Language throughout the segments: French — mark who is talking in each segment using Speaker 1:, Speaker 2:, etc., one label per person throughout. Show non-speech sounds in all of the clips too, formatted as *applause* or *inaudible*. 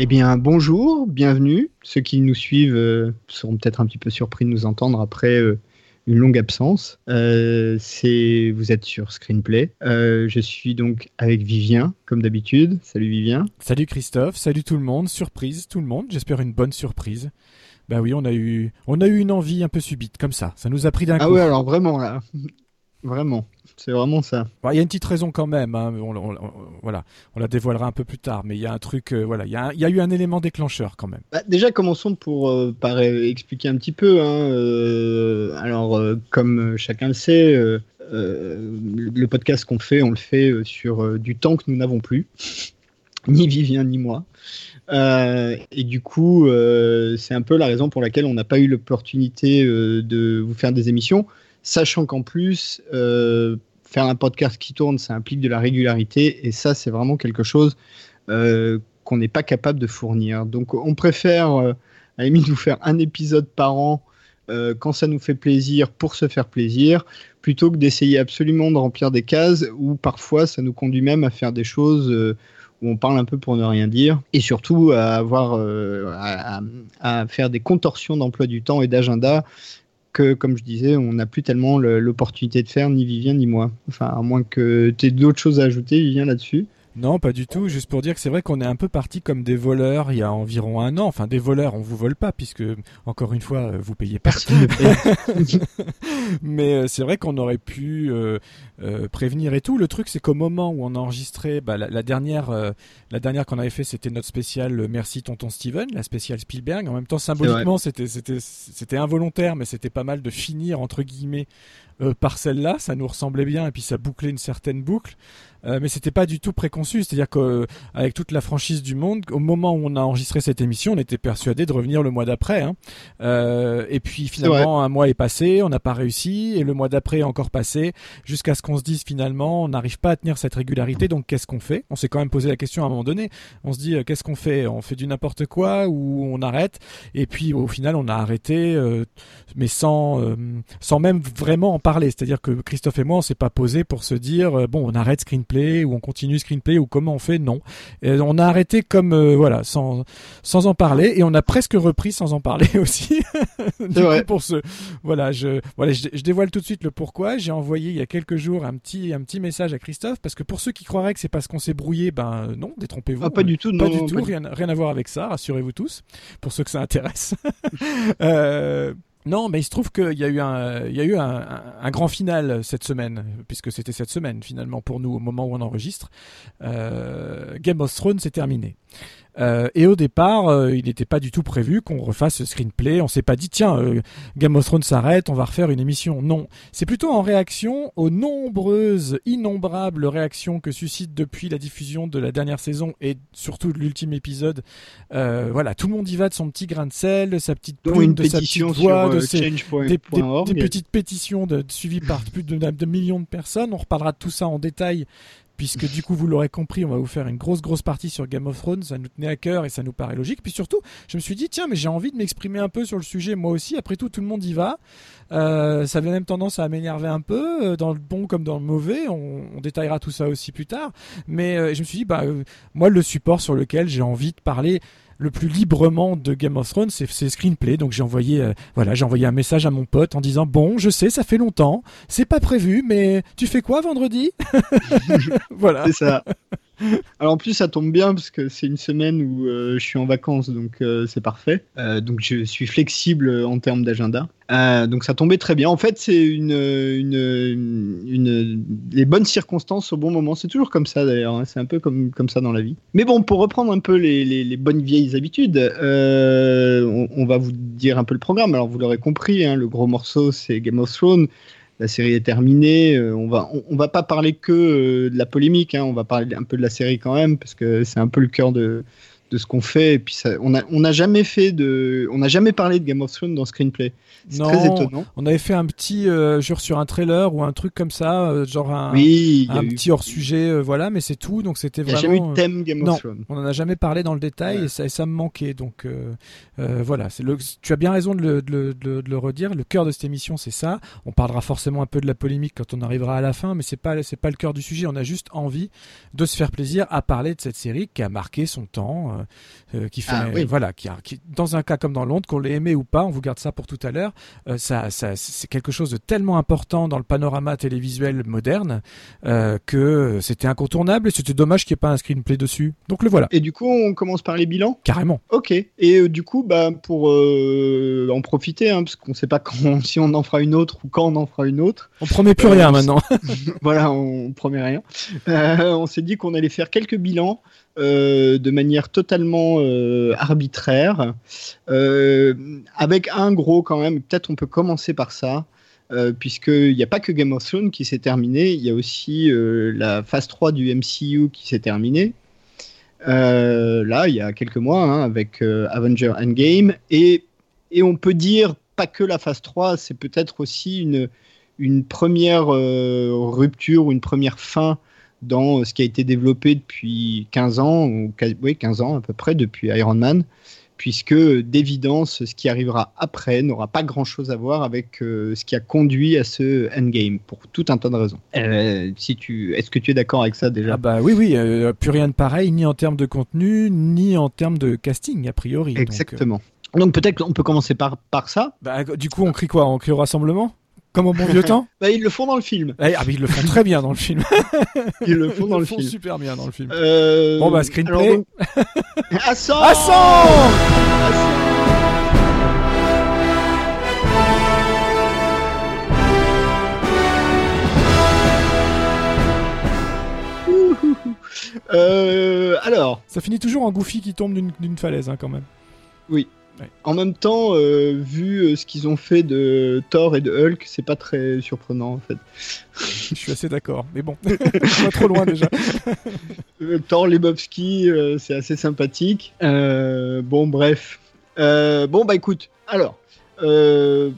Speaker 1: Eh bien, bonjour, bienvenue. Ceux qui nous suivent euh, seront peut-être un petit peu surpris de nous entendre après euh, une longue absence. Euh, c'est, vous êtes sur Screenplay. je suis donc avec Vivien, comme d'habitude. Salut Vivien.
Speaker 2: Salut Christophe, salut tout le monde. Surprise, tout le monde. J'espère une bonne surprise. Bah oui, on a eu, on a eu une envie un peu subite, comme ça. Ça nous a pris d'un
Speaker 1: ah
Speaker 2: coup.
Speaker 1: Ah ouais, alors vraiment là. Vraiment, c'est vraiment ça.
Speaker 2: Il y a une petite raison quand même. Hein. On, voilà, on la dévoilera un peu plus tard, mais il y a un truc. Euh, voilà, il y, a, eu un élément déclencheur quand même.
Speaker 1: Bah, déjà, commençons pour euh, par expliquer un petit peu. Hein, euh, alors, comme chacun le sait, le podcast qu'on fait, on le fait sur du temps que nous n'avons plus, *laughs* ni Vivien ni moi. et du coup, c'est un peu la raison pour laquelle on n'a pas eu l'opportunité de vous faire des émissions sachant qu'en plus, euh, faire un podcast qui tourne, ça implique de la régularité, et ça, c'est vraiment quelque chose euh, qu'on n'est pas capable de fournir. Donc, on préfère, euh, à la limite, vous faire un épisode par an quand ça nous fait plaisir pour se faire plaisir, plutôt que d'essayer absolument de remplir des cases où parfois ça nous conduit même à faire des choses où on parle un peu pour ne rien dire, et surtout à avoir à faire des contorsions d'emploi du temps et d'agenda que, comme je disais, on n'a plus tellement l'opportunité de faire, ni Vivien ni moi. Enfin, à moins que tu aies d'autres choses à ajouter, Vivien, là-dessus.
Speaker 2: Non, pas du tout. Juste pour dire que c'est vrai qu'on est un peu parti comme des voleurs il y a environ un an. Enfin, des voleurs, on vous vole pas puisque encore une fois, vous payez pas. *laughs* *laughs* Mais euh, c'est vrai qu'on aurait pu euh, euh, prévenir et tout. Le truc, c'est qu'au moment où on a enregistré, bah, la, dernière, la dernière qu'on avait fait, c'était notre spécial Merci Tonton Steven, la spéciale Spielberg. En même temps, symboliquement, c'était c'était c'était involontaire, mais c'était pas mal de finir entre guillemets par celle-là. Ça nous ressemblait bien et puis ça bouclait une certaine boucle. Euh, mais c'était pas du tout préconçu. C'est-à-dire qu'avec toute la franchise du monde, au moment où on a enregistré cette émission, on était persuadé de revenir le mois d'après. Hein. Euh, et puis finalement, un mois est passé, on n'a pas réussi, et le mois d'après est encore passé, jusqu'à ce qu'on se dise finalement, on n'arrive pas à tenir cette régularité. Donc qu'est-ce qu'on fait? On s'est quand même posé la question à un moment donné. On se dit, euh, qu'est-ce qu'on fait? On fait du n'importe quoi ou on arrête? Et puis au final, on a arrêté, euh, mais sans euh, sans même vraiment en parler. C'est-à-dire que Christophe et moi, on s'est pas posé pour se dire, bon, on arrête Screen ou on continue screenplay ou comment on fait Non. Et on a arrêté comme euh, voilà sans sans en parler et on a presque repris sans en parler *laughs* aussi. du coup, pour ce voilà je voilà je, dévoile tout de suite le pourquoi. J'ai envoyé il y a quelques jours un petit un petit message à Christophe parce que pour ceux qui croiraient que c'est parce qu'on s'est brouillé, ben non, détrompez-vous.
Speaker 1: Ah, pas du tout,
Speaker 2: non, pas du tout, rien, rien à voir avec ça. Rassurez-vous tous pour ceux que ça intéresse. *laughs* euh, non, mais il se trouve qu'il y a eu un, il y a eu un, grand final cette semaine, puisque c'était cette semaine finalement pour nous au moment où on enregistre. Euh, Game of Thrones s'est terminé. Euh, et au départ, euh, il n'était pas du tout prévu qu'on refasse ce screenplay. On s'est pas dit tiens, euh, Game of Thrones s'arrête, on va refaire une émission. Non, c'est plutôt en réaction aux nombreuses, innombrables réactions que suscite depuis la diffusion de la dernière saison et surtout de l'ultime épisode. voilà, tout le monde y va de son petit grain de sel, de sa petite
Speaker 1: plume, de sa petite voix, de
Speaker 2: ses, des, petites pétitions de, suivies par plus de, de millions de personnes. On reparlera de tout ça en détail puisque du coup vous l'aurez compris, on va vous faire une grosse grosse partie sur Game of Thrones, ça nous tenait à cœur et ça nous paraît logique. Puis surtout, je me suis dit tiens mais j'ai envie de m'exprimer un peu sur le sujet moi aussi. Après tout, tout le monde y va. Euh, ça avait même tendance à m'énerver un peu, euh, dans le bon comme dans le mauvais. On, détaillera tout ça aussi plus tard. Mais euh, je me suis dit bah moi le support sur lequel j'ai envie de parler le plus librement de Game of Thrones, c'est screenplay. Donc j'ai envoyé, euh, voilà, j'ai envoyé un message à mon pote en disant bon, je sais, ça fait longtemps, c'est pas prévu, mais tu fais quoi vendredi? *laughs* *laughs*
Speaker 1: Voilà. C'est ça. *laughs* Alors en plus, ça tombe bien parce que c'est une semaine où euh, je suis en vacances, donc euh, c'est parfait. Euh, donc je suis flexible en termes d'agenda. donc ça tombait très bien. En fait, c'est une, une, les bonnes circonstances au bon moment. C'est toujours comme ça d'ailleurs. Hein. C'est un peu comme, comme ça dans la vie. Mais bon, pour reprendre un peu les, les, bonnes vieilles habitudes, on, on, va vous dire un peu le programme. Alors vous l'aurez compris, hein, le gros morceau c'est Game of Thrones la série est terminée. Euh, on va on, va pas parler que euh, de la polémique, hein, on va parler un peu de la série quand même parce que c'est un peu le cœur de de ce qu'on fait. Et puis ça, on n'a on a jamais fait de, on n'a jamais parlé de Game of Thrones dans Screenplay. C'est très étonnant.
Speaker 2: On avait fait un petit, euh, genre sur un trailer ou un truc comme ça, euh, genre un, un petit hors sujet, euh, voilà, mais c'est tout. Donc c'était vraiment.
Speaker 1: Il n'y a jamais eu de thème Game of Thrones.
Speaker 2: On n'en a jamais parlé dans le détail et, ça, et ça me manquait. Donc voilà, c'est le, tu as bien raison de le, de, de, de le redire. Le cœur de cette émission, c'est ça. On parlera forcément un peu de la polémique quand on arrivera à la fin, mais c'est pas, c'est pas le cœur du sujet. On a juste envie de se faire plaisir à parler de cette série qui a marqué son temps euh, euh, qui fait, ah, voilà, qui, qui, dans un cas comme dans l'autre, qu'on l'ait aimé ou pas, on vous garde ça pour tout à l'heure. Euh, ça, ça c'est quelque chose de tellement important dans le panorama télévisuel moderne que c'était incontournable et c'était dommage qu'il n'y ait pas un screenplay dessus. Donc le voilà.
Speaker 1: Et du coup, on commence par les bilans?
Speaker 2: Carrément.
Speaker 1: Ok. Et du coup, bah pour en profiter, hein, parce qu'on ne sait pas *laughs* quand, si on en fera une autre ou quand on en fera une autre.
Speaker 2: On promet plus rien maintenant. *laughs*
Speaker 1: voilà, on promet rien. on s'est dit qu'on allait faire quelques bilans. Euh, de manière totalement euh, arbitraire, euh, avec un gros quand même. Peut-être on peut commencer par ça. puisqu'il n'y a pas que Game of Thrones qui s'est terminé, il y a aussi la phase 3 du MCU qui s'est terminée. là, il y a quelques mois, hein, avec Avenger Endgame. Et, et on peut dire, pas que la phase 3, c'est peut-être aussi une, une première rupture ou une première fin dans ce qui a été développé depuis 15 ans, ou oui, 15 ans à peu près, depuis Iron Man, puisque d'évidence, ce qui arrivera après n'aura pas grand-chose à voir avec euh, ce qui a conduit à ce endgame, pour tout un tas de raisons. Euh, si tu, Est-ce que tu es d'accord avec ça déjà?
Speaker 2: Ah bah Oui, oui, euh, plus rien de pareil, ni en termes de contenu, ni en termes de casting, a priori.
Speaker 1: Exactement. Donc, peut-être qu'on peut commencer par, par ça.
Speaker 2: Bah, du coup, on crie quoi? On crie au rassemblement? Comme au bon vieux temps? *laughs*
Speaker 1: Bah, Ils le font dans le film.
Speaker 2: Ah, mais ils le font très bien dans le film. *laughs*
Speaker 1: ils le font dans le, film.
Speaker 2: super bien dans le film. Euh... Bon, bah, screenplay. *laughs*
Speaker 1: Donc... à 100
Speaker 2: À 100,
Speaker 1: euh, alors.
Speaker 2: Ça finit toujours en Goofy qui tombe d'une falaise, hein, quand même.
Speaker 1: Oui. En même temps, euh, vu euh, ce qu'ils ont fait de Thor et de Hulk, c'est pas très surprenant en fait.
Speaker 2: Je suis assez d'accord, mais bon, *laughs* pas trop loin déjà. *laughs*
Speaker 1: Euh, Thor Lebowski, c'est assez sympathique. bon, bref. bon, bah écoute, alors, le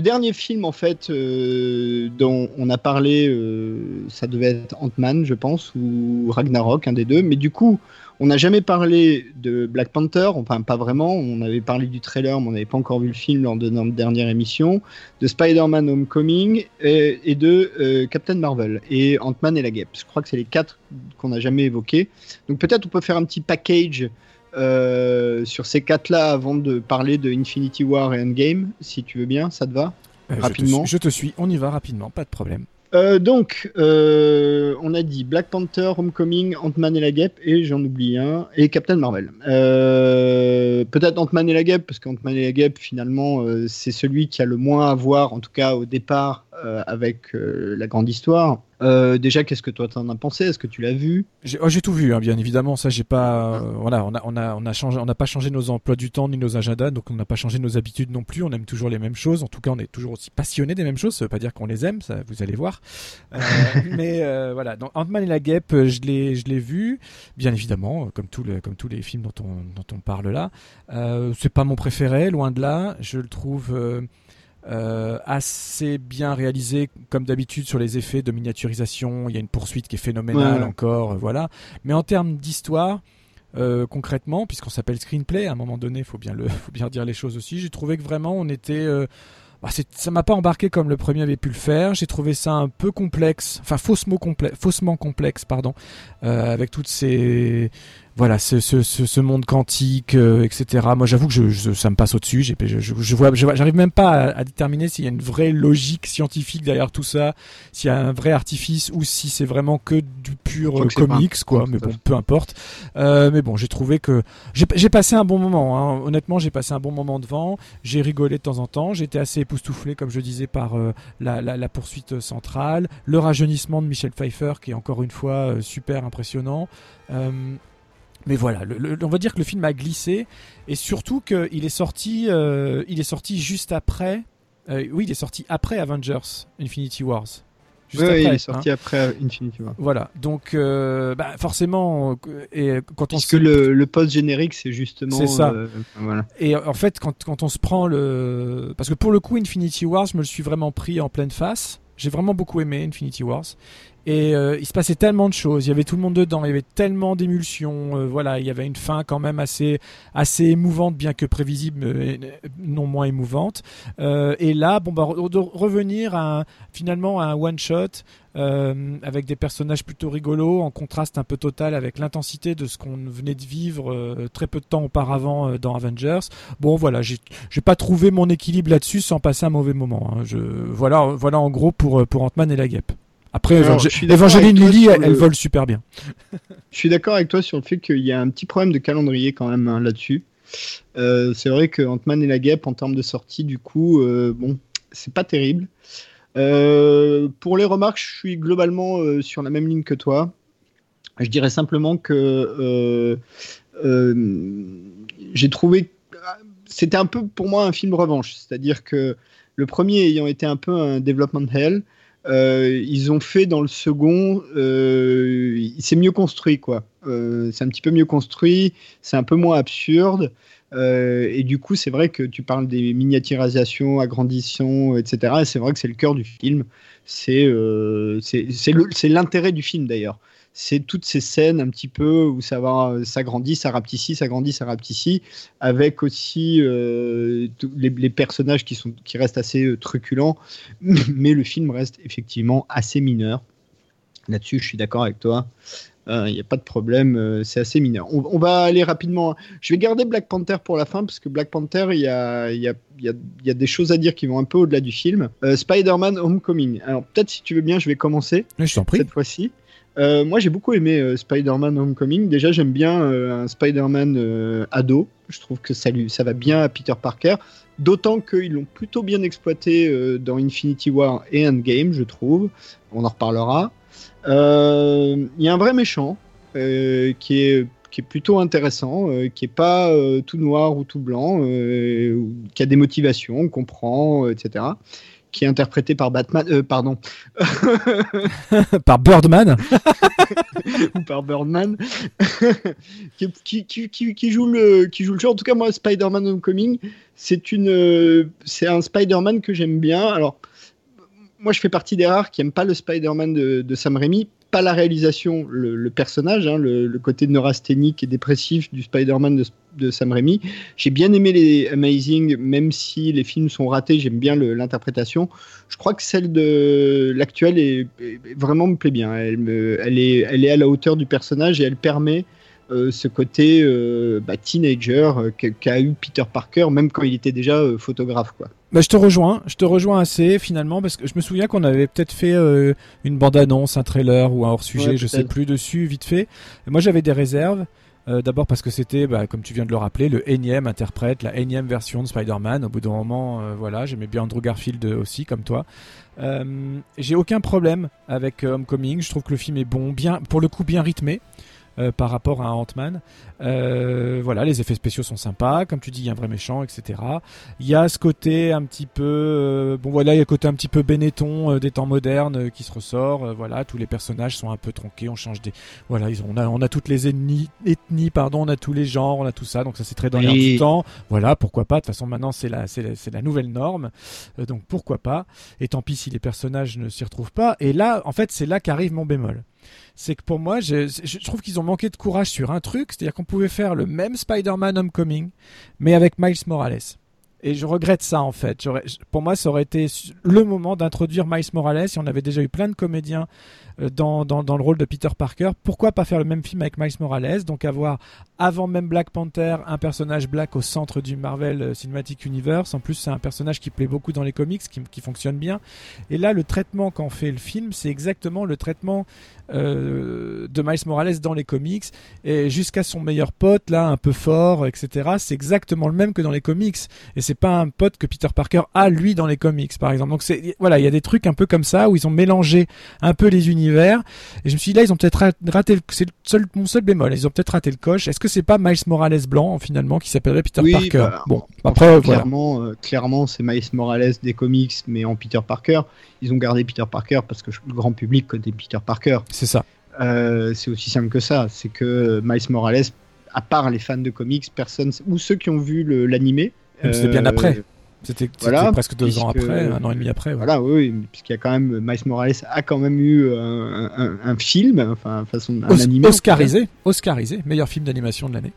Speaker 1: dernier film en fait dont on a parlé, ça devait être Ant-Man, je pense, ou Ragnarok, un des deux, mais du coup, on n'a jamais parlé de Black Panther, enfin pas vraiment. On avait parlé du trailer, mais on n'avait pas encore vu le film lors de notre dernière émission. De Spider-Man Homecoming et, de euh, Captain Marvel et Ant-Man et la Guêpe. Je crois que c'est les quatre qu'on n'a jamais évoqués. Donc peut-être on peut faire un petit package euh, sur ces quatre-là avant de parler de Infinity War et Endgame, si tu veux bien, ça te va?
Speaker 2: Euh, Rapidement. je te suis, on y va rapidement, pas de problème.
Speaker 1: Euh, donc, euh, on a dit Black Panther, Homecoming, Ant-Man et la Guêpe, et j'en oublie un, et Captain Marvel. Euh, peut-être Ant-Man et la Guêpe, parce qu'Ant-Man et la Guêpe, finalement, c'est celui qui a le moins à voir, en tout cas au départ, avec la grande histoire. Euh, déjà, qu'est-ce que toi t'en as pensé? Est-ce que tu l'as vu?
Speaker 2: J'ai oh, tout vu, hein, bien évidemment. Ça, j'ai pas. Euh, voilà, on a, on a, on a changé, on n'a pas changé nos emplois du temps ni nos agendas, donc on n'a pas changé nos habitudes non plus. On aime toujours les mêmes choses. En tout cas, on est toujours aussi passionné des mêmes choses. Ça veut pas dire qu'on les aime, ça, vous allez voir. Euh, *laughs* mais voilà. Donc Ant-Man et la Guêpe, je l'ai, je l'ai vu, bien évidemment, comme tous les, comme tous les films dont on, dont on parle là. c'est pas mon préféré, loin de là. Je le trouve euh, assez bien réalisé comme d'habitude sur les effets de miniaturisation. Il y a une poursuite qui est phénoménale encore, euh, voilà. Mais en termes d'histoire, euh, concrètement, puisqu'on s'appelle screenplay, à un moment donné, faut bien le, *laughs* faut bien dire les choses aussi. J'ai trouvé que vraiment on était bah, ça m'a pas embarqué comme le premier avait pu le faire. J'ai trouvé ça un peu complexe, enfin faussement complexe, faussement complexe, pardon, avec toutes ces voilà, ce, ce, ce, monde quantique, euh, etc. Moi, j'avoue que je, ça me passe au-dessus. Je, je, vois, j'arrive même pas à, déterminer s'il y a une vraie logique scientifique derrière tout ça, s'il y a un vrai artifice ou si c'est vraiment que du pur comics, quoi. Mais bon, peu importe. Euh, mais bon, j'ai trouvé que j'ai passé un bon moment. Hein. Honnêtement, j'ai passé un bon moment devant. J'ai rigolé de temps en temps. J'étais assez époustouflé, comme je disais, par euh, la, la, la, poursuite centrale, le rajeunissement de Michel Pfeiffer, qui est encore une fois super impressionnant. Mais voilà, on va dire que le film a glissé et surtout qu'il est sorti, euh, il est sorti juste après. Euh, oui, il est sorti après Avengers Infinity Wars.
Speaker 1: Juste oui, il est sorti hein. après Infinity Wars.
Speaker 2: Voilà, donc euh, bah, forcément, et quand on
Speaker 1: Puisque le, le post générique, c'est justement.
Speaker 2: C'est ça. voilà. Et en fait, quand, quand on se prend le, parce que pour le coup, Infinity Wars, je me le suis vraiment pris en pleine face. J'ai vraiment beaucoup aimé Infinity Wars. Et euh, il se passait tellement de choses, il y avait tout le monde dedans, il y avait tellement d'émulsions, euh, voilà, il y avait une fin quand même assez, assez émouvante, bien que prévisible, mais non moins émouvante. Euh, et là, bon, bah, revenir finalement à un one-shot avec des personnages plutôt rigolos, en contraste un peu total avec l'intensité de ce qu'on venait de vivre très peu de temps auparavant dans Avengers. Bon, voilà, j'ai pas trouvé mon équilibre là-dessus sans passer un mauvais moment. Hein. Voilà, voilà en gros pour, pour Ant-Man et la guêpe. Après, Evangeline Lilly, elle, vole super bien.
Speaker 1: je suis d'accord avec toi sur le fait qu'il y a un petit problème de calendrier quand même hein, là-dessus. Euh, c'est vrai que Ant-Man et la Guêpe, en termes de sortie, du coup, euh, bon, c'est pas terrible. Euh, pour les remarques, je suis globalement sur la même ligne que toi. Je dirais simplement que j'ai trouvé. C'était un peu pour moi un film revanche. C'est-à-dire que le premier ayant été un peu un development hell, euh, ils ont fait dans le second, euh, c'est mieux construit quoi. Euh, c'est un petit peu mieux construit, c'est un peu moins absurde. et du coup, c'est vrai que tu parles des miniaturisations, agrandissements, etc. Et c'est vrai que c'est le cœur du film. C'est c'est l'intérêt du film d'ailleurs c'est toutes ces scènes un petit peu où ça va, ça grandit, ça rapetissait, ça grandit, ça rapetissait, avec aussi euh, les, personnages qui, sont, qui restent assez euh, truculents, *laughs* mais le film reste effectivement assez mineur. Là-dessus, je suis d'accord avec toi. Il euh, n'y a pas de problème, c'est assez mineur. On, va aller rapidement. Je vais garder Black Panther pour la fin, parce que Black Panther, il y a, y, a, y a, des choses à dire qui vont un peu au-delà du film. Spider-Man Homecoming. Alors, peut-être si tu veux bien, je vais commencer.
Speaker 2: je t'en prie.
Speaker 1: Cette fois-ci. Euh, moi, j'ai beaucoup aimé euh, Spider-Man Homecoming. Déjà, j'aime bien euh, un Spider-Man ado. Je trouve que ça, lui, ça va bien à Peter Parker. D'autant qu'ils l'ont plutôt bien exploité dans Infinity War et Endgame, je trouve. On en reparlera. Il y a un vrai méchant qui est qui est plutôt intéressant, qui est pas tout noir ou tout blanc, qui a des motivations, on comprend, etc qui est interprété par Batman, euh, pardon, *laughs*
Speaker 2: par Birdman *laughs*
Speaker 1: ou par Birdman, *laughs* qui, qui, qui, qui, joue le qui joue le jeu. En tout cas, moi, Spider-Man Homecoming, c'est une c'est un Spider-Man que j'aime bien. Alors, moi, je fais partie des rares qui n'aiment pas le Spider-Man de, de Sam Raimi pas la réalisation, le, personnage, hein, le, côté neurasthénique et dépressif du Spider-Man de, Sam Raimi. J'ai bien aimé les Amazing, même si les films sont ratés, j'aime bien l'interprétation. Je crois que celle de l'actuelle est, vraiment me plaît bien. Elle, elle, est, elle est à la hauteur du personnage et elle permet euh, ce côté euh, bah, teenager euh, qu'a eu Peter Parker, même quand il était déjà photographe. Quoi.
Speaker 2: Bah, je te rejoins, je te rejoins assez finalement parce que je me souviens qu'on avait peut-être fait une bande-annonce, un trailer ou un hors-sujet, je sais plus dessus, vite fait. moi j'avais des réserves. D'abord parce que c'était, bah, comme tu viens de le rappeler, le énième interprète, la énième version de Spider-Man. Au bout d'un moment, voilà, j'aimais bien Andrew Garfield aussi, comme toi. J'ai aucun problème avec Homecoming. Je trouve que le film est bon, bien, pour le coup, bien rythmé. Euh, par rapport à Ant-Man. Euh, voilà, les effets spéciaux sont sympas, comme tu dis, il y a un vrai méchant, etc. Il y a ce côté un petit peu, euh, bon voilà, il y a le côté un petit peu Benetton des temps modernes qui se ressort. voilà, tous les personnages sont un peu tronqués, on change des, voilà, ils ont, on a, on a toutes les ethnies, ethnies, pardon, on a tous les genres, on a tout ça, donc ça c'est très dans l'air du temps. Voilà, pourquoi pas. De toute façon, maintenant c'est la, c'est la, la, nouvelle norme, donc pourquoi pas. Et tant pis si les personnages ne s'y retrouvent pas. Et là, en fait, c'est là qu'arrive mon bémol c'est que pour moi, je, trouve qu'ils ont manqué de courage sur un truc, c'est-à-dire qu'on pouvait faire le même Spider-Man Homecoming, mais avec Miles Morales. Et je regrette ça en fait. Pour moi, ça aurait été le moment d'introduire Miles Morales. Si on avait déjà eu plein de comédiens euh, dans, le rôle de Peter Parker, pourquoi pas faire le même film avec Miles Morales Donc avoir avant même Black Panther un personnage black au centre du Marvel euh, Cinematic Universe. En plus, c'est un personnage qui plaît beaucoup dans les comics, qui, qui fonctionne bien. Et là, le traitement qu'en fait le film, c'est exactement le traitement euh, de Miles Morales dans les comics. Et jusqu'à son meilleur pote là un peu fort etc c'est exactement le même que dans les comics. Et c'est pas un pote que Peter Parker a lui dans les comics par exemple. Donc c'est voilà il y a des trucs un peu comme ça où ils ont mélangé un peu les univers. Et je me suis dit là ils ont peut-être raté c'est seul mon seul bémol. Ils ont peut-être raté le coche. Est-ce que c'est pas Miles Morales blanc finalement qui s'appellerait Peter Parker?
Speaker 1: bah, bon après clairement euh, clairement c'est Miles Morales des comics mais en Peter Parker ils ont gardé Peter Parker parce que le grand public connaît Peter Parker
Speaker 2: c'est ça.
Speaker 1: Euh, c'est aussi simple que ça. C'est que Miles Morales, à part les fans de comics, personne ou ceux qui ont vu l'animé.
Speaker 2: C'était bien euh, après. C'était presque deux ans après, un an et demi après.
Speaker 1: Voilà, oui, puisqu'il y a quand même Miles Morales a quand même eu un, film, enfin façon un animé.
Speaker 2: Oscarisé, Oscarisé, meilleur film d'animation de l'année.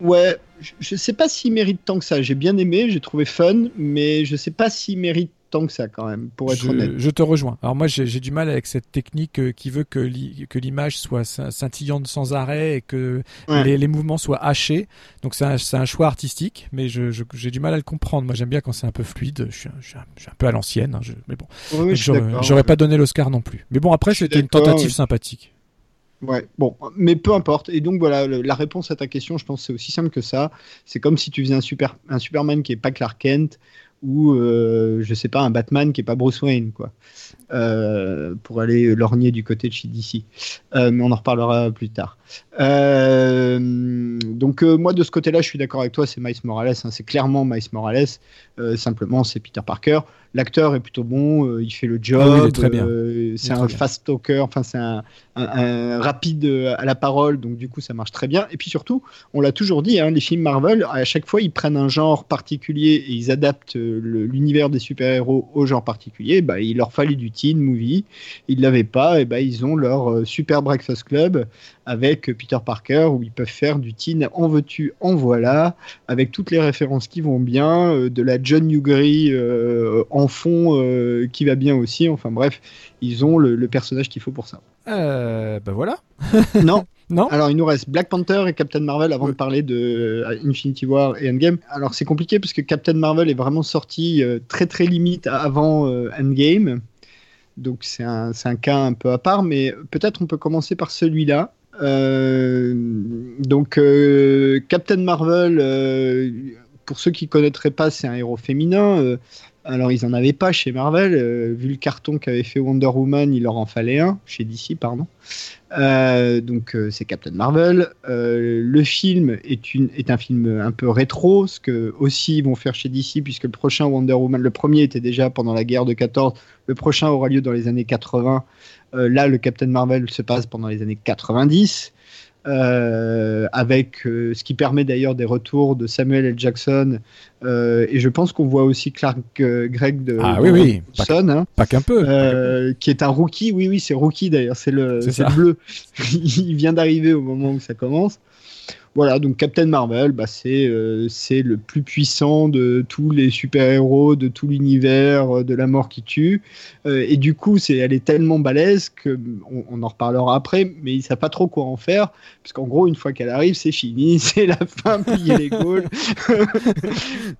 Speaker 1: Ouais, je, je sais pas s'il mérite tant que ça. J'ai bien aimé, j'ai trouvé fun, mais je sais pas s'il mérite tant que ça quand même, pour être
Speaker 2: je,
Speaker 1: honnête.
Speaker 2: Je te rejoins. Alors moi j'ai du mal avec cette technique euh, qui veut que l'image soit scintillante sans arrêt et que les, mouvements soient hachés. Donc c'est un, choix artistique, mais j'ai du mal à le comprendre. Moi j'aime bien quand c'est un peu fluide. Je suis, un, peu à l'ancienne, hein, mais bon. J'aurais pas donné l'Oscar non plus. Mais bon après c'était une tentative sympathique.
Speaker 1: Ouais, bon, mais peu importe. Et donc voilà, la réponse à ta question, je pense, c'est aussi simple que ça. C'est comme si tu faisais un, super, un Superman qui est pas Clark Kent, ou euh, je sais pas un Batman qui est pas Bruce Wayne quoi. Euh, pour aller lorgner du côté de chez DC euh, mais on en reparlera plus tard. Donc moi de ce côté là je suis d'accord avec toi c'est Miles Morales hein, c'est clairement Miles Morales. Simplement c'est Peter Parker l'acteur est plutôt bon, euh, il fait le job, euh, c'est un fast talker, enfin c'est un, rapide euh, à la parole, donc du coup ça marche très bien. Et puis surtout, on l'a toujours dit, hein, les films Marvel, à chaque fois ils prennent un genre particulier et ils adaptent l'univers des super-héros au genre particulier. Bah, il leur fallait du teen movie, ils l'avaient pas, et bah, ils ont leur Super Breakfast Club avec Peter Parker où ils peuvent faire du teen en veux-tu, en voilà, avec toutes les références qui vont bien, de la John Newgray en en fond euh, qui va bien aussi. Enfin bref, ils ont le, personnage qu'il faut pour ça.
Speaker 2: Euh, ben voilà. *laughs*
Speaker 1: non. *laughs* Non. Alors il nous reste Black Panther et Captain Marvel avant de parler de euh, Infinity War et Endgame. Alors c'est compliqué parce que Captain Marvel est vraiment sorti très très limite avant Endgame. Donc c'est un, un, cas un peu à part, mais peut-être on peut commencer par celui-là. donc Captain Marvel, pour ceux qui connaîtraient pas, c'est un héros féminin. Alors, ils en avaient pas chez Marvel. Euh, vu le carton qu'avait fait Wonder Woman, il leur en fallait un, chez DC, pardon. Euh, donc, euh, c'est Captain Marvel. le film est, une, est un film un peu rétro, ce que aussi ils vont faire chez DC, puisque le prochain Wonder Woman, le premier était déjà pendant la guerre de 14, le prochain aura lieu dans les années 80. là, le Captain Marvel se passe pendant les années 90. Euh, avec euh, ce qui permet d'ailleurs des retours de Samuel L. Jackson. Euh, et je pense qu'on voit aussi Clark Gregg de
Speaker 2: ah, oui, oui. pas, hein, pas qu'un peu.
Speaker 1: qui est un rookie. Oui, oui, c'est rookie d'ailleurs, c'est le, le bleu. *laughs* Il vient d'arriver au moment où ça commence. Voilà, donc Captain Marvel, bah, c'est euh, c'est le plus puissant de tous les super-héros, de tout l'univers, euh, de la mort qui tue. Euh, et du coup, c'est elle est tellement balèze que on, en reparlera après, mais ils savent pas trop quoi en faire, parce qu'en gros, une fois qu'elle arrive, c'est fini, *laughs* c'est la fin, plier les gaules.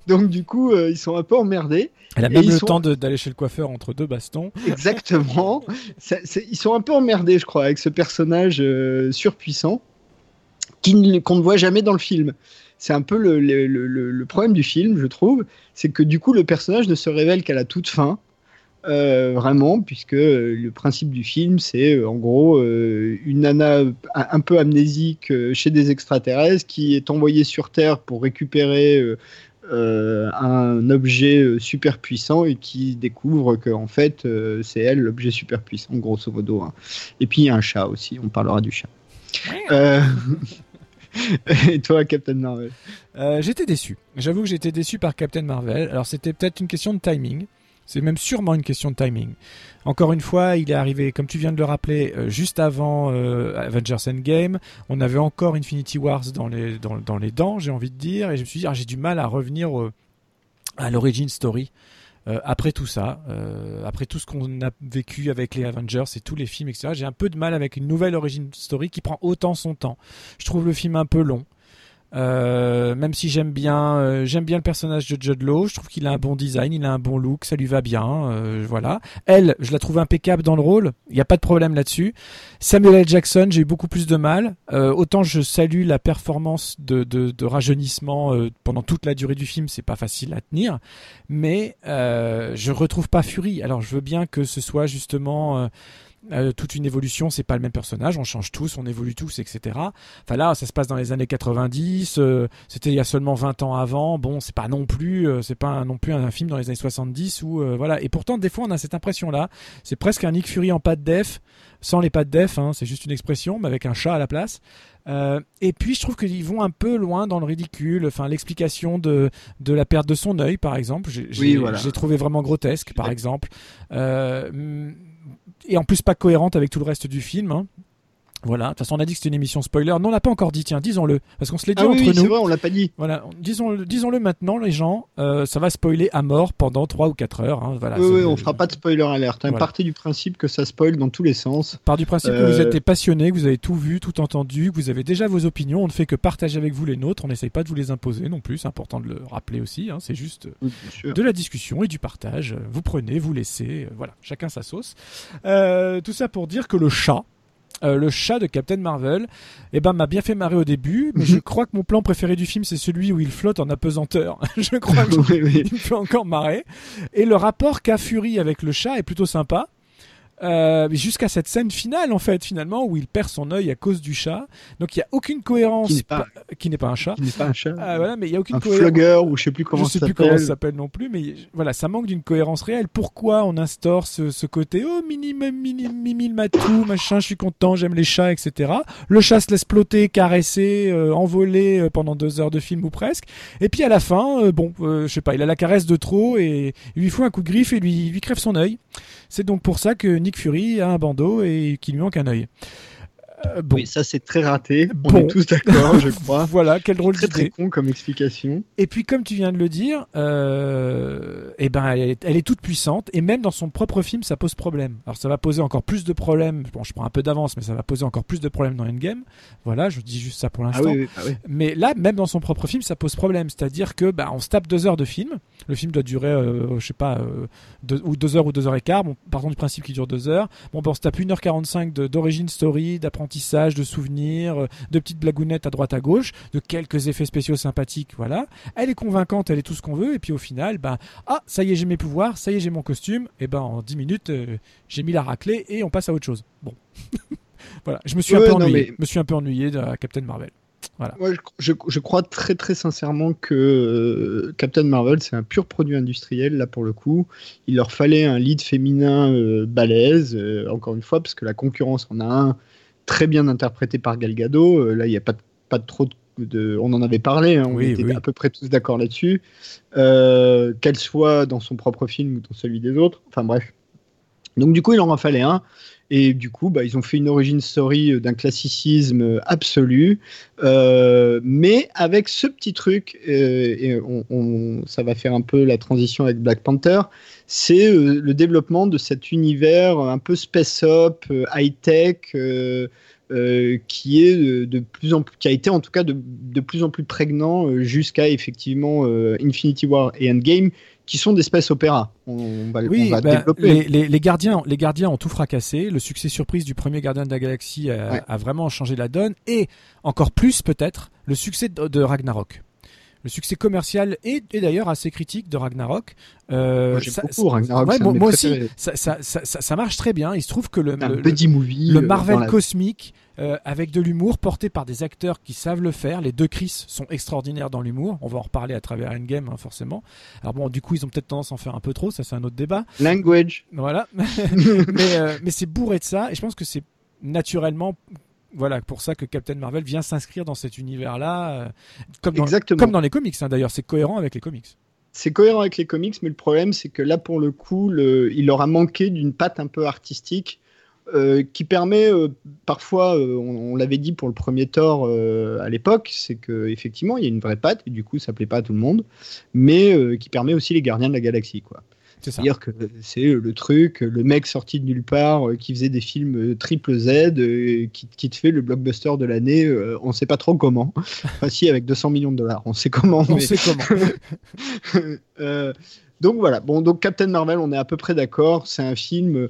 Speaker 1: donc du coup, ils sont un peu emmerdés.
Speaker 2: Elle a même le temps d'aller chez le coiffeur entre deux bastons.
Speaker 1: Exactement. *laughs* ils sont un peu emmerdés, je crois, avec ce personnage surpuissant qu'on ne voit jamais dans le film. C'est un peu le, problème du film, je trouve, c'est que du coup le personnage ne se révèle qu'à la toute fin, euh, vraiment, puisque le principe du film, c'est euh, en gros euh, une nana un, peu amnésique chez des extraterrestres qui est envoyée sur Terre pour récupérer un objet super puissant et qui découvre que en fait c'est elle l'objet super puissant, grosso modo. Hein. Et puis il y a un chat aussi, on parlera du chat. *laughs* Et toi, Captain Marvel
Speaker 2: euh, J'étais déçu. J'avoue que j'étais déçu par Captain Marvel. Alors c'était peut-être une question de timing. C'est même sûrement une question de timing. Encore une fois, il est arrivé, comme tu viens de le rappeler, euh, juste avant euh, Avengers Endgame. On avait encore Infinity Wars dans les, dans, les dents, j'ai envie de dire. Et je me suis dit, ah, j'ai du mal à revenir à l'origin story. Euh, après tout ça, euh, après tout ce qu'on a vécu avec les Avengers et tous les films, etc., j'ai un peu de mal avec une nouvelle origin story qui prend autant son temps. Je trouve le film un peu long. Euh, même si j'aime bien, euh, j'aime bien le personnage de Judd Law, je trouve qu'il a un bon design, il a un bon look, ça lui va bien, euh, voilà. Elle, je la trouve impeccable dans le rôle, il n'y a pas de problème là-dessus. Samuel L. Jackson, j'ai eu beaucoup plus de mal. autant je salue la performance de, de, de rajeunissement pendant toute la durée du film, c'est pas facile à tenir, mais je retrouve pas Fury. Alors je veux bien que ce soit justement euh, toute une évolution, c'est pas le même personnage, on change tous, on évolue tous, etc. Enfin là, ça se passe dans les années 90, euh, c'était il y a seulement 20 ans avant. Bon, c'est pas non plus, euh, c'est pas non plus un, film dans les années 70 où voilà. Et pourtant, des fois, on a cette impression-là. C'est presque un Nick Fury en pas de def, sans les pas de def, hein, c'est juste une expression, mais avec un chat à la place. et puis je trouve qu'ils vont un peu loin dans le ridicule. Enfin, l'explication de, de la perte de son œil, par exemple, j'ai oui, trouvé vraiment grotesque, par exemple. Euh, et en plus pas cohérente avec tout le reste du film. Hein. Voilà, de toute façon on a dit que c'était une émission spoiler. Non, on l'a pas encore dit, tiens, disons-le, parce qu'on se l'est dit
Speaker 1: ah
Speaker 2: entre
Speaker 1: oui,
Speaker 2: nous.
Speaker 1: vrai, on l'a pas dit.
Speaker 2: Voilà, disons-le, disons-le maintenant, les gens, euh, ça va spoiler à mort pendant 3 ou 4 heures. Hein, voilà,
Speaker 1: oui, oui, on fera pas de spoiler alerte. Hein, Partez du principe que ça spoil dans tous les sens.
Speaker 2: Part du principe que vous euh, êtes passionné, que vous avez tout vu, tout entendu, que vous avez déjà vos opinions. On ne fait que partager avec vous les nôtres. On n'essaye pas de vous les imposer non plus. C'est important de le rappeler aussi. Hein, c'est juste de la discussion et du partage. Vous prenez, vous laissez. Euh, voilà, chacun sa sauce. tout ça pour dire que le chat euh, le chat de Captain Marvel, eh ben m'a bien fait marrer au début, mais je *laughs* crois que mon plan préféré du film c'est celui où il flotte en apesanteur. *laughs* je crois qu'il me fait encore marrer. Et le rapport qu'a Fury avec le chat est plutôt sympa. Euh, jusqu'à cette scène finale en fait finalement où il perd son œil à cause du chat. Donc il y a aucune cohérence
Speaker 1: qui n'est pas,
Speaker 2: un chat.
Speaker 1: qui n'est pas un chat.
Speaker 2: Ah, voilà mais il y a aucune
Speaker 1: un
Speaker 2: cohérence.
Speaker 1: ou je sais plus comment
Speaker 2: je sais plus comment ça s'appelle non plus mais voilà ça manque d'une cohérence réelle. Pourquoi on instaure ce, ce côté oh minimum minimum mimil matou machin je suis content j'aime les chats etc le chat se laisse ploter caresser euh, envoler euh, pendant deux heures de film ou presque. Et puis à la fin bon je sais pas il a la caresse de trop et il lui fout un coup de griffe et lui lui crève son œil. C'est donc pour ça que Nick Fury a un bandeau et qu'il lui manque un œil.
Speaker 1: Euh, bon. Oui, ça c'est très raté. On est tous d'accord, je *laughs* crois.
Speaker 2: voilà, quel drôle
Speaker 1: d'idée. Très, très con comme explication.
Speaker 2: Et puis, comme tu viens de le dire, euh, eh ben, elle est, toute puissante et même dans son propre film, ça pose problème. Alors, ça va poser encore plus de problèmes. Bon, je prends un peu d'avance, mais ça va poser encore plus de problèmes dans Endgame. Voilà, je dis juste ça pour ah l'instant.
Speaker 1: Ah
Speaker 2: mais là, même dans son propre film, ça pose problème. C'est-à-dire que, bah, on se tape deux heures de film. Le film doit durer, euh, je sais pas, euh, deux, ou deux heures ou deux heures et quart. Bon, partons du principe qu'il dure deux heures. Bon, ben, on se tape 1h45 d'origine story, d'apprentissage de souvenirs, euh, de petites blagounettes à droite à gauche, de quelques effets spéciaux sympathiques, voilà. Elle est convaincante, elle est tout ce qu'on veut, et puis au final, ben, ah, ça y est, j'ai mes pouvoirs, ça y est, j'ai mon costume, et ben en 10 minutes, euh, j'ai mis la raclée et on passe à autre chose. Bon. *laughs* voilà, je me suis un peu ennuyé, me suis un peu ennuyé de Captain Marvel. Voilà.
Speaker 1: je, je, crois très très sincèrement que euh, Captain Marvel c'est un pur produit industriel là pour le coup. Il leur fallait un lead féminin balèze, encore une fois parce que la concurrence en a un très bien interprété par Gal Gadot. Euh, là, il n'y a pas, pas de trop de, on en avait parlé, hein, on était à peu près tous d'accord là-dessus. Euh, qu'elle soit dans son propre film ou dans celui des autres. Enfin bref. Donc du coup, il en fallait un. Et du coup, bah, ils ont fait une origin story euh, d'un classicisme absolu, mais avec ce petit truc, et ça va faire un peu la transition avec Black Panther, c'est euh, le développement de cet univers un peu space-up, euh, high-tech, euh, qui est de, a été en tout cas de, plus en plus prégnant jusqu'à effectivement Infinity War et Endgame, qui sont des space opéras.
Speaker 2: On, va, oui, bah, développer. Les, gardiens, les gardiens ont tout fracassé. Le succès surprise du premier Gardien de la Galaxie a, vraiment changé la donne, et encore plus peut-être le succès de Ragnarok le succès commercial et, d'ailleurs assez critique de Ragnarok.
Speaker 1: Euh, moi, beaucoup Ragnarok.
Speaker 2: moi, aussi, ça, ça, ça, marche très bien. Il se trouve que le,
Speaker 1: le, movie,
Speaker 2: le euh, Marvel cosmique, euh, avec de l'humour porté par des acteurs qui savent le faire. Les deux Chris sont extraordinaires dans l'humour. On va en reparler à travers Endgame, hein, forcément. Alors bon, du coup, ils ont peut-être tendance à en faire un peu trop. Ça, c'est un autre débat.
Speaker 1: Language.
Speaker 2: Voilà. *laughs* mais, mais c'est bourré de ça. Et je pense que c'est naturellement voilà, pour ça que Captain Marvel vient s'inscrire dans cet univers-là, euh, comme, dans, comme dans les comics. Hein, D'ailleurs, c'est cohérent avec les comics.
Speaker 1: C'est cohérent avec les comics, mais le problème, c'est que là, pour le coup, il leur a manqué d'une patte un peu artistique. Qui permet parfois, on, l'avait dit pour le premier Thor à l'époque, c'est que effectivement il y a une vraie patte et du coup ça plaît pas à tout le monde, mais qui permet aussi les Gardiens de la Galaxie quoi. C'est-à-dire que c'est le truc, le mec sorti de nulle part euh, qui faisait des films euh, triple Z, euh, qui, te fait le blockbuster de l'année, on ne sait pas trop comment. *laughs* Enfin, si, avec 200 millions de dollars, on sait comment.
Speaker 2: On sait comment. *laughs*
Speaker 1: donc voilà, bon, donc Captain Marvel, on est à peu près d'accord. C'est un film,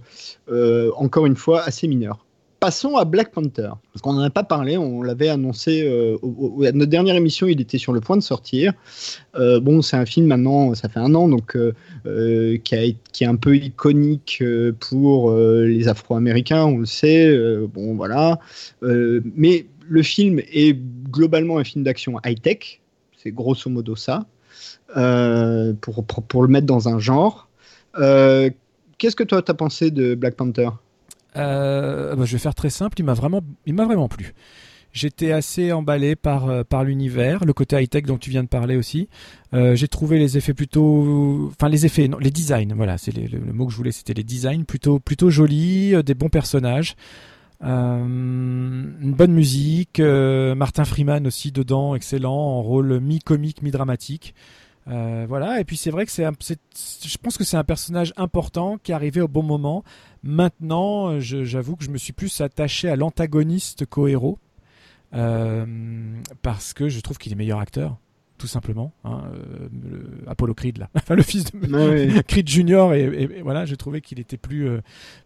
Speaker 1: encore une fois, assez mineur. Passons à Black Panther, parce qu'on n'en a pas parlé, on l'avait annoncé euh, à notre dernière émission, il était sur le point de sortir. Euh, bon, c'est un film maintenant, ça fait un an, donc euh, qui, est un peu iconique pour les Afro-Américains, on le sait. bon, voilà, mais le film est globalement un film d'action high-tech, c'est grosso modo ça, pour, pour, le mettre dans un genre. Qu'est-ce que toi, tu as pensé de Black Panther?
Speaker 2: Euh, bah, je vais faire très simple. Il m'a vraiment, vraiment plu. J'étais assez emballé par euh, par l'univers, le côté high tech dont tu viens de parler aussi. Euh, j'ai trouvé les effets plutôt, enfin les effets, non, les designs. Voilà, c'est le, mot que je voulais, c'était les designs plutôt plutôt jolis, des bons personnages. Une bonne musique, Martin Freeman aussi dedans, excellent, en rôle mi-comique, mi-dramatique. Euh, voilà, et puis c'est vrai que c'est, je pense que c'est un personnage important qui est arrivé au bon moment. Maintenant, j'avoue que je me suis plus attaché à l'antagoniste héros, euh, parce que je trouve qu'il est meilleur acteur tout simplement. Hein, euh, Apollo Creed, là, *laughs* enfin, le fils de *laughs* Creed Junior, et, voilà, j'ai trouvé qu'il était plus, euh,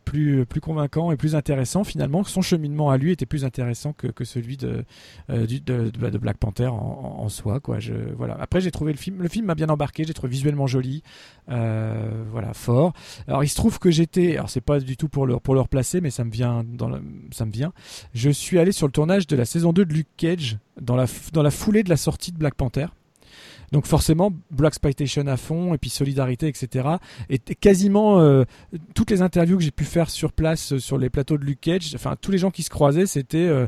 Speaker 2: plus, plus convaincant et plus intéressant finalement. Son cheminement à lui était plus intéressant que, que celui de, euh, de, de, Black Panther en, soi, quoi. Je, voilà. Après, j'ai trouvé le film, le film m'a bien embarqué, j'ai trouvé visuellement joli, voilà, fort. Alors, il se trouve que j'étais, alors c'est pas du tout pour le, pour le replacer, mais ça me vient dans ça me vient. Je suis allé sur le tournage de la saison 2 de Luke Cage dans la, dans la foulée de la sortie de Black Panther. Donc forcément, Black Exploitation à fond, et puis solidarité, etc. Et quasiment euh, toutes les interviews que j'ai pu faire sur place euh, sur les plateaux de Luke Cage, enfin tous les gens qui se croisaient, c'était euh,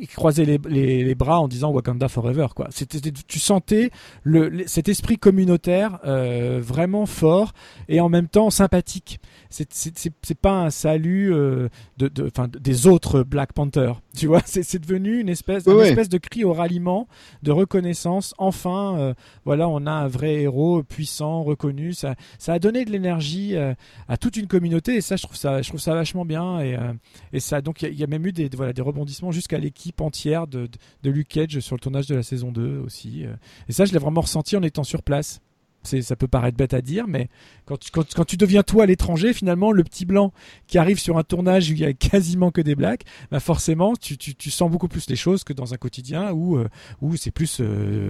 Speaker 2: ils croisaient les, les, bras en disant Wakanda Forever. Quoi. C'était, tu sentais le, cet esprit communautaire vraiment fort et en même temps sympathique. C'est, c'est, pas un salut de, de, des autres Black Panthers. *laughs* Tu vois, c'est, devenu une espèce, une espèce de cri au ralliement, de reconnaissance. Enfin, voilà, on a un vrai héros puissant, reconnu. Ça, ça a donné de l'énergie euh, à toute une communauté et ça, je trouve ça, je trouve ça vachement bien. Et, euh, ça, donc il y, a même eu des, voilà, des rebondissements jusqu'à l'équipe entière de, de, Luke Cage sur le tournage de la saison 2 aussi. Euh. Et ça, je l'ai vraiment ressenti en étant sur place ça peut paraître bête à dire, mais quand tu, quand, tu deviens toi à l'étranger, finalement, le petit blanc qui arrive sur un tournage où il y a quasiment que des blacks, bah forcément, tu, tu, tu sens beaucoup plus les choses que dans un quotidien où, où c'est plus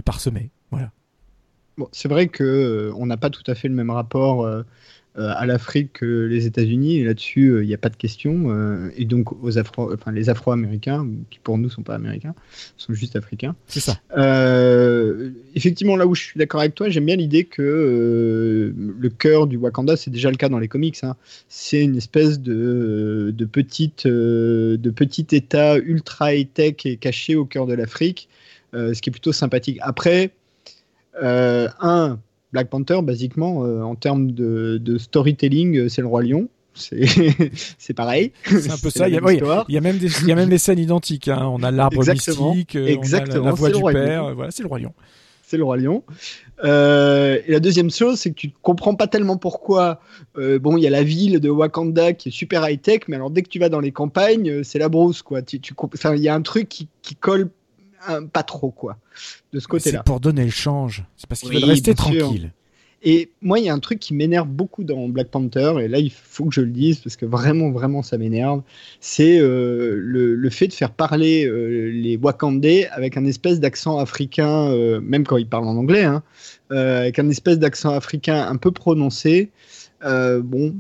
Speaker 2: parsemé. Voilà
Speaker 1: c'est vrai que euh, on n'a pas tout à fait le même rapport euh, euh, à l'Afrique que les États-Unis, et là-dessus, il n'y a pas de question. et donc, aux Afro, enfin, les Afro-Américains, qui pour nous ne sont pas américains, sont juste africains.
Speaker 2: C'est ça.
Speaker 1: effectivement, là où je suis d'accord avec toi, j'aime bien l'idée que le cœur du Wakanda, c'est déjà le cas dans les comics. Hein. C'est une espèce de, de, petite, de petit État ultra high-tech et caché au cœur de l'Afrique, ce qui est plutôt sympathique. Après, un, Black Panther, basiquement, euh, en termes de, storytelling, euh, c'est le Roi Lion. C'est *laughs* pareil.
Speaker 2: C'est un peu ça. Il y, a, il y, a, même des, il y a même des scènes identiques. Hein. On a l'arbre mystique, Exactement. On a la, voix du père. Voilà, c'est le Roi Lion.
Speaker 1: C'est le Roi Lion. et la deuxième chose, c'est que tu ne comprends pas tellement pourquoi. bon, il y a la ville de Wakanda qui est super high tech, mais alors dès que tu vas dans les campagnes, c'est la brousse, quoi. Tu, tu, il y a un truc qui, qui colle pas trop, quoi, de ce côté-là.
Speaker 2: C'est pour donner le change. C'est parce qu'ils veulent rester tranquille.
Speaker 1: Et moi, il y a un truc qui m'énerve beaucoup dans Black Panther, et là, il faut que je le dise, parce que vraiment, vraiment, ça m'énerve, c'est euh, le, fait de faire parler euh, les Wakandais avec un espèce d'accent africain, euh, même quand ils parlent en anglais, hein, avec un espèce d'accent africain un peu prononcé. bon,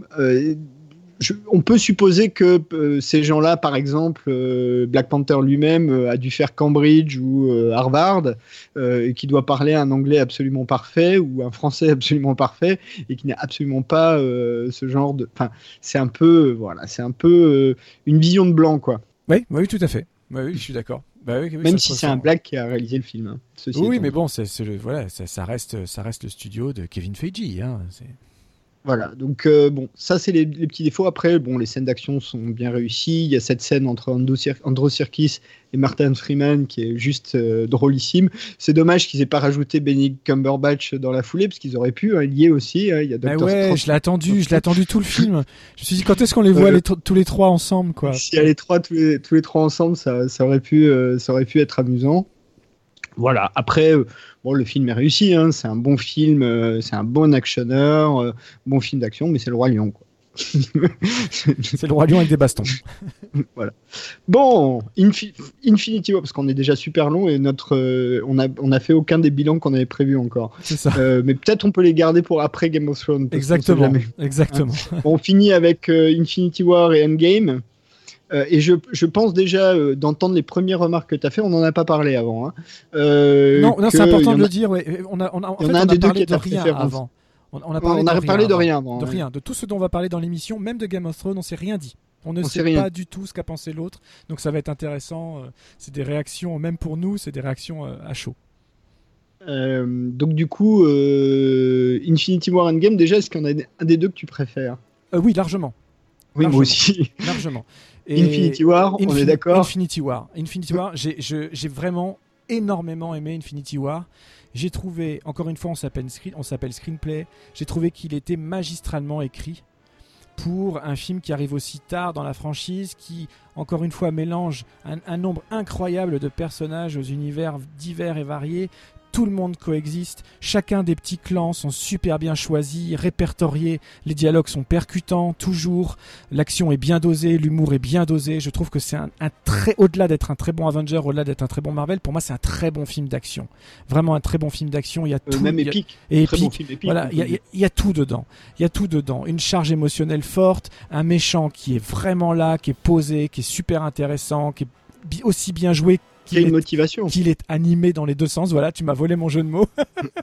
Speaker 1: on peut supposer que euh, ces gens-là, par exemple, euh, Black Panther lui-même euh, a dû faire Cambridge ou Harvard, et qui doit parler un anglais absolument parfait ou un français *laughs* absolument parfait, et qui n'a absolument pas ce genre de. Enfin, c'est un peu, voilà, c'est un peu une vision de blanc, quoi.
Speaker 2: Oui, oui, tout à fait. oui, je suis d'accord.
Speaker 1: Bah Même si c'est un black qui a réalisé le film. Hein,
Speaker 2: oui, mais bon, c'est, voilà, ça, reste, ça reste le studio de Kevin Feige. Hein,
Speaker 1: Voilà, donc euh, bon, ça c'est les, petits défauts. Après, bon, les scènes d'action sont bien réussies. Il y a cette scène entre Andrew, Serkis et Martin Freeman qui est juste euh, drôlissime. C'est dommage qu'ils aient pas rajouté Benny Cumberbatch dans la foulée parce qu'ils auraient pu hein, lier aussi. Hein. il y a
Speaker 2: bah ouais, je l'ai attendu, je l'ai attendu tout le film. Je me suis dit quand est-ce qu'on les voit tous les trois ensemble quoi?
Speaker 1: Si y a les trois tous les, tous les trois ensemble, ça, ça aurait pu euh, ça aurait pu être amusant. Voilà. Après, euh, bon, le film est réussi. Hein. c'est un bon film, euh, c'est un bon actionneur, euh, bon film d'action, mais c'est le roi lion. *laughs*
Speaker 2: c'est le roi lion avec des bastons. *laughs*
Speaker 1: voilà. Bon, Infinity War, parce qu'on est déjà super long et notre, on a, on a fait aucun des bilans qu'on avait prévus encore.
Speaker 2: C'est ça.
Speaker 1: mais peut-être on peut les garder pour après Game of Thrones.
Speaker 2: Exactement. Exactement.
Speaker 1: on finit avec Infinity War et Endgame. Euh, et je, je, pense déjà euh, d'entendre les premières remarques que tu as fait, on n'en a pas parlé avant. Hein.
Speaker 2: Euh, non, non c'est important de le dire. Ouais. On a, on a, en fait, on a parlé de rien avant. On, a parlé,
Speaker 1: on a
Speaker 2: de,
Speaker 1: parlé
Speaker 2: rien
Speaker 1: de rien
Speaker 2: avant. De rien. De tout ce dont on va parler dans l'émission, même de Game of Thrones, on s'est rien dit. On ne sait, pas du tout ce qu'a pensé l'autre. Donc ça va être intéressant. C'est des réactions, même pour nous, c'est des réactions à chaud.
Speaker 1: donc du coup, Infinity War Endgame, déjà, est-ce qu'il y en a un des deux que tu préfères?
Speaker 2: Oui, largement.
Speaker 1: Oui, moi aussi.
Speaker 2: largement.
Speaker 1: Infinity War, on est d'accord
Speaker 2: Infinity War. Infinity War, j'ai vraiment énormément aimé Infinity War. J'ai trouvé, encore une fois, on s'appelle on Screenplay, j'ai trouvé qu'il était magistralement écrit pour un film qui arrive aussi tard dans la franchise, qui, encore une fois, mélange un, un nombre incroyable de personnages aux univers divers et variés, tout le monde coexiste, chacun des petits clans sont super bien choisis, répertoriés, les dialogues sont percutants, toujours, l'action est bien dosée, l'humour est bien dosé, je trouve que c'est un, très, au-delà d'être un très bon Avenger, au-delà d'être un très bon Marvel, pour moi c'est un très bon film d'action. Vraiment un très bon film d'action, il y a euh, tout.
Speaker 1: même épique.
Speaker 2: Et épique. voilà, il y, a, tout dedans. Il y a tout dedans. Une charge émotionnelle forte, un méchant qui est vraiment là, qui est posé, qui est super intéressant, qui est aussi bien joué
Speaker 1: qu'il une motivation.
Speaker 2: Qu'il est animé dans les deux sens. Voilà, tu m'as volé mon jeu de mots.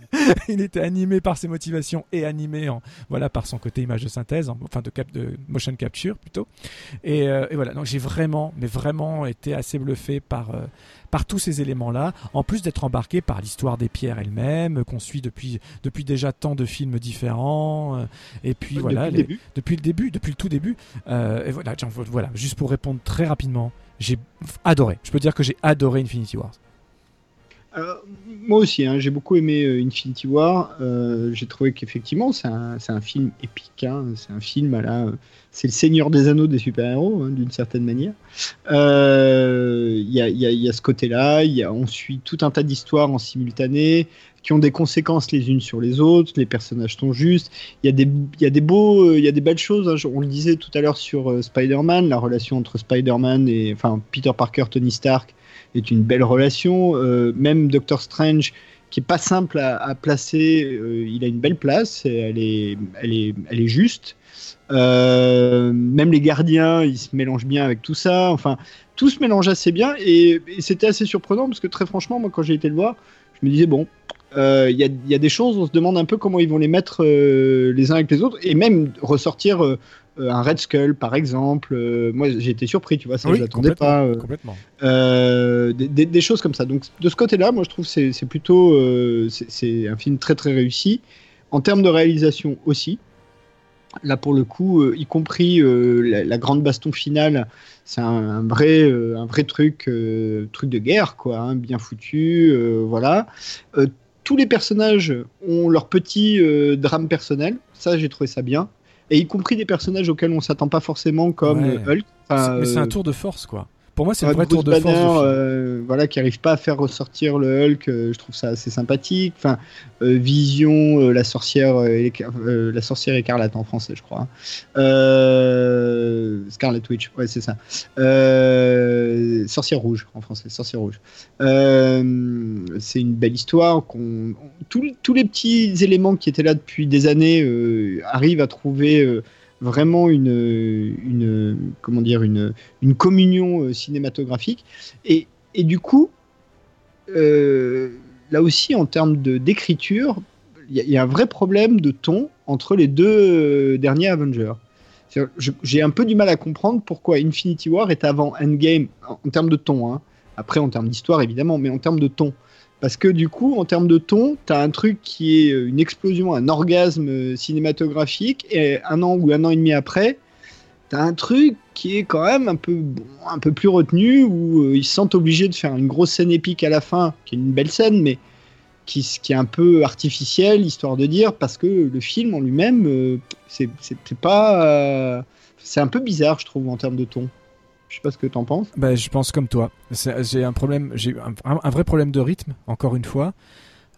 Speaker 2: *laughs* il était animé par ses motivations et animé en, voilà, par son côté image de synthèse, enfin de, cap, de motion capture plutôt. Et, euh, et voilà, donc j'ai vraiment, mais vraiment été assez bluffé par, euh, par tous ces éléments-là, en plus d'être embarqué par l'histoire des pierres elles-mêmes, qu'on suit depuis, depuis déjà tant de films différents. Euh, et puis voilà,
Speaker 1: depuis, le
Speaker 2: depuis, le début, depuis le tout début. et voilà, voilà, juste pour répondre très rapidement, j'ai adoré. Je peux dire que j'ai adoré Infinity Wars.
Speaker 1: moi aussi, hein, j'ai beaucoup aimé euh, Infinity War. Euh, j'ai trouvé qu'effectivement, c'est un, film épique. Hein. c'est un film la. C'est le Seigneur des Anneaux des super-héros, hein, d'une certaine manière. Euh, il y, a, ce côté-là. On suit tout un tas d'histoires en simultané qui ont des conséquences les unes sur les autres, les personnages sont justes, il y a des, il y a des beaux, euh, il y a des belles choses, hein. on le disait tout à l'heure sur euh, Spider-Man, la relation entre Spider-Man et, enfin, Peter Parker, Tony Stark est une belle relation, euh, même Doctor Strange, qui est pas simple à, placer, il a une belle place, elle est, elle est, elle est juste, même les gardiens, ils se mélangent bien avec tout ça, enfin, tout se mélange assez bien, et, et c'était assez surprenant, parce que très franchement, moi quand j'ai été le voir, je me disais, bon, il euh, y, y, a des choses, on se demande un peu comment ils vont les mettre euh, les uns avec les autres, et même ressortir euh, un Red Skull, par exemple. moi, j'ai été surpris, tu vois, ça, je l'attendais pas.
Speaker 2: complètement.
Speaker 1: Des, des, choses comme ça. Donc, de ce côté-là, moi, je trouve que c'est plutôt c'est un film très très réussi. En termes de réalisation aussi. Là, pour le coup, y compris la, grande baston finale, c'est un, vrai, un vrai truc, truc de guerre, quoi, hein, bien foutu, voilà tous les personnages ont leur petit euh, drame personnel. Ça, j'ai trouvé ça bien. Et y compris des personnages auxquels on s'attend pas forcément, comme Hulk.
Speaker 2: mais c'est un tour de force, quoi. Pour moi, c'est un vrai tour de force.
Speaker 1: Euh, voilà, qui arrive pas à faire ressortir le Hulk. Euh, je trouve ça assez sympathique. Enfin, euh, Vision, la sorcière, la sorcière écarlate en français, je crois. Scarlet Witch, ouais, c'est ça. sorcière rouge en français, sorcière rouge. c'est une belle histoire. Qu'on, tous les petits éléments qui étaient là depuis des années arrivent à trouver vraiment une, une comment dire une, une communion euh, cinématographique. Et, et, du coup euh, là aussi en termes d'écriture il y, a un vrai problème de ton entre les deux euh, derniers Avengers. J'ai un peu du mal à comprendre pourquoi Infinity War est avant Endgame en, termes de ton hein. après en termes d'histoire évidemment mais en termes de ton Parce que du coup, en termes de ton, tu as un truc qui est une explosion, un orgasme cinématographique, et un an ou un an et demi après, tu as un truc qui est quand même un peu, un peu plus retenu, où euh, ils se sentent obligés de faire une grosse scène épique à la fin, qui est une belle scène, mais qui, est un peu artificielle, histoire de dire, parce que le film en lui-même, euh, c'est pas. Euh, c'est un peu bizarre, je trouve, en termes de ton. Je sais pas ce que t'en penses.
Speaker 2: Bah, je pense comme toi. J'ai un problème, j'ai un, vrai problème de rythme, encore une fois.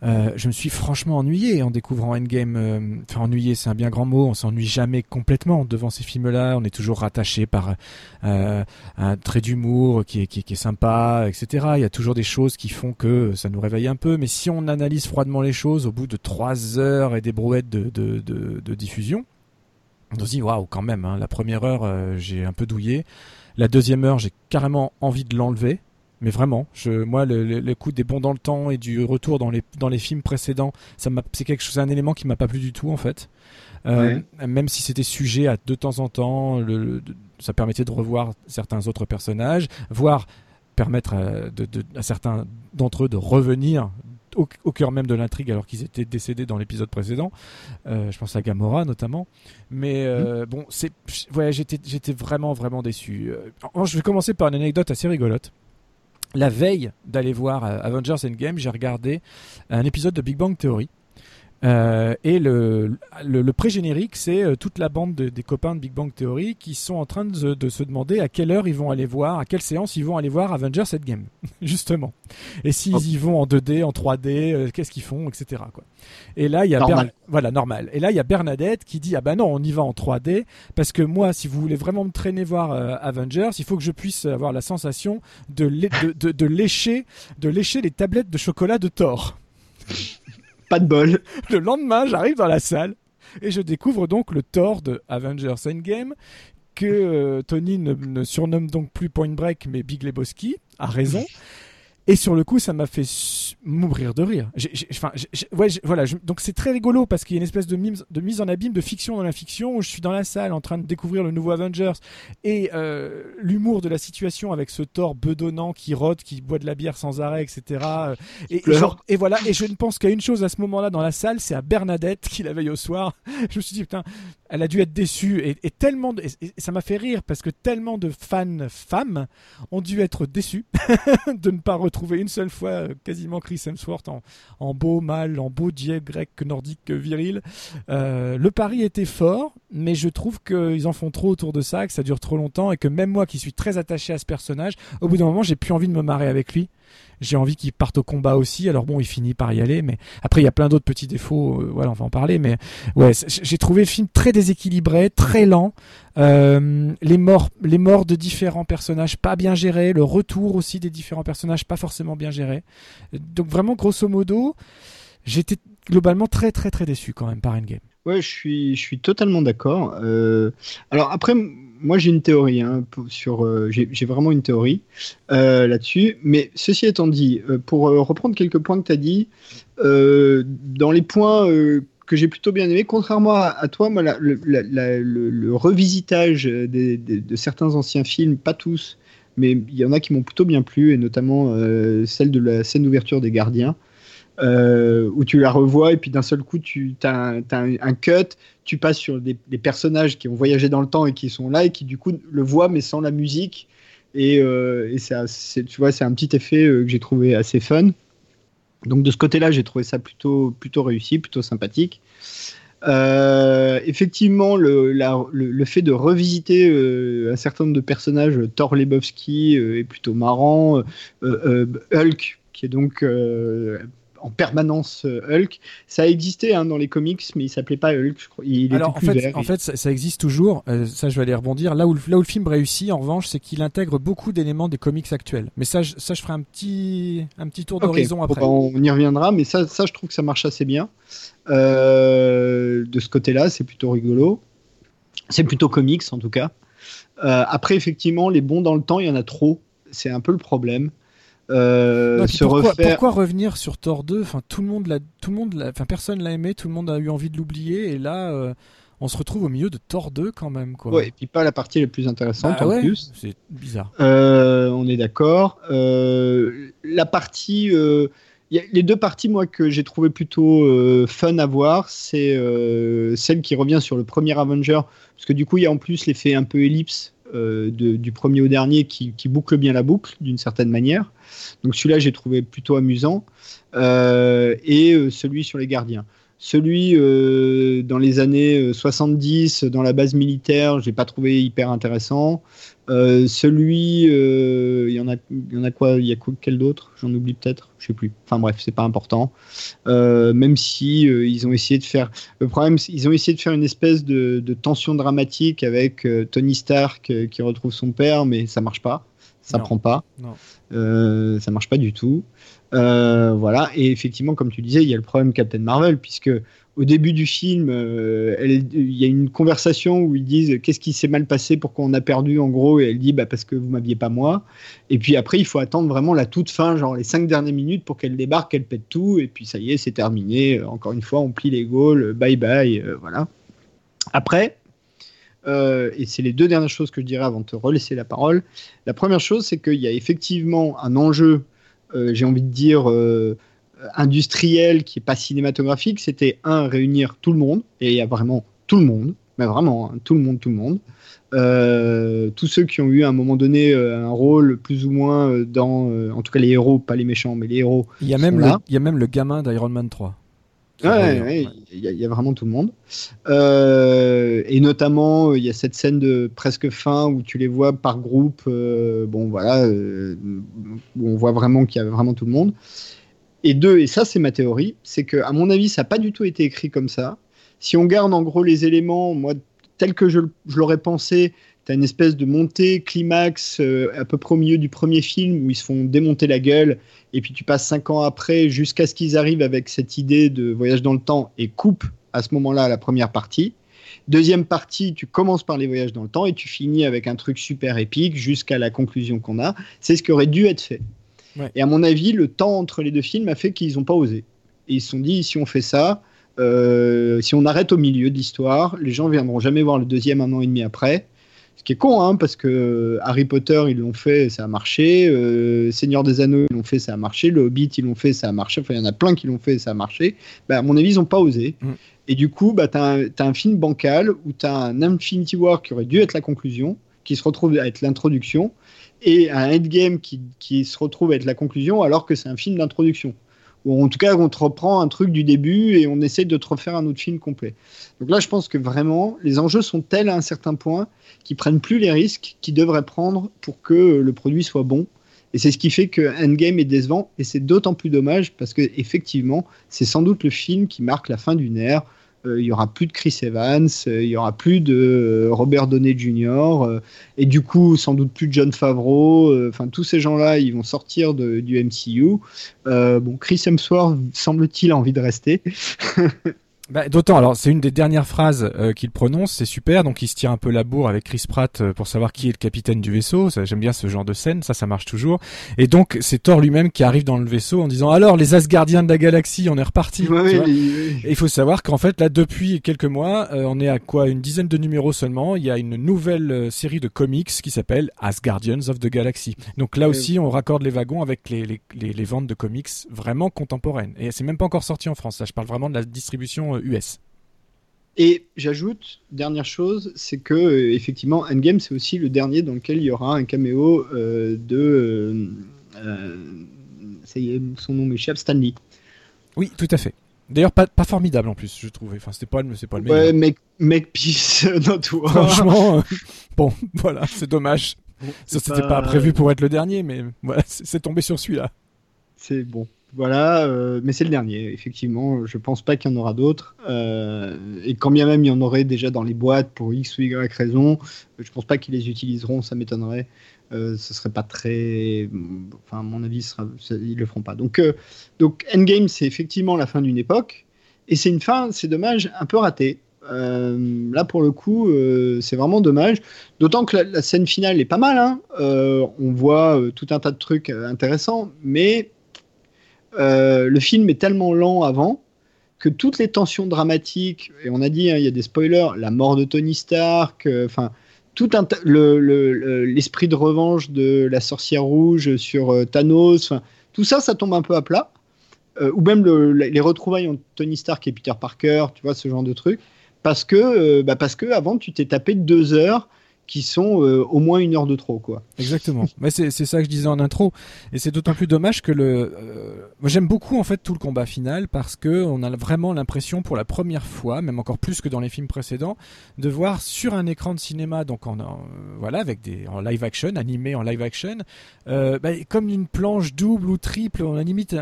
Speaker 2: Euh, je me suis franchement ennuyé en découvrant Endgame. Euh, enfin, ennuyé, c'est un bien grand mot. On s'ennuie jamais complètement devant ces films-là. On est toujours rattaché par euh, un trait d'humour qui est, qui, est, sympa, etc. Il y a toujours des choses qui font que ça nous réveille un peu. Mais si on analyse froidement les choses, au bout de trois heures et des brouettes de, de, de, diffusion, on se dit waouh, quand même. Hein, la première heure, j'ai un peu douillé. La deuxième heure, j'ai carrément envie de l'enlever mais vraiment, je, moi, le, le, coup des bons dans le temps et du retour dans les, dans les films précédents, ça m'a, c'est quelque chose, un élément qui m'a pas plu du tout en fait. Euh, Même si c'était sujet à de temps en temps, le, ça permettait de revoir certains autres personnages, voire permettre à, de, de, à certains d'entre eux de revenir au, au cœur même de l'intrigue alors qu'ils étaient décédés dans l'épisode précédent. Euh, je pense à Gamora notamment. Mais euh, mmh. bon, c'est, ouais, j'étais, j'étais vraiment, vraiment déçu. Euh, je vais commencer par une anecdote assez rigolote la veille d'aller voir Avengers Endgame, j'ai regardé un épisode de Big Bang Theory. Euh, et le, le, pré-générique, c'est euh, toute la bande des copains de Big Bang Theory qui sont en train de, se demander à quelle heure ils vont aller voir, à quelle séance ils vont aller voir Avengers Endgame, *laughs* justement. Et s'ils y vont en 2D, en 3D, qu'est-ce qu'ils font, etc. Quoi. Et là, il y a voilà normal. Et là, il y a Bernadette qui dit ah ben non, on y va en 3D parce que moi, si vous voulez vraiment me traîner voir Avengers, il faut que je puisse avoir la sensation de, de, de lécher, de lécher les tablettes de chocolat de Thor. *laughs*
Speaker 1: Pas de bol. *laughs*
Speaker 2: Le lendemain, j'arrive dans la salle et je découvre donc le Thor de Avengers Endgame que euh, Tony ne, surnomme donc plus Point Break mais Big Lebowski, a raison. Et sur le coup, ça m'a fait mourir de rire. Enfin, ouais, voilà. donc c'est très rigolo parce qu'il y a une espèce de, de, mise en abîme, de fiction dans la fiction où je suis dans la salle en train de découvrir le nouveau Avengers et euh, l'humour de la situation avec ce Thor bedonnant qui rôde, qui boit de la bière sans arrêt, etc. Euh, et, et, voilà. Et je ne pense qu'à une chose à ce moment-là dans la salle, c'est à Bernadette qui la veille au soir. Je me suis dit putain, elle a dû être déçue et, tellement ça m'a fait rire parce que tellement de fans femmes ont dû être déçus *laughs* de ne pas retrouver une seule fois euh, quasiment Chris Hemsworth en, en beau mâle, en beau dieu grec nordique viril. Euh, le pari était fort, mais je trouve qu'ils en font trop autour de ça, que ça dure trop longtemps et que même moi qui suis très attaché à ce personnage, au bout d'un moment j'ai plus envie de me marrer avec lui j'ai envie qu'il parte au combat aussi. Alors bon, il finit par y aller, mais après il y a plein d'autres petits défauts. Euh, voilà, on va en parler. Mais ouais, j'ai trouvé le film très déséquilibré, très lent. Euh, les morts, les morts de différents personnages pas bien gérés, le retour aussi des différents personnages pas forcément bien gérés. Donc vraiment, grosso modo, j'étais globalement très très très déçu quand même par Endgame.
Speaker 1: Ouais, je suis, je suis totalement d'accord. Euh, alors après, moi j'ai une théorie hein, sur, euh, j'ai vraiment une théorie euh, là-dessus. Mais ceci étant dit, euh, pour reprendre quelques points que tu as dit, dans les points que j'ai plutôt bien aimé, contrairement à, toi, le, revisitage de certains anciens films, pas tous, mais il y en a qui m'ont plutôt bien plu, et notamment celle de la scène d'ouverture des Gardiens. Où tu la revois et puis d'un seul coup tu as, un, cut, tu passes sur des, personnages qui ont voyagé dans le temps et qui sont là et qui du coup le voient mais sans la musique et, euh, tu vois c'est un petit effet euh, que j'ai trouvé assez fun. Donc de ce côté-là j'ai trouvé ça plutôt plutôt réussi, plutôt sympathique. effectivement, le, le, fait de revisiter un certain nombre de personnages, Thor Lebowski est plutôt marrant, Hulk qui est donc en permanence euh, Hulk. Ça a existé hein, dans les comics, mais il s'appelait pas Hulk. Je crois. Il
Speaker 2: Alors en fait, en fait, ça, existe toujours. Euh, ça, je vais aller rebondir. Là où, là où le film réussit, en revanche, c'est qu'il intègre beaucoup d'éléments des comics actuels. Mais ça, je, ça, je ferai un petit, un petit tour d'horizon après.
Speaker 1: on y reviendra, mais ça, ça, je trouve que ça marche assez bien. Euh, de ce côté-là, c'est plutôt rigolo. C'est plutôt comics en tout cas. après, effectivement, les bons dans le temps, il y en a trop. C'est un peu le problème.
Speaker 2: Euh, pourquoi, revenir sur Thor 2 Enfin, tout le monde l'a, tout le monde, enfin personne l'a aimé, tout le monde a eu envie de l'oublier, et là, euh, on se retrouve au milieu de Thor 2 quand même, quoi.
Speaker 1: Ouais, et puis pas la partie la plus intéressante bah en plus.
Speaker 2: C'est bizarre.
Speaker 1: Euh, on est d'accord. la partie, les deux parties, moi, que j'ai trouvé plutôt fun à voir, c'est celle qui revient sur le premier Avenger, parce que du coup, il y a en plus l'effet un peu ellipse du premier au dernier qui, boucle bien la boucle d'une certaine manière. Donc celui-là, j'ai trouvé plutôt amusant. et celui sur les gardiens. Celui euh, dans les années 70 euh, dans la base militaire, j'ai pas trouvé hyper intéressant. Euh, celui, il y en a, il y en a quoi? Il y a quel d'autre? J'en oublie peut-être, je sais plus. Enfin bref, c'est pas important. même si ils ont essayé de faire, le problème, ils ont essayé de faire une espèce de, de tension dramatique avec Tony Stark qui retrouve son père, mais ça marche pas, ça prend pas, non. ça marche pas du tout. Euh, voilà, et effectivement, comme tu disais, il y a le problème Captain Marvel, puisque au début du film, euh, il y a une conversation où ils disent qu'est-ce qui s'est mal passé, pourquoi on a perdu, en gros, et elle dit bah, parce que vous m'aviez pas moi. Et puis après, il faut attendre vraiment la toute fin, genre les cinq dernières minutes pour qu'elle débarque, qu'elle pète tout, et puis ça y est, c'est terminé. Encore une fois, on plie les Gaules, bye bye, euh, voilà. Après, et c'est les deux dernières choses que je dirais avant de te relaisser la parole. La première chose, c'est qu'il y a effectivement un enjeu euh, j'ai envie de dire, euh, industriel qui n'est pas cinématographique, c'était un, réunir tout le monde, et il y a vraiment tout le monde, mais vraiment hein, tout le monde, tout le monde. Euh, tous ceux qui ont eu à un moment donné un rôle plus ou moins dans, en tout cas les héros, pas les méchants, mais les héros.
Speaker 2: Il y a même, le, il y a même le gamin d'Iron Man 3.
Speaker 1: Ouais, il y, a vraiment tout le monde. Euh, et notamment, il y a cette scène de presque fin où tu les vois par groupe. Euh, bon, voilà, euh, où on voit vraiment qu'il y a vraiment tout le monde. Et deux, et ça c'est ma théorie, c'est que à mon avis, ça n'a pas du tout été écrit comme ça. Si on garde en gros les éléments, moi, tel que je, je l'aurais pensé, tu as une espèce de montée, climax, à peu près au milieu du premier film où ils se font démonter la gueule et puis tu passes cinq ans après jusqu'à ce qu'ils arrivent avec cette idée de voyage dans le temps et coupent à ce moment-là la première partie. Deuxième partie, tu commences par les voyages dans le temps et tu finis avec un truc super épique jusqu'à la conclusion qu'on a. C'est ce qui aurait dû être fait. Et à mon avis, le temps entre les deux films a fait qu'ils n'ont pas osé. Et ils se sont dit, si on fait ça, euh, si on arrête au milieu de l'histoire, les gens viendront jamais voir le deuxième un an et demi après. Ce qui est con, hein, parce que Harry Potter, ils l'ont fait, ça a marché. Euh, Seigneur des Anneaux, ils l'ont fait, ça a marché. Le Hobbit, ils l'ont fait, ça a marché. Enfin, il y en a plein qui l'ont fait, ça a marché. Bah, à mon avis, ils n'ont pas osé. Mm. Et du coup, bah, tu as, un film bancal où tu as un Infinity War qui aurait dû être la conclusion, qui se retrouve à être l'introduction, et un Endgame qui, qui se retrouve à être la conclusion, alors que c'est un film d'introduction ou en tout cas on te reprend un truc du début et on essaie de te refaire un autre film complet. Donc là, je pense que vraiment, les enjeux sont tels à un certain point qu'ils prennent plus les risques qu'ils devraient prendre pour que le produit soit bon. Et c'est ce qui fait que Endgame est décevant, et c'est d'autant plus dommage parce que effectivement, c'est sans doute le film qui marque la fin d'une ère. Euh, il y aura plus de Chris Evans, euh, il y aura plus de euh, Robert Downey Jr. et du coup sans doute plus de John Favreau. Enfin tous ces gens-là, ils vont sortir du MCU. bon, Chris Hemsworth semble-t-il a envie de rester. *laughs*
Speaker 2: Bah, D'autant, alors c'est une des dernières phrases euh, qu'il prononce, c'est super, donc il se tire un peu la bourre avec Chris Pratt euh, pour savoir qui est le capitaine du vaisseau, j'aime bien ce genre de scène, ça ça marche toujours, et donc c'est Thor lui-même qui arrive dans le vaisseau en disant alors les Asgardiens de la galaxie, on est reparti. et il faut savoir qu'en fait là depuis quelques mois, euh, on est à quoi une dizaine de numéros seulement, il y a une nouvelle série de comics qui s'appelle Asgardians of the Galaxy. Donc là aussi on raccorde les wagons avec les, les, les, les ventes de comics vraiment contemporaines, et c'est même pas encore sorti en France, là je parle vraiment de la distribution US.
Speaker 1: Et j'ajoute, dernière chose, c'est que euh, effectivement, Endgame, c'est aussi le dernier dans lequel il y aura un caméo euh, de. Euh, ça y est, son nom m'échappe, Stanley.
Speaker 2: Oui, tout à fait. D'ailleurs, pas, pas formidable en plus, je trouvais. Enfin, c'était pas, c'est pas le
Speaker 1: meilleur. Ouais, mec, mec peace, *laughs* toi.
Speaker 2: Franchement, bon, *laughs* voilà, c'est dommage. ça, c'était pas... pas... prévu pour être le dernier, mais voilà, c'est tombé sur celui-là.
Speaker 1: C'est bon. Voilà, euh, mais c'est le dernier, effectivement. Je pense pas qu'il y en aura d'autres. Euh, et quand bien même il y en aurait déjà dans les boîtes pour X ou Y raison, je pense pas qu'ils les utiliseront, ça m'étonnerait. Euh, ce serait pas très. Enfin, à mon avis, sera... ils le feront pas. Donc, donc Endgame, c'est effectivement la fin d'une époque. Et c'est une fin, c'est dommage, un peu ratée. là, pour le coup, c'est vraiment dommage. D'autant que la, scène finale est pas mal. Hein. on voit tout un tas de trucs intéressants, mais euh, le film est tellement lent avant que toutes les tensions dramatiques, et on a dit, hein, il y a des spoilers, la mort de Tony Stark, euh, enfin, tout l'esprit de revanche de la sorcière rouge sur euh, Thanos, tout ça, ça tombe un peu à plat. ou même les retrouvailles entre Tony Stark et Peter Parker, tu vois, ce genre de truc, parce que, bah parce que avant tu t'es tapé deux heures qui sont euh, au moins une heure de trop, quoi.
Speaker 2: Exactement. Mais c'est ça que je disais en intro, et c'est d'autant plus dommage que le. Euh, j'aime beaucoup en fait tout le combat final parce que on a vraiment l'impression pour la première fois, même encore plus que dans les films précédents, de voir sur un écran de cinéma, donc en, voilà, avec des en live action, animé en live action, euh, bah, comme une planche double ou triple. On a limite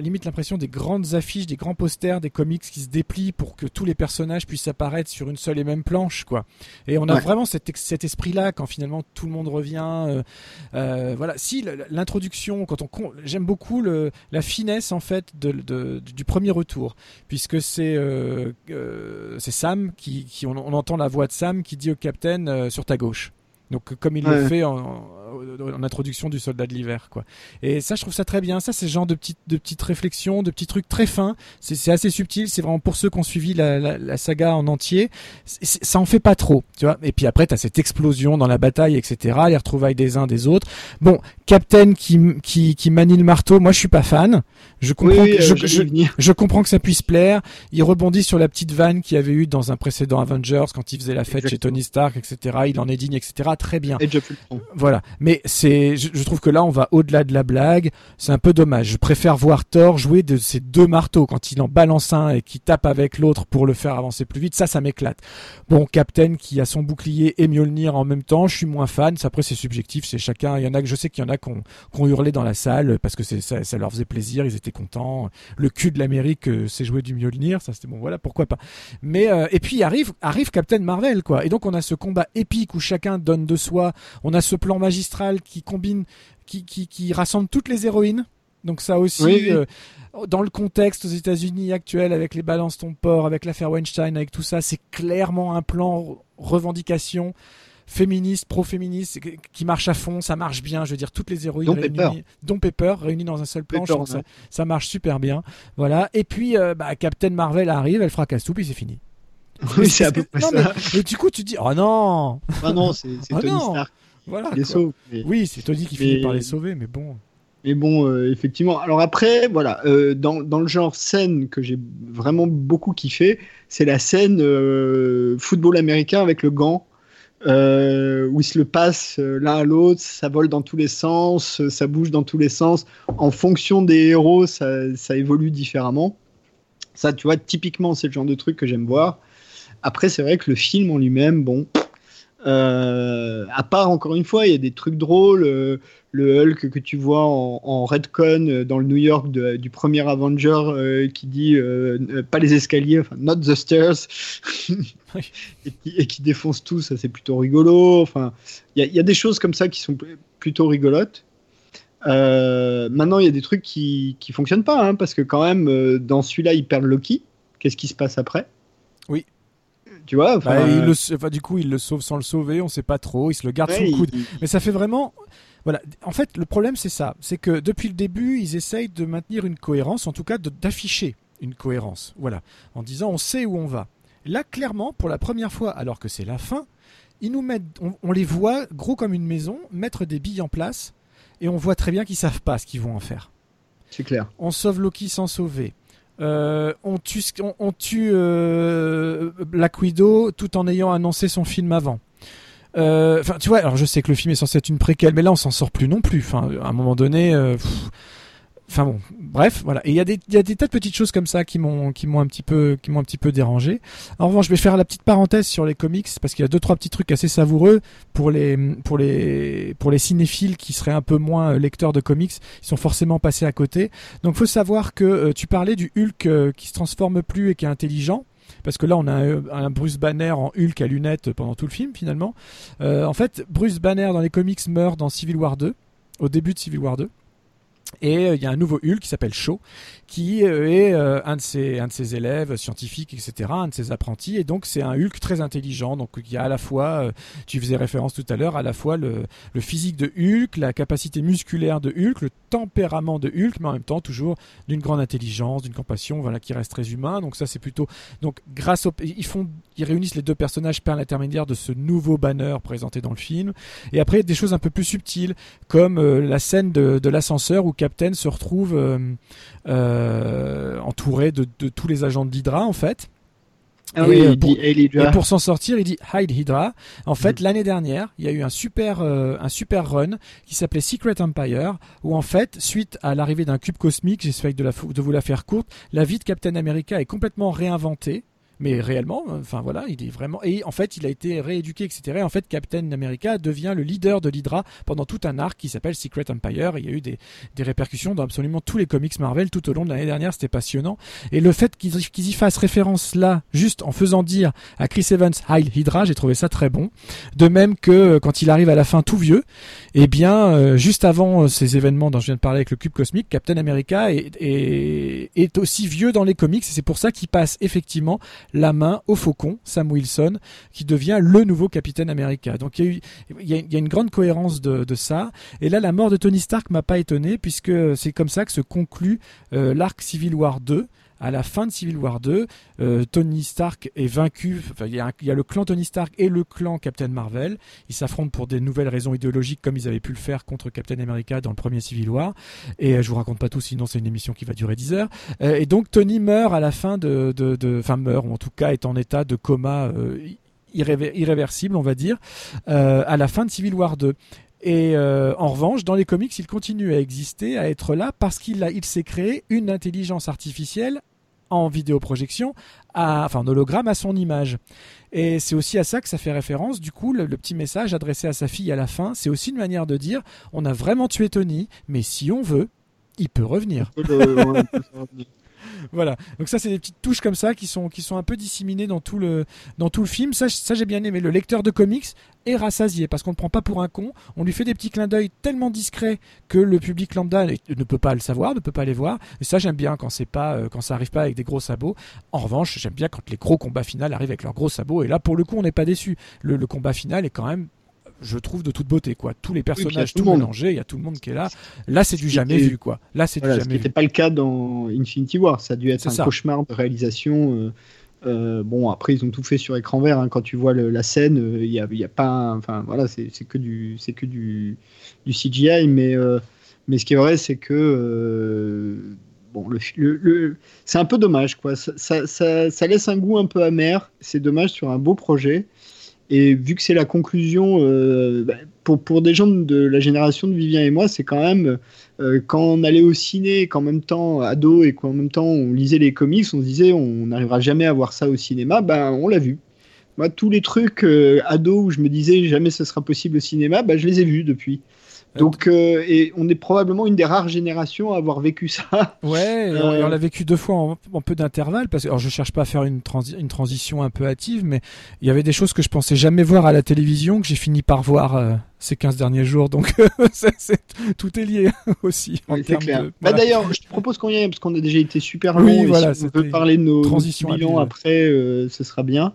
Speaker 2: limite l'impression des grandes affiches, des grands posters, des comics qui se déplient pour que tous les personnages puissent apparaître sur une seule et même planche, quoi. Et on a vraiment cette cet esprit-là quand finalement tout le monde revient. Euh, euh, voilà, si l'introduction, quand on j'aime beaucoup le, la finesse en fait de, du premier retour, puisque c'est euh, c'est Sam qui, qui on, entend la voix de Sam qui dit au capitaine sur ta gauche. Donc comme il le fait en, en, introduction du soldat de l'hiver quoi. Et ça je trouve ça très bien. Ça c'est ce genre de petites de petites réflexions, de petits trucs très fins. C'est assez subtil. C'est vraiment pour ceux qui ont suivi la, la, la saga en entier. ça en fait pas trop, tu vois. Et puis après t'as cette explosion dans la bataille, etc. Les retrouvailles des uns des autres. Bon, Captain qui qui, qui manie le marteau. Moi je suis pas fan. Je comprends, que, je, je, je, comprends que ça puisse plaire. Il rebondit sur la petite vanne qu'il avait eu dans un précédent Avengers quand il faisait la fête chez Tony Stark, etc. Il en est digne, etc. Très bien. Voilà. Mais c'est, je, trouve que là, on va au-delà de la blague. C'est un peu dommage. Je préfère voir Thor jouer de ces deux marteaux quand il en balance un et qui tape avec l'autre pour le faire avancer plus vite. Ça, ça m'éclate. Bon, Captain qui a son bouclier et Mjolnir en même temps, je suis moins fan. Après, c'est subjectif. C'est chacun. Il y en a que je sais qu'il y en a qui ont, hurlé dans la salle parce que ça, ça leur faisait plaisir. Ils étaient content. Le cul de l'Amérique, euh, c'est jouer du Mjolnir, ça c'était bon, voilà, pourquoi pas. Mais euh, et puis arrive arrive Captain Marvel quoi. Et donc on a ce combat épique où chacun donne de soi. On a ce plan magistral qui combine, qui qui, qui rassemble toutes les héroïnes. Donc ça aussi, euh, dans le contexte aux États-Unis actuel, avec les balances ton port, avec l'affaire Weinstein, avec tout ça, c'est clairement un plan revendication féministe, pro-féministe, qui marche à fond, ça marche bien. Je veux dire, toutes les héroïnes
Speaker 1: dont réunies,
Speaker 2: dont Pepper, réunies dans un seul plan, ça, ça, marche super bien. Voilà. Et puis, euh, bah, Captain Marvel arrive, elle fracasse tout, puis c'est fini. *laughs*
Speaker 1: Oui, c'est à peu près ça.
Speaker 2: Mais, du coup, tu dis, oh non
Speaker 1: Ah non, c'est *laughs* oh Tony Stark.
Speaker 2: Voilà. Les sauve, Oui, c'est Tony qui finit par les sauver, mais bon.
Speaker 1: Mais bon, euh, effectivement. Alors après, voilà, euh, dans, dans, le genre scène que j'ai vraiment beaucoup kiffé, c'est la scène football américain avec le gant euh, où ils se le passent euh, l'un à l'autre, ça vole dans tous les sens, euh, ça bouge dans tous les sens. En fonction des héros, ça, ça évolue différemment. Ça, tu vois, typiquement, c'est le genre de truc que j'aime voir. Après, c'est vrai que le film en lui-même, bon, euh, à part, encore une fois, il y a des trucs drôles. Euh, le Hulk que tu vois en, en Redcon euh, dans le New York du premier Avenger qui dit pas les escaliers, enfin not the stairs, *laughs* et, qui, défonce tout, ça c'est plutôt rigolo. Enfin, il y, y, a des choses comme ça qui sont plutôt rigolotes. maintenant, il y a des trucs qui, qui fonctionnent pas, hein, parce que quand même, dans celui-là, ils perdent Loki. Qu'est-ce qui se passe après?
Speaker 2: Oui
Speaker 1: tu vois.
Speaker 2: Bah, enfin, du coup, il le sauve sans le sauver, on sait pas trop, il se le garde sous le coude. Mais ça fait vraiment. Voilà. En fait, le problème, c'est ça. C'est que depuis le début, ils essayent de maintenir une cohérence, en tout cas d'afficher une cohérence. Voilà. En disant, on sait où on va. Là, clairement, pour la première fois, alors que c'est la fin, ils nous mettent, on, les voit gros comme une maison, mettre des billes en place, et on voit très bien qu'ils savent pas ce qu'ils vont en faire.
Speaker 1: C'est clair.
Speaker 2: On sauve Loki sans sauver. Euh, on tue, on, euh, Black Widow tout en ayant annoncé son film avant. Euh, enfin, tu vois, alors je sais que le film est censé être une préquelle, mais là on s'en sort plus non plus. Enfin, à un moment donné, Enfin bon, bref, voilà. Et il y, a des, tas de petites choses comme ça qui m'ont un petit peu dérangé. En revanche, je vais faire la petite parenthèse sur les comics parce qu'il y a deux trois petits trucs assez savoureux pour les cinéphiles qui seraient un peu moins lecteurs de comics. Ils sont forcément passés à côté. Donc, faut savoir que euh, tu parlais du Hulk euh, qui se transforme plus et qui est intelligent parce que là on a un, Bruce Banner en Hulk à lunettes pendant tout le film finalement. Euh, en fait, Bruce Banner dans les comics meurt dans Civil War 2, au début de Civil War 2. Et euh, il y a un nouveau Hulk qui s'appelle Shaw, qui euh, est euh, un, de ses, un de ses élèves scientifiques, etc., un de ses apprentis. Et donc c'est un Hulk très intelligent. Donc il a à la fois, tu faisais référence tout à l'heure, à la fois le, le, physique de Hulk, la capacité musculaire de Hulk, le tempérament de Hulk, mais en même temps toujours d'une grande intelligence, d'une compassion, voilà, qui reste très humain. Donc ça c'est plutôt, donc grâce au, ils font, ils réunissent les deux personnages par l'intermédiaire de ce nouveau banner présenté dans le film. Et après des choses un peu plus subtiles, comme la scène de, de l'ascenseur où Captain se retrouve entouré de, de, tous les agents d'Hydra en fait.
Speaker 1: Ah oui,
Speaker 2: et, pour,
Speaker 1: et
Speaker 2: pour s'en sortir, il dit hide Hydra. En fait, mm. l'année dernière, il y a eu un super, euh, un super run qui s'appelait Secret Empire, où en fait, suite à l'arrivée d'un cube cosmique, j'espère de, de vous la faire courte, la vie de Captain America est complètement réinventée mais réellement, enfin voilà, il est vraiment et en fait il a été rééduqué, etc. en fait, Captain America devient le leader de l'Hydra pendant tout un arc qui s'appelle Secret Empire. Il y a eu des, des, répercussions dans absolument tous les comics Marvel tout au long de l'année dernière, c'était passionnant. Et le fait qu'ils y fassent référence là, juste en faisant dire à Chris Evans Heil Hydra, j'ai trouvé ça très bon. De même que euh, quand il arrive à la fin tout vieux, eh bien, euh, juste avant euh, ces événements dont je viens de parler avec le cube cosmique, Captain America est, est, est aussi vieux dans les comics et c'est pour ça qu'il passe effectivement la main au faucon, Sam Wilson, qui devient le nouveau Capitaine America. Donc il y, a, une grande cohérence de, ça. Et là, la mort de Tony Stark m'a pas étonné, puisque c'est comme ça que se conclut euh, l'arc Civil War 2 à la fin de Civil War 2, euh, Tony Stark est vaincu. il, y a le clan Tony Stark et le clan Captain Marvel. Ils s'affrontent pour des nouvelles raisons idéologiques, comme ils avaient pu le faire contre Captain America dans le premier Civil War. Et euh, je vous raconte pas tout, sinon c'est une émission qui va durer 10 heures. Euh, et donc Tony meurt à la fin de, enfin meurt ou en tout cas est en état de coma. irréversible, on va dire, à la fin de Civil War 2. Et en revanche, dans les comics, il continue à exister, à être là, parce qu'il il s'est créé une intelligence artificielle en vidéoprojection, à, enfin en hologramme à son image. Et c'est aussi à ça que ça fait référence. Du coup, le, petit message adressé à sa fille à la fin, c'est aussi une manière de dire on a vraiment tué Tony, mais si on veut, il peut revenir. Voilà. Donc ça, c'est des petites touches comme ça qui sont, qui sont un peu disséminées dans tout le, dans tout le film. Ça, ça j'ai bien aimé. Le lecteur de comics est rassasié parce qu'on ne prend pas pour un con. On lui fait des petits clins d'œil tellement discrets que le public lambda ne peut pas le savoir, ne peut pas les voir. Et ça, j'aime bien quand c'est pas, euh, quand ça arrive pas avec des gros sabots. En revanche, j'aime bien quand les gros combats finaux arrivent avec leurs gros sabots. Et là, pour le coup, on n'est pas déçu. le combat final est quand même je trouve de toute beauté quoi. Tous les personnages tout, mélangés, il y a tout le monde qui est là. Là, c'est du jamais vu quoi. Là, c'est du jamais. Ce
Speaker 1: qui n'était pas le cas dans Infinity War. Ça a dû être un cauchemar de réalisation. Euh, euh, bon, après, ils ont tout fait sur écran vert. Hein. Quand tu vois la scène, euh, il n'y a, y a, pas. Enfin, voilà, c'est que du, c'est que du, du CGI. Mais, mais ce qui est vrai, c'est que bon, le, c'est un peu dommage, quoi. Ça, ça, ça, laisse un goût un peu amer. C'est dommage sur un beau projet. Et vu que c'est la conclusion, euh, bah, pour, pour des gens de la génération de Vivien et moi, c'est quand même euh, quand on allait au ciné, qu'en même temps ado et qu'en même temps on lisait les comics, on se disait on n'arrivera jamais à voir ça au cinéma, ben on l'a vu. Moi, tous les trucs euh, ado où je me disais jamais ce sera possible au cinéma, ben, je les ai vus depuis. Donc, euh, et on est probablement une des rares générations à avoir vécu ça.
Speaker 2: Ouais, et on, euh, l'a vécu deux fois en, peu d'intervalle. Parce que, alors, je cherche pas à faire une, une transition un peu hâtive, mais il y avait des choses que je pensais jamais voir à la télévision que j'ai fini par voir euh, ces 15 derniers jours. Donc, *laughs* tout est lié *laughs* aussi.
Speaker 1: Clair. Bah, D'ailleurs, je te propose qu'on y aille parce qu'on a déjà été super long. Oui, voilà, si on peut parler de nos transitions après, ce sera bien.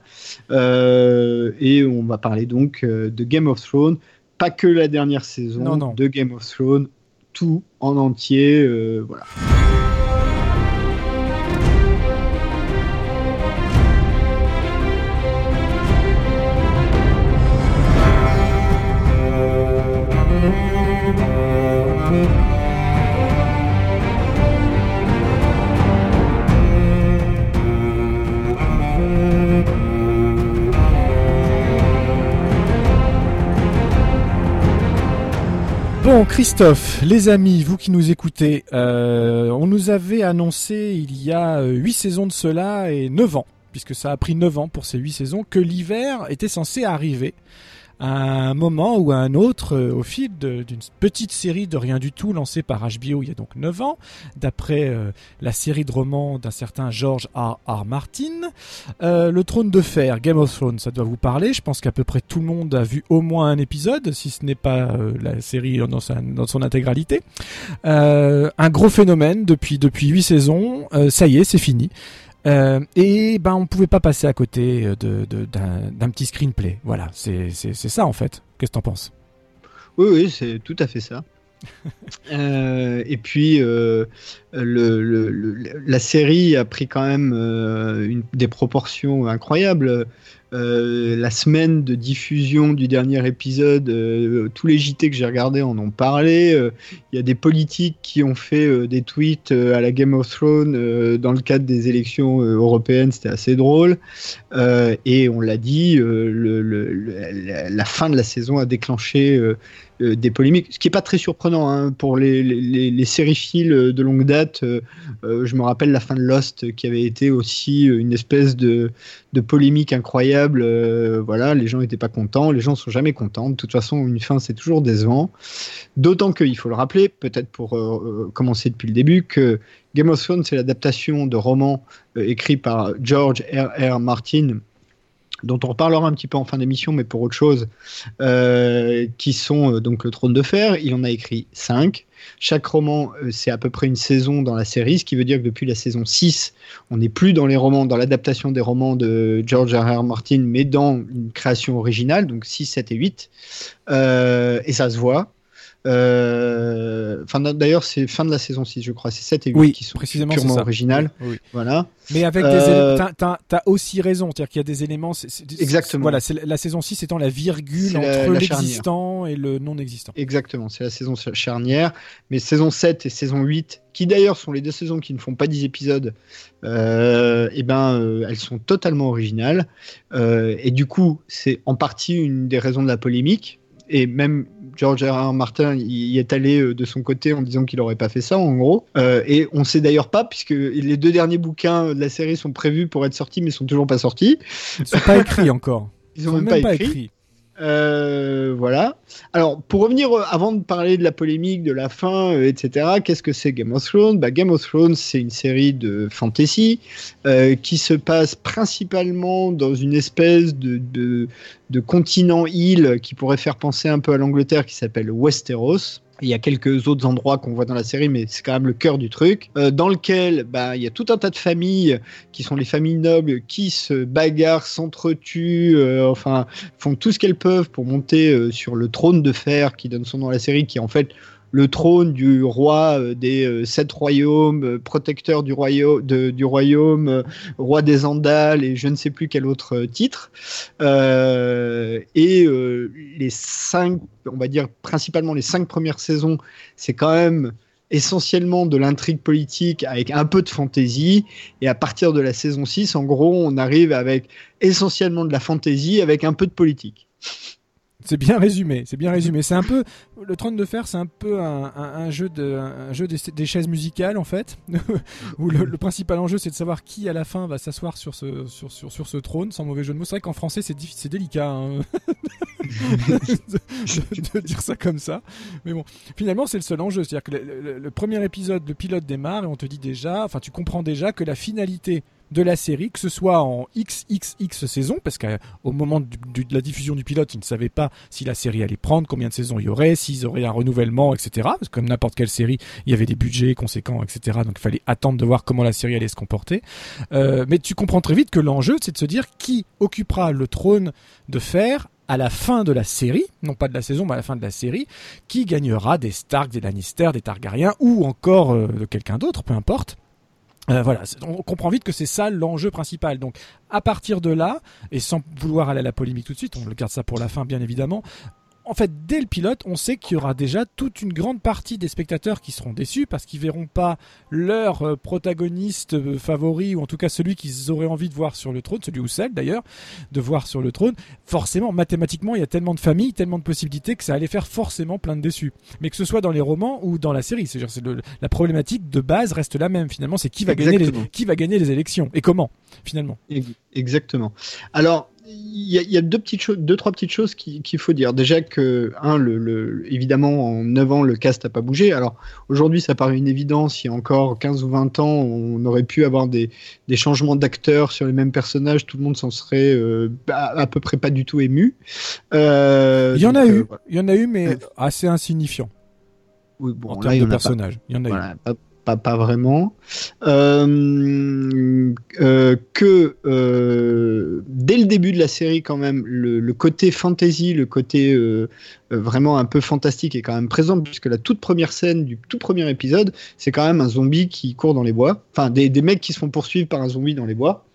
Speaker 1: et on va parler donc de Game of Thrones pas que la dernière saison de Game of Thrones, tout en entier. Euh, voilà.
Speaker 2: Bon, Christophe, les amis, vous qui nous écoutez, euh, on nous avait annoncé il y a euh, huit saisons de cela et neuf ans, puisque ça a pris neuf ans pour ces huit saisons, que l'hiver était censé arriver à un moment ou à un autre euh, au fil d'une petite série de rien du tout lancée par HBO il y a donc 9 ans, d'après euh, la série de romans d'un certain George R. R. Martin. Euh, le trône de fer, Game of Thrones, ça doit vous parler. Je pense qu'à peu près tout le monde a vu au moins un épisode, si ce n'est pas la série dans, son intégralité. un gros phénomène depuis depuis 8 saisons. ça y est, c'est fini. Euh, et ben on pouvait pas passer à côté euh, d'un de, petit screenplay. Voilà, c'est ça en fait. Qu'est-ce que t'en penses?
Speaker 1: Oui, oui, c'est tout à fait ça. *laughs* et puis, le, la série a pris quand même une, des proportions incroyables. Euh, la semaine de diffusion du dernier épisode, euh, tous les JT que j'ai regardés en ont parlé. Euh, il y a des politiques qui ont fait des tweets à la Game of Thrones dans le cadre des élections européennes, c'était assez drôle. et on l'a dit, la fin de la saison a déclenché euh, des polémiques, ce qui n'est pas très surprenant hein, pour les, les, les sériphiles de longue date. Euh, euh, je me rappelle la fin de Lost qui avait été aussi une espèce de, de polémique incroyable. voilà, les gens n'étaient pas contents, les gens sont jamais contents. De toute façon, une fin c'est toujours décevant. D'autant qu'il faut le rappeler, peut-être pour commencer depuis le début, que Game of Thrones c'est l'adaptation de romans écrits par George R. R. Martin dont on reparlera un petit peu en fin d'émission, mais pour autre chose, euh, qui sont euh, donc le Trône de Fer. Il en a écrit 5. Chaque roman, euh, c'est à peu près une saison dans la série, ce qui veut dire que depuis la saison 6, on n'est plus dans les romans, dans l'adaptation des romans de George R. R. Martin, mais dans une création originale, donc 6, 7 et 8. et ça se voit. Euh, enfin, d'ailleurs, c'est fin de la saison 6, je crois. C'est 7 et 8 qui sont précisément purement originales. Voilà.
Speaker 2: Mais avec des euh, t'as as aussi raison, c'est-à-dire qu'il y a des éléments.
Speaker 1: Exactement.
Speaker 2: Voilà, la saison 6 étant la virgule entre l'existant et le non existant.
Speaker 1: Exactement, c'est la saison charnière. Mais saison 7 et saison 8, qui d'ailleurs sont les deux saisons qui ne font pas 10 épisodes, euh, et eh ben, elles sont totalement originales. et du coup, c'est en partie une des raisons de la polémique et même George R. Martin y est allé euh, de son côté en disant qu'il n'aurait pas fait ça, en gros. Euh, et on ne sait d'ailleurs pas, puisque les deux derniers bouquins de la série sont prévus pour être sortis, mais sont toujours pas sortis.
Speaker 2: Ils ne sont pas écrits encore.
Speaker 1: Ils n'ont même, pas, écrit. Euh, voilà. Alors, pour revenir, euh, avant de parler de la polémique, de la fin, euh, etc., qu'est-ce que c'est Game of Thrones? Bah, Game of Thrones, c'est une série de fantasy qui se passe principalement dans une espèce de, continent-île qui pourrait faire penser un peu à l'Angleterre, qui s'appelle Westeros. Il y a quelques autres endroits qu'on voit dans la série, mais c'est quand même le cœur du truc, euh, dans lequel bah, il y a tout un tas de familles qui sont les familles nobles qui se bagarrent, s'entretuent, euh, enfin font tout ce qu'elles peuvent pour monter euh, sur le trône de fer qui donne son nom à la série, qui est en fait le trône du roi euh, des euh, sept royaumes, euh, protecteur du, royaume, roi des Andales et je ne sais plus quel autre titre. et les cinq, on va dire principalement les cinq premières saisons, c'est quand même essentiellement de l'intrigue politique avec un peu de fantaisie. Et à partir de la saison 6, en gros, on arrive avec essentiellement de la fantaisie avec un peu de politique.
Speaker 2: C'est bien résumé, c'est bien résumé. C'est un peu le trône de fer, c'est un peu un, jeu de un jeu des, chaises musicales en fait, *laughs* où le, principal enjeu c'est de savoir qui à la fin va s'asseoir sur ce sur, sur, sur, ce trône, sans mauvais jeu de mots. C'est vrai qu'en français c'est c'est délicat hein, *laughs* de, dire ça comme ça, mais bon, finalement c'est le seul enjeu, c'est-à-dire que le, le premier épisode, le pilote démarre et on te dit déjà, enfin tu comprends déjà que la finalité de la série, que ce soit en XXX saison, parce qu'au moment de la diffusion du pilote, ils ne savaient pas si la série allait prendre, combien de saisons il y aurait, s'ils auraient un renouvellement, etc. Parce que comme n'importe quelle série, il y avait des budgets conséquents, etc. Donc il fallait attendre de voir comment la série allait se comporter. Euh, mais tu comprends très vite que l'enjeu, c'est de se dire qui occupera le trône de fer à la fin de la série, non pas de la saison, mais à la fin de la série, qui gagnera des Stark, des Lannister, des Targaryens ou encore euh, quelqu'un d'autre, peu importe. Euh, voilà, on comprend vite que c'est ça l'enjeu principal. Donc, à partir de là, et sans vouloir aller à la polémique tout de suite, on le garde ça pour la fin, bien évidemment en fait, dès le pilote, on sait qu'il y aura déjà toute une grande partie des spectateurs qui seront déçus parce qu'ils verront pas leur euh, protagoniste euh, favori ou en tout cas celui qu'ils auraient envie de voir sur le trône, celui ou celle d'ailleurs, de voir sur le trône. Forcément, mathématiquement, il y a tellement de familles, tellement de possibilités que ça allait faire forcément plein de déçus. Mais que ce soit dans les romans ou dans la série, c'est la problématique de base reste la même finalement, c'est qui va gagner les, qui va gagner les élections et comment finalement.
Speaker 1: Exactement. Alors il y, a, deux petites choses, deux trois petites choses qu'il faut dire. Déjà que un, le, évidemment en 9 ans le cast n'a pas bougé. Alors aujourd'hui ça paraît une évidence. Il y a encore 15 ou 20 ans on aurait pu avoir des, des changements d'acteurs sur les mêmes personnages. Tout le monde s'en serait euh, à, peu près pas du tout ému.
Speaker 2: Euh, il y en a eu, euh, il y en a eu mais assez insignifiant. Oui, bon, en termes de personnages, il y en a eu
Speaker 1: pas, pas vraiment. Euh, euh, que euh, dès le début de la série, quand même, le, côté fantasy, le côté vraiment un peu fantastique est quand même présent, puisque la toute première scène du tout premier épisode, c'est quand même un zombie qui court dans les bois. Enfin, des, des mecs qui se font poursuivre par un zombie dans les bois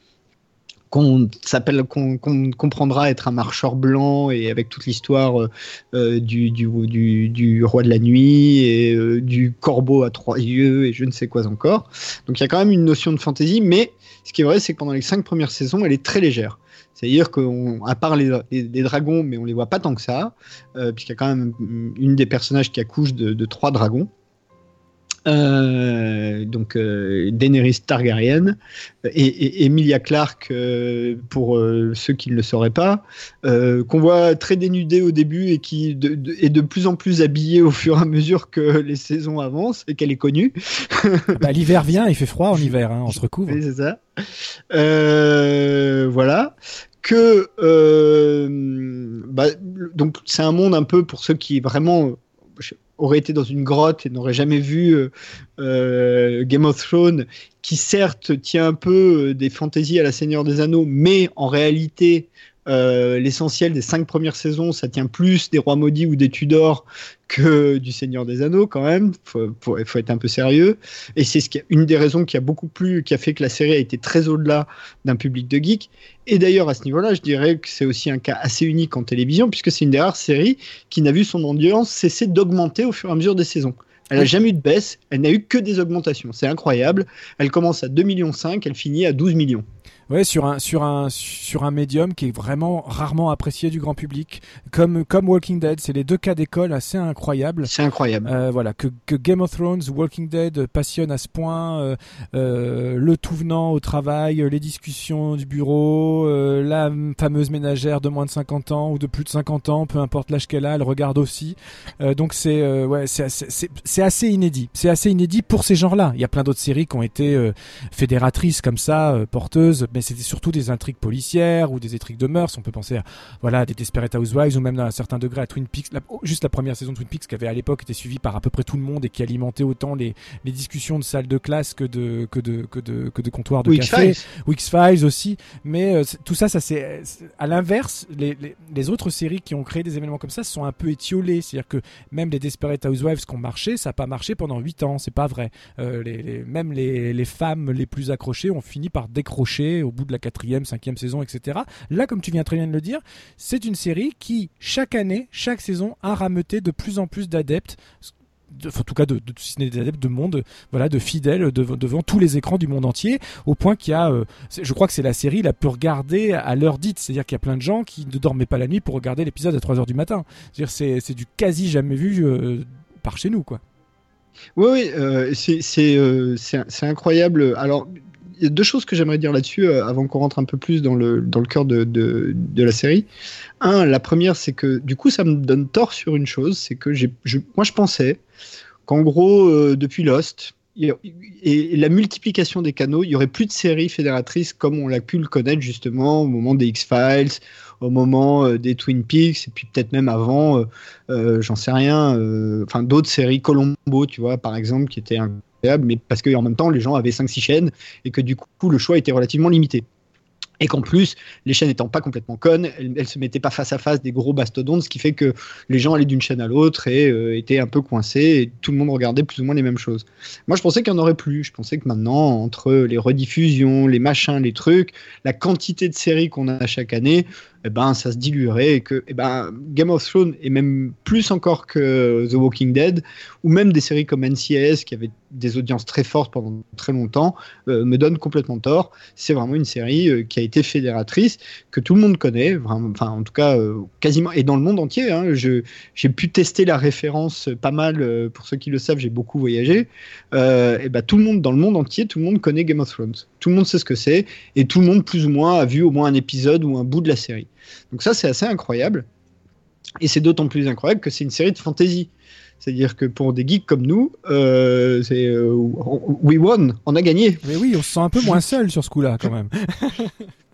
Speaker 1: qu'on s'appelle qu'on comprendra être un marcheur blanc et avec toute l'histoire euh, euh, du, roi de la nuit et euh, du corbeau à trois yeux et je ne sais quoi encore. Donc il y a quand même une notion de fantaisie, mais ce qui est vrai, c'est que pendant les cinq premières saisons, elle est très légère. C'est-à-dire qu'à part les, dragons, mais on les voit pas tant que ça, puisqu'il y a quand même une des personnages qui accouche de trois dragons. Euh, donc euh, Daenerys Targaryen et, Emilia Clarke euh, pour ceux qui ne le sauraient pas, qu'on voit très dénudée au début et qui est de plus en plus habillée au fur et à mesure que les saisons avancent et qu'elle est connue. *laughs*
Speaker 2: bah, l'hiver vient, il fait froid en hiver, hein, on se recouvre.
Speaker 1: c'est ça. voilà que bah, donc c'est un monde un peu pour ceux qui vraiment aurait été dans une grotte et n'aurait jamais vu euh, euh, Game of Thrones, qui certes tient un peu euh, des fantaisies à la Seigneur des Anneaux, mais en réalité l'essentiel des cinq premières saisons, ça tient plus des Rois Maudits ou des Tudors que du Seigneur des Anneaux quand même. Il faut, être un peu sérieux. Et c'est ce qui, une des raisons qui a beaucoup plu, qui a fait que la série a été très au-delà d'un public de geeks. Et d'ailleurs, à ce niveau-là, je dirais que c'est aussi un cas assez unique en télévision, puisque c'est une des rares séries qui n'a vu son audience cesser d'augmenter au fur et à mesure des saisons. Elle n'a jamais eu de baisse, elle n'a eu que des augmentations. C'est incroyable. Elle commence à 2,5 millions, elle finit à 12 millions.
Speaker 2: Ouais, sur un sur un sur un médium qui est vraiment rarement apprécié du grand public, comme comme Walking Dead, c'est les deux cas d'école assez incroyables.
Speaker 1: C'est incroyable.
Speaker 2: Euh, voilà, que, que, Game of Thrones, Walking Dead passionne à ce point, euh, euh, le tout venant au travail, les discussions du bureau, la fameuse ménagère de moins de 50 ans ou de plus de 50 ans, peu importe l'âge qu'elle a, elle regarde aussi. Donc c'est ouais, c'est c'est c'est assez inédit. C'est assez inédit pour ces genres-là. Il y a plein d'autres séries qui ont été fédératrices comme ça, porteuses, mais c'était surtout des intrigues policières ou des intrigues de mœurs. On peut penser à voilà des Desperate Housewives ou même à un certain degré à Twin Peaks. Oh, juste la première saison de Twin Peaks qui avait à l'époque été suivie par à peu près tout le monde et qui alimentait autant les, les discussions de salle de classe que de que de que de que de comptoirs de café. X Files aussi. Mais euh, tout ça, ça c'est à l'inverse. Les, les, les, autres séries qui ont créé des événements comme ça sont un peu étiolées. C'est-à-dire que même les Desperate Housewives qui ont marché, ça n'a pas marché pendant 8 ans. C'est pas vrai. Euh, les, même les, les femmes les plus accrochées ont fini par décrocher au bout de la quatrième, cinquième saison, etc. Là, comme tu viens très bien de le dire, c'est une série qui, chaque année, chaque saison, a rameuté de plus en plus d'adeptes. en tout cas de, de, des adeptes de monde, voilà, de fidèles devant tous les écrans du monde entier, au point qu'il y a, euh, je crois que c'est la série la plus regardée à l'heure dite, c'est-à-dire qu'il y a plein de gens qui ne dormaient pas la nuit pour regarder l'épisode à 3 heures du matin. C'est, c'est du quasi jamais vu euh, par chez nous, quoi.
Speaker 1: Oui, oui, euh, c'est incroyable. Alors, y a deux choses que j'aimerais dire là-dessus euh, avant qu'on rentre un peu plus dans le, cœur de, la série. Un, la première, c'est que du coup, ça me donne tort sur une chose, c'est que moi, je pensais qu'en gros, euh, depuis Lost, et la multiplication des canaux, il y aurait plus de séries fédératrices comme on l'a pu le connaître justement au moment des X-Files, au moment euh, des Twin Peaks, et puis peut-être même avant, j'en sais rien, enfin d'autres séries, Colombo, tu vois, par exemple, qui était un mais parce qu'en même temps, les gens avaient 5-6 chaînes et que du coup, le choix était relativement limité. Et qu'en plus, les chaînes n'étant pas complètement connes, elles, ne se mettaient pas face à face des gros mastodontes, ce qui fait que les gens allaient d'une chaîne à l'autre et euh, étaient un peu coincés et tout le monde regardait plus ou moins les mêmes choses. Moi, je pensais qu'il n'y en aurait plus. Je pensais que maintenant, entre les rediffusions, les machins, les trucs, la quantité de séries qu'on a chaque année, eh ben, ça se diluerait et que eh ben, Game of Thrones, et même plus encore que The Walking Dead, ou même des séries comme NCIS qui avaient des audiences très fortes pendant très longtemps, euh, me donne complètement tort. C'est vraiment une série euh, qui a été fédératrice, que tout le monde connaît, enfin en tout cas euh, quasiment, et dans le monde entier. Hein, j'ai pu tester la référence pas mal, pour ceux qui le savent, j'ai beaucoup voyagé. et ben, tout le monde, dans le monde entier, tout le monde connaît Game of Thrones. Tout le monde sait ce que c'est, et tout le monde plus ou moins a vu au moins un épisode ou un bout de la série. Donc ça, c'est assez incroyable. Et c'est d'autant plus incroyable que c'est une série de fantasy. C'est-à-dire que pour des geeks comme nous, euh, c'est euh, we won, on a gagné.
Speaker 2: Mais oui, on se sent un peu moins seul sur ce coup-là quand même. *laughs*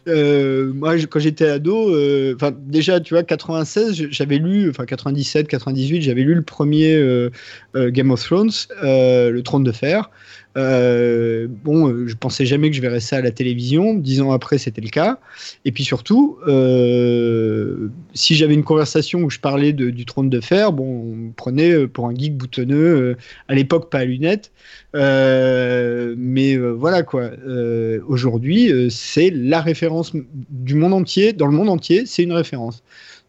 Speaker 1: Euh, moi, quand j'étais ado, enfin déjà, tu vois, 96, j'avais lu, enfin 97, 98, j'avais lu le premier Game of Thrones, le Trône de Fer. Euh, bon, euh, je pensais jamais que je verrais ça à la télévision. Dix ans après, c'était le cas. Et puis surtout, euh, si j'avais une conversation où je parlais du trône de fer, bon, on me prenait pour un geek boutonneux. à l'époque, pas à lunettes. mais voilà quoi. Aujourd'hui, c'est la référence du monde entier. Dans le monde entier, c'est une référence.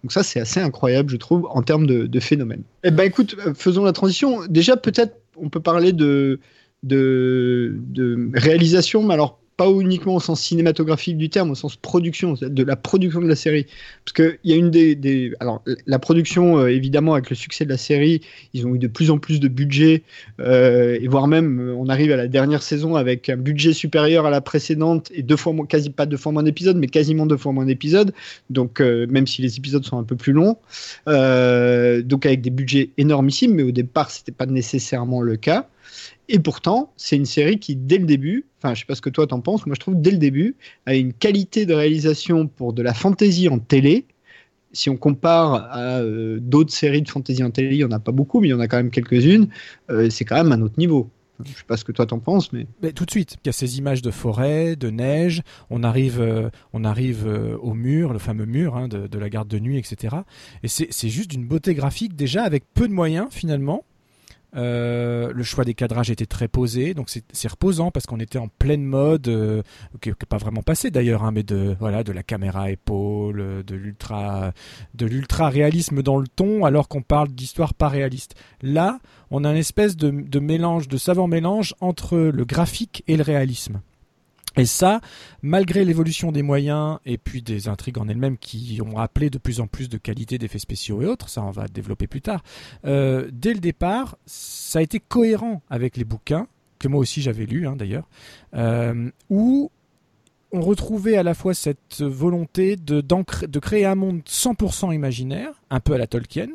Speaker 1: Donc ça, c'est assez incroyable, je trouve, en termes de, de phénomène. Eh ben, écoute, faisons la transition. Déjà, peut-être, on peut parler de, de, réalisation, mais alors pas uniquement au sens cinématographique du terme, au sens production, de la production de la série. Parce qu'il y a une des, des, Alors, la production, euh, évidemment, avec le succès de la série, ils ont eu de plus en plus de budget, euh, et voire même, euh, on arrive à la dernière saison avec un budget supérieur à la précédente, et deux fois moins, quasi pas deux fois moins d'épisodes, mais quasiment deux fois moins d'épisodes, donc même si les épisodes sont un peu plus longs, donc avec des budgets énormissimes, mais au départ, c'était pas nécessairement le cas. Et pourtant, c'est une série qui, dès le début, enfin, je sais pas ce que toi t'en penses, moi je trouve dès le début, a une qualité de réalisation pour de la fantasy en télé. Si on compare à euh, d'autres séries de fantasy en télé, il y en a pas beaucoup, mais il y en a quand même quelques-unes. Euh, c'est quand même un autre niveau. Je sais pas ce que toi t'en penses, mais...
Speaker 2: tout de suite, il y a ces images de forêt, de neige. On arrive, euh, on arrive au mur, le fameux mur hein, de, la garde de nuit, etc. Et c'est juste d'une beauté graphique déjà avec peu de moyens finalement. Euh, le choix des cadrages était très posé, donc c'est reposant parce qu'on était en pleine mode, euh, qui n'est pas vraiment passé d'ailleurs, hein, mais de voilà de la caméra épaule, de l'ultra de l'ultra réalisme dans le ton, alors qu'on parle d'histoire pas réaliste. Là, on a une espèce de, de mélange, de savant mélange entre le graphique et le réalisme. Et ça, malgré l'évolution des moyens et puis des intrigues en elles-mêmes qui ont rappelé de plus en plus de qualité d'effets spéciaux et autres, ça on va développer plus tard, euh, dès le départ, ça a été cohérent avec les bouquins, que moi aussi j'avais lus hein, d'ailleurs, euh, où on retrouvait à la fois cette volonté de, de créer un monde 100% imaginaire, un peu à la Tolkien,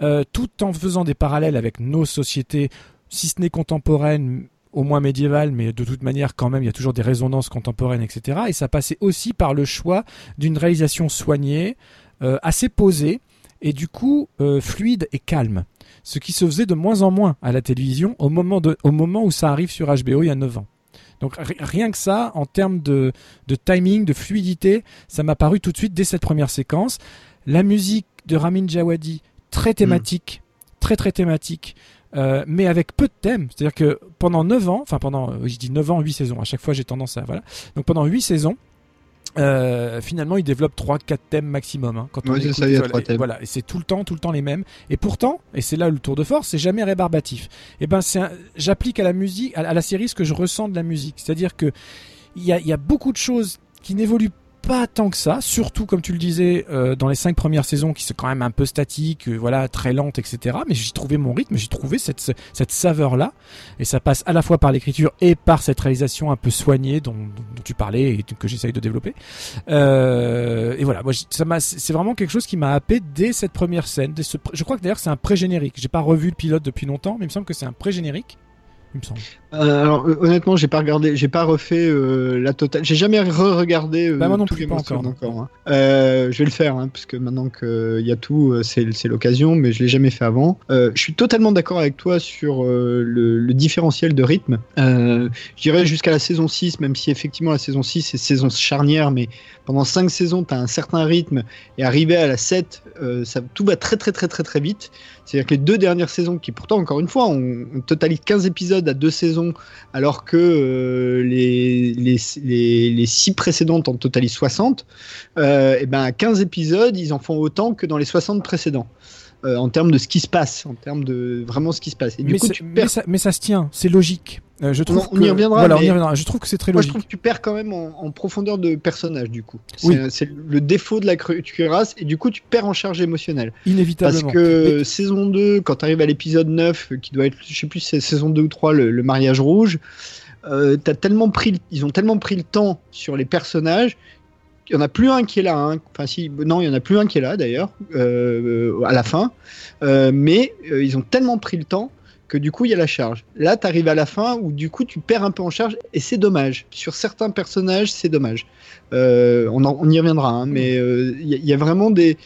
Speaker 2: euh, tout en faisant des parallèles avec nos sociétés, si ce n'est contemporaines, au moins médiéval, mais de toute manière, quand même, il y a toujours des résonances contemporaines, etc. Et ça passait aussi par le choix d'une réalisation soignée, euh, assez posée, et du coup euh, fluide et calme. Ce qui se faisait de moins en moins à la télévision au moment, de, au moment où ça arrive sur HBO il y a 9 ans. Donc rien que ça, en termes de, de timing, de fluidité, ça m'a paru tout de suite dès cette première séquence. La musique de Ramin Djawadi, très thématique, très très thématique. Euh, mais avec peu de thèmes. C'est-à-dire que pendant 9 ans, enfin pendant, euh, je dis 9 ans, 8 saisons, à chaque fois j'ai tendance à, voilà. Donc pendant 8 saisons, euh, finalement, il développe 3-4 thèmes maximum. Hein,
Speaker 1: quand on écoute, ça, y a voilà, thèmes.
Speaker 2: voilà, et c'est tout le temps, tout le temps les mêmes. Et pourtant, et c'est là le tour de force, c'est jamais rébarbatif. Et eh ben, c'est, j'applique à la musique, à, la série, ce que je ressens de la musique. C'est-à-dire que il y a, y a beaucoup de choses qui n'évoluent pas tant que ça, surtout comme tu le disais euh, dans les cinq premières saisons qui sont quand même un peu statiques, euh, voilà, très lentes, etc. Mais j'ai trouvé mon rythme, j'ai trouvé cette, cette saveur là, et ça passe à la fois par l'écriture et par cette réalisation un peu soignée dont, tu parlais et que j'essaye de développer. Euh, et voilà, moi, ça m'a, c'est vraiment quelque chose qui m'a happé dès cette première scène. Ce, je crois que d'ailleurs c'est un pré-générique. J'ai pas revu le pilote depuis longtemps, mais il me semble que c'est un pré-générique. Il me semble.
Speaker 1: Euh, alors euh, honnêtement, j'ai pas regardé, j'ai pas refait euh, la totale. J'ai jamais re-regardé
Speaker 2: bah, moi non plus, pas encore.
Speaker 1: hein. je vais le faire, hein, puisque maintenant qu'il y a tout, c'est l'occasion, mais je l'ai jamais fait avant. je suis totalement d'accord avec toi sur le, le, différentiel de rythme. je dirais jusqu'à la saison 6, même si effectivement la saison 6 c'est saison charnière, mais pendant 5 saisons, tu as un certain rythme, et arrivé à la 7, ça, tout va très très très très très vite. C'est-à-dire que les deux dernières saisons, qui pourtant, encore une fois, on, on totalise 15 épisodes à deux saisons alors que euh, les, six précédentes en totalisent 60, et ben à 15 épisodes, ils en font autant que dans les 60 précédents. Euh, en termes de ce qui se passe, en termes de vraiment ce qui se passe.
Speaker 2: mais, ça, se tient, c'est logique. Euh, je trouve
Speaker 1: on, y reviendra,
Speaker 2: Je trouve que c'est très logique.
Speaker 1: Moi, je trouve que tu perds quand même en, profondeur de personnage, du coup. C'est le défaut de la cuirasse, et du coup, tu perds en charge émotionnelle.
Speaker 2: Inévitablement.
Speaker 1: Parce que saison 2, quand tu arrives à l'épisode 9, qui doit être, je sais plus si c'est saison 2 ou 3, le, mariage rouge, euh, as tellement pris, ils ont tellement pris le temps sur les personnages il y en a plus un qui est là. Hein. Enfin, si, non, il y en a plus un qui est là d'ailleurs euh, à la fin. Euh, mais euh, ils ont tellement pris le temps que du coup il y a la charge. Là, tu arrives à la fin où du coup tu perds un peu en charge et c'est dommage. Sur certains personnages, c'est dommage. On, y reviendra, hein, mais il y, a vraiment des.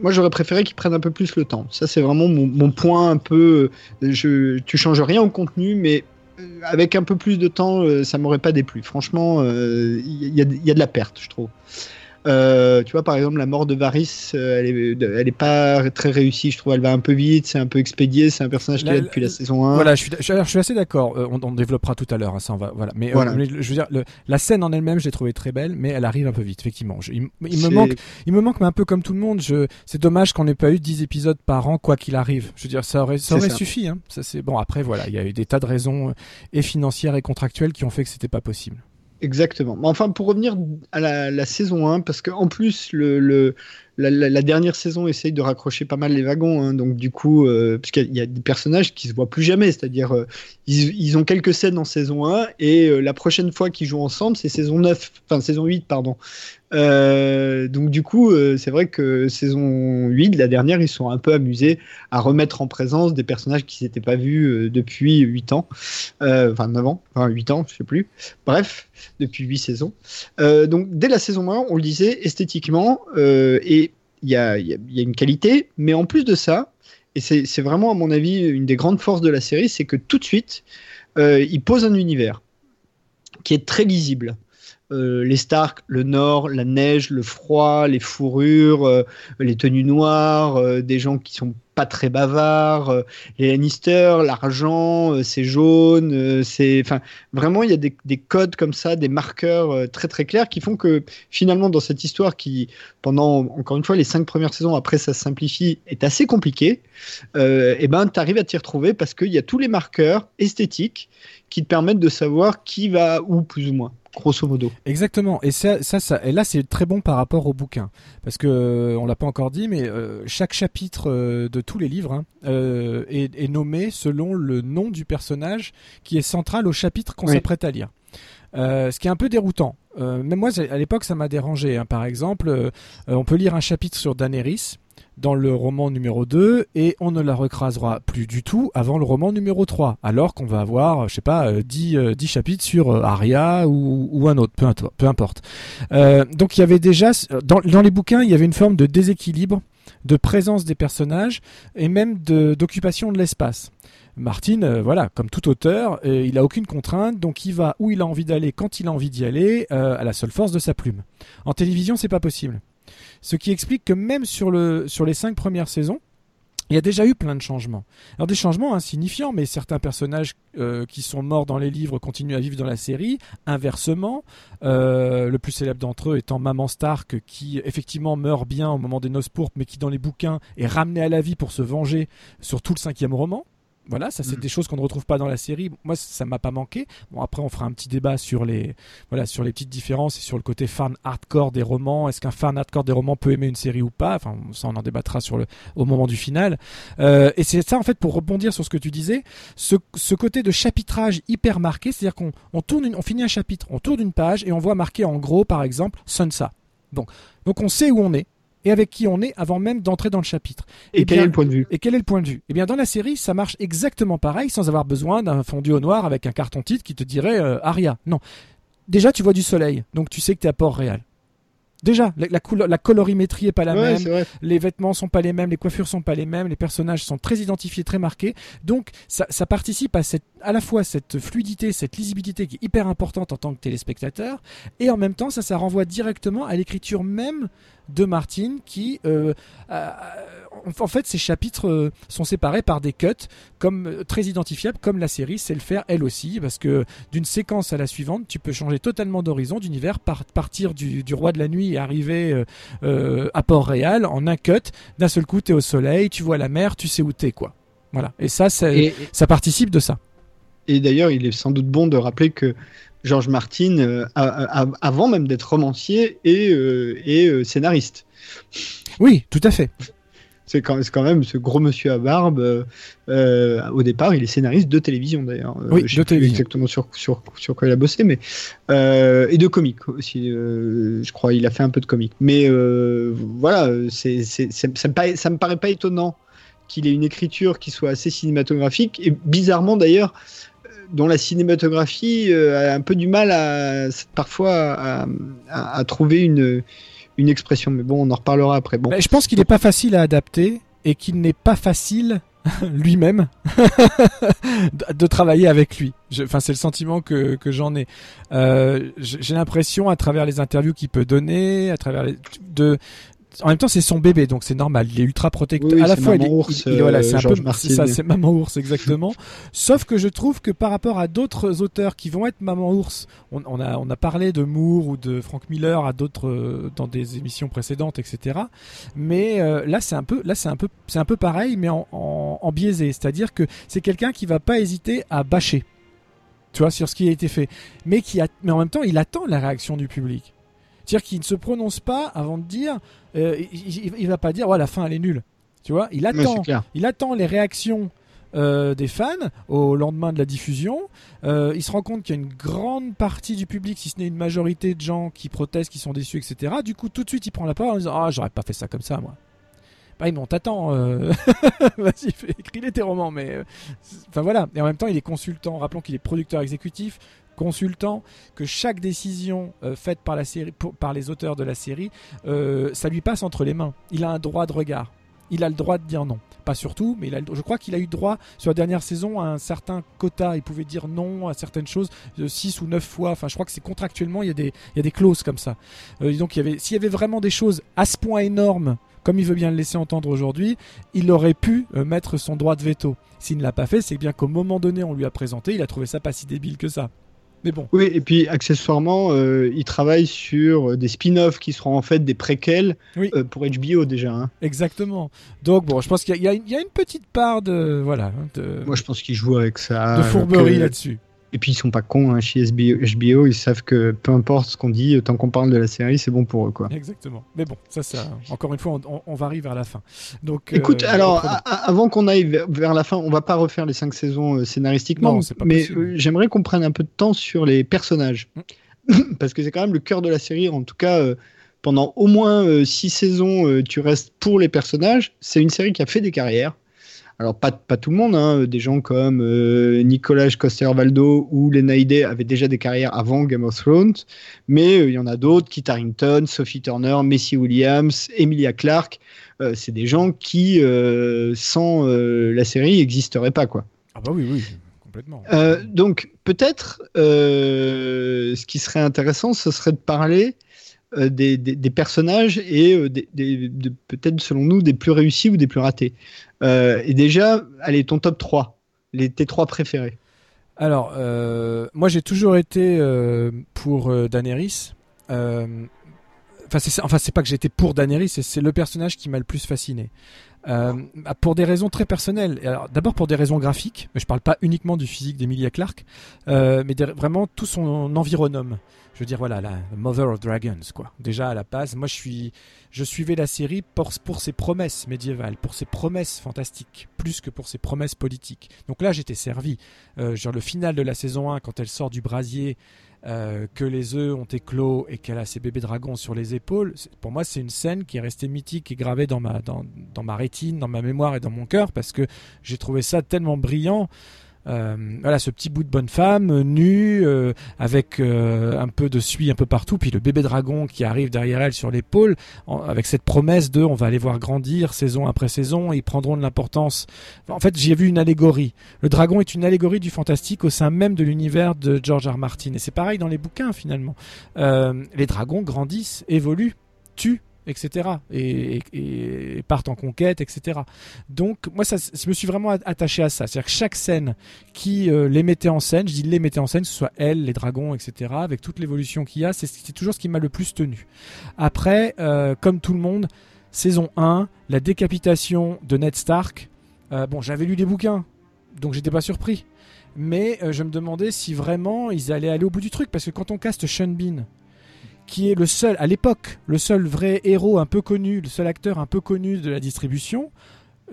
Speaker 1: Moi, j'aurais préféré qu'ils prennent un peu plus le temps. Ça, c'est vraiment mon, mon, point un peu. Je, tu changes rien au contenu, mais avec un peu plus de temps, ça m'aurait pas déplu. Franchement, il y, y, a de la perte, je trouve. Euh, tu vois, par exemple, la mort de Varys, euh, elle, est, elle est pas très réussie. Je trouve elle va un peu vite, c'est un peu expédié. C'est un personnage qui est depuis la saison 1.
Speaker 2: Voilà, je suis, je, suis assez d'accord. Euh, on, on, développera tout à l'heure. Hein, ça, on va, voilà. Mais, je veux dire, le, la scène en elle-même, je l'ai trouvée très belle, mais elle arrive un peu vite, effectivement. il, me manque, il me manque, mais un peu comme tout le monde. C'est dommage qu'on n'ait pas eu 10 épisodes par an, quoi qu'il arrive. Je veux dire, ça aurait, ça aurait suffi. Hein. Ça, bon. Après, voilà, il y a eu des tas de raisons et financières et contractuelles qui ont fait que c'était pas possible.
Speaker 1: Exactement. Enfin, pour revenir à la, saison 1, parce qu'en plus, le, la, dernière saison essaye de raccrocher pas mal les wagons. Hein. donc, du coup, euh, y, a des personnages qui se voient plus jamais. C'est-à-dire, euh, ils, ont quelques scènes en saison 1 et euh, la prochaine fois qu'ils jouent ensemble, c'est saison 9, enfin saison 8, pardon. Euh, donc du coup, c'est vrai que saison 8, la dernière, ils sont un peu amusés à remettre en présence des personnages qui s'étaient pas vus depuis 8 ans, enfin 9 ans, enfin 8 ans, je sais plus. Bref, depuis 8 saisons. donc dès la saison 1, on le disait, esthétiquement, et il y a, une qualité, mais en plus de ça, et c'est vraiment à mon avis une des grandes forces de la série, c'est que tout de suite, il pose un univers qui est très lisible. Euh, les Stark, le Nord, la neige, le froid, les fourrures, euh, les tenues noires, euh, des gens qui sont pas très bavards, les Lannister, l'argent, c'est jaune, c'est, enfin, vraiment il y a des, des, codes comme ça, des marqueurs très très clairs qui font que finalement dans cette histoire qui, pendant encore une fois les cinq premières saisons, après ça simplifie, est assez compliquée, et eh ben tu arrives à t'y retrouver parce qu'il y a tous les marqueurs esthétiques qui te permettent de savoir qui va où plus ou moins grosso modo.
Speaker 2: Exactement. Et ça, ça, et là, c'est très bon par rapport au bouquin, parce que euh, on l'a pas encore dit, mais euh, chaque chapitre euh, de tous les livres hein, est, nommé selon le nom du personnage qui est central au chapitre qu'on s'apprête à lire. ce qui est un peu déroutant. même moi, à l'époque, ça m'a dérangé. Hein. Par exemple, on peut lire un chapitre sur Daenerys dans le roman numéro 2 et on ne la recrasera plus du tout avant le roman numéro 3 alors qu'on va avoir je sais pas 10, euh, 10 euh, chapitres sur euh, Arya ou, un autre peu, importe donc il y avait déjà dans, les bouquins il y avait une forme de déséquilibre de présence des personnages et même d'occupation de, l'espace Martin, voilà, comme tout auteur, il a aucune contrainte, donc il va où il a envie d'aller quand il a envie d'y aller, à la seule force de sa plume. En télévision, c'est pas possible. Ce qui explique que même sur, le, sur les cinq premières saisons, il y a déjà eu plein de changements. Alors des changements insignifiants, mais certains personnages euh, qui sont morts dans les livres continuent à vivre dans la série. Inversement, euh, le plus célèbre d'entre eux étant Maman Stark, qui effectivement meurt bien au moment des noces pourpres, mais qui dans les bouquins est ramené à la vie pour se venger sur tout le cinquième roman. Voilà, ça c'est mm. des choses qu'on ne retrouve pas dans la série. Moi, ça m'a pas manqué. Bon, après, on fera un petit débat sur les, voilà, sur les petites différences et sur le côté fan hardcore des romans. Est-ce qu'un fan hardcore des romans peut aimer une série ou pas? Enfin, ça, on en débattra sur le, au moment du final. Euh, et c'est ça, en fait, pour rebondir sur ce que tu disais, ce, ce côté de chapitrage hyper marqué, c'est-à-dire qu'on on tourne, on finit un chapitre, on tourne une page et on voit marqué en gros, par exemple, Sansa. Bon, donc on sait où on est et avec qui on est avant même d'entrer dans le chapitre.
Speaker 1: Et, quel est le point de vue?
Speaker 2: Et quel est le point de vue? Eh bien, dans la série, ça marche exactement pareil, sans avoir besoin d'un fondu au noir avec un carton titre qui te dirait euh, Aria. Non. Déjà, tu vois du soleil, donc tu sais que tu es à Port-Réal. Déjà, la, colorimétrie est pas la même, les vêtements sont pas les mêmes, les coiffures sont pas les mêmes, les personnages sont très identifiés, très marqués. Donc, ça, ça participe à cette, à la fois cette fluidité, cette lisibilité qui est hyper importante en tant que téléspectateur, et en même temps, ça, ça renvoie directement à l'écriture même de Martin qui euh, en fait ces chapitres euh, sont séparés par des cuts comme euh, très identifiables comme la série sait le faire elle aussi parce que d'une séquence à la suivante tu peux changer totalement d'horizon d'univers partir du, roi de la nuit et arriver à Port-Réal en un cut. D'un seul coup tu es au soleil tu vois la mer tu sais où t'es quoi. Voilà. Et ça ça participe de ça
Speaker 1: et d'ailleurs il est sans doute bon de rappeler que George Martin, euh, avant même d'être romancier et, euh, euh, scénariste.
Speaker 2: Oui, tout à fait.
Speaker 1: C'est quand, même ce gros monsieur à barbe. au départ, il est scénariste de télévision d'ailleurs.
Speaker 2: Oui, je sais
Speaker 1: plus exactement sur, sur, quoi il a bossé, mais et de comics aussi. je crois, il a fait un peu de comics. Mais voilà, c'est, ça, me ça me paraît pas étonnant qu'il ait une écriture qui soit assez cinématographique et bizarrement d'ailleurs dont la cinématographie euh, a un peu du mal à, parfois à, trouver une, expression. Mais bon, on en reparlera après. Bon.
Speaker 2: je pense qu'il n'est pas facile à adapter et qu'il n'est pas facile *laughs* lui-même *laughs* de, travailler avec lui. Enfin, c'est le sentiment que, que j'en ai. Euh, J'ai l'impression, à travers les interviews qu'il peut donner, à travers les, de en même temps, c'est son bébé, donc c'est normal. Il est ultra protecteur.
Speaker 1: à
Speaker 2: la fois,
Speaker 1: il est,
Speaker 2: ours,
Speaker 1: voilà,
Speaker 2: c'est un peu, ça, c'est maman ours exactement. *laughs* Sauf que je trouve que par rapport à d'autres auteurs qui vont être maman ours, on, a on a parlé de Moore ou de Frank Miller à d'autres euh, dans des émissions précédentes, etc. Mais euh, là, c'est un peu, là, c'est un peu, c'est un peu pareil, mais en, en, en biaisé. C'est-à-dire que c'est quelqu'un qui va pas hésiter à bâcher, tu vois, sur ce qui a été fait, mais qui a, mais en même temps, il attend la réaction du public. C'est-à-dire qu'il ne se prononce pas avant de dire. Euh, il, il, va pas dire, ouais, la fin elle est nulle. Tu vois, il attend, il attend les réactions euh, des fans au lendemain de la diffusion. Euh, il se rend compte qu'il y a une grande partie du public, si ce n'est une majorité de gens qui protestent, qui sont déçus, etc. Du coup, tout de suite, il prend la parole en disant Ah, j'aurais pas fait ça comme ça, moi. Bah, mais on t'attend. *laughs* Vas-y, écris-les tes romans. Mais. Enfin voilà. Et en même temps, il est consultant. Rappelons qu'il est producteur exécutif consultant que chaque décision euh, faite par, la série, par les auteurs de la série, euh, ça lui passe entre les mains. Il a un droit de regard. Il a le droit de dire non. Pas surtout, mais il a, je crois qu'il a eu droit sur la dernière saison à un certain quota. Il pouvait dire non à certaines choses 6 euh, ou 9 fois. Enfin, je crois que c'est contractuellement, il y, a des, clauses comme ça. donc, y s'il y avait vraiment des choses à ce point énormes, comme il veut bien le laisser entendre aujourd'hui, il aurait pu mettre son droit de veto. S'il ne l'a pas fait, c'est bien qu'au moment donné, on lui a présenté, il a trouvé ça pas si débile que ça.
Speaker 1: Oui, et puis accessoirement, euh, il travaille sur des spin-offs qui seront en fait des préquels euh, pour HBO déjà. Hein.
Speaker 2: Exactement. Donc bon, je pense qu'il y, a une petite part de voilà. De...
Speaker 1: Moi, je pense qu'il joue avec ça.
Speaker 2: De fourberie là-dessus.
Speaker 1: Et puis ils sont pas cons hein, chez HBO, ils savent que peu importe ce qu'on dit, tant qu'on parle de la série, c'est bon pour eux quoi.
Speaker 2: Exactement. Mais bon, ça, ça encore une fois, on, varie vers la fin. Donc,
Speaker 1: écoute, euh, alors avant qu'on aille vers, la fin, on va pas refaire les cinq saisons euh, scénaristiquement, non, pas mais euh, j'aimerais qu'on prenne un peu de temps sur les personnages, mm. *laughs* parce que c'est quand même le cœur de la série. En tout cas, pendant au moins six saisons, tu restes pour les personnages. C'est une série qui a fait des carrières. Alors pas, pas tout le monde, hein, des gens comme euh, Nicolas Coster-Valdo ou Lena Headey avaient déjà des carrières avant Game of Thrones, mais euh, il y en a d'autres, Kit Harington, Sophie Turner, Messi Williams, Emilia Clarke, euh, c'est des gens qui, sans la série, n'existeraient pas. Quoi.
Speaker 2: Ah bah oui, oui. Complètement.
Speaker 1: donc peut-être ce qui serait intéressant, ce serait de parler euh, des, personnages et euh, peut-être selon nous des plus réussis ou des plus ratés. Euh, et déjà, allez, ton top 3, les, tes trois préférés.
Speaker 2: Alors, moi j'ai toujours été pour Daenerys. Enfin, c'est enfin, pas que j'étais pour Daenerys, c'est le personnage qui m'a le plus fasciné. Pour des raisons très personnelles. D'abord pour des raisons graphiques, mais je parle pas uniquement du physique d'Emilia Clarke, mais vraiment tout son environnement je veux dire voilà la Mother of Dragons quoi. Déjà à la base, moi je suis je suivais la série pour, pour ses promesses médiévales, pour ses promesses fantastiques, plus que pour ses promesses politiques. Donc là j'étais servi. Euh, genre le final de la saison 1 quand elle sort du brasier euh, que les œufs ont éclos et qu'elle a ses bébés dragons sur les épaules, pour moi c'est une scène qui est restée mythique et gravée dans ma, dans, dans ma rétine, dans ma mémoire et dans mon cœur parce que j'ai trouvé ça tellement brillant. Euh, voilà, ce petit bout de bonne femme, euh, nue, euh, avec un peu de suie un peu partout, puis le bébé dragon qui arrive derrière elle sur l'épaule, avec cette promesse de on va aller voir grandir saison après saison, ils prendront de l'importance. En fait, j'ai vu une allégorie. Le dragon est une allégorie du fantastique au sein même de l'univers de George R. Martin. Et c'est pareil dans les bouquins finalement. les dragons grandissent, évoluent, tuent etc. Et, partent en conquête, etc. Donc moi, ça, je me suis vraiment attaché à ça. C'est-à-dire que chaque scène qui euh, les mettait en scène, je dis les mettait en scène, que ce soit elle, les dragons, etc. Avec toute l'évolution qu'il y a, c'est toujours ce qui m'a le plus tenu. Après, euh, comme tout le monde, saison 1, la décapitation de Ned Stark. Euh, bon, j'avais lu des bouquins, donc j'étais pas surpris. Mais je me demandais si vraiment ils allaient aller au bout du truc, parce que quand on caste Sean Bean, qui est le seul, à l'époque, le seul vrai héros un peu connu, le seul acteur un peu connu de la distribution.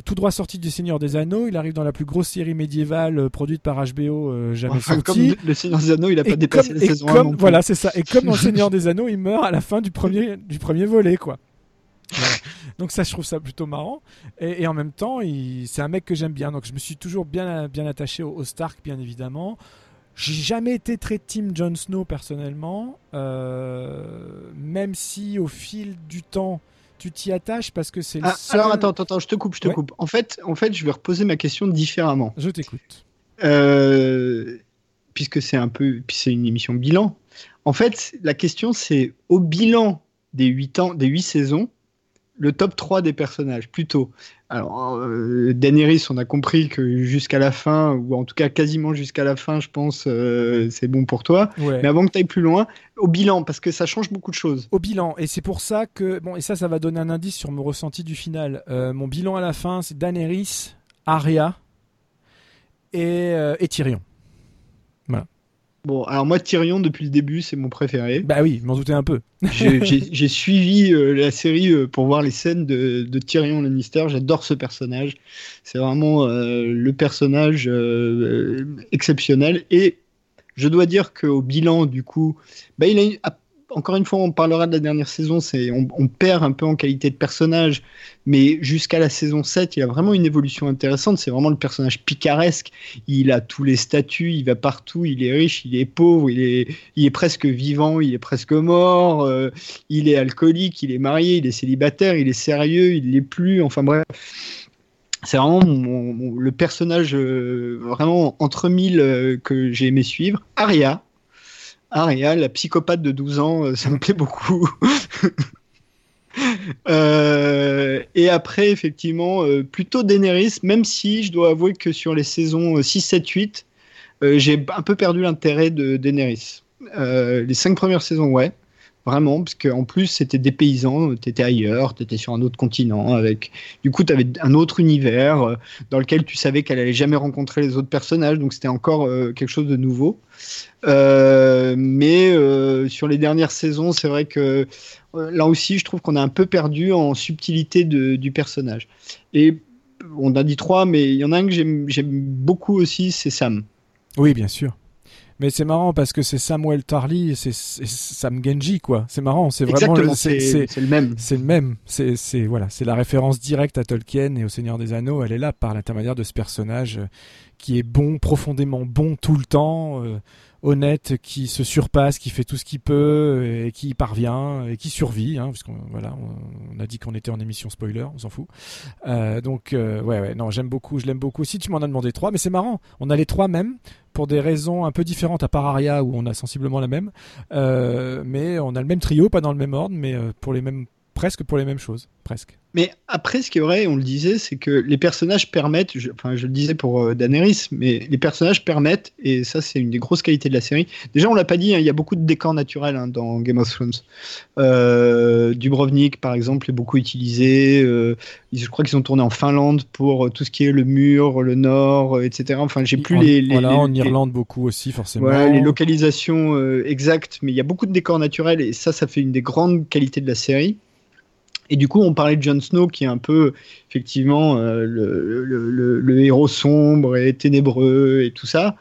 Speaker 2: Tout droit sorti du Seigneur des Anneaux, il arrive dans la plus grosse série médiévale euh, produite par HBO euh, jamais sortie.
Speaker 1: le Seigneur des Anneaux, il a pas dépassé la saison
Speaker 2: comme, Voilà, c'est ça. Et comme dans le Seigneur des Anneaux, il meurt à la fin du premier, du premier volet, quoi. Donc ça, je trouve ça plutôt marrant. Et, en même temps, c'est un mec que j'aime bien. Donc je me suis toujours bien, bien attaché au Stark, bien évidemment. J'ai jamais été très team Jon Snow personnellement, euh, même si au fil du temps, tu t'y attaches parce que c'est le
Speaker 1: Ah,
Speaker 2: seul-
Speaker 1: alors attends, attends, je te coupe, je te
Speaker 2: Ouais.
Speaker 1: coupe. En fait, en fait, je vais reposer ma question différemment.
Speaker 2: Je t'écoute.
Speaker 1: Euh, puisque c'est un peu, puis c'est une émission bilan. En fait, la question c'est au bilan des 8 ans, des 8 saisons, le top 3 des personnages, plutôt. Alors, euh, Daenerys, on a compris que jusqu'à la fin, ou en tout cas quasiment jusqu'à la fin, je pense, euh, c'est bon pour toi.
Speaker 2: Ouais.
Speaker 1: Mais avant que tu ailles plus loin, au bilan, parce que ça change beaucoup de choses.
Speaker 2: Au bilan, et c'est pour ça que bon, et ça, ça va donner un indice sur mon ressenti du final. Euh, mon bilan à la fin, c'est Daenerys, Arya et, euh, et Tyrion.
Speaker 1: Bon, alors moi, Tyrion, depuis le début, c'est mon préféré.
Speaker 2: Bah oui, je m'en doutais un peu. *laughs*
Speaker 1: J'ai- suivi euh, la série euh, pour voir les scènes de, de Tyrion Lannister. J'adore ce personnage. C'est vraiment euh, le personnage exceptionnel. Et je dois dire qu'au bilan, du coup, bah, il a encore une fois, on parlera de la dernière saison. C'est on, perd un peu en qualité de personnage, mais jusqu'à la saison 7, il a vraiment une évolution intéressante. C'est vraiment le personnage picaresque. Il a tous les statuts, il va partout, il est riche, il est pauvre, il est presque vivant, il est presque mort, euh, il est alcoolique, il est marié, il est célibataire, il est sérieux, il l'est plus, enfin bref. C'est vraiment le personnage euh, vraiment entre mille euh, que j'ai aimé suivre. Aria. Aria, la psychopathe de 12 ans, euh, ça me plaît beaucoup. *laughs* Euh, et après, effectivement, euh, plutôt Daenerys, même si je dois avouer que sur les saisons euh, 6, 7, 8, euh, j'ai un peu perdu l'intérêt de Daenerys. Les cinq premières saisons, ouais, vraiment, parce qu'en plus, c'était des paysans, t'étais ailleurs, t'étais sur un autre continent, avec. Du coup, t'avais un autre univers euh, dans lequel tu savais qu'elle allait jamais rencontrer les autres personnages, donc c'était encore euh, quelque chose de nouveau. Euh, mais sur les dernières saisons, c'est vrai que là aussi, je trouve qu'on a un peu perdu en subtilité du personnage. Et on a dit trois, mais il y en a un que j'aime beaucoup aussi, c'est Sam.
Speaker 2: Oui, bien sûr. Mais c'est marrant parce que c'est Samuel Tarly, et c'est Sam Genji, quoi. C'est marrant, c'est vraiment le, c'est-
Speaker 1: même.
Speaker 2: c'est le même. C'est voilà, c'est la référence directe à Tolkien et au Seigneur des Anneaux. Elle est là par l'intermédiaire de ce personnage euh, qui est bon, profondément bon tout le temps, euh, honnête, qui se surpasse, qui fait tout ce qu'il peut et qui y parvient et qui survit. Hein, parce qu'on voilà, on, a dit qu'on était en émission spoiler, on s'en fout. Euh, donc euh, ouais, ouais, non, j'aime beaucoup, je l'aime beaucoup. Si tu m'en as demandé trois, mais c'est marrant, on a les trois mêmes pour des raisons un peu différentes à part Aria où on a sensiblement la même, Euh, mais on a le même trio, pas dans le même ordre, mais pour les mêmes, presque pour les mêmes choses, presque.
Speaker 1: Mais après, ce qui est vrai, on le disait, c'est que les personnages permettent, je, enfin je le disais pour euh, Daenerys, mais les personnages permettent, et ça c'est une des grosses qualités de la série. Déjà, on l'a pas dit, hein, il y a beaucoup de décors naturels hein, dans Game of Thrones. Euh, Dubrovnik, par exemple, est beaucoup utilisé. euh, je crois qu'ils ont tourné en Finlande pour euh, tout ce qui est le mur, le nord, etc. Enfin, j'ai plus
Speaker 2: en,
Speaker 1: les, les,
Speaker 2: voilà,
Speaker 1: les-
Speaker 2: en
Speaker 1: les-
Speaker 2: Irlande beaucoup aussi forcément.
Speaker 1: voilà, les localisations exactes, mais il y a beaucoup de décors naturels et ça, ça fait une des grandes qualités de la série. Et du coup, on parlait de Jon Snow qui est un peu, effectivement, euh, le, le- le- le héros sombre et ténébreux et tout ça.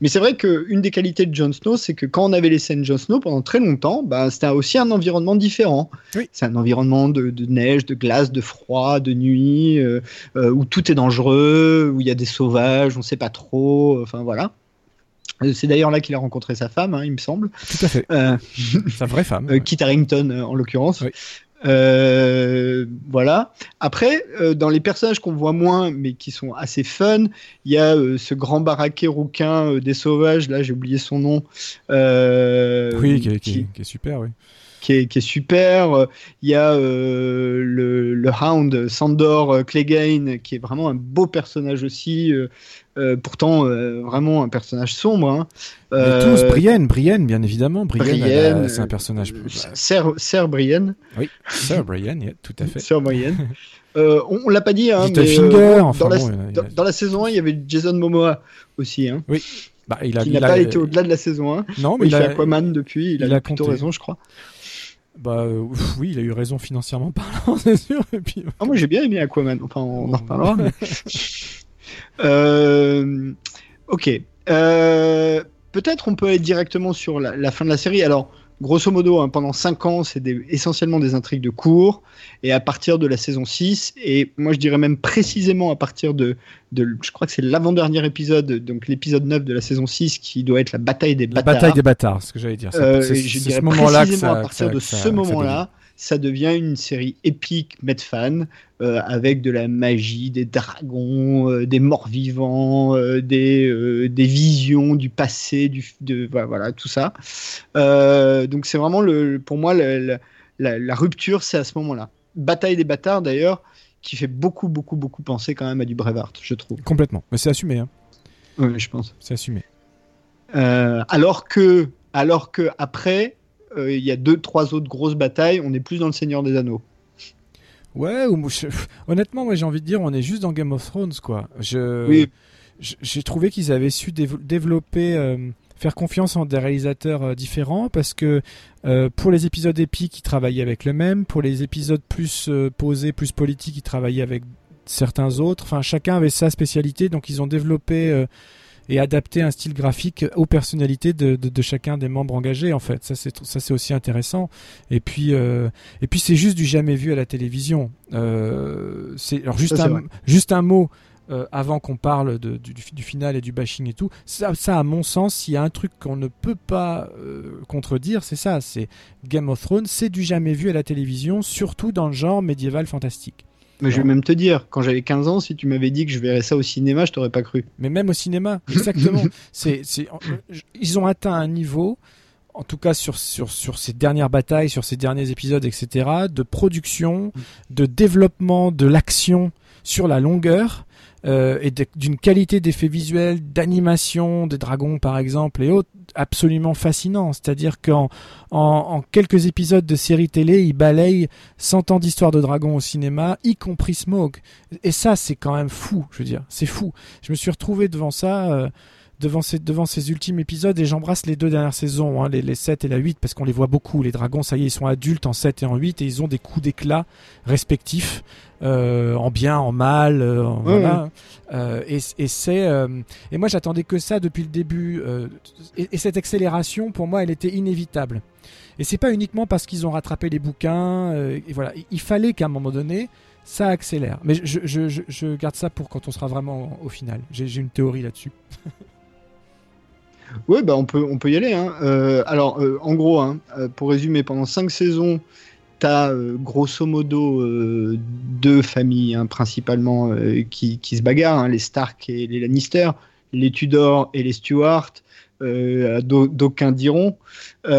Speaker 1: Mais c'est vrai qu'une des qualités de Jon Snow, c'est que quand on avait les scènes Jon Snow pendant très longtemps, bah, c'était aussi un environnement différent.
Speaker 2: Oui.
Speaker 1: C'est un environnement de, de neige, de glace, de froid, de nuit, euh, euh, où tout est dangereux, où il y a des sauvages, on ne sait pas trop. Enfin voilà. C'est d'ailleurs là qu'il a rencontré sa femme, hein, il me semble.
Speaker 2: Tout à fait.
Speaker 1: Euh,
Speaker 2: Sa vraie femme.
Speaker 1: Kit Harington euh, en l'occurrence.
Speaker 2: Oui.
Speaker 1: Euh, voilà. Après, euh, dans les personnages qu'on voit moins, mais qui sont assez fun, il y a euh, ce grand baraquet rouquin euh, des sauvages. Là, j'ai oublié son nom. Euh,
Speaker 2: oui, qui est, qui qui est super, oui.
Speaker 1: Qui est, qui est super. Il y a euh, le, le Hound, Sandor euh, Clegane, qui est vraiment un beau personnage aussi. euh, pourtant, euh, vraiment un personnage sombre. Hein. Euh,
Speaker 2: tous, Brienne, Brienne, bien évidemment. Brienne, c'est un personnage.
Speaker 1: euh, Sir, Sir Brienne.
Speaker 2: Oui, Sir Brienne, yeah, tout à fait.
Speaker 1: Sir Brienne. On, on l'a pas dit, hein, mais euh,
Speaker 2: enfin
Speaker 1: dans, la,
Speaker 2: bon, a-
Speaker 1: dans- la saison 1, il y avait Jason Momoa aussi, hein,
Speaker 2: Bah, il
Speaker 1: n'a pas été au-delà de la saison 1.
Speaker 2: Non, mais
Speaker 1: il,
Speaker 2: il
Speaker 1: fait Aquaman depuis, il,
Speaker 2: il
Speaker 1: a,
Speaker 2: a
Speaker 1: plutôt
Speaker 2: compté.
Speaker 1: raison, je crois.
Speaker 2: Bah, euh, oui, il a eu raison financièrement *laughs* parlant, c'est sûr. Et puis,
Speaker 1: Ah, moi j'ai bien aimé Aquaman, enfin on en reparlera. mais- *laughs* Euh, ok. Euh, Peut-être on peut aller directement sur la, la fin de la série. Alors, grosso modo, hein, pendant 5 ans, c'est essentiellement des intrigues de cours. Et à partir de la saison 6, et moi je dirais même précisément à partir de, de je crois que c'est l'avant-dernier épisode, donc l'épisode 9 de la saison 6, qui doit être la bataille des
Speaker 2: la
Speaker 1: bâtards.
Speaker 2: bataille des bâtards, ce que j'allais dire.
Speaker 1: Euh,
Speaker 2: c'est ce moment-là que
Speaker 1: précisément
Speaker 2: ça-
Speaker 1: à partir
Speaker 2: que
Speaker 1: de ce moment-là, ça devient une série épique Medfan euh, avec de la magie, des dragons, euh, des morts vivants, euh, des, des visions du passé, du, de, voilà, tout ça. donc c'est vraiment le, pour moi la, la, rupture, c'est à ce moment-là. Bataille des bâtards d'ailleurs, qui fait beaucoup, beaucoup, beaucoup penser quand même à du Brevard, je trouve.
Speaker 2: Complètement, mais c'est assumé. Hein.
Speaker 1: Oui, je pense.
Speaker 2: C'est assumé.
Speaker 1: alors que, alors que après, il y a deux, trois autres grosses batailles, on est plus dans le Seigneur des Anneaux.
Speaker 2: Ouais, ou, honnêtement, moi j'ai envie de dire, on est juste dans Game of Thrones, quoi. Je, j'ai trouvé qu'ils avaient su développer, euh, faire confiance en des réalisateurs euh, différents, parce que euh, pour les épisodes épiques, ils travaillaient avec le même, pour les épisodes plus posés, plus politiques, ils travaillaient avec certains autres. Enfin, chacun avait sa spécialité, donc ils ont développé et adapter un style graphique aux personnalités de, de, de chacun des membres engagés en fait. Ça c'est ça c'est aussi intéressant. Et puis euh, et puis c'est juste du jamais vu à la télévision. Euh, c'est alors juste un juste un mot euh, avant qu'on parle de, du, du, final et du bashing et tout, ça, ça à mon sens, s'il y a un truc qu'on ne peut pas euh, contredire, c'est ça, c'est Game of Thrones, c'est du jamais vu à la télévision, surtout dans le genre médiéval fantastique.
Speaker 1: Mais je vais même te dire, quand j'avais 15 ans, si tu m'avais dit que je verrais ça au cinéma, je t'aurais pas cru.
Speaker 2: Mais même au cinéma, exactement. *laughs* c'est, ils ont atteint un niveau, en tout cas sur, sur, sur ces dernières batailles, sur ces derniers épisodes, etc., de production, de développement de l'action sur la longueur. Euh, et d'une qualité d'effets visuels, d'animation des dragons par exemple et autres, absolument fascinant. C'est-à-dire qu'en en, quelques épisodes de série télé, il balaye 100 ans d'histoire de dragons au cinéma, y compris Smoke. Et ça, c'est quand même fou, je veux dire, c'est fou. Je me suis retrouvé devant ça. Euh, devant ces, devant ces ultimes épisodes et j'embrasse les deux dernières saisons, hein, les, les 7 et la 8, parce qu'on les voit beaucoup. Les dragons, ça y est, ils sont adultes en 7 et en 8 et ils ont des coups d'éclat respectifs. Euh, en bien, en mal, euh, voilà. Euh, et, et c'est et moi j'attendais que ça depuis le début. Et, et, cette accélération, pour moi, elle était inévitable. Et c'est pas uniquement parce qu'ils ont rattrapé les bouquins. et voilà, il fallait qu'à un moment donné, ça accélère. Mais je, je, je, je, garde ça pour quand on sera vraiment au final. J'ai une théorie là-dessus. *laughs*
Speaker 1: oui, bah on peut, on peut y aller. Hein. alors, en gros, hein, pour résumer, pendant 5 saisons, euh, grosso modo euh, deux familles hein, principalement euh, qui, se bagarrent, les Stark et les Lannister, les Tudor et les Stuart. D'aucuns diront, c'est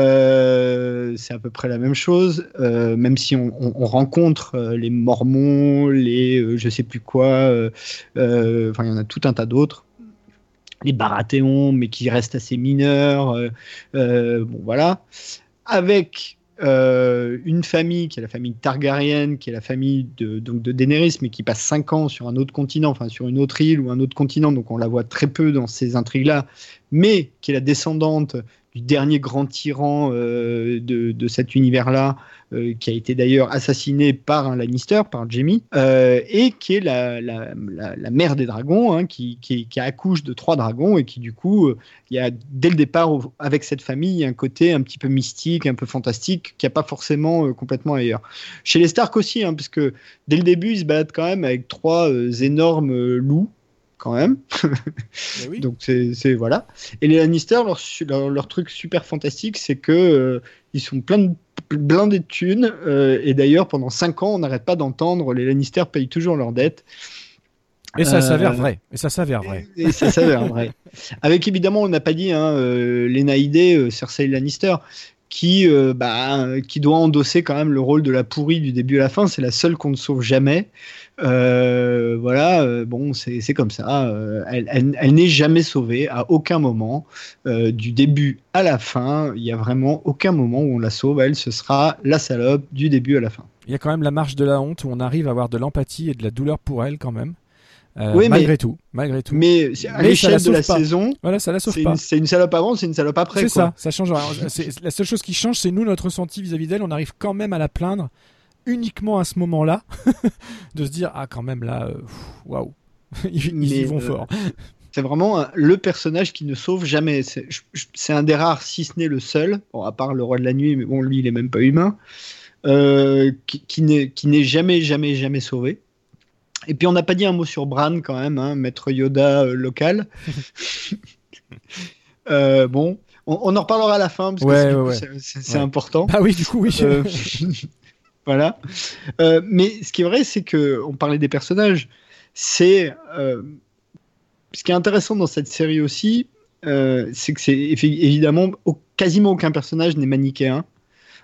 Speaker 1: à peu près la même chose, même si on, rencontre les Mormons, les je sais plus quoi, enfin il y en a tout un tas d'autres les Baratheons, mais qui restent assez mineurs. bon, voilà. Avec euh, une famille qui est la famille Targaryen, qui est la famille de, donc de Daenerys, mais qui passe 5 ans sur un autre continent, enfin sur une autre île ou un autre continent, donc on la voit très peu dans ces intrigues-là, mais qui est la descendante du dernier grand tyran euh, de, de, cet univers-là, euh, qui a été d'ailleurs assassiné par un Lannister, par Jaime, euh, et qui est la, la, mère des dragons, hein, qui, qui, accouche de trois dragons, et qui du coup, il y a dès le départ, avec cette famille, un côté un petit peu mystique, un peu fantastique, qui a pas forcément complètement ailleurs. Chez les Stark aussi, hein, parce que dès le début, ils se baladent quand même avec trois énormes loups, quand même. *laughs* Donc c'est voilà. Et les Lannister, leur, leur, truc super fantastique, c'est que euh, ils sont plein de blindés de thunes. Euh, et d'ailleurs, pendant 5 ans, on n'arrête pas d'entendre les Lannister payent toujours leurs dettes.
Speaker 2: Et ça s'avère euh, vrai. Et ça s'avère vrai.
Speaker 1: Et, ça s'avère vrai. Avec évidemment, on n'a pas dit, hein, les Naïdés, Cersei Lannister, qui, bah, qui doit endosser quand même le rôle de la pourrie du début à la fin. C'est la seule qu'on ne sauve jamais. Euh, voilà, euh, bon, c'est comme ça. Euh, elle, elle, n'est jamais sauvée à aucun moment, du début à la fin. Il y a vraiment aucun moment où on la sauve. Elle, ce sera la salope du début à la fin.
Speaker 2: Il y a quand même la marche de la honte où on arrive à avoir de l'empathie et de la douleur pour elle quand même. oui, malgré tout, malgré tout.
Speaker 1: Mais à l'échelle de la saison,
Speaker 2: voilà, ça la sauve pas.
Speaker 1: C'est une salope avant, c'est une salope après.
Speaker 2: C'est ça, ça change. la seule chose qui change, c'est nous notre ressenti vis-à-vis d'elle. On arrive quand même à la plaindre uniquement à ce moment-là, *laughs* de se dire ah quand même là, euh, waouh, *laughs* ils, y vont euh, fort.
Speaker 1: C'est vraiment le personnage qui ne sauve jamais. C'est un des rares, si ce n'est le seul, bon, à part le roi de la nuit, mais bon, lui, il est même pas humain, euh, qui, qui n'est jamais, jamais, jamais sauvé. Et puis on n'a pas dit un mot sur Bran quand même, hein, maître Yoda local. *laughs* bon, on, en reparlera à la fin parce que c'est important.
Speaker 2: Ah oui, du coup, oui.
Speaker 1: Voilà. Euh, mais ce qui est vrai, c'est que on parlait des personnages. C'est euh, ce qui est intéressant dans cette série aussi, euh, c'est que c'est évidemment quasiment aucun personnage n'est manichéen,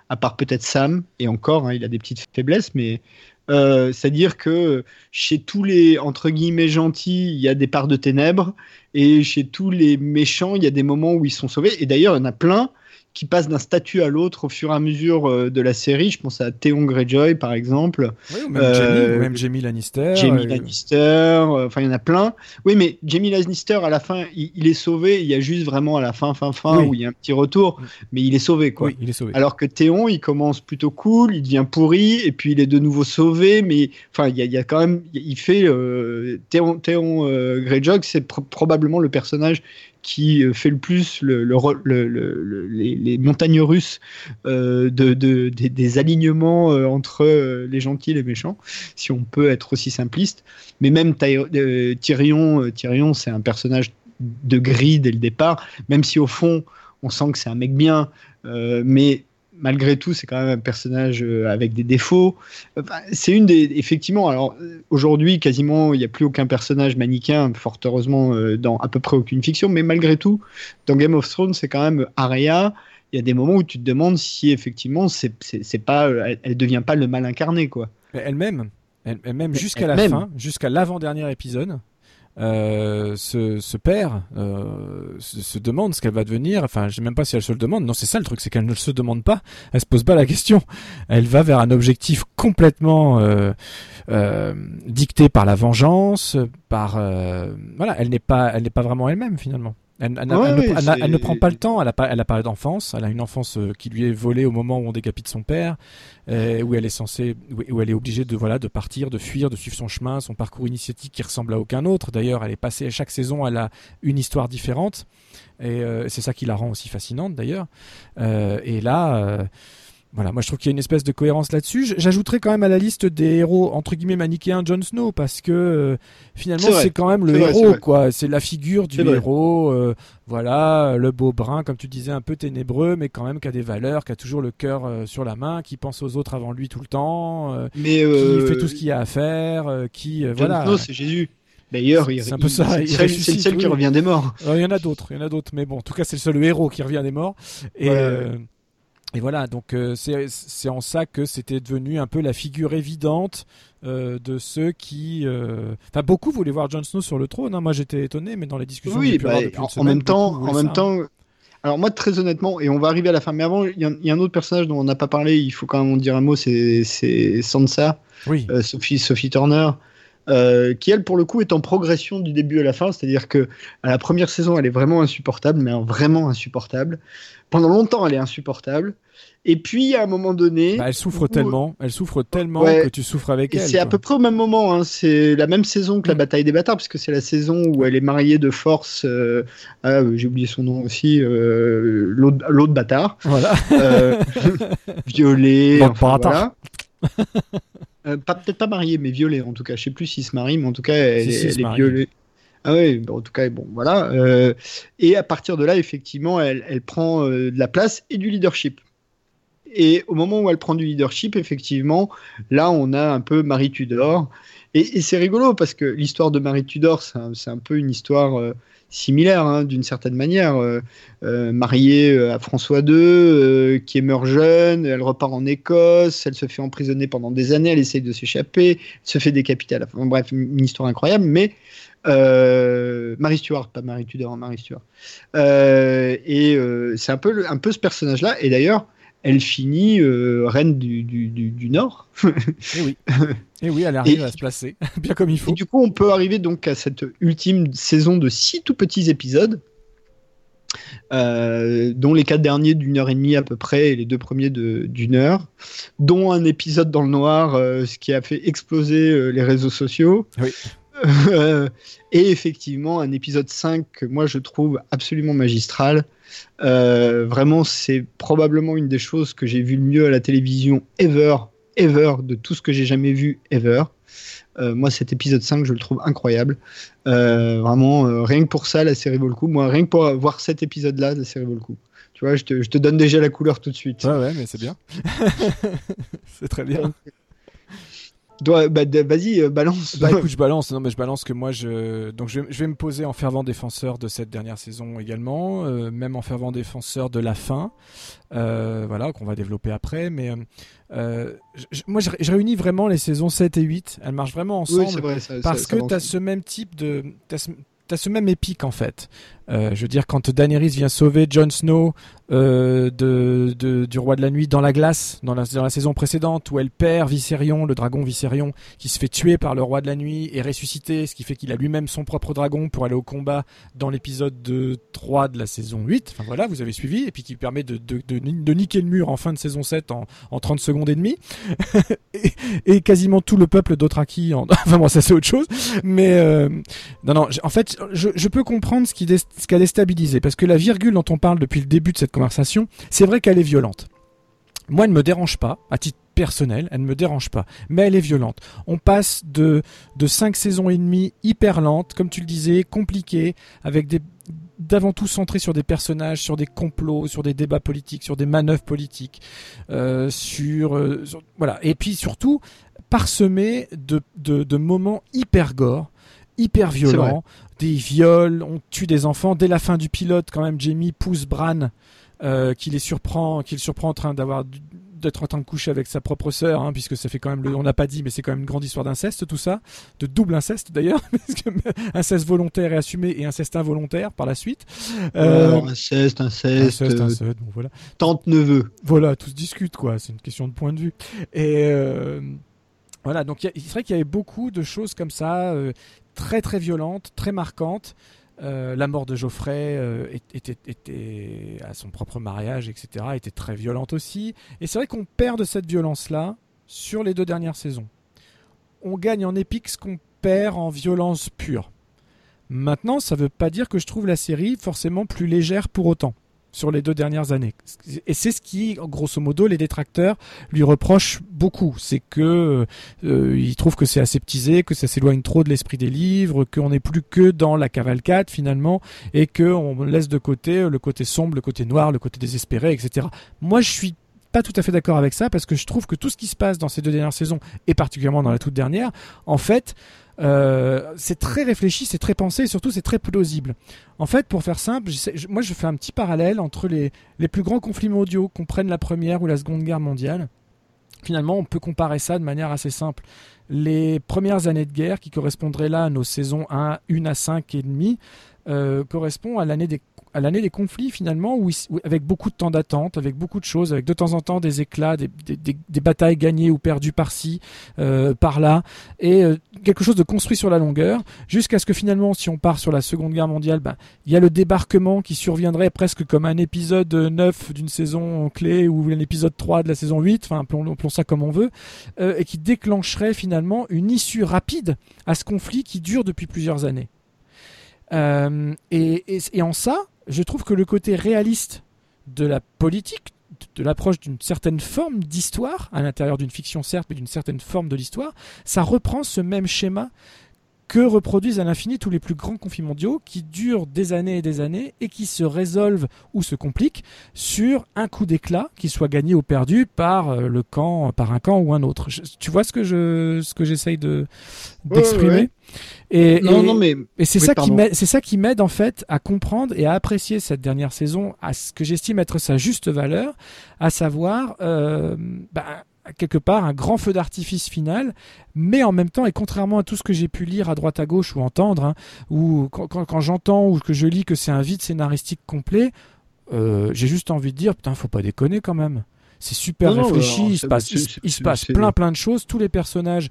Speaker 1: à part peut-être Sam et encore, hein, il a des petites faiblesses, mais c'est-à-dire que chez tous les entre guillemets gentils, il y a des parts de ténèbres, et chez tous les méchants, il y a des moments où ils sont sauvés. Et d'ailleurs, il y en a plein qui passe d'un statut à l'autre au fur et à mesure euh, de la série. Je pense à Theon Greyjoy, par exemple.
Speaker 2: Oui, ou même, Jamie, ou même Jamie Lannister.
Speaker 1: Jamie Lannister, enfin, il y en a plein. Oui, mais Jamie Lannister, à la fin, il, est sauvé. Il y a juste vraiment à la fin, fin, fin, où il y a un petit retour, mais il est sauvé, quoi.
Speaker 2: Oui, il est sauvé.
Speaker 1: Alors que Théon, il commence plutôt cool, il devient pourri, et puis il est de nouveau sauvé, mais enfin, il y a, quand même, il fait euh, euh, Greyjoy, c'est probablement le personnage qui euh, fait le plus le, le, les, montagnes russes euh, de, des, alignements euh, entre les gentils et les méchants, si on peut être aussi simpliste. Mais même Tyrion, Tyrion c'est un personnage de gris dès le départ, même si au fond on sent que c'est un mec bien, mais malgré tout, c'est quand même un personnage euh, avec des défauts. c'est une des. Effectivement, alors aujourd'hui, quasiment, il n'y a plus aucun personnage manichéen, fort heureusement, euh, dans à peu près aucune fiction, mais malgré tout, dans Game of Thrones, c'est quand même Arya. Il y a des moments où tu te demandes si effectivement, c'est, pas, elle, ne devient pas le mal incarné, quoi.
Speaker 2: Elle-même, elle-même jusqu'à la fin, jusqu'à l'avant-dernier épisode, euh, ce, père euh, se, demande ce qu'elle va devenir. Enfin, je sais même pas si elle se le demande. Non, c'est ça le truc, c'est qu'elle ne se demande pas. Elle se pose pas la question. Elle va vers un objectif complètement euh, euh dicté par la vengeance, par voilà. Elle n'est pas, elle n'est pas vraiment elle-même finalement. Elle, ne, prend pas le temps, elle a pas, elle a pas d'enfance, elle a une enfance euh, qui lui est volée au moment où on décapite son père, euh, où elle est censée, où, elle est obligée de voilà, de partir, de fuir, de suivre son chemin, son parcours initiatique qui ressemble à aucun autre. D'ailleurs, elle est passée chaque saison, elle a une histoire différente, et euh, c'est ça qui la rend aussi fascinante d'ailleurs. et là voilà, moi je trouve qu'il y a une espèce de cohérence là-dessus. J'ajouterais quand même à la liste des héros entre guillemets manichéens Jon Snow parce que euh, finalement c'est quand même le héros quoi. C'est la figure du héros. Euh, voilà, le beau brun comme tu disais un peu ténébreux mais quand même qui a des valeurs, qui a toujours le cœur euh, sur la main, qui pense aux autres avant lui tout le temps, mais qui fait tout ce qu'il y a à faire, qui voilà.
Speaker 1: Snow c'est Jésus. D'ailleurs, c'est un peu ça. C'est le seul qui revient des morts.
Speaker 2: Il y en a d'autres, il y en a d'autres, mais bon, en tout cas, c'est le seul héros qui revient des morts. Et et voilà, donc euh, c'est en ça que c'était devenu un peu la figure évidente euh, de ceux qui. Euh, enfin, beaucoup voulaient voir Jon Snow sur le trône. Hein. Moi, j'étais étonné, mais dans les discussions.
Speaker 1: Oui, bah, en, même temps, en même temps. Alors moi, très honnêtement, et on va arriver à la fin, mais avant, il y, a un autre personnage dont on n'a pas parlé. Il faut quand même en dire un mot. C'est Sansa,
Speaker 2: oui.
Speaker 1: Sophie, Sophie Turner. qui elle pour le coup est en progression du début à la fin, c'est-à-dire que à la première saison elle est vraiment insupportable, mais vraiment insupportable. Pendant longtemps elle est insupportable, et puis à un moment donné,
Speaker 2: bah, elle souffre tellement, elle souffre tellement que tu souffres avec elle.
Speaker 1: C'est à peu près au même moment. Hein. C'est la même saison que la mm. bataille des bâtards, puisque c'est la saison où elle est mariée de force. Euh, ah, j'ai oublié son nom aussi. Euh, L'autre bâtard.
Speaker 2: Voilà.
Speaker 1: Euh. *laughs* Enfin, voilà. Euh, pas peut-être pas mariée, mais violée en tout cas. Je sais plus s'il se marie, mais en tout cas, elle, est violée. Ah oui, en tout cas, bon, voilà. et à partir de là, effectivement, elle, elle prend de la place et du leadership. Et au moment où elle prend du leadership, effectivement, là, on a un peu Marie Tudor. Et, c'est rigolo parce que l'histoire de Marie Tudor, c'est un, peu une histoire euh, similaire hein, d'une certaine manière. Euh, euh, mariée à François II, qui meurt jeune, elle repart en Écosse, elle se fait emprisonner pendant des années, elle essaye de s'échapper, se fait décapiter à la fin. Bref, une histoire incroyable, mais Marie Stuart, pas Marie Tudor, Marie Stuart. et c'est un peu, un peu ce personnage-là. Et d'ailleurs, elle finit euh, reine du, du, du, Nord.
Speaker 2: et eh oui. Et eh oui, elle arrive à se placer *laughs* bien comme il faut.
Speaker 1: Et du coup, on peut arriver donc à cette ultime saison de six tout petits épisodes, euh, dont les quatre derniers d'une heure et demie à peu près et les deux premiers d'une heure, dont un épisode dans le noir, euh, ce qui a fait exploser les réseaux sociaux.
Speaker 2: Oui. *laughs*
Speaker 1: et effectivement, un épisode 5 que moi je trouve absolument magistral. Euh, vraiment, c'est probablement une des choses que j'ai vu le mieux à la télévision ever, ever, de tout ce que j'ai jamais vu ever. Euh, moi, cet épisode 5, je le trouve incroyable. Euh, vraiment, rien que pour ça, la série vaut le coup. Moi, rien que pour voir cet épisode-là, la série vaut le coup. Tu vois, je te, je te donne déjà la couleur tout de suite.
Speaker 2: Ouais, ouais, mais c'est bien. *laughs* c'est très bien.
Speaker 1: Dois- bah, vas-y, euh, balance.
Speaker 2: Bah *laughs* écoute, je balance. Non, mais je balance que moi, je donc je vais, je vais me poser en fervent défenseur de cette dernière saison également, euh, même en fervent défenseur de la fin. Euh, voilà, qu'on va développer après. Mais euh, je- moi, je, je réunis vraiment les saisons 7 et 8. Elles marchent vraiment ensemble.
Speaker 1: oui, c'est vrai. Ça,
Speaker 2: Parce
Speaker 1: ça- ça
Speaker 2: que tu as ce même type de. T'as ce, t'as ce même épique en fait. Euh, je veux dire, quand Daenerys vient sauver Jon Snow euh, de, du roi de la nuit dans la glace, dans la, dans la saison précédente, où elle perd Viserion, le dragon Viserion, qui se fait tuer par le roi de la nuit et ressuscité, ce qui fait qu'il a lui-même son propre dragon pour aller au combat dans l'épisode de 3 de la saison 8. Enfin voilà, vous avez suivi, et puis qui permet de, de, de, niquer le mur en fin de saison 7 en, en 30 secondes et demie. *laughs* et, quasiment tout le peuple d'Othraki en... *laughs* Enfin bon, ça c'est autre chose. Mais euh, non, non, en fait, je, je peux comprendre ce qui, dé- ce qui a déstabilisé, parce que la virgule dont on parle depuis le début de cette conversation, c'est vrai qu'elle est violente. Moi, elle ne me dérange pas, à titre personnel, elle ne me dérange pas, mais elle est violente. On passe de, de 5 saisons et demie hyper lentes, comme tu le disais, compliquées, avec des d'avant tout centrées sur des personnages, sur des complots, sur des débats politiques, sur des manœuvres politiques, euh, sur, euh, sur- voilà. Et puis surtout parsemé de, de, de moments hyper gore, hyper violents, des viols, on tue des enfants. Dès la fin du pilote, quand même, Jamie pousse Bran, euh, qui les surprend, qui le surprend en train d'avoir d'être en train de coucher avec sa propre sœur, hein, puisque ça fait quand même, le, on n'a pas dit, mais c'est quand même une grande histoire d'inceste, tout ça, de double inceste d'ailleurs, *laughs* parce que *laughs* inceste volontaire et assumé et inceste involontaire par la suite. Euh,
Speaker 1: inceste, inceste,
Speaker 2: inceste,
Speaker 1: euh,
Speaker 2: inceste, bon voilà.
Speaker 1: tante, neveu.
Speaker 2: Voilà, tout se discute, quoi. C'est une question de point de vue. Et euh, voilà, donc c'est vrai qu'il y avait beaucoup de choses comme ça, très très violentes, très marquantes. Euh, la mort de Geoffrey euh, était à son propre mariage, etc., était très violente aussi. Et c'est vrai qu'on perd de cette violence-là sur les deux dernières saisons. On gagne en épique ce qu'on perd en violence pure. Maintenant, ça ne veut pas dire que je trouve la série forcément plus légère pour autant sur les deux dernières années. Et c'est ce qui, grosso modo, les détracteurs lui reprochent beaucoup. C'est que euh, ils trouvent que c'est aseptisé, que ça s'éloigne trop de l'esprit des livres, qu'on n'est plus que dans la cavalcade finalement, et qu'on laisse de côté le côté sombre, le côté noir, le côté désespéré, etc. Moi, je suis pas tout à fait d'accord avec ça parce que je trouve que tout ce qui se passe dans ces deux dernières saisons et particulièrement dans la toute dernière, en fait, euh, c'est très réfléchi, c'est très pensé et surtout c'est très plausible. En fait, pour faire simple, moi je fais un petit parallèle entre les, les plus grands conflits mondiaux, qu'on prenne la Première ou la Seconde Guerre mondiale. Finalement, on peut comparer ça de manière assez simple. Les premières années de guerre, qui correspondraient là à nos saisons 1, 1 à 5 et demi, euh, correspond à l'année des à l'année des conflits finalement où, avec beaucoup de temps d'attente avec beaucoup de choses avec de temps en temps des éclats des, des- batailles gagnées ou perdues par-ci euh, par-là et euh, quelque chose de construit sur la longueur jusqu'à ce que finalement si on part sur la seconde guerre mondiale ben, il y a le débarquement qui surviendrait presque comme un épisode 9 d'une saison clé ou un épisode 3 de la saison 8 enfin appelons ça comme on veut euh, et qui déclencherait finalement une issue rapide à ce conflit qui dure depuis plusieurs années euh, et, en ça, je trouve que le côté réaliste de la politique, de l'approche d'une certaine forme d'histoire, à l'intérieur d'une fiction certes, mais d'une certaine forme de l'histoire, ça reprend ce même schéma que reproduisent à l'infini tous les plus grands conflits mondiaux qui durent des années et des années et qui se résolvent ou se compliquent sur un coup d'éclat qui soit gagné ou perdu par euh, le camp par un camp ou un autre. Je- tu vois ce que je ce que j'essaye de
Speaker 1: Ouais,
Speaker 2: d'exprimer
Speaker 1: ouais.
Speaker 2: et,
Speaker 1: Non,
Speaker 2: et-
Speaker 1: non, mais
Speaker 2: et c'est
Speaker 1: Oui,
Speaker 2: ça qui m'aide, c'est ça qui m'aide en fait à comprendre et à apprécier cette dernière saison à ce que j'estime être sa juste valeur, à savoir euh, bah, quelque part un grand feu d'artifice final, mais en même temps et contrairement à tout ce que j'ai pu lire à droite à gauche ou entendre, hein, ou quand, quand- quand j'entends ou que je lis que c'est un vide scénaristique complet, euh, j'ai juste envie de dire putain faut pas déconner quand même. C'est super
Speaker 1: Non,
Speaker 2: réfléchi, il se passe, il, se passe plein plein de choses, tous les personnages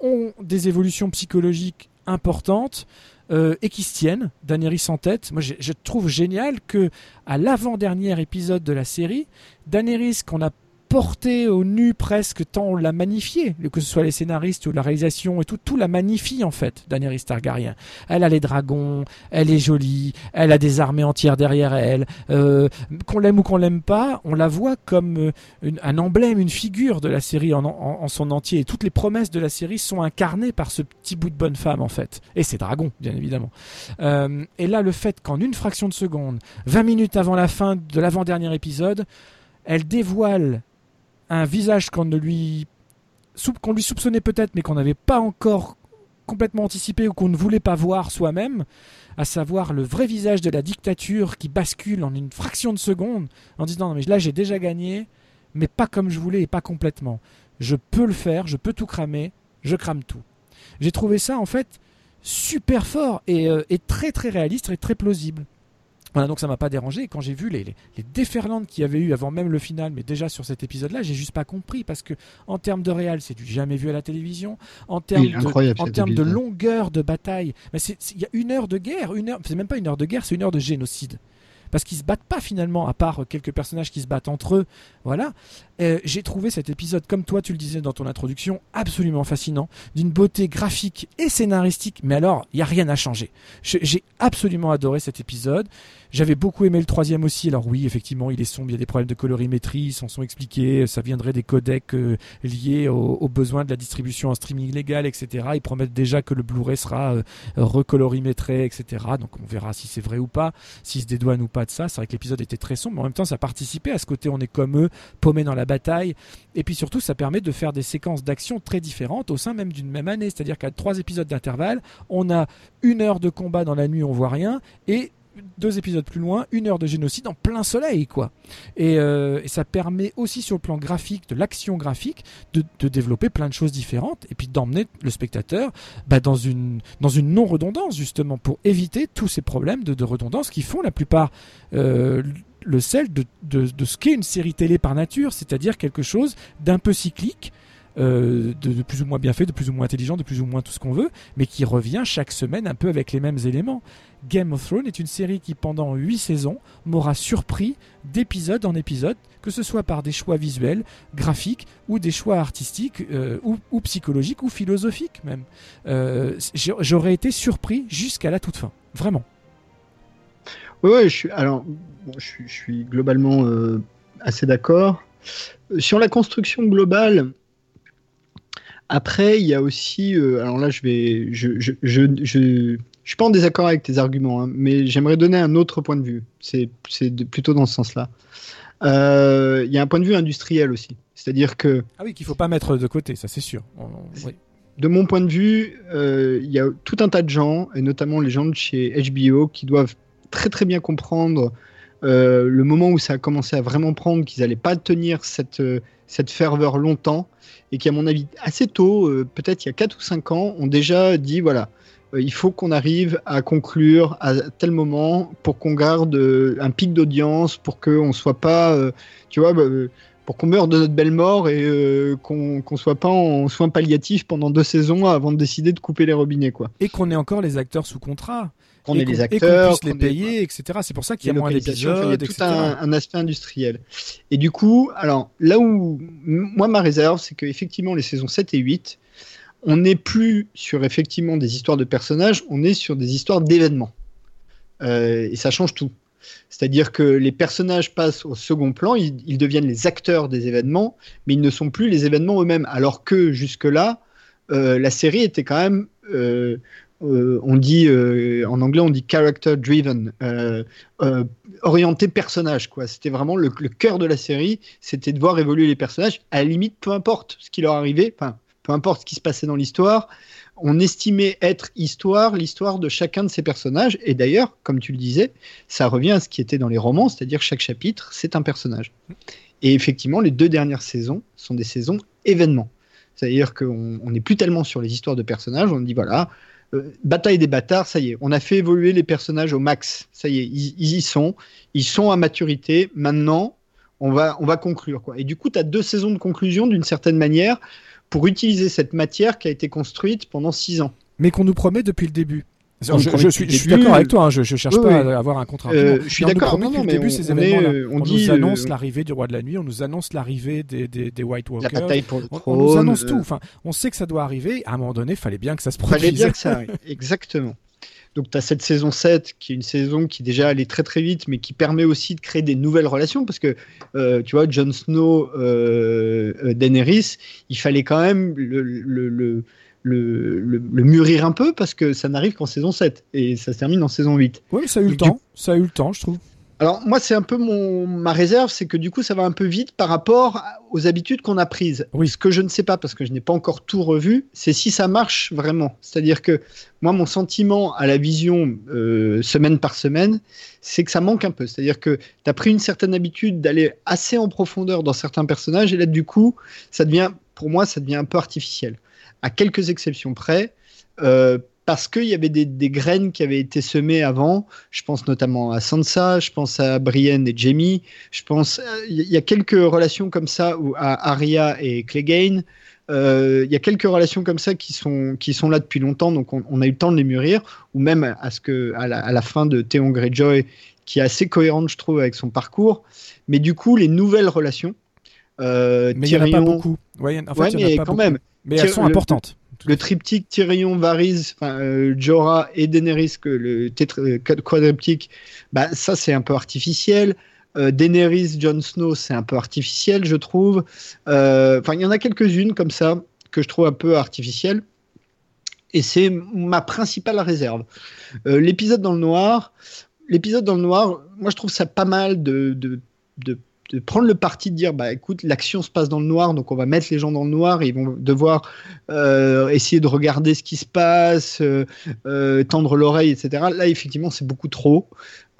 Speaker 2: ont des évolutions psychologiques importantes euh, et qui se tiennent. Daenerys en tête. Moi, je, je trouve génial que à l'avant-dernier épisode de la série, Daenerys qu'on a portée au nu presque tant on l'a magnifiée, que ce soit les scénaristes ou la réalisation et tout, tout la magnifie en fait, Daenerys Targaryen. Elle a les dragons, elle est jolie, elle a des armées entières derrière elle. Euh, qu'on l'aime ou qu'on l'aime pas, on la voit comme euh, un emblème, une figure de la série en, son entier. Et toutes les promesses de la série sont incarnées par ce petit bout de bonne femme en fait. Et ses dragons, bien évidemment. Euh, et là, le fait qu'en une fraction de seconde, 20 minutes avant la fin de l'avant-dernier épisode, elle dévoile un visage qu'on ne lui soupçonnait peut-être mais qu'on n'avait pas encore complètement anticipé ou qu'on ne voulait pas voir soi-même, à savoir le vrai visage de la dictature qui bascule en une fraction de seconde en disant non mais là j'ai déjà gagné mais pas comme je voulais et pas complètement. Je peux le faire, je peux tout cramer, je crame tout. J'ai trouvé ça en fait super fort et, euh, et très très réaliste et très plausible. Voilà, donc ça m'a pas dérangé. quand j'ai vu les, les, déferlantes qu'il y avait eu avant même le final, mais déjà sur cet épisode-là, j'ai juste pas compris parce que en termes de réal, c'est du jamais vu à la télévision. En termes, de, en termes de longueur de bataille, mais il y a une heure de guerre, une heure, c'est même pas une heure de guerre, c'est une heure de génocide parce qu'ils se battent pas finalement, à part quelques personnages qui se battent entre eux. Voilà. Euh, j'ai trouvé cet épisode, comme toi tu le disais dans ton introduction, absolument fascinant, d'une beauté graphique et scénaristique. Mais alors, il y a rien à changer. J'ai absolument adoré cet épisode. J'avais beaucoup aimé le troisième aussi. Alors oui, effectivement, il est sombre, il y a des problèmes de colorimétrie, ils s'en sont expliqués. Ça viendrait des codecs euh, liés aux, besoins de la distribution en streaming légal, etc. Ils promettent déjà que le Blu-ray sera euh, recolorimétré, etc. Donc on verra si c'est vrai ou pas, s'ils se dédouanent ou pas de ça. C'est vrai que l'épisode était très sombre, mais en même temps, ça participait à ce côté on est comme eux, paumés dans la bataille. Et puis surtout, ça permet de faire des séquences d'action très différentes au sein même d'une même année. C'est-à-dire qu'à trois épisodes d'intervalle, on a une heure de combat dans la nuit, on voit rien, et deux épisodes plus loin, une heure de génocide en plein soleil, quoi. Et, euh, ça permet aussi sur le plan graphique, de l'action graphique, de, développer plein de choses différentes et puis d'emmener le spectateur bah, dans une, dans une non-redondance, justement, pour éviter tous ces problèmes de, redondance qui font la plupart euh, le sel de, de ce qu'est une série télé par nature, c'est-à-dire quelque chose d'un peu cyclique euh, de, plus ou moins bien fait, de plus ou moins intelligent, de plus ou moins tout ce qu'on veut, mais qui revient chaque semaine un peu avec les mêmes éléments. Game of Thrones est une série qui, pendant 8 saisons, m'aura surpris d'épisode en épisode, que ce soit par des choix visuels, graphiques, ou des choix artistiques, euh, ou, psychologiques, ou philosophiques même. Euh, j'aurais été surpris jusqu'à la toute fin. Vraiment.
Speaker 1: Oui, je suis, alors, je, suis, globalement assez d'accord. Sur la construction globale, après, il y a aussi, euh, alors là, je vais, je, je, je, je, suis pas en désaccord avec tes arguments, hein, mais j'aimerais donner un autre point de vue. C'est, c'est plutôt dans ce sens-là. Euh, il y a un point de vue industriel aussi, c'est-à-dire que.
Speaker 2: Ah oui, qu'il faut pas mettre de côté, ça c'est sûr.
Speaker 1: De mon point de vue, euh, il y a tout un tas de gens, et notamment les gens de chez HBO, qui doivent très très bien comprendre le moment où ça a commencé à vraiment prendre, qu'ils n'allaient pas tenir cette, cette ferveur longtemps et qui, à mon avis, assez tôt, euh, peut-être il y a 4 ou 5 ans, ont déjà dit voilà, euh, il faut qu'on arrive à conclure à tel moment pour qu'on garde euh, un pic d'audience, pour qu'on ne soit pas, tu vois, bah, pour qu'on meure de notre belle mort et qu'on ne soit pas en soins palliatifs pendant deux saisons avant de décider de couper les robinets. quoi.
Speaker 2: Et qu'on ait encore les acteurs sous contrat
Speaker 1: qu'on ait les acteurs,
Speaker 2: qu'on puisse les payer, etc. C'est pour ça qu'il y a moins d'épisodes.
Speaker 1: A tout un, aspect industriel. Et du coup, alors là où moi ma réserve, c'est qu'effectivement les saisons 7 et 8, on n'est plus sur effectivement des histoires de personnages, on est sur des histoires d'événements. Euh, et ça change tout. C'est-à-dire que les personnages passent au second plan, ils, deviennent les acteurs des événements, mais ils ne sont plus les événements eux-mêmes. Alors que jusque-là, euh, la série était quand même euh, euh, on dit euh, en anglais on dit character driven, euh, orienté personnage quoi. C'était vraiment le, cœur de la série, c'était de voir évoluer les personnages. À la limite, peu importe ce qui leur arrivait, enfin peu importe ce qui se passait dans l'histoire, on estimait être histoire l'histoire de chacun de ces personnages. Et d'ailleurs, comme tu le disais, ça revient à ce qui était dans les romans, c'est-à-dire chaque chapitre c'est un personnage. Et effectivement, les deux dernières saisons sont des saisons événements. C'est-à-dire qu'on n'est plus tellement sur les histoires de personnages, on dit voilà, euh, bataille des bâtards, ça y est, on a fait évoluer les personnages au max. Ça y est, ils, y sont, ils sont à maturité. Maintenant, on va, on va conclure. Quoi. Et du coup, tu as deux saisons de conclusion d'une certaine manière pour utiliser cette matière qui a été construite pendant six ans.
Speaker 2: Mais qu'on nous promet depuis le début. Je, suis, je suis d'accord avec toi. Hein, je, je cherche pas à avoir un contrat.
Speaker 1: Euh, je suis d'accord. Non, non, mais
Speaker 2: début, ces événements on, dit, nous annonce l'arrivée du roi de la nuit, on nous annonce l'arrivée des, des, des, White Walkers.
Speaker 1: La bataille pour le
Speaker 2: on, on, nous annonce tout. Enfin, on sait que ça doit arriver. À un moment donné, il fallait bien que ça se produise.
Speaker 1: Fallait bien que ça *laughs* arrive. Exactement. Donc tu as cette saison 7 qui est une saison qui déjà allait très très vite mais qui permet aussi de créer des nouvelles relations parce que euh, tu vois Jon Snow, euh, euh, Daenerys, il fallait quand même le, le, le le, le, mûrir un peu parce que ça n'arrive qu'en saison 7 et ça se termine en saison 8.
Speaker 2: Oui, ça a eu le temps. Ça a eu le temps, je trouve.
Speaker 1: Alors moi, c'est un peu mon ma réserve, c'est que du coup, ça va un peu vite par rapport aux habitudes qu'on a prises.
Speaker 2: Oui.
Speaker 1: Ce que je ne sais pas parce que je n'ai pas encore tout revu, c'est si ça marche vraiment. C'est-à-dire que moi, mon sentiment à la vision euh, semaine par semaine, c'est que ça manque un peu. C'est-à-dire que tu as pris une certaine habitude d'aller assez en profondeur dans certains personnages et là, du coup, ça devient, pour moi, ça devient un peu artificiel. À quelques exceptions près. Euh, parce qu'il y avait des, des, graines qui avaient été semées avant. Je pense notamment à Sansa, je pense à Brienne et Jamie. Je pense, il y a quelques relations comme ça où à Arya et Clegane. Euh, il y a quelques relations comme ça qui sont qui sont là depuis longtemps, donc on, on, a eu le temps de les mûrir, ou même à ce que à la, à la fin de Theon Greyjoy, qui est assez cohérente, je trouve, avec son parcours. Mais du coup, les nouvelles relations.
Speaker 2: Euh, mais il n'y en a pas beaucoup.
Speaker 1: Ouais, en fait, ouais mais quand beaucoup. même.
Speaker 2: Mais elles sont importantes
Speaker 1: le triptyque Tyrion, Varys, euh, Jorah et Daenerys, que le euh, quadriptyque, bah, ça c'est un peu artificiel. Euh, Daenerys, Jon Snow, c'est un peu artificiel, je trouve. Euh, enfin, il y en a quelques-unes comme ça que je trouve un peu artificielles. Et c'est ma principale réserve. Euh, l'épisode dans le noir, l'épisode dans le noir, moi je trouve ça pas mal de, de, de de prendre le parti de dire bah écoute l'action se passe dans le noir donc on va mettre les gens dans le noir ils vont devoir euh, essayer de regarder ce qui se passe euh, euh, tendre l'oreille etc là effectivement c'est beaucoup trop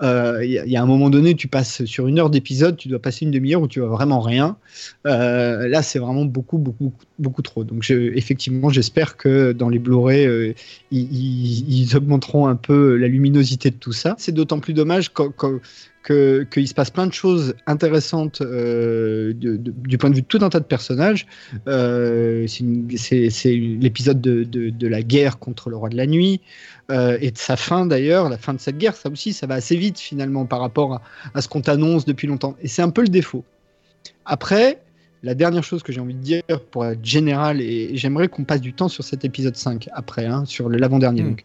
Speaker 1: il y, a un moment donné tu passes sur une heure d'épisode tu dois passer une demi-heure où tu vois vraiment rien. Là c'est vraiment beaucoup beaucoup beaucoup trop. Donc effectivement j'espère que dans les Blu-ray ils, ils, augmenteront un peu la luminosité de tout ça. C'est d'autant plus dommage quand, quand qu'il que se passe plein de choses intéressantes euh, du point de vue de tout un tas de personnages. Euh, c'est l'épisode de, la guerre contre le roi de la nuit euh, et de sa fin d'ailleurs, la fin de cette guerre, ça aussi, ça va assez vite finalement par rapport à ce qu'on t'annonce depuis longtemps. Et c'est un peu le défaut. Après, la dernière chose que j'ai envie de dire pour être général, et j'aimerais qu'on passe du temps sur cet épisode 5 après, hein, sur l'avant-dernier, mmh. donc,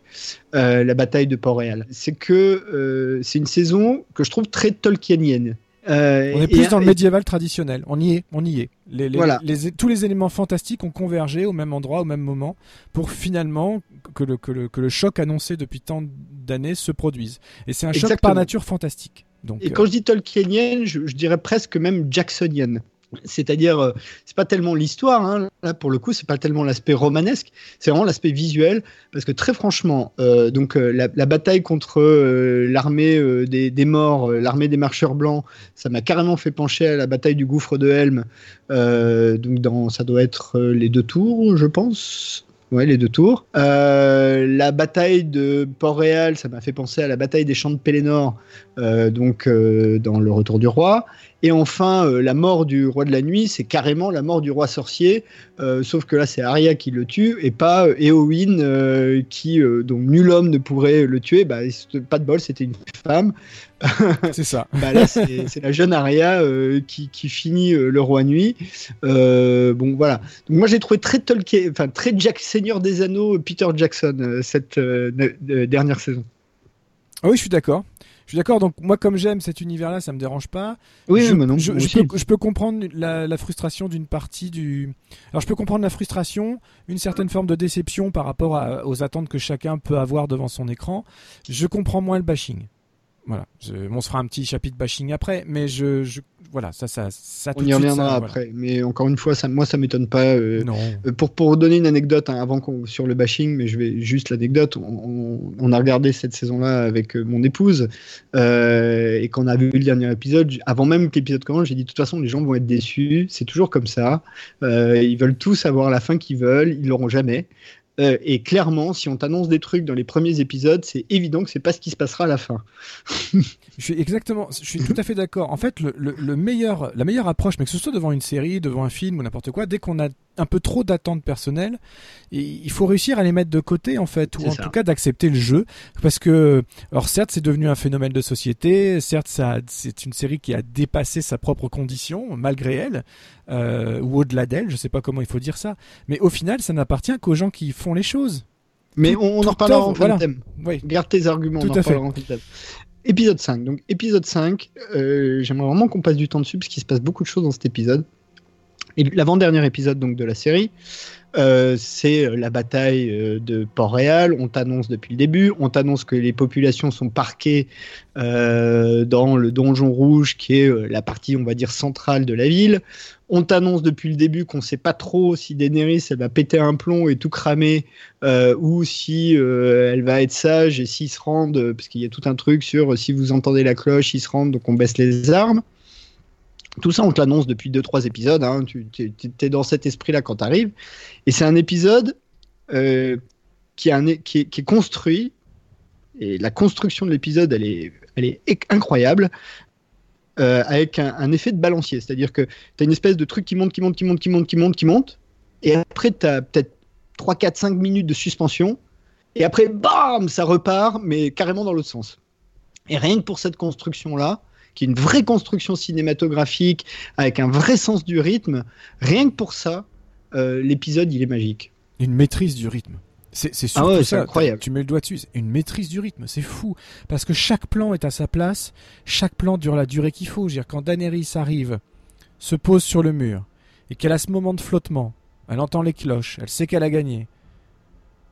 Speaker 1: euh, la bataille de Port-Réal, c'est que euh, c'est une saison que je trouve très Tolkienienne.
Speaker 2: Euh, on est plus et, dans le médiéval traditionnel. On y est, on y est. Les, les, voilà. les, tous les éléments fantastiques ont convergé au même endroit, au même moment, pour finalement que le, que le, que le choc annoncé depuis tant d'années se produise. Et c'est un Exactement. choc par nature fantastique. Donc,
Speaker 1: et quand je dis Tolkienienne, je, je dirais presque même Jacksonienne. C'est-à-dire, euh, c'est pas tellement l'histoire, hein, là pour le coup, c'est pas tellement l'aspect romanesque, c'est vraiment l'aspect visuel, parce que très franchement, euh, donc euh, la, bataille contre l'armée des, morts, l'armée des marcheurs blancs, ça m'a carrément fait pencher à la bataille du gouffre de Helm. donc dans, ça doit être les deux tours, je pense. Ouais, les deux tours. la bataille de Port-Réal, ça m'a fait penser à la bataille des champs de Pélénor, donc dans Le Retour du Roi. Et enfin, euh, la mort du roi de la nuit, c'est carrément la mort du roi sorcier, euh, sauf que là, c'est Arya qui le tue et pas euh, Éowyn euh, qui, donc nul homme ne pourrait le tuer. Bah, pas de bol, c'était une femme. *laughs*
Speaker 2: C'est ça.
Speaker 1: bah, là, c'est la jeune Arya qui, qui, finit le roi nuit. bon, voilà. Donc, moi, j'ai trouvé très Tolkien, enfin très Jack Seigneur des Anneaux, Peter Jackson cette dernière saison.
Speaker 2: Ah oui, je suis d'accord. Je suis d'accord. Donc moi, comme j'aime cet univers-là, ça me dérange pas.
Speaker 1: Oui,
Speaker 2: je,
Speaker 1: mais non.
Speaker 2: Je, je, peux, je peux, comprendre la, la frustration d'une partie du. Alors je peux comprendre la frustration, une certaine forme de déception par rapport à, aux attentes que chacun peut avoir devant son écran. Je comprends moins le bashing. Voilà. Je, on se fera un petit chapitre bashing après, mais je, je voilà, ça, ça, ça.
Speaker 1: On y reviendra après. Voilà. Mais encore une fois, ça, moi, ça m'étonne pas. Euh,
Speaker 2: non.
Speaker 1: Euh, pour pour donner une anecdote hein, avant qu'on sur le bashing, mais je vais juste l'anecdote. On, on, on, a regardé cette saison-là avec euh, mon épouse euh, et qu'on a vu le dernier épisode. Avant même que l'épisode commence, j'ai dit de toute façon, les gens vont être déçus. C'est toujours comme ça. Ils veulent tous avoir la fin qu'ils veulent. Ils l'auront jamais. Euh, et clairement, si on t'annonce des trucs dans les premiers épisodes, c'est évident que c'est pas ce qui se passera à la fin. *laughs*
Speaker 2: je suis exactement, je suis tout à fait d'accord. En fait, le, le, le, meilleur, la meilleure approche, mais que ce soit devant une série, devant un film ou n'importe quoi, dès qu'on a un peu trop d'attentes personnelles. Et il faut réussir à les mettre de côté en fait, ou en tout cas d'accepter le jeu, parce que, alors certes, c'est devenu un phénomène de société, certes, ça, c'est une série qui a dépassé sa propre condition malgré elle, euh, ou au-delà d'elle, je sais pas comment il faut dire ça, mais au final, ça n'appartient qu'aux gens qui font les choses.
Speaker 1: Mais on, en reparlera en fin de thème. Garde tes arguments, on en reparlera en fin de thème. Épisode 5. Donc, épisode 5, euh, j'aimerais vraiment qu'on passe du temps dessus parce qu'il se passe beaucoup de choses dans cet épisode. Et l'avant-dernier épisode donc, de la série, euh, c'est euh, la bataille euh, de Port-Réal. On t'annonce depuis le début, on t'annonce que les populations sont parquées dans le donjon rouge, qui est la partie, on va dire, centrale de la ville. On t'annonce depuis le début qu'on ne sait pas trop si Daenerys elle va péter un plomb et tout cramer, ou si elle va être sage et s'ils se rendent, parce qu'il y a tout un truc sur si vous entendez la cloche, ils se rendent, donc on baisse les armes. Tout ça, on te l'annonce depuis 2-3 épisodes. Hein. Tu es dans cet esprit-là quand tu arrives. Et c'est un épisode euh, qui, est, construit. Et la construction de l'épisode, elle est, elle est incroyable. Euh, avec un, effet de balancier. C'est-à-dire que tu as une espèce de truc qui monte, qui monte, qui monte, qui monte, qui monte, qui monte. Et après, tu as peut-être 3, 4, 5 minutes de suspension. Et après, bam, ça repart, mais carrément dans l'autre sens. Et rien que pour cette construction-là, qui est une vraie construction cinématographique, avec un vrai sens du rythme, rien que pour ça, euh, l'épisode, il est magique.
Speaker 2: Une maîtrise du rythme. C'est ah surtout ça. Incroyable. Tu mets le doigt dessus. Une maîtrise du rythme, c'est fou. Parce que chaque plan est à sa place. Chaque plan dure la durée qu'il faut. dire, quand Daenerys arrive, se pose sur le mur, et qu'elle a ce moment de flottement, elle entend les cloches, elle sait qu'elle a gagné.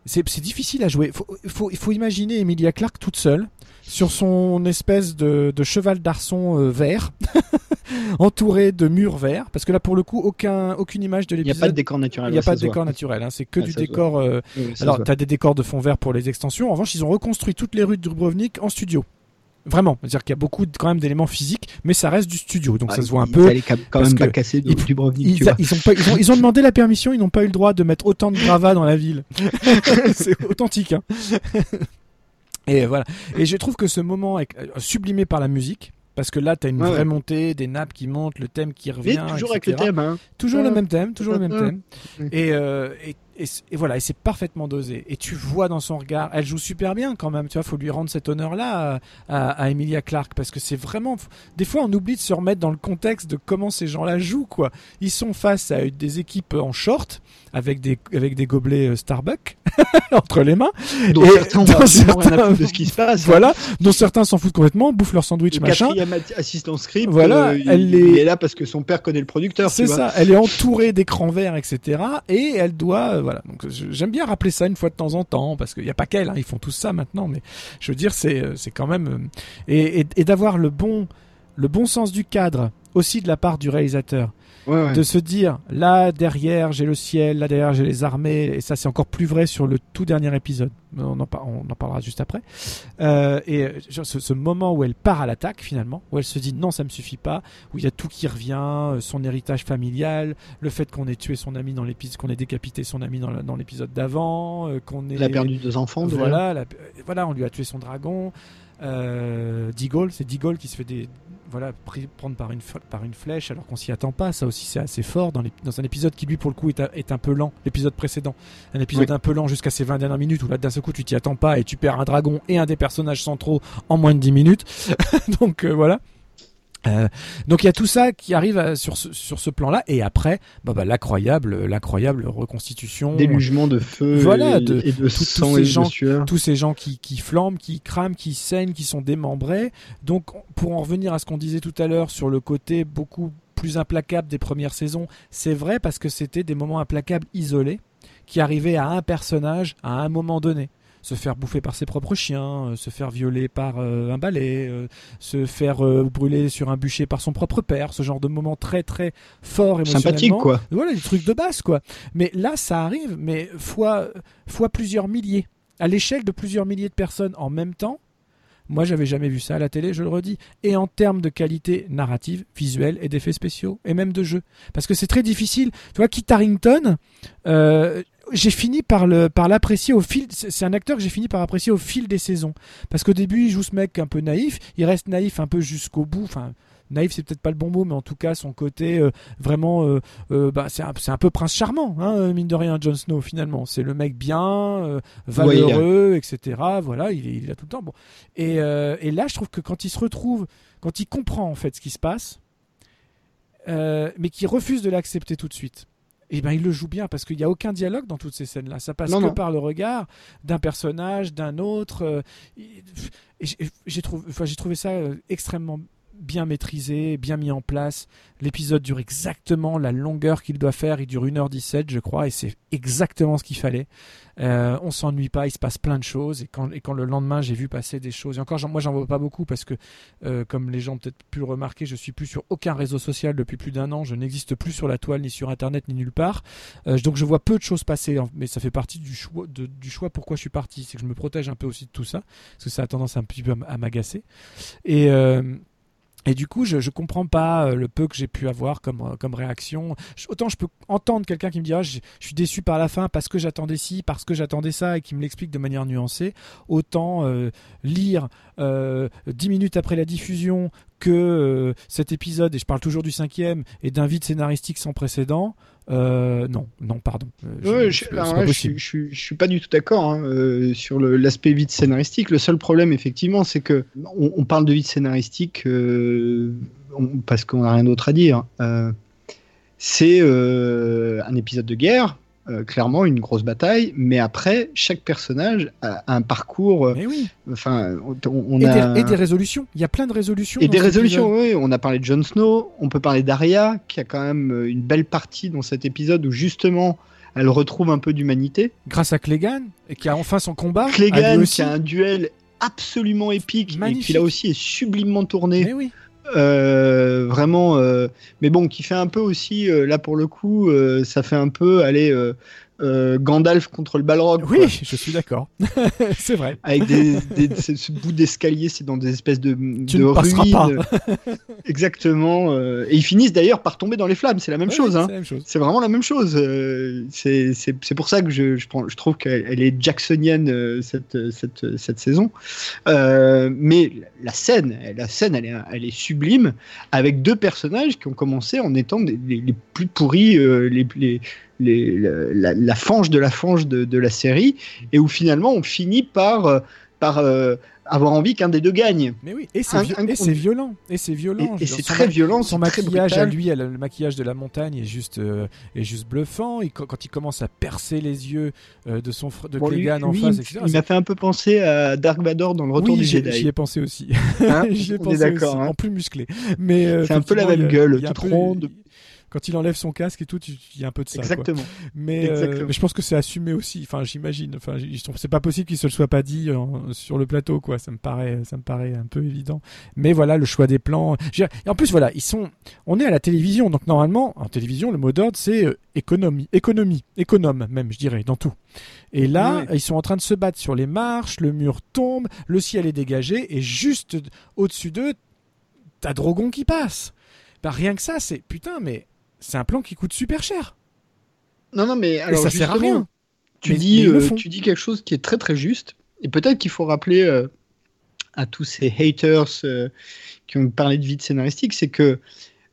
Speaker 2: C'est difficile à jouer. Il faut, faut, imaginer Emilia Clarke toute seule, sur son espèce de, cheval d'arçon euh, vert, *laughs* entouré de murs verts, parce que là pour le coup aucun, aucune image de l'épisode.
Speaker 1: Il n'y a pas de décor naturel.
Speaker 2: Il n'y a pas de décor naturel, hein, c'est que du décor. Euh, alors tu as des décors de fond vert pour les extensions. En revanche, ils ont reconstruit toutes les rues de Dubrovnik en studio. Vraiment, c'est-à-dire qu'il y a beaucoup de, quand même d'éléments physiques, mais ça reste du studio, donc ça se voit un peu.
Speaker 1: quand même pas casser ils,
Speaker 2: ils, ils, ont ils, ont, demandé la permission, ils n'ont pas eu le droit de mettre autant de gravats dans la ville. *laughs* *laughs* c'est authentique. Hein. Et voilà. Et je trouve que ce moment est euh, sublimé par la musique. Parce que là, tu as une vraie montée, des nappes qui montent, le thème qui revient.
Speaker 1: toujours avec le thème. Hein.
Speaker 2: Toujours le même thème, toujours le même thème. Et, euh, et, et, voilà, et c'est parfaitement dosé. Et tu vois dans son regard, elle joue super bien quand même. Tu vois, faut lui rendre cet honneur-là à, à, Emilia Clarke parce que c'est vraiment. Des fois, on oublie de se remettre dans le contexte de comment ces gens-là jouent, quoi. Ils sont face à des équipes en short avec des avec des gobelets euh, Starbucks *laughs* entre les mains.
Speaker 1: Dont et certains, certains de ce qui se passe.
Speaker 2: Voilà, dont certains s'en foutent complètement, bouffent leur sandwich, machin.
Speaker 1: Quatrième assistant script. Voilà, euh, elle est... est... là parce que son père connaît le producteur.
Speaker 2: C'est ça. Elle est entourée d'écrans verts, etc. Et elle doit, euh, voilà. Donc j'aime bien rappeler ça une fois de temps en temps parce qu'il n'y a pas qu'elle. Hein, ils font tout ça maintenant, mais je veux dire, c'est c'est quand même et, et, et d'avoir le bon le bon sens du cadre aussi de la part du réalisateur de se dire là derrière j'ai le ciel, là derrière j'ai les armées, et ça c'est encore plus vrai sur le tout dernier épisode. On en, on en parlera juste après. Euh, et euh, ce, moment où elle part à l'attaque finalement, où elle se dit non ça me suffit pas, où il y a tout qui revient, euh, son héritage familial, le fait qu'on ait tué son ami dans l'épisode, qu'on ait décapité son ami dans l'épisode d'avant, qu'on ait.
Speaker 1: Elle a perdu deux enfants.
Speaker 2: Voilà, voilà, on lui a tué son dragon. Euh, Diggle, c'est Diggle qui se fait des, voilà, prendre par une, par une flèche alors qu'on s'y attend pas. Ça aussi, c'est assez fort dans, dans, un épisode qui, lui, pour le coup, est, est un peu lent. L'épisode précédent. Un épisode un peu lent jusqu'à ces 20 dernières minutes où là, d'un seul coup, tu t'y attends pas et tu perds un dragon et un des personnages centraux en moins de 10 minutes. *laughs* Donc, euh, voilà. Euh, donc il y a tout ça qui arrive euh, sur ce, sur ce plan-là. Et après bah, bah, l'incroyable l'incroyable reconstitution
Speaker 1: délugement de feu
Speaker 2: voilà
Speaker 1: et de,
Speaker 2: tous ces gens tous ces gens qui, qui flambent qui crament qui saignent qui sont démembrés. Donc pour en revenir à ce qu'on disait tout à l'heure sur le côté beaucoup plus implacable des premières saisons c'est vrai parce que c'était des moments implacables isolés qui arrivaient à un personnage à un moment donné se faire bouffer par ses propres chiens, euh, se faire violer par euh, un balai, euh, se faire brûler sur un bûcher par son propre père, ce genre de moments très très forts émotionnellement.
Speaker 1: Sympathique quoi.
Speaker 2: Voilà, des trucs de base quoi. Mais là, ça arrive, mais fois, fois plusieurs milliers, à l'échelle de plusieurs milliers de personnes en même temps. Moi, j'avais jamais vu ça à la télé, je le redis. Et en termes de qualité narrative, visuelle et d'effets spéciaux, et même de jeu. Parce que c'est très difficile. Tu vois, Kit Harington, j'ai fini par le par l'apprécier au fil. C'est un acteur que j'ai fini par apprécier au fil des saisons. Parce qu'au début, il joue ce mec un peu naïf. Il reste naïf un peu jusqu'au bout. Enfin, naïf c'est peut-être pas le bon mot, mais en tout cas son côté vraiment, bah, c'est un, un, peu prince charmant, hein, mine de rien, Jon Snow finalement. C'est le mec bien, valeureux, etc. Voilà, il est, il a tout le temps. Bon. Et, et là, je trouve que quand il se retrouve, quand il comprend en fait ce qui se passe, mais qui refuse de l'accepter tout de suite et eh ben il le joue bien parce qu'il n'y a aucun dialogue dans toutes ces scènes là ça passe que par le regard d'un personnage d'un autre euh, j'ai trouvé enfin, j'ai trouvé ça euh, extrêmement bien maîtrisé, bien mis en place. L'épisode dure exactement la longueur qu'il doit faire. Il dure 1h17, je crois, et c'est exactement ce qu'il fallait. Euh, on s'ennuie pas, il se passe plein de choses. Et quand, et quand le lendemain, j'ai vu passer des choses, et encore, moi, j'en vois pas beaucoup parce que, euh, comme les gens peut-être pu le remarquer, je suis plus sur aucun réseau social depuis plus d'un an. Je n'existe plus sur la toile, ni sur Internet, ni nulle part. Euh, donc, je vois peu de choses passer. Mais ça fait partie du choix, du choix pourquoi je suis parti. C'est que je me protège un peu aussi de tout ça. Parce que ça a tendance un petit peu à m'agacer. Et. Et du coup, je, ne comprends pas euh, le peu que j'ai pu avoir comme, euh, réaction. Autant je peux entendre quelqu'un qui me dira je, suis déçu par la fin parce que j'attendais ci, parce que j'attendais ça, et qui me l'explique de manière nuancée. Autant euh, lire dix minutes après la diffusion que cet épisode, et je parle toujours du cinquième, est d'un vide scénaristique sans précédent. Euh, non, non, pardon.
Speaker 1: Euh, je, je, suis pas du tout d'accord hein, euh, sur l'aspect vide scénaristique. Le seul problème, effectivement, c'est que on, parle de vide scénaristique parce qu'on n'a rien d'autre à dire. c'est un épisode de guerre euh, clairement une grosse bataille, mais après, chaque personnage a un parcours. Euh,
Speaker 2: oui.
Speaker 1: Enfin, on,
Speaker 2: et,
Speaker 1: a...
Speaker 2: des, et, des, résolutions. Il y a plein de résolutions.
Speaker 1: Et des résolutions, oui. On a parlé de Jon Snow, on peut parler d'Arya, qui a quand même euh, une belle partie dans cet épisode où justement elle retrouve un peu d'humanité.
Speaker 2: Grâce à Clegane, qui a enfin son combat.
Speaker 1: Clegane, qui a un duel absolument épique, Magnifique. et qui là aussi est sublimement tourné.
Speaker 2: Mais oui.
Speaker 1: Euh, vraiment, euh, mais bon, qui fait un peu aussi, euh, là pour le coup, ça fait un peu aller Gandalf contre le Balrog.
Speaker 2: Oui, je suis d'accord. *laughs* c'est vrai.
Speaker 1: Avec des, ce, bout d'escalier, c'est dans des espèces de, de ruines. *laughs* Exactement. et ils finissent d'ailleurs par tomber dans les flammes. C'est la même chose. Hein. C'est vraiment la même chose. c'est pour ça que je, je, prends, je trouve qu'elle est jacksonienne cette, cette, cette saison. mais la scène, la scène, elle est, elle est sublime avec deux personnages qui ont commencé en étant les, plus pourris, euh, les, les, les la, fange de la fange de, de, la série, et où finalement on finit par, euh, par euh, avoir envie qu'un des deux gagne.
Speaker 2: Mais oui, et c'est violent, et c'est violent.
Speaker 1: Et, c'est très violent.
Speaker 2: Son maquillage à lui, le maquillage de la montagne est juste, est juste bluffant. Quand, il commence à percer les yeux de son de bon, en face, etc.
Speaker 1: Il m'a fait un peu penser à Dark Vador dans le Retour du Jedi.
Speaker 2: J'y ai pensé aussi. Hein *laughs* J'y ai pensé aussi, hein. en plus musclé. Mais
Speaker 1: c'est un peu la même gueule, toute ronde
Speaker 2: quand il enlève son casque et tout, il y a un peu de ça.
Speaker 1: Exactement.
Speaker 2: Mais, euh, mais, je pense que c'est assumé aussi. Enfin, j'imagine. Enfin, c'est pas possible qu'il se le soit pas dit sur le plateau, quoi. Ça me paraît, ça me paraît un peu évident. Mais voilà, le choix des plans. Et en plus, voilà, ils sont. On est à la télévision, donc normalement, en télévision, le mot d'ordre c'est euh, économie, économie, économe même, je dirais, dans tout. Et là, ils sont en train de se battre sur les marches, le mur tombe, le ciel est dégagé, et juste au-dessus d'eux, t'as Drogon qui passe. Bah, rien que ça, c'est putain, mais c'est un plan qui coûte super cher.
Speaker 1: Non, non, mais alors,
Speaker 2: ça sert à rien.
Speaker 1: Tu, dis, euh, tu dis quelque chose qui est très très juste. Et peut-être qu'il faut rappeler euh, à tous ces haters euh, qui ont parlé de vide scénaristique, c'est que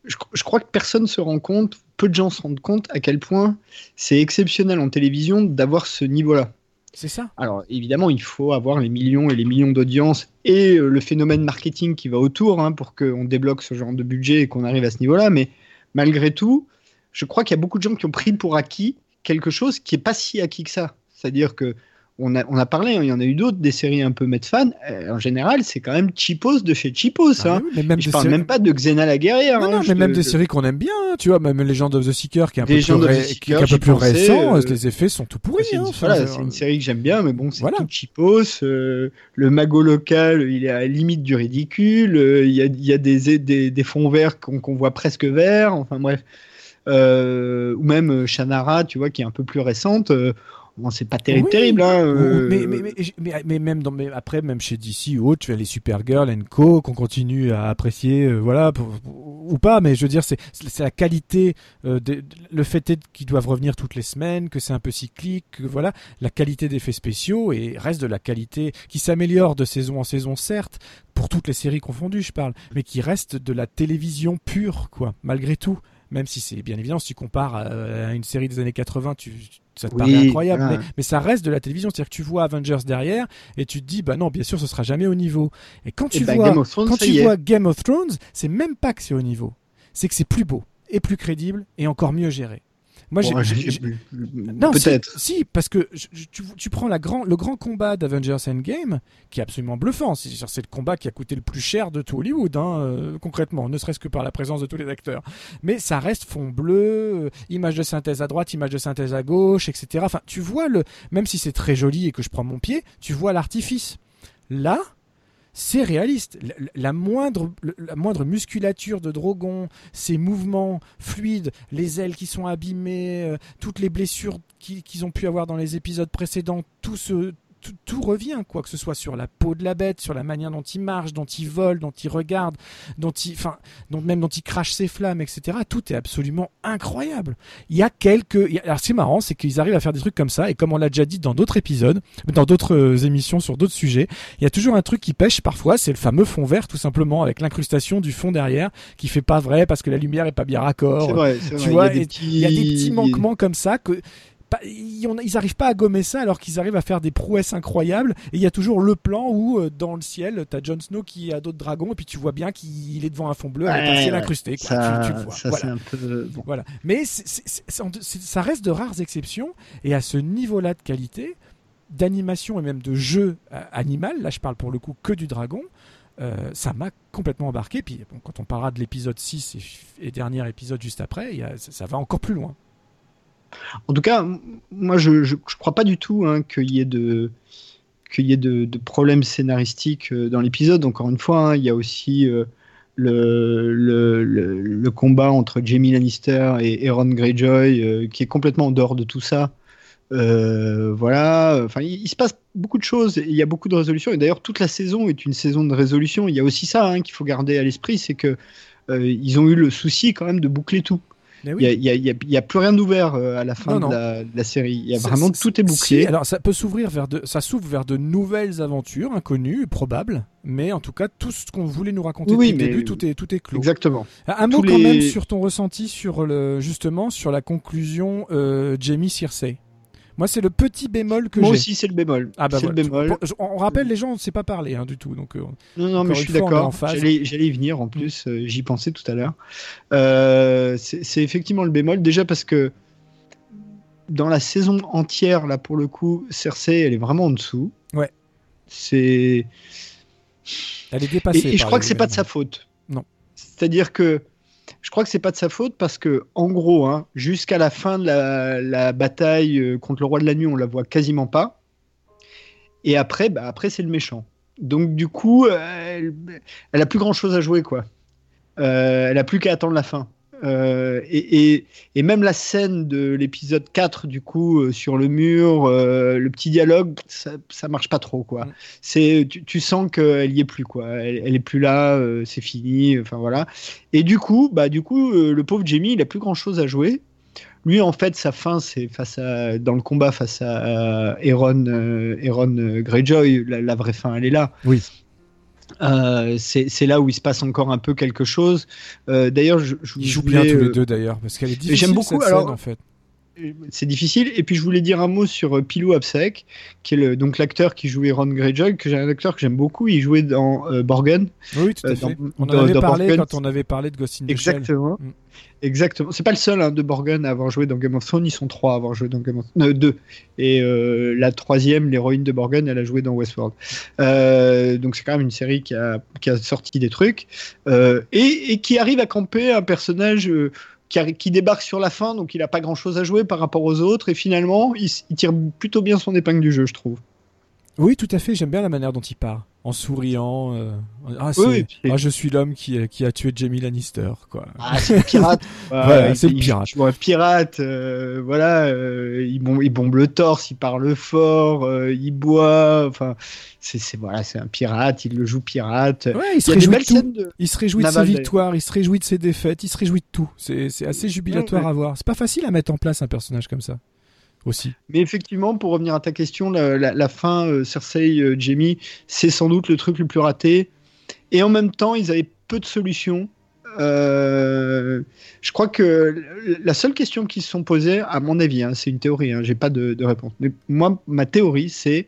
Speaker 1: je, je, crois que personne ne se rend compte, peu de gens se rendent compte à quel point c'est exceptionnel en télévision d'avoir ce niveau-là.
Speaker 2: C'est ça.
Speaker 1: Alors évidemment, il faut avoir les millions et les millions d'audience et le phénomène marketing qui va autour hein, pour qu'on débloque ce genre de budget et qu'on arrive à ce niveau-là. Mais malgré tout, je crois qu'il y a beaucoup de gens qui ont pris pour acquis quelque chose qui est pas si acquis que ça. C'est-à-dire que on a, on a parlé, hein, il y en a eu d'autres, des séries un peu fan. Euh, en général, c'est quand même cheapos de chez cheapos. Ah hein. mais même je parle même pas de Xena la guerrière.
Speaker 2: Non,
Speaker 1: hein,
Speaker 2: mais même des séries qu'on aime bien, tu vois, même Legend of the Seeker qui est un peu plus, qui est un peu plus récent, euh, les effets sont tout pourris.
Speaker 1: C'est voilà, une série que j'aime bien, mais bon, c'est voilà. tout cheapos. Euh, le mago local, il est à la limite du ridicule. Il y, a, y a des, des, des fonds verts qu'on voit presque verts. Enfin bref. ou même Shannara, tu vois, qui est un peu plus récente Bon, c'est pas terrible, terrible. Hein, euh.
Speaker 2: mais, mais, mais, mais, même dans, mais après, même chez DC ou autre, tu as les Supergirl and Co qu'on continue à apprécier, euh, voilà, ou pas. Mais je veux dire, c'est la qualité, euh, de, le fait qu'ils doivent revenir toutes les semaines, que c'est un peu cyclique, que, voilà, la qualité d'effets spéciaux et reste de la qualité qui s'améliore de saison en saison, certes, pour toutes les séries confondues, je parle, mais qui reste de la télévision pure, quoi, malgré tout même si c'est bien évident, si tu compares à, une série des années 80, tu, ça te paraît incroyable, mais, ça reste de la télévision. C'est-à-dire que tu vois Avengers derrière et tu te dis, bah non, bien sûr, ce sera jamais au niveau. Et quand tu bah, vois, quand tu vois Game of Thrones, c'est même pas que c'est au niveau, c'est que c'est plus beau et plus crédible et encore mieux géré. Moi, j'ai. non, peut-être. Si, parce que tu, prends la grand, le grand combat d'Avengers Endgame, qui est absolument bluffant. C'est le combat qui a coûté le plus cher de tout Hollywood, hein, euh, concrètement, ne serait-ce que par la présence de tous les acteurs. Mais ça reste fond bleu, euh, image de synthèse à droite, image de synthèse à gauche, etc. Enfin, tu vois le. Même si c'est très joli et que je prends mon pied, tu vois l'artifice. Là, c'est réaliste. La, moindre, la moindre musculature de Drogon, ses mouvements fluides, les ailes qui sont abîmées, euh, toutes les blessures qu'ils ont pu avoir dans les épisodes précédents, tout ce, tout, revient, quoi que ce soit sur la peau de la bête, sur la manière dont il marche, dont il vole, dont il regarde, dont il, enfin, dont même dont il crache ses flammes, etc. Tout est absolument incroyable. Il y a quelques, alors c'est marrant, c'est qu'ils arrivent à faire des trucs comme ça, et comme on l'a déjà dit dans d'autres épisodes, dans d'autres euh, émissions sur d'autres sujets, il y a toujours un truc qui pêche parfois, c'est le fameux fond vert, tout simplement, avec l'incrustation du fond derrière, qui fait pas vrai parce que la lumière est pas bien raccord. Tu vois, il y a des petits manquements comme ça que ils n'arrivent pas à gommer ça alors qu'ils arrivent à faire des prouesses incroyables. Et il y a toujours le plan où, euh, dans le ciel, tu as Jon Snow qui a d'autres dragons, et puis tu vois bien qu'il est devant un fond bleu avec un ciel incrusté.
Speaker 1: Ça, c'est un peu.
Speaker 2: Voilà. Mais ça reste de rares exceptions, et à ce niveau-là de qualité, d'animation et même de jeu euh, animal, là je parle pour le coup que du dragon, euh, ça m'a complètement embarqué. Puis quand on parlera de l'épisode 6 et, dernier épisode juste après, ça va encore plus loin.
Speaker 1: En tout cas, moi, je ne crois pas du tout hein, qu'il y ait de qu'il y problèmes scénaristiques euh, dans l'épisode. Encore une fois, hein, il y a aussi euh, le, le, combat entre Jamie Lannister et Aaron Greyjoy euh, qui est complètement en dehors de tout ça. voilà, enfin, il, se passe beaucoup de choses, il y a beaucoup de résolutions, et d'ailleurs toute la saison est une saison de résolution. Il y a aussi ça hein, qu'il faut garder à l'esprit, c'est que ils ont eu le souci quand même de boucler tout. Il n'y a, plus rien d'ouvert euh, à la fin de, La, série. Il y a vraiment tout est bouclé.
Speaker 2: alors ça peut s'ouvrir vers de, ça s'ouvre vers de nouvelles aventures inconnues, probables, mais en tout cas tout ce qu'on voulait nous raconter oui, depuis le début, tout est tout est clos.
Speaker 1: Exactement.
Speaker 2: Un mot quand même sur ton ressenti sur le justement sur la conclusion euh, Jamie Cersei. Moi, c'est le petit bémol que j'ai.
Speaker 1: Moi aussi, c'est le bémol.
Speaker 2: Ah bah le bémol. on rappelle, les gens, on ne sait pas parler hein, du tout. Donc, euh,
Speaker 1: non, non, mais je suis d'accord. J'allais y venir en plus. Euh, j'y pensais tout à l'heure. Euh, c'est effectivement le bémol. Déjà parce que dans la saison entière, là, pour le coup, Cersei, elle est vraiment en dessous.
Speaker 2: Ouais.
Speaker 1: C'est.
Speaker 2: Elle est dépassée.
Speaker 1: Et, je crois que c'est pas de sa faute.
Speaker 2: Non.
Speaker 1: C'est-à-dire que je crois que c'est pas de sa faute parce que, en gros, hein, jusqu'à la fin de la, bataille euh, contre le roi de la nuit, on la voit quasiment pas. Et après, bah, après c'est le méchant. Donc du coup, elle, elle a plus grand chose à jouer, quoi. Euh, elle a plus qu'à attendre la fin. Euh, et, même la scène de l'épisode 4, du coup, euh, sur le mur, euh, le petit dialogue, ça, ça marche pas trop, quoi. Mm. C'est, tu, sens qu'elle y est plus, quoi. Elle, est plus là, c'est fini, enfin voilà. Et du coup, bah, du coup, le pauvre Jamie, il a plus grand chose à jouer. Lui, en fait, sa fin, c'est face à, dans le combat face à Aaron, Aaron Greyjoy. La, la, vraie fin, elle est là.
Speaker 2: Oui.
Speaker 1: Euh, c'est là où il se passe encore un peu quelque chose. Euh, d'ailleurs, je, je
Speaker 2: Ils jouent bien tous les euh, deux d'ailleurs, parce qu'elle est difficile. J'aime beaucoup. Cette alors, scène, en fait.
Speaker 1: C'est difficile. Et puis je voulais dire un mot sur Pilou Absek, qui est le, donc l'acteur qui jouait Ron Greyjoy, que j'ai un acteur que j'aime beaucoup. Il jouait dans Borgen.
Speaker 2: Oui, tout à fait. on en avait parlé quand on avait parlé de Ghost in the
Speaker 1: Exactement. Mm. Exactement. C'est pas le seul hein, de Borgen à avoir joué dans Game of Thrones. Ils sont trois à avoir joué dans Game of Thrones. Euh, deux. Et euh, la troisième, l'héroïne de Borgen, elle a joué dans Westworld. Euh, donc c'est quand même une série qui a, qui a sorti des trucs et, et, qui arrive à camper un personnage. Qui, débarque sur la fin, donc il n'a pas grand chose à jouer par rapport aux autres, et finalement, il, il tire plutôt bien son épingle du jeu, je trouve.
Speaker 2: Oui, tout à fait. J'aime bien la manière dont il parle en souriant. Euh, ah, ah, je suis l'homme qui, qui, a tué Jamie Lannister, quoi.
Speaker 1: Ah, c'est le pirate. *laughs*
Speaker 2: c'est le pirate.
Speaker 1: Tu vois, un pirate, euh, voilà, euh, il, bombe, il, bombe, le torse, il parle fort, il boit, enfin, c'est voilà, c'est un pirate, il le joue pirate.
Speaker 2: il, se réjouit de il se réjouit de ses victoires, il se réjouit de ses défaites, il se réjouit de tout. C'est assez jubilatoire à voir. C'est pas facile à mettre en place un personnage comme ça
Speaker 1: Mais effectivement, pour revenir à ta question, la, fin euh, Cersei, euh, Jamie, c'est sans doute le truc le plus raté. Et en même temps, ils avaient peu de solutions. Euh, je crois que la seule question qu'ils se sont posées, à mon avis, hein, c'est une théorie, hein, j'ai pas de, réponse. Mais moi, ma théorie, c'est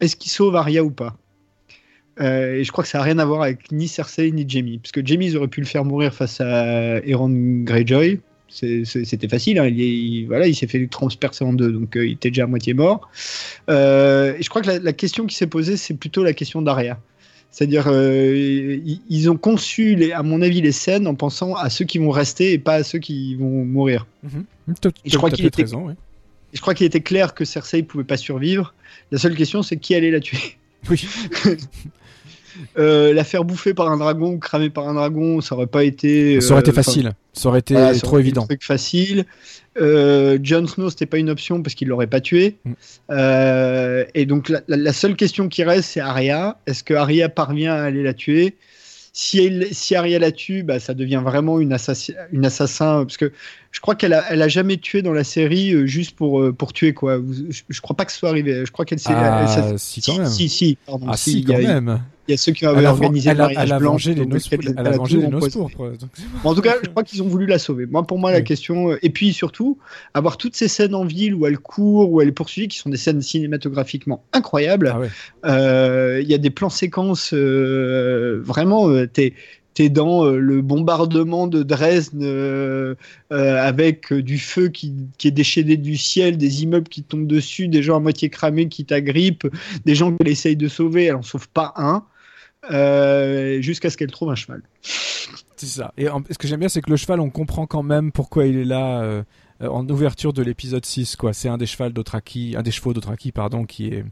Speaker 1: est-ce qu'ils sauvent Arya ou pas? Et je crois que ça n'a rien à voir avec ni Cersei ni Jamie. Parce que Jamie, ils auraient pu le faire mourir face à Euron Greyjoy. C'était facile. Hein. Il, voilà, il s'est fait transpercer en deux, donc euh, il était déjà à moitié mort. Euh, et je crois que la, question qui s'est posée, c'est plutôt la question d'Aria. C'est-à-dire, euh, ils, ont conçu, les, à mon avis, les scènes en pensant à ceux qui vont rester et pas à ceux qui vont mourir.
Speaker 2: Mhm. je crois qu'il était,
Speaker 1: je crois qu'il était clair que Cersei pouvait pas survivre. La seule question, c'est qui allait la tuer.
Speaker 2: Oui. *laughs*
Speaker 1: Euh, la faire bouffer par un dragon ou cramer par un dragon, ça aurait pas été.
Speaker 2: ça aurait été euh, facile. Ça aurait été trop évident. Un
Speaker 1: truc facile. Euh, Jon Snow, c'était pas une option parce qu'il l'aurait pas tué. Mm. Euh, et donc la, seule question qui reste, c'est Arya. Est-ce que Arya parvient à aller la tuer? Si, elle, si Arya la tue, bah, ça devient vraiment une, assassin, une assassin. Parce que je crois qu'elle a, elle a jamais tué dans la série juste pour, pour tuer. quoi. Je, je crois pas que ce soit arrivé. Je crois qu'elle s'est.
Speaker 2: Ah, si, quand même.
Speaker 1: Si, si,
Speaker 2: pardon, ah, si, quand même.
Speaker 1: Il y a ceux qui avaient organisé
Speaker 2: le mariage blanc. Elle a vengé les noces pourpres.
Speaker 1: En tout cas, je crois qu'ils ont voulu la sauver. Moi, pour moi, la question. Euh, et puis surtout, avoir toutes ces scènes en ville où elle court, où elle est poursuivie, qui sont des scènes cinématographiquement incroyables. Ah euh, il y a des plans séquences euh, vraiment. t'es t'es dans le bombardement de Dresde avec du feu qui, qui, est déchaîné du ciel, des immeubles qui tombent dessus, des gens à moitié cramés qui t'agrippent, des gens qu'elle essaye de sauver, elle en sauve pas un. Euh, jusqu'à ce qu'elle trouve un cheval.
Speaker 2: C'est ça. Et ce que j'aime bien, c'est que le cheval, on comprend quand même pourquoi il est là euh, en ouverture de l'épisode 6. Quoi. C'est un des chevaux d'Othraki, un des chevaux d'Othraki, pardon, qui est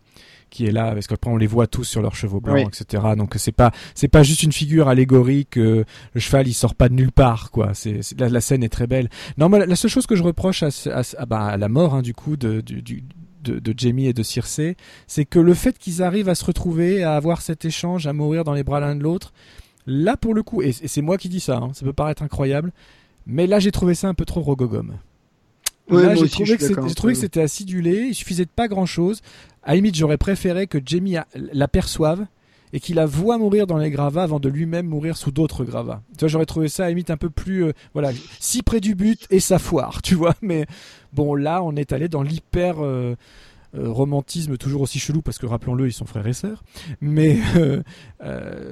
Speaker 2: qui est là parce qu'après on les voit tous sur leurs chevaux blancs etc donc c'est pas c'est pas juste une figure allégorique le cheval il sort pas de nulle part quoi c'est la, scène est très belle non mais la, seule chose que je reproche à, à, bah, à la mort hein, du coup de, du, de, Jamie et de Circe, c'est que le fait qu'ils arrivent à se retrouver, à avoir cet échange, à mourir dans les bras l'un de l'autre, là pour le coup, et, c'est moi qui dis ça, hein, ça peut paraître incroyable, mais là j'ai trouvé ça un peu trop rogogum. j'ai trouvé, que c'était acidulé, il suffisait de pas grand chose. À la limite, j'aurais préféré que Jamie l'aperçoive et qu'il la voit mourir dans les gravats avant de lui-même mourir sous d'autres gravats. Tu vois, j'aurais trouvé ça à limite un peu plus, euh, voilà, si près du but et sa foire, tu vois. Mais bon, là, on est allé dans l'hyper euh, euh, romantisme toujours aussi chelou parce que rappelons-le, ils sont frères et sœurs. Mais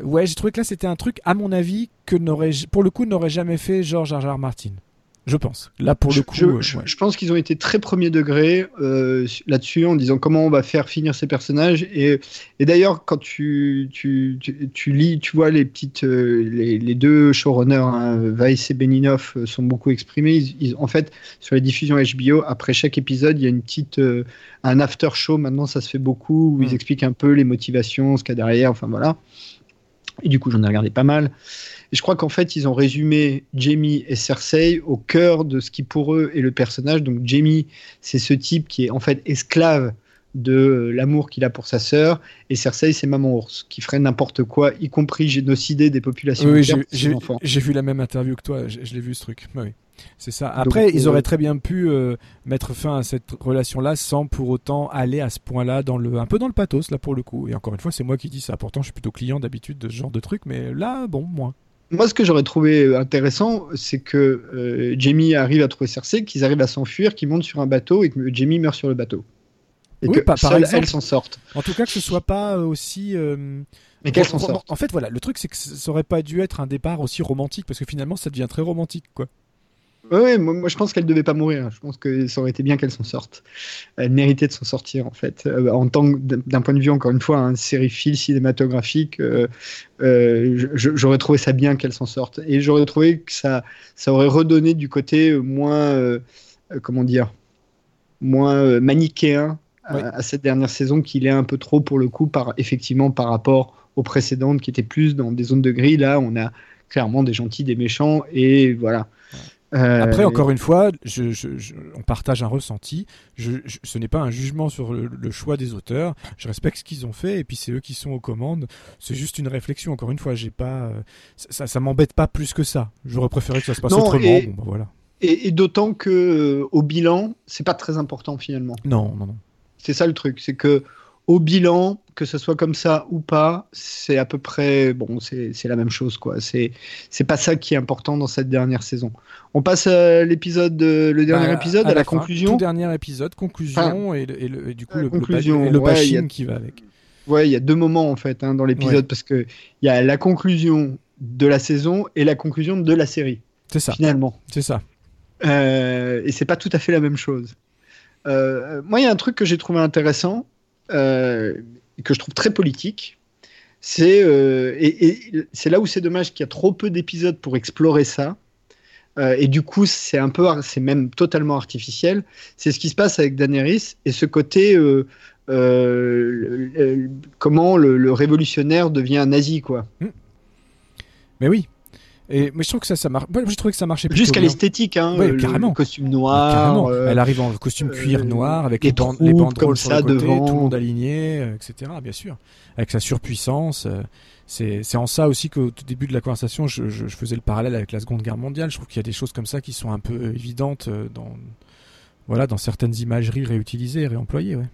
Speaker 2: ouais, j'ai trouvé que là, c'était un truc, à mon avis, que n'aurait, pour le coup, n'aurait jamais fait George. R. Martin. Je pense. Là, pour le coup.
Speaker 1: Je, je, pense qu'ils ont été très premier degré euh, là-dessus en disant comment on va faire finir ces personnages. Et, et d'ailleurs, quand tu, tu, tu, lis, tu vois les petites. Euh, les, les, deux showrunners, hein, Weiss et Beninoff, euh, sont beaucoup exprimés. Ils, en fait, sur les diffusions HBO, après chaque épisode, il y a une petite. un after show, maintenant, ça se fait beaucoup, où ils mm. expliquent un peu les motivations, ce qu'il y a derrière. Enfin, voilà. Et du coup, j'en ai regardé pas mal. Et je crois qu'en fait, ils ont résumé Jamie et Cersei au cœur de ce qui pour eux est le personnage. Donc Jamie, c'est ce type qui est en fait esclave de l'amour qu'il a pour sa sœur, et Cersei, c'est maman ours, qui ferait n'importe quoi, y compris génocider des populations
Speaker 2: oui, J'ai vu la même interview que toi, je, l'ai vu ce truc. Oui. C'est ça. Après, ils euh, auraient très bien pu euh, mettre fin à cette relation-là sans pour autant aller à ce point-là, dans le, un peu dans le pathos, là pour le coup. Et encore une fois, c'est moi qui dis ça. Pourtant, je suis plutôt client d'habitude de ce genre de truc, mais là, bon, moins.
Speaker 1: Moi, ce que j'aurais trouvé intéressant, c'est que euh, Jamie arrive à trouver Cersei, qu'ils arrivent à s'enfuir, qu'ils montent sur un bateau et que Jamie meurt sur le bateau. Et que pas, seule, elle s'en sorte.
Speaker 2: En tout cas, que ce soit pas euh, aussi. Euh,
Speaker 1: Mais qu'elle s'en sorte.
Speaker 2: En fait, voilà, le truc, c'est que ça aurait pas dû être un départ aussi romantique, parce que finalement, ça devient très romantique, quoi.
Speaker 1: Oui, moi, je pense qu'elle devait pas mourir. Je pense que ça aurait été bien qu'elle s'en sorte. Elle méritait de s'en sortir en fait. Euh, en tant d'un point de vue encore une fois, un série fil cinématographique, euh, euh, j'aurais trouvé ça bien qu'elle s'en sorte. Et j'aurais trouvé que ça, ça aurait redonné du côté moins, comment dire, moins manichéen à, cette dernière saison qu'il est un peu trop pour le coup, par, effectivement, par rapport aux précédentes qui étaient plus dans des zones de gris. Là, on a clairement des gentils, des méchants, et voilà.
Speaker 2: Euh, Après, encore une fois, on partage un ressenti. ce n'est pas un jugement sur le, choix des auteurs. Je respecte ce qu'ils ont fait, et puis c'est eux qui sont aux commandes. C'est juste une réflexion. Encore une fois, j'ai pas, euh, ça, ça m'embête pas plus que ça. J'aurais préféré que ça se passe autrement. Et, bon, bah, voilà.
Speaker 1: Et, d'autant que euh, au bilan, c'est pas très important finalement.
Speaker 2: Non, non, non.
Speaker 1: C'est ça le truc, c'est que au bilan, que ce soit comme ça ou pas, c'est à peu près bon, c'est la même chose quoi. C'est c'est pas ça qui est important dans cette dernière saison. On passe l'épisode, le dernier bah, épisode, à, la, conclusion. Tout
Speaker 2: dernier épisode, conclusion et, du coup le, conclusion, le, bashing qui va avec.
Speaker 1: Ouais, il y a deux moments en fait hein, dans l'épisode parce que il y a la conclusion de la saison et la conclusion de la série.
Speaker 2: C'est ça.
Speaker 1: Finalement.
Speaker 2: C'est ça.
Speaker 1: Euh, et c'est pas tout à fait la même chose. Euh, moi, il y a un truc que j'ai trouvé intéressant, que je trouve très politique. C'est euh, et, c'est là où c'est dommage qu'il y a trop peu d'épisodes pour explorer ça. Euh, et du coup, c'est un peu, c'est même totalement artificiel. C'est ce qui se passe avec Daenerys et ce côté comment le, révolutionnaire devient nazi, quoi. Mmh.
Speaker 2: Mais oui, et, mais je trouve que ça, ça marche. j'ai trouvé que ça marchait
Speaker 1: Jusqu'à l'esthétique, hein.
Speaker 2: carrément.
Speaker 1: costume noir.
Speaker 2: Euh, Elle arrive en costume cuir euh, noir avec les, bandes, les banderoles sur le côté, devant. tout le monde aligné, euh, etc. Bien sûr. Avec sa surpuissance. c'est en ça aussi qu'au début de la conversation, je, je, faisais le parallèle avec la Seconde Guerre mondiale. Je trouve qu'il y a des choses comme ça qui sont un peu évidentes dans, voilà, dans certaines imageries réutilisées, réemployées. Ouais.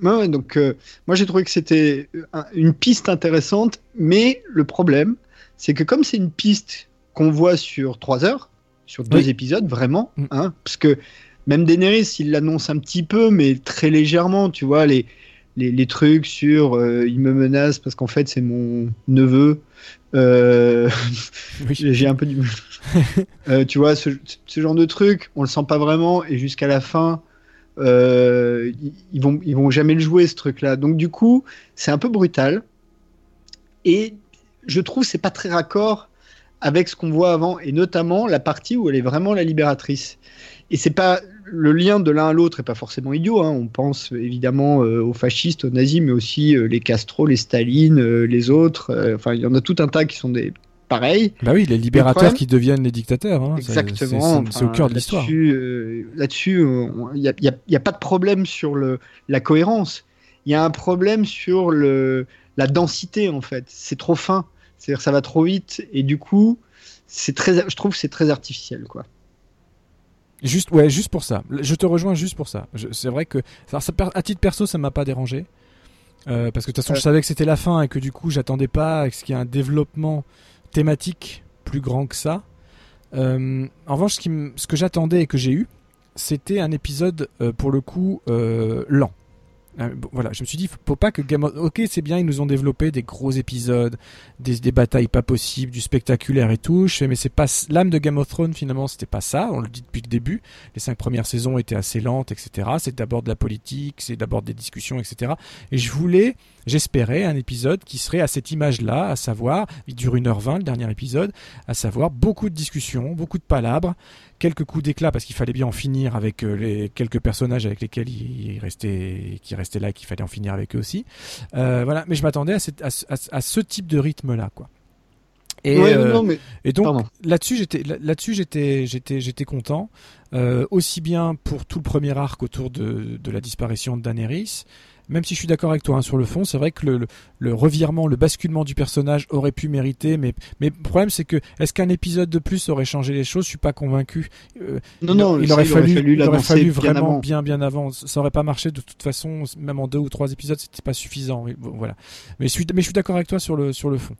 Speaker 1: Ouais, donc moi j'ai trouvé que c'était une piste intéressante, mais le problème, c'est que comme c'est une piste qu'on voit sur trois heures, sur deux épisodes, vraiment, mm. hein, parce que même Daenerys, il l'annonce un petit peu, mais très légèrement, tu vois, les, les, trucs sur euh, il me menace parce qu'en fait c'est mon neveu. Euh, *laughs* j'ai un peu du. *laughs* euh, tu vois, ce, genre de truc, on le sent pas vraiment, et jusqu'à la fin, ils, vont, ils vont jamais le jouer ce truc-là. Donc du coup, c'est un peu brutal. Et je trouve c'est pas très raccord avec ce qu'on voit avant et notamment la partie où elle est vraiment la libératrice. Et c'est pas le lien de l'un à l'autre est pas forcément idiot. Hein. On pense évidemment euh, aux fascistes, aux nazis, mais aussi euh, les Castro, les Staline, euh, les autres. Enfin, il y en a tout un tas qui sont des pareils.
Speaker 2: Bah oui, les libérateurs qui deviennent les dictateurs. Hein.
Speaker 1: Exactement.
Speaker 2: C'est au cœur de l'histoire.
Speaker 1: Là-dessus, il n'y a, a, pas de problème sur le, la cohérence. Il y a un problème sur le, la densité en fait. C'est trop fin. C'est-à-dire ça va trop vite et du coup, c'est très, je trouve que c'est très artificiel, quoi.
Speaker 2: Juste, ouais, juste pour ça. Je te rejoins juste pour ça. C'est vrai que, ça, à titre perso, ça m'a pas dérangé. Euh, parce que de toute façon, je savais que c'était la fin et que du coup, j'attendais pas à ce qu'il y ait un développement thématique plus grand que ça. Euh, en revanche, ce, qui ce que j'attendais et que j'ai eu, c'était un épisode euh, pour le coup lent. Euh, voilà, je me suis dit, faut pas que Game of... Ok, c'est bien, ils nous ont développé des gros épisodes, des, des batailles pas possibles, du spectaculaire et tout. Je fais, mais c'est pas l'âme de Game of Thrones finalement, c'était pas ça. On le dit depuis le début. Les cinq premières saisons étaient assez lentes, etc. C'est d'abord de la politique, c'est d'abord des discussions, etc. Et je voulais, j'espérais un épisode qui serait à cette image-là, à savoir, il dure 1h20 le dernier épisode, à savoir beaucoup de discussions, beaucoup de palabres quelques coups d'éclat parce qu'il fallait bien en finir avec euh, les quelques personnages avec lesquels il, restait, qui restaient là, qu'il fallait en finir avec eux aussi. Euh, voilà, mais je m'attendais à, à, ce type de rythme là, quoi. Et, euh, et donc là-dessus j'étais là-dessus j'étais j'étais j'étais content aussi bien pour tout le premier arc autour de, de la disparition de Daenerys même si je suis d'accord avec toi hein, sur le fond, c'est vrai que le, le, revirement, le basculement du personnage aurait pu mériter, mais, mais le problème c'est que est-ce qu'un épisode de plus aurait changé les choses? Je suis pas convaincu.
Speaker 1: Euh, non, non, il, aurait fallu,
Speaker 2: il aurait fallu vraiment bien, bien, avant. Ça aurait pas marché de toute façon, même en deux ou trois épisodes, c'était pas suffisant. voilà. Mais je suis, mais je suis d'accord avec toi sur le, sur le fond.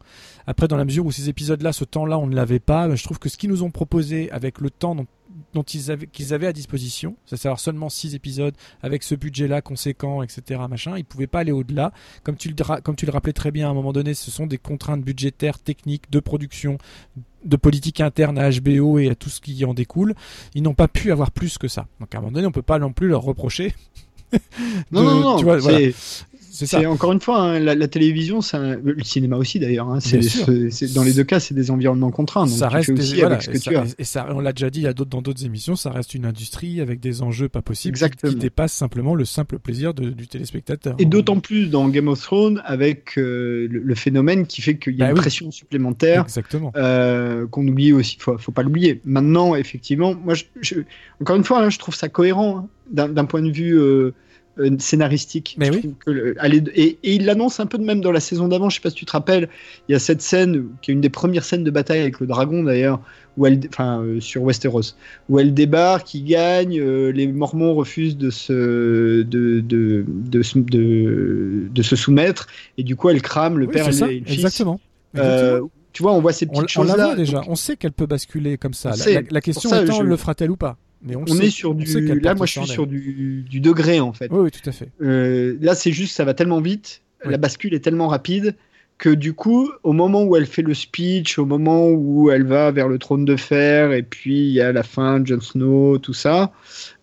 Speaker 2: Après, dans la mesure où ces épisodes-là, ce temps-là, on ne l'avait pas, je trouve que ce qu'ils nous ont proposé avec le temps dont dont ils avaient, qu'ils avaient à disposition, c'est à dire seulement 6 épisodes avec ce budget-là conséquent, etc. Machin, ils pouvaient pas aller au-delà. Comme tu, le, comme tu le rappelais très bien à un moment donné, ce sont des contraintes budgétaires, techniques, de production, de politique interne à HBO et à tout ce qui en découle. Ils n'ont pas pu avoir plus que ça. Donc à un moment donné, on peut pas non plus leur reprocher. *laughs*
Speaker 1: non, non, non, tu vois, C'est encore une fois, hein, la, télévision, le cinéma aussi d'ailleurs. Hein, dans les deux cas, c'est des environnements contraints. Donc ça reste aussi avec ce que tu as.
Speaker 2: Et ça, on l'a déjà dit dans d'autres émissions, ça reste une industrie avec des enjeux pas possibles qui, dépassent simplement le simple plaisir du téléspectateur.
Speaker 1: Et d'autant plus dans Game of Thrones avec euh, le, phénomène qui fait qu'il y a bah une pression supplémentaire. Euh, qu'on oublie aussi, faut, faut pas l'oublier. Maintenant, effectivement, moi, je, encore une fois, hein, je trouve ça cohérent hein, d'un point de vue. Euh, euh, scénaristique.
Speaker 2: Mais oui.
Speaker 1: et, il l'annonce un peu de même dans la saison d'avant. Je sais pas si tu te rappelles. Il y a cette scène qui est une des premières scènes de bataille avec le dragon d'ailleurs, où elle, enfin euh, sur Westeros, où elle débarque, qui gagne. Euh, les Mormons refusent de se de de, de, de, se soumettre et du coup elle crame le père et le fils.
Speaker 2: Exactement.
Speaker 1: tu vois, on voit ces petites choses
Speaker 2: là. déjà. On sait qu'elle peut basculer comme ça. La, question étant, le fera-t-elle ou pas?
Speaker 1: Mais on, est sur du. Là, moi, je suis sur du, degré en fait.
Speaker 2: Oui, oui tout à fait.
Speaker 1: Euh, là, c'est juste, ça va tellement vite, la bascule est tellement rapide que du coup, au moment où elle fait le speech, au moment où elle va vers le trône de fer, et puis il y a la fin, Jon Snow, tout ça,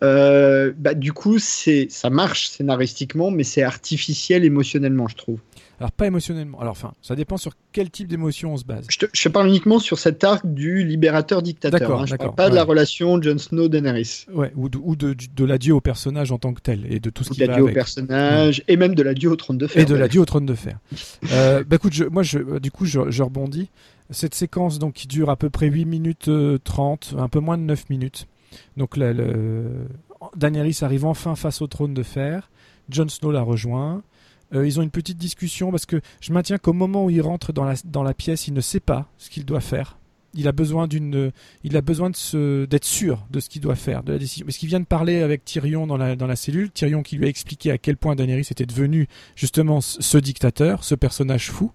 Speaker 1: euh, bah, du coup, c'est ça marche scénaristiquement, mais c'est artificiel émotionnellement, je trouve.
Speaker 2: Alors pas émotionnellement. Alors enfin, ça dépend sur quel type d'émotion on se base.
Speaker 1: Je, te, parle uniquement sur cet arc du libérateur dictateur. D'accord, hein. Je parle pas de la relation Jon Snow Daenerys.
Speaker 2: Ouais, ou de, ou de, de l'adieu au personnage en tant que tel et de tout ce qui va
Speaker 1: avec. au personnage et même de l'adieu au trône de fer.
Speaker 2: Et de l'adieu au trône de fer. *laughs* euh, bah écoute, je, moi je, du coup je, je, rebondis. Cette séquence donc qui dure à peu près 8 minutes 30, euh, un peu moins de 9 minutes. Donc là, le... Daenerys arrive enfin face au trône de fer. Jon Snow la rejoint. Euh, ils ont une petite discussion parce que je maintiens qu'au moment où il rentre dans la, pièce, il ne sait pas ce qu'il doit faire. Il a besoin d'une, il a besoin de d'être sûr de ce qu'il doit faire, de la décision. Parce qu'il vient de parler avec Tyrion dans la, dans la cellule, Tyrion qui lui a expliqué à quel point Daenerys était devenu justement ce dictateur, ce personnage fou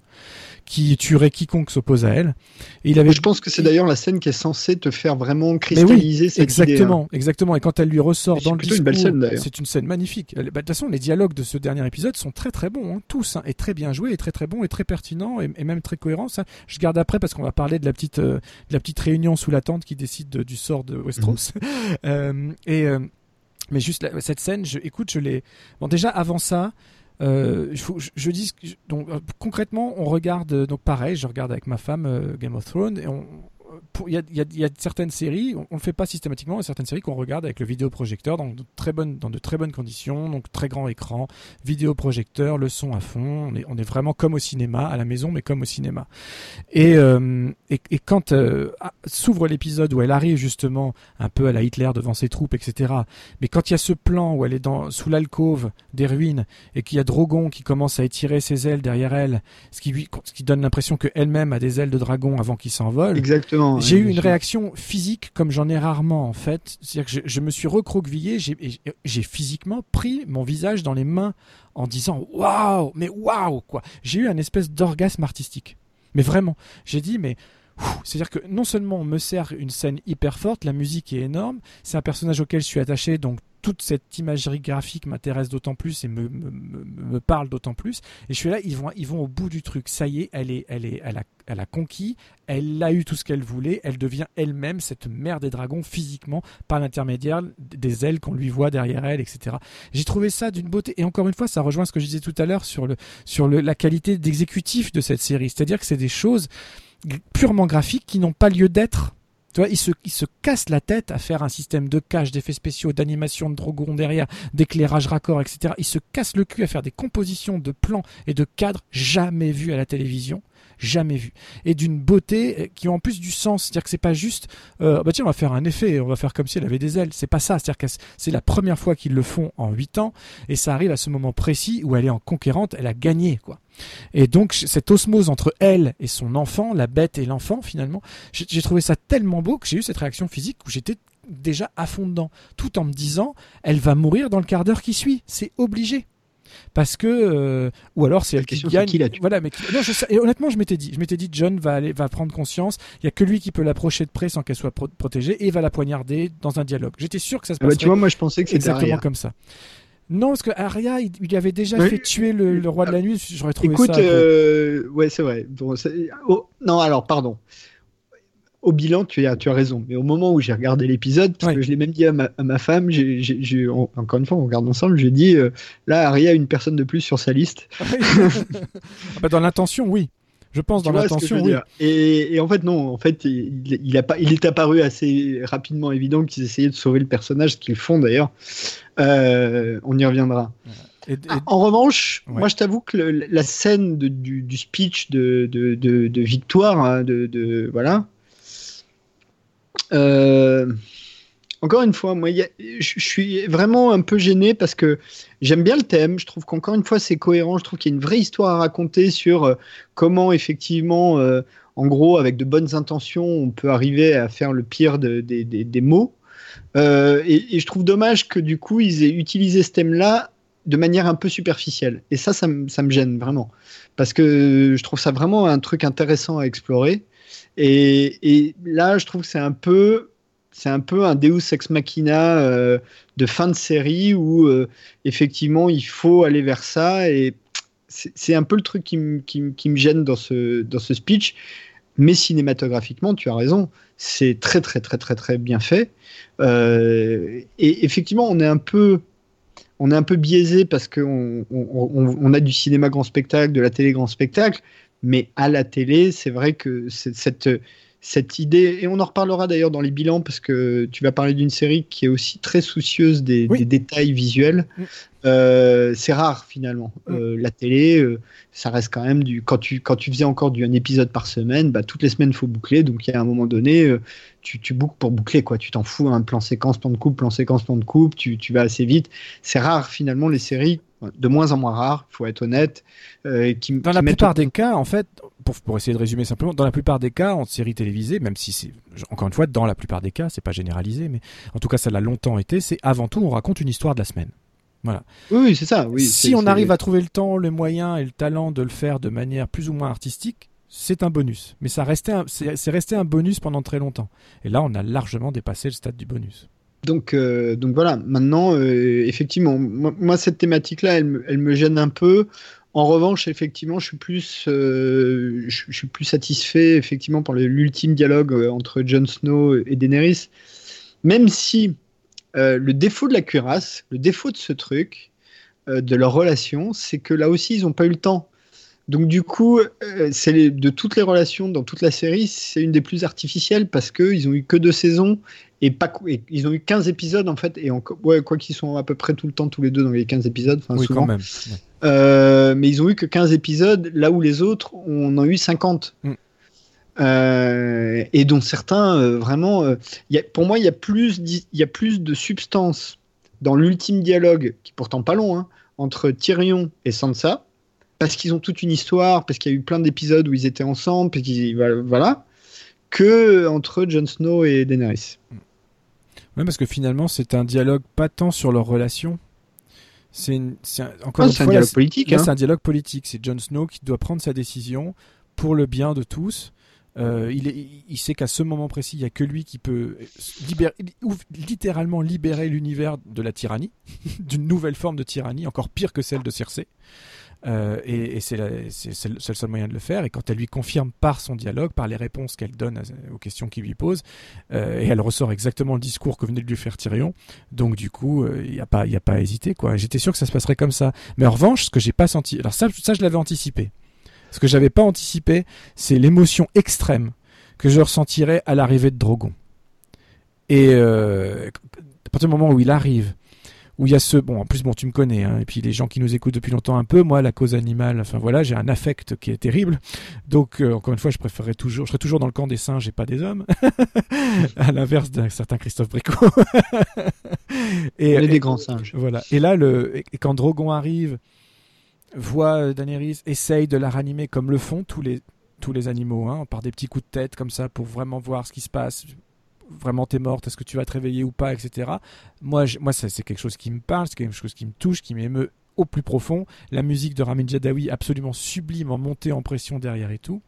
Speaker 2: qui tuerait quiconque s'oppose à elle.
Speaker 1: Et il avait... Je pense que c'est d'ailleurs la scène qui est censée te faire vraiment cristalliser cette
Speaker 2: exactement,
Speaker 1: idée,
Speaker 2: hein. exactement. Et quand elle lui ressort dans le discours, c'est une scène magnifique. Bah, de toute façon, les dialogues de ce dernier épisode sont très très bons, hein, tous, hein, et très bien joués, et très très bons, et très pertinents, et, même très cohérents. Ça, je garde après parce qu'on va parler de la petite, euh, de la petite réunion sous la tente qui décide du sort de Westeros. Mhm. *laughs* euh, et euh, mais juste cette scène, je, écoute, je l'ai. Bon, déjà avant ça. Euh, je, dis donc euh, concrètement, on regarde donc pareil, je regarde avec ma femme euh, Game of Thrones et on, il y, a, certaines séries, on ne le fait pas systématiquement, a certaines séries qu'on regarde avec le vidéoprojecteur dans de très bonnes, dans de très bonnes conditions, donc très grand écran, vidéoprojecteur, le son à fond, on est, vraiment comme au cinéma, à la maison, mais comme au cinéma. Et, euh, quand euh, ah, s'ouvre l'épisode où elle arrive justement un peu à la Hitler devant ses troupes, etc., mais quand il y a ce plan où elle est dans, sous l'alcôve des ruines et qu'il y a Drogon qui commence à étirer ses ailes derrière elle, ce qui, ce qui donne l'impression qu'elle-même a des ailes de dragon avant qu'il s'envole.
Speaker 1: Exactement.
Speaker 2: J'ai eu une réaction physique comme j'en ai rarement en fait. C'est-à-dire que je, me suis recroquevillé, j'ai physiquement pris mon visage dans les mains en disant waouh, mais waouh quoi. J'ai eu un espèce d'orgasme artistique. Mais vraiment, j'ai dit mais c'est-à-dire que non seulement on me sert une scène hyper forte, la musique est énorme, c'est un personnage auquel je suis attaché, donc toute cette imagerie graphique m'intéresse d'autant plus et me, parle d'autant plus. Et je suis là, ils vont, ils vont au bout du truc. Ça y est, elle est, elle est, elle a, elle a conquis, elle a eu tout ce qu'elle voulait, elle devient elle-même cette mère des dragons physiquement par l'intermédiaire des ailes qu'on lui voit derrière elle, etc. J'ai trouvé ça d'une beauté. Et encore une fois, ça rejoint ce que je disais tout à l'heure sur le, sur le, la qualité d'exécutif de cette série. C'est-à-dire que c'est des choses purement graphiques qui n'ont pas lieu d'être tu vois, il se, il se casse la tête à faire un système de cache, d'effets spéciaux, d'animation de drogon derrière, d'éclairage raccord, etc. Il se casse le cul à faire des compositions de plans et de cadres jamais vus à la télévision jamais vu. Et d'une beauté euh, qui a en plus du sens. C'est-à-dire que c'est pas juste, euh, bah tiens, on va faire un effet, on va faire comme si elle avait des ailes. C'est pas ça. C'est-à-dire que c'est la première fois qu'ils le font en 8 ans et ça arrive à ce moment précis où elle est en conquérante, elle a gagné, quoi. Et donc, cette osmose entre elle et son enfant, la bête et l'enfant, finalement, j'ai trouvé ça tellement beau que j'ai eu cette réaction physique où j'étais déjà à fond dedans, tout en me disant, elle va mourir dans le quart d'heure qui suit. C'est obligé parce que euh, ou alors c'est elle qui gagne. voilà, mais non, je et honnêtement, je m'étais dit, je m'étais dit, John va aller, va prendre conscience. Il y a que lui qui peut l'approcher de près sans qu'elle soit protégée et va la poignarder dans un dialogue. J'étais sûr que ça se passerait.
Speaker 1: Ah bah, tu vois, moi, je pensais que c'était
Speaker 2: exactement comme ça. Non, parce que Arya, il, il avait déjà fait tuer le, roi de la nuit. J'aurais trouvé
Speaker 1: Écoute, ça. Écoute, euh, ouais, c'est vrai. Bon, oh, non, alors, pardon au bilan, tu as, tu as raison. Mais au moment où j'ai regardé l'épisode, parce que je l'ai même dit à ma, à ma femme, j'ai, encore une fois, on regarde ensemble, j'ai dit euh, là, Aria a une personne de plus sur sa liste. *laughs*
Speaker 2: Ah bah, dans l'intention, oui. Je pense dans l'intention, oui.
Speaker 1: Et, et, en fait, non. En fait, il, il, a pas, il est apparu assez rapidement évident qu'ils essayaient de sauver le personnage, ce qu'ils font d'ailleurs. Euh, on y reviendra. Ah, en revanche, moi je t'avoue que la scène du, speech de, de, victoire, hein, de, voilà, euh, encore une fois, moi, je suis vraiment un peu gêné parce que j'aime bien le thème. Je trouve qu'encore une fois, c'est cohérent. Je trouve qu'il y a une vraie histoire à raconter sur euh, comment, effectivement, euh, en gros, avec de bonnes intentions, on peut arriver à faire le pire des mots. Et, je trouve dommage que du coup, ils aient utilisé ce thème-là de manière un peu superficielle. Et ça, ça, me gêne vraiment. Parce que je trouve ça vraiment un truc intéressant à explorer. Et, là, je trouve que c'est un peu, c'est un peu un Deus ex machina euh, de fin de série où euh, effectivement il faut aller vers ça. Et c'est un peu le truc qui, me gêne dans ce, dans ce speech. Mais cinématographiquement, tu as raison, c'est très très très très très bien fait. Euh, et effectivement, on est un peu on est un peu biaisé parce qu'on on, a du cinéma grand spectacle, de la télé grand spectacle, mais à la télé, c'est vrai que cette, cette idée, et on en reparlera d'ailleurs dans les bilans, parce que tu vas parler d'une série qui est aussi très soucieuse des, détails visuels. Mm. Euh, c'est rare finalement. Mm. Euh, la télé, euh, ça reste quand même du. Quand tu, quand tu faisais encore du, un épisode par semaine, bah, toutes les semaines, il faut boucler. Donc, il y a un moment donné, tu, tu boucles pour boucler. quoi. Tu t'en fous, un plan séquence, plan de coupe, plan séquence, plan de coupe, tu, tu vas assez vite. C'est rare finalement les séries, de moins en moins rares, il faut être honnête.
Speaker 2: qui, Dans la plupart des cas, en fait, pour, pour, essayer de résumer simplement, dans la plupart des cas, en série télévisée, même si c'est, encore une fois, dans la plupart des cas, c'est pas généralisé, mais en tout cas, ça l'a longtemps été, c'est avant tout, on raconte une histoire de la semaine. Voilà.
Speaker 1: Oui, c'est ça. Oui,
Speaker 2: si on arrive à trouver le temps, les moyens et le talent de le faire de manière plus ou moins artistique, c'est un bonus. Mais ça restait c'est resté un bonus pendant très longtemps. Et là, on a largement dépassé le stade du bonus.
Speaker 1: Donc, euh, donc voilà, maintenant, euh, effectivement, moi, cette thématique-là, elle, elle, me gêne un peu. En revanche, effectivement, je suis plus, euh, je, suis plus satisfait effectivement par l'ultime dialogue entre Jon Snow et Daenerys, même si euh, le défaut de la cuirasse, le défaut de ce truc, euh, de leur relation, c'est que là aussi, ils n'ont pas eu le temps. Donc du coup, euh, c'est de toutes les relations dans toute la série, c'est une des plus artificielles parce qu'ils ont eu que deux saisons et pas ils ont eu 15 épisodes en fait et ouais, quoi qu'ils sont à peu près tout le temps tous les deux dans les 15 épisodes
Speaker 2: oui,
Speaker 1: quand
Speaker 2: même.
Speaker 1: Mais ils ont eu que 15 épisodes là où les autres on en a eu 50 euh, et dont certains euh, vraiment. Euh, pour moi, il y, a plus, il y a plus de substance dans l'ultime dialogue, qui est pourtant pas long, hein, entre Tyrion et Sansa, parce qu'ils ont toute une histoire, parce qu'il y a eu plein d'épisodes où ils étaient ensemble, parce voilà, que entre Jon Snow et Daenerys.
Speaker 2: Oui, parce que finalement, c'est un dialogue pas tant sur leur relation. C'est encore
Speaker 1: ah, un dialogue politique.
Speaker 2: Hein. C'est un dialogue politique. C'est Jon Snow qui doit prendre sa décision pour le bien de tous euh, il, sait qu'à ce moment précis, il n'y a que lui qui peut libérer, littéralement libérer l'univers de la tyrannie, *laughs* d'une nouvelle forme de tyrannie, encore pire que celle de Circé. Euh, et, c'est le seul moyen de le faire. Et quand elle lui confirme par son dialogue, par les réponses qu'elle donne aux questions qu'il lui pose, euh, et elle ressort exactement le discours que venait de lui faire Tyrion, donc du coup, il n'y a, pas, a pas à hésiter. J'étais sûr que ça se passerait comme ça. Mais en revanche, ce que j'ai pas senti, alors ça, ça je l'avais anticipé. Ce que j'avais pas anticipé, c'est l'émotion extrême que je ressentirais à l'arrivée de Drogon. Et euh, à partir du moment où il arrive, où il y a ce bon en plus bon tu me connais hein, et puis les gens qui nous écoutent depuis longtemps un peu moi la cause animale enfin voilà j'ai un affect qui est terrible. Donc euh, encore une fois je préférerais toujours je serais toujours dans le camp des singes et pas des hommes. *laughs* À l'inverse d'un certain Christophe Bricot. *laughs*
Speaker 1: Et, On est des grands singes.
Speaker 2: voilà. Et là le et quand Drogon arrive voit euh, Daenerys, essaye de la ranimer comme le font tous les, tous les animaux, hein, par des petits coups de tête comme ça pour vraiment voir ce qui se passe. Vraiment, t'es morte, est-ce que tu vas te réveiller ou pas, etc. Moi, moi c'est quelque chose qui me parle, c'est quelque chose qui me touche, qui m'émeut au plus profond. La musique de Ramin Djadawi, absolument sublime, en montée en pression derrière et tout.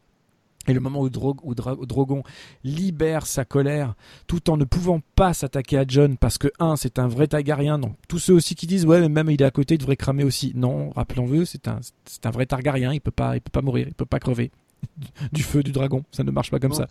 Speaker 2: Et le moment où, Drogon libère sa colère, tout en ne pouvant pas s'attaquer à John, parce que, un, c'est un vrai Targaryen, donc tous ceux aussi qui disent, ouais, mais même il est à côté, il devrait cramer aussi. Non, rappelons-le, c'est un, un vrai Targaryen, il peut pas, il peut pas mourir, il peut pas crever. *laughs* du feu du dragon. Ça ne marche pas comme ça.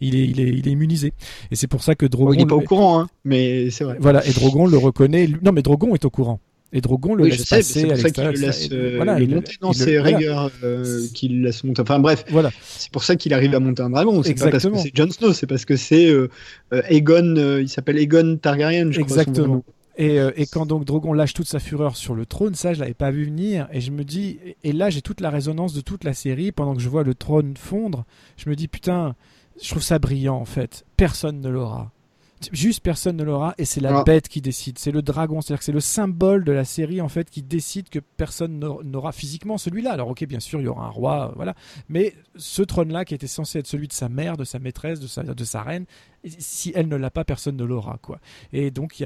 Speaker 2: Il est, il est, il est immunisé. Et c'est pour ça que Drogon.
Speaker 1: il n'est pas au courant, hein, mais c'est vrai.
Speaker 2: Voilà, et Drogon le reconnaît. Non, mais Drogon est au courant. Et Drogon le laisse passer à l'extérieur.
Speaker 1: Laisse euh, voilà, monter dans ses rigueurs, euh, laisse monter. Enfin bref,
Speaker 2: voilà.
Speaker 1: c'est pour ça qu'il arrive à monter un dragon. C'est pas parce que c'est Jon Snow, c'est parce que c'est euh, Aegon, il s'appelle Aegon Targaryen, je
Speaker 2: Exactement. Crois, et, et, quand donc Drogon lâche toute sa fureur sur le trône, ça je l'avais pas vu venir. Et je me dis, et là j'ai toute la résonance de toute la série. Pendant que je vois le trône fondre, je me dis putain, je trouve ça brillant en fait. Personne ne l'aura juste personne ne l'aura et c'est la ah. bête qui décide. C'est le dragon, c'est-à-dire que c'est le symbole de la série en fait qui décide que personne n'aura physiquement celui-là. Alors ok, bien sûr, il y aura un roi, voilà, mais ce trône-là qui était censé être celui de sa mère, de sa maîtresse, de sa, de sa reine, si elle ne l'a pas, personne ne l'aura, quoi. Et donc,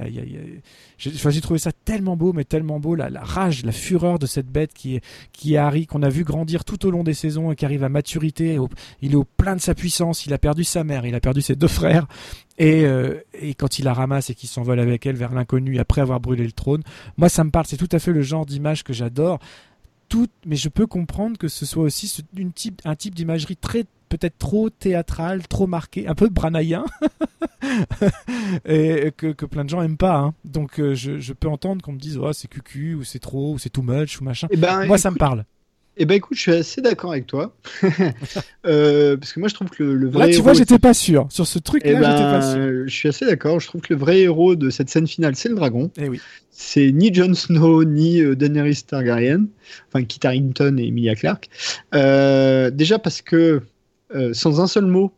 Speaker 2: j'ai trouvé ça tellement beau, mais tellement beau, la, rage, la fureur de cette bête qui est, qu'on a vu grandir tout au long des saisons et qui arrive à maturité. il est au plein de sa puissance. Il a perdu sa mère, il a perdu ses deux frères. Et, euh, et quand il la ramasse et qu'il s'envole avec elle vers l'inconnu après avoir brûlé le trône, moi, ça me parle. C'est tout à fait le genre d'image que j'adore. Mais je peux comprendre que ce soit aussi un type d'imagerie très peut-être trop théâtral, trop marqué, un peu branaïen, *laughs* et que, que, plein de gens aiment pas. Hein. Donc euh, je, je, peux entendre qu'on me dise oh, c'est cucu ou c'est trop ou c'est too much ou machin. Eh ben, moi ça me parle.
Speaker 1: Eh ben écoute, je suis assez d'accord avec toi. *laughs* euh, parce que moi je trouve que le, le vrai.
Speaker 2: Là, tu vois, j'étais pas sûr. Sur ce truc-là,
Speaker 1: eh
Speaker 2: ben, j'étais pas sûr.
Speaker 1: Je suis assez d'accord. Je trouve que le vrai héros de cette scène finale, c'est le dragon.
Speaker 2: Eh oui.
Speaker 1: C'est ni Jon Snow, ni euh, Daenerys Targaryen. Enfin, Kit Harington et Emilia Clarke. Euh, déjà parce que euh, sans un seul mot.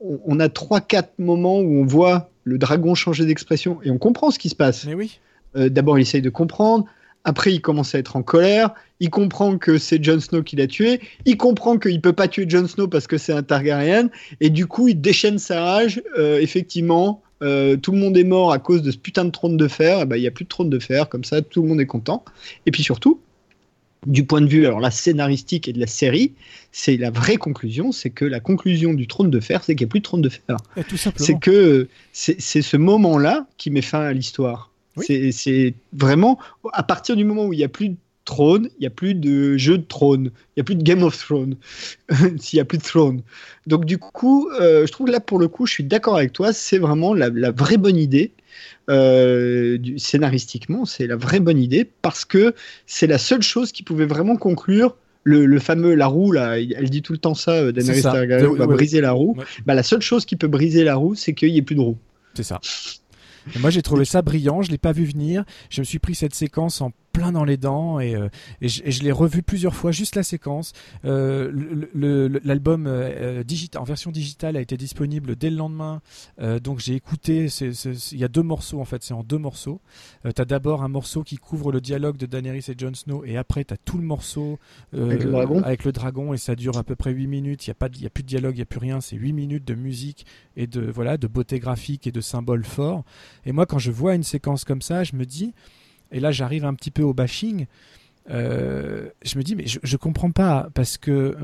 Speaker 1: On, a trois, quatre moments où on voit le dragon changer d'expression et on comprend ce qui se passe.
Speaker 2: Mais oui.
Speaker 1: Euh, d'abord, il essaye de comprendre. Après, il commence à être en colère. Il comprend que c'est Jon Snow qui l'a tué. Il comprend qu'il peut pas tuer Jon Snow parce que c'est un Targaryen. Et du coup, il déchaîne sa rage. Euh, effectivement, tout le monde est mort à cause de ce putain de trône de fer. Ben, il n'y a plus de trône de fer. Comme ça, tout le monde est content. Et puis surtout, du point de vue alors la scénaristique et de la série, c'est la vraie conclusion, c'est que la conclusion du trône de fer, c'est qu'il n'y a plus de trône de fer. C'est que c'est ce moment-là qui met fin à l'histoire. C'est vraiment à partir du moment où il n'y a plus de trône, il n'y a plus de jeu de trône, il n'y a plus de Game of Thrones, *laughs* s'il n'y a plus de trône. Donc du coup, euh, je trouve que là pour le coup, je suis d'accord avec toi, c'est vraiment la, la, vraie bonne idée. Euh, du, scénaristiquement, c'est la vraie bonne idée parce que c'est la seule chose qui pouvait vraiment conclure le, fameux la roue là, elle dit tout le temps ça, euh, Daenerys Targaryen va briser la roue. Bah, la seule chose qui peut briser la roue, c'est qu'il n'y ait plus de roue.
Speaker 2: C'est ça. moi j'ai trouvé ça brillant, je l'ai pas vu venir. Je me suis pris cette séquence en plein dans les dents et, euh, et je, l'ai revu plusieurs fois, juste la séquence. Euh, L'album euh, en version digitale a été disponible dès le lendemain, donc j'ai écouté. Il y a deux morceaux en fait, c'est en deux morceaux. Tu as d'abord un morceau qui couvre le dialogue de Daenerys et Jon Snow, et après tu as tout le morceau
Speaker 1: avec le, dragon.
Speaker 2: avec, le dragon. et ça dure à peu près 8 minutes. Il n'y a, pas, y a plus de dialogue, il n'y a plus rien. C'est 8 minutes de musique et de, voilà, de beauté graphique et de symboles forts. Et moi, quand je vois une séquence comme ça, je me dis et là j'arrive un petit peu au bashing, euh, je me dis mais je, je comprends pas parce que euh,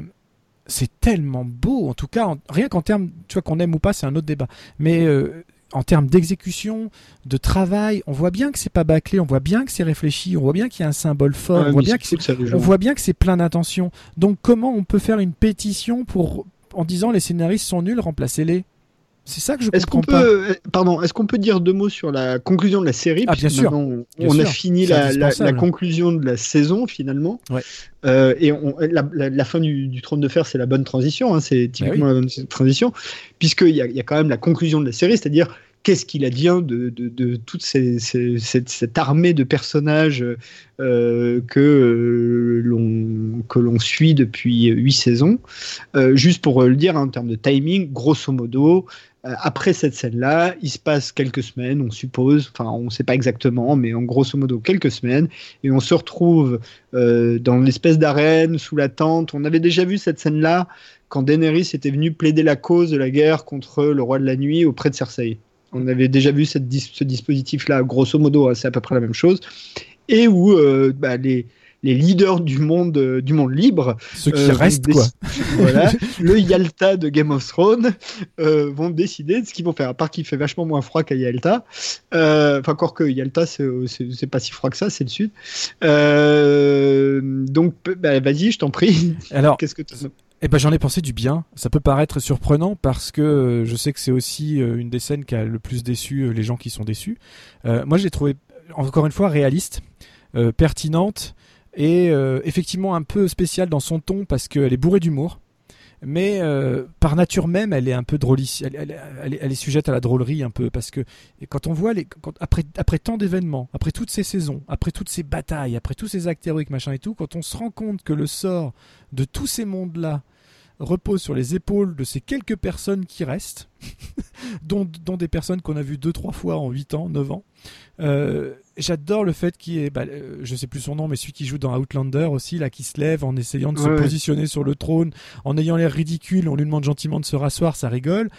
Speaker 2: c'est tellement beau, en tout cas, rien qu'en termes, tu vois, qu'on aime ou pas, c'est un autre débat. Mais euh, en termes d'exécution, de travail, on voit bien que c'est pas bâclé, on voit bien que c'est réfléchi, on voit bien qu'il y a un symbole fort, on, voit bien, que on voit bien que c'est plein d'intention. Donc comment on peut faire une pétition pour en disant les scénaristes sont nuls, remplacez-les c'est ça que je comprends
Speaker 1: est pas. Peut, pardon, est-ce qu'on peut dire deux mots sur la conclusion de la série
Speaker 2: Ah bien sûr.
Speaker 1: On, a fini la, la, conclusion de la saison finalement.
Speaker 2: Ouais.
Speaker 1: Euh, et on, la, la, fin du, du, Trône de Fer, c'est la bonne transition. Hein, c'est typiquement la bonne transition, puisqu'il y, y a quand même la conclusion de la série, c'est-à-dire qu'est-ce qu'il advient de, de, de toute ces, ces, cette, cette, armée de personnages euh, que euh, l'on que l'on suit depuis huit saisons. Euh, juste pour le dire en termes de timing, grosso modo, euh, après cette scène-là, il se passe quelques semaines, on suppose, enfin on ne sait pas exactement, mais en grosso modo quelques semaines, et on se retrouve euh, dans l'espèce d'arène, sous la tente. On avait déjà vu cette scène-là quand Daenerys était venu plaider la cause de la guerre contre le roi de la nuit auprès de Cersei. On avait déjà vu ce dispositif-là, grosso modo, hein, c'est à peu près la même chose, et où euh, bah, les les leaders du monde, euh, du monde libre.
Speaker 2: Ceux qui euh, restent, quoi. *laughs*
Speaker 1: voilà, *laughs* le Yalta de Game of Thrones euh, vont décider de ce qu'ils vont faire. À part qu'il fait vachement moins froid qu'à Yalta. Enfin, encore que Yalta, c'est pas si froid que ça, c'est le sud. donc, bah, vas-y, je t'en prie. *laughs*
Speaker 2: Alors, qu'est-ce que Eh ben j'en ai pensé du bien. Ça peut paraître surprenant parce que je sais que c'est aussi une des scènes qui a le plus déçu les gens qui sont déçus. moi j'ai trouvé encore une fois réaliste, pertinente et effectivement un peu spéciale dans son ton parce qu'elle est bourrée d'humour mais euh, par nature même, elle est un peu drôlisse. Elle, est, sujette à la drôlerie un peu parce que quand on voit les, après, après tant d'événements, après toutes ces saisons, après toutes ces batailles, après tous ces actes héroïques machin et tout, quand on se rend compte que le sort de tous ces mondes-là repose sur les épaules de ces quelques personnes qui restent, *laughs* dont, dont, des personnes qu'on a vues deux trois fois en 8 ans, 9 ans, euh, j'adore le fait qu'il est, bah, euh, je sais plus son nom, mais celui qui joue dans Outlander aussi, là, qui se lève en essayant de se positionner sur le trône, en ayant l'air ridicule, on lui demande gentiment de se rasseoir, ça rigole.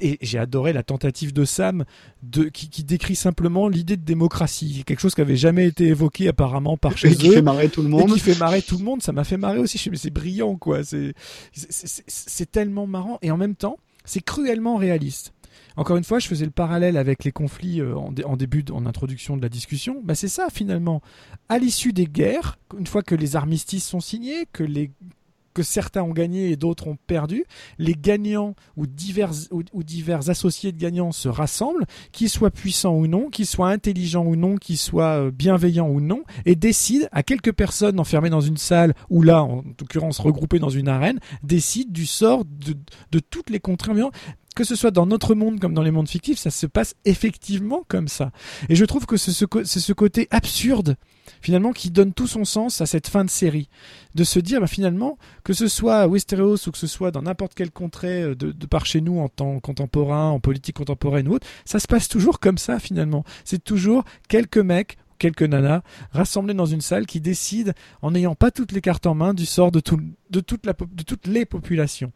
Speaker 2: et j'ai adoré la tentative de Sam de, qui, décrit simplement l'idée de démocratie, quelque chose qui avait jamais été évoqué apparemment par chez
Speaker 1: et qui fait marrer tout le monde.
Speaker 2: Et qui fait marrer tout le monde, ça m'a fait marrer aussi. Je me c'est brillant, quoi. C'est tellement marrant et en même temps, c'est cruellement réaliste. Encore une fois, je faisais le parallèle avec les conflits euh, en, début, en introduction de la discussion. Bah, c'est ça finalement. À l'issue des guerres, une fois que les armistices sont signés, que les que certains ont gagné et d'autres ont perdu, les gagnants ou divers, ou, divers associés de gagnants se rassemblent, qu'ils soient puissants ou non, qu'ils soient intelligents ou non, qu'ils soient euh, bienveillants ou non, et décident, à quelques personnes enfermées dans une salle, ou là, en l'occurrence regroupées dans une arène, décident du sort de, de toutes les contrées que ce soit dans notre monde comme dans les mondes fictifs, ça se passe effectivement comme ça. Et je trouve que c'est ce, côté absurde, finalement, qui donne tout son sens à cette fin de série. De se dire, bah, finalement, que ce soit à Westeros ou que ce soit dans n'importe quelle contrée euh, de, par chez nous en temps contemporain, en politique contemporaine ou autre, ça se passe toujours comme ça, finalement. C'est toujours quelques mecs quelques nanas rassemblées dans une salle qui décident, en n'ayant pas toutes les cartes en main, du sort de, toute de toutes les populations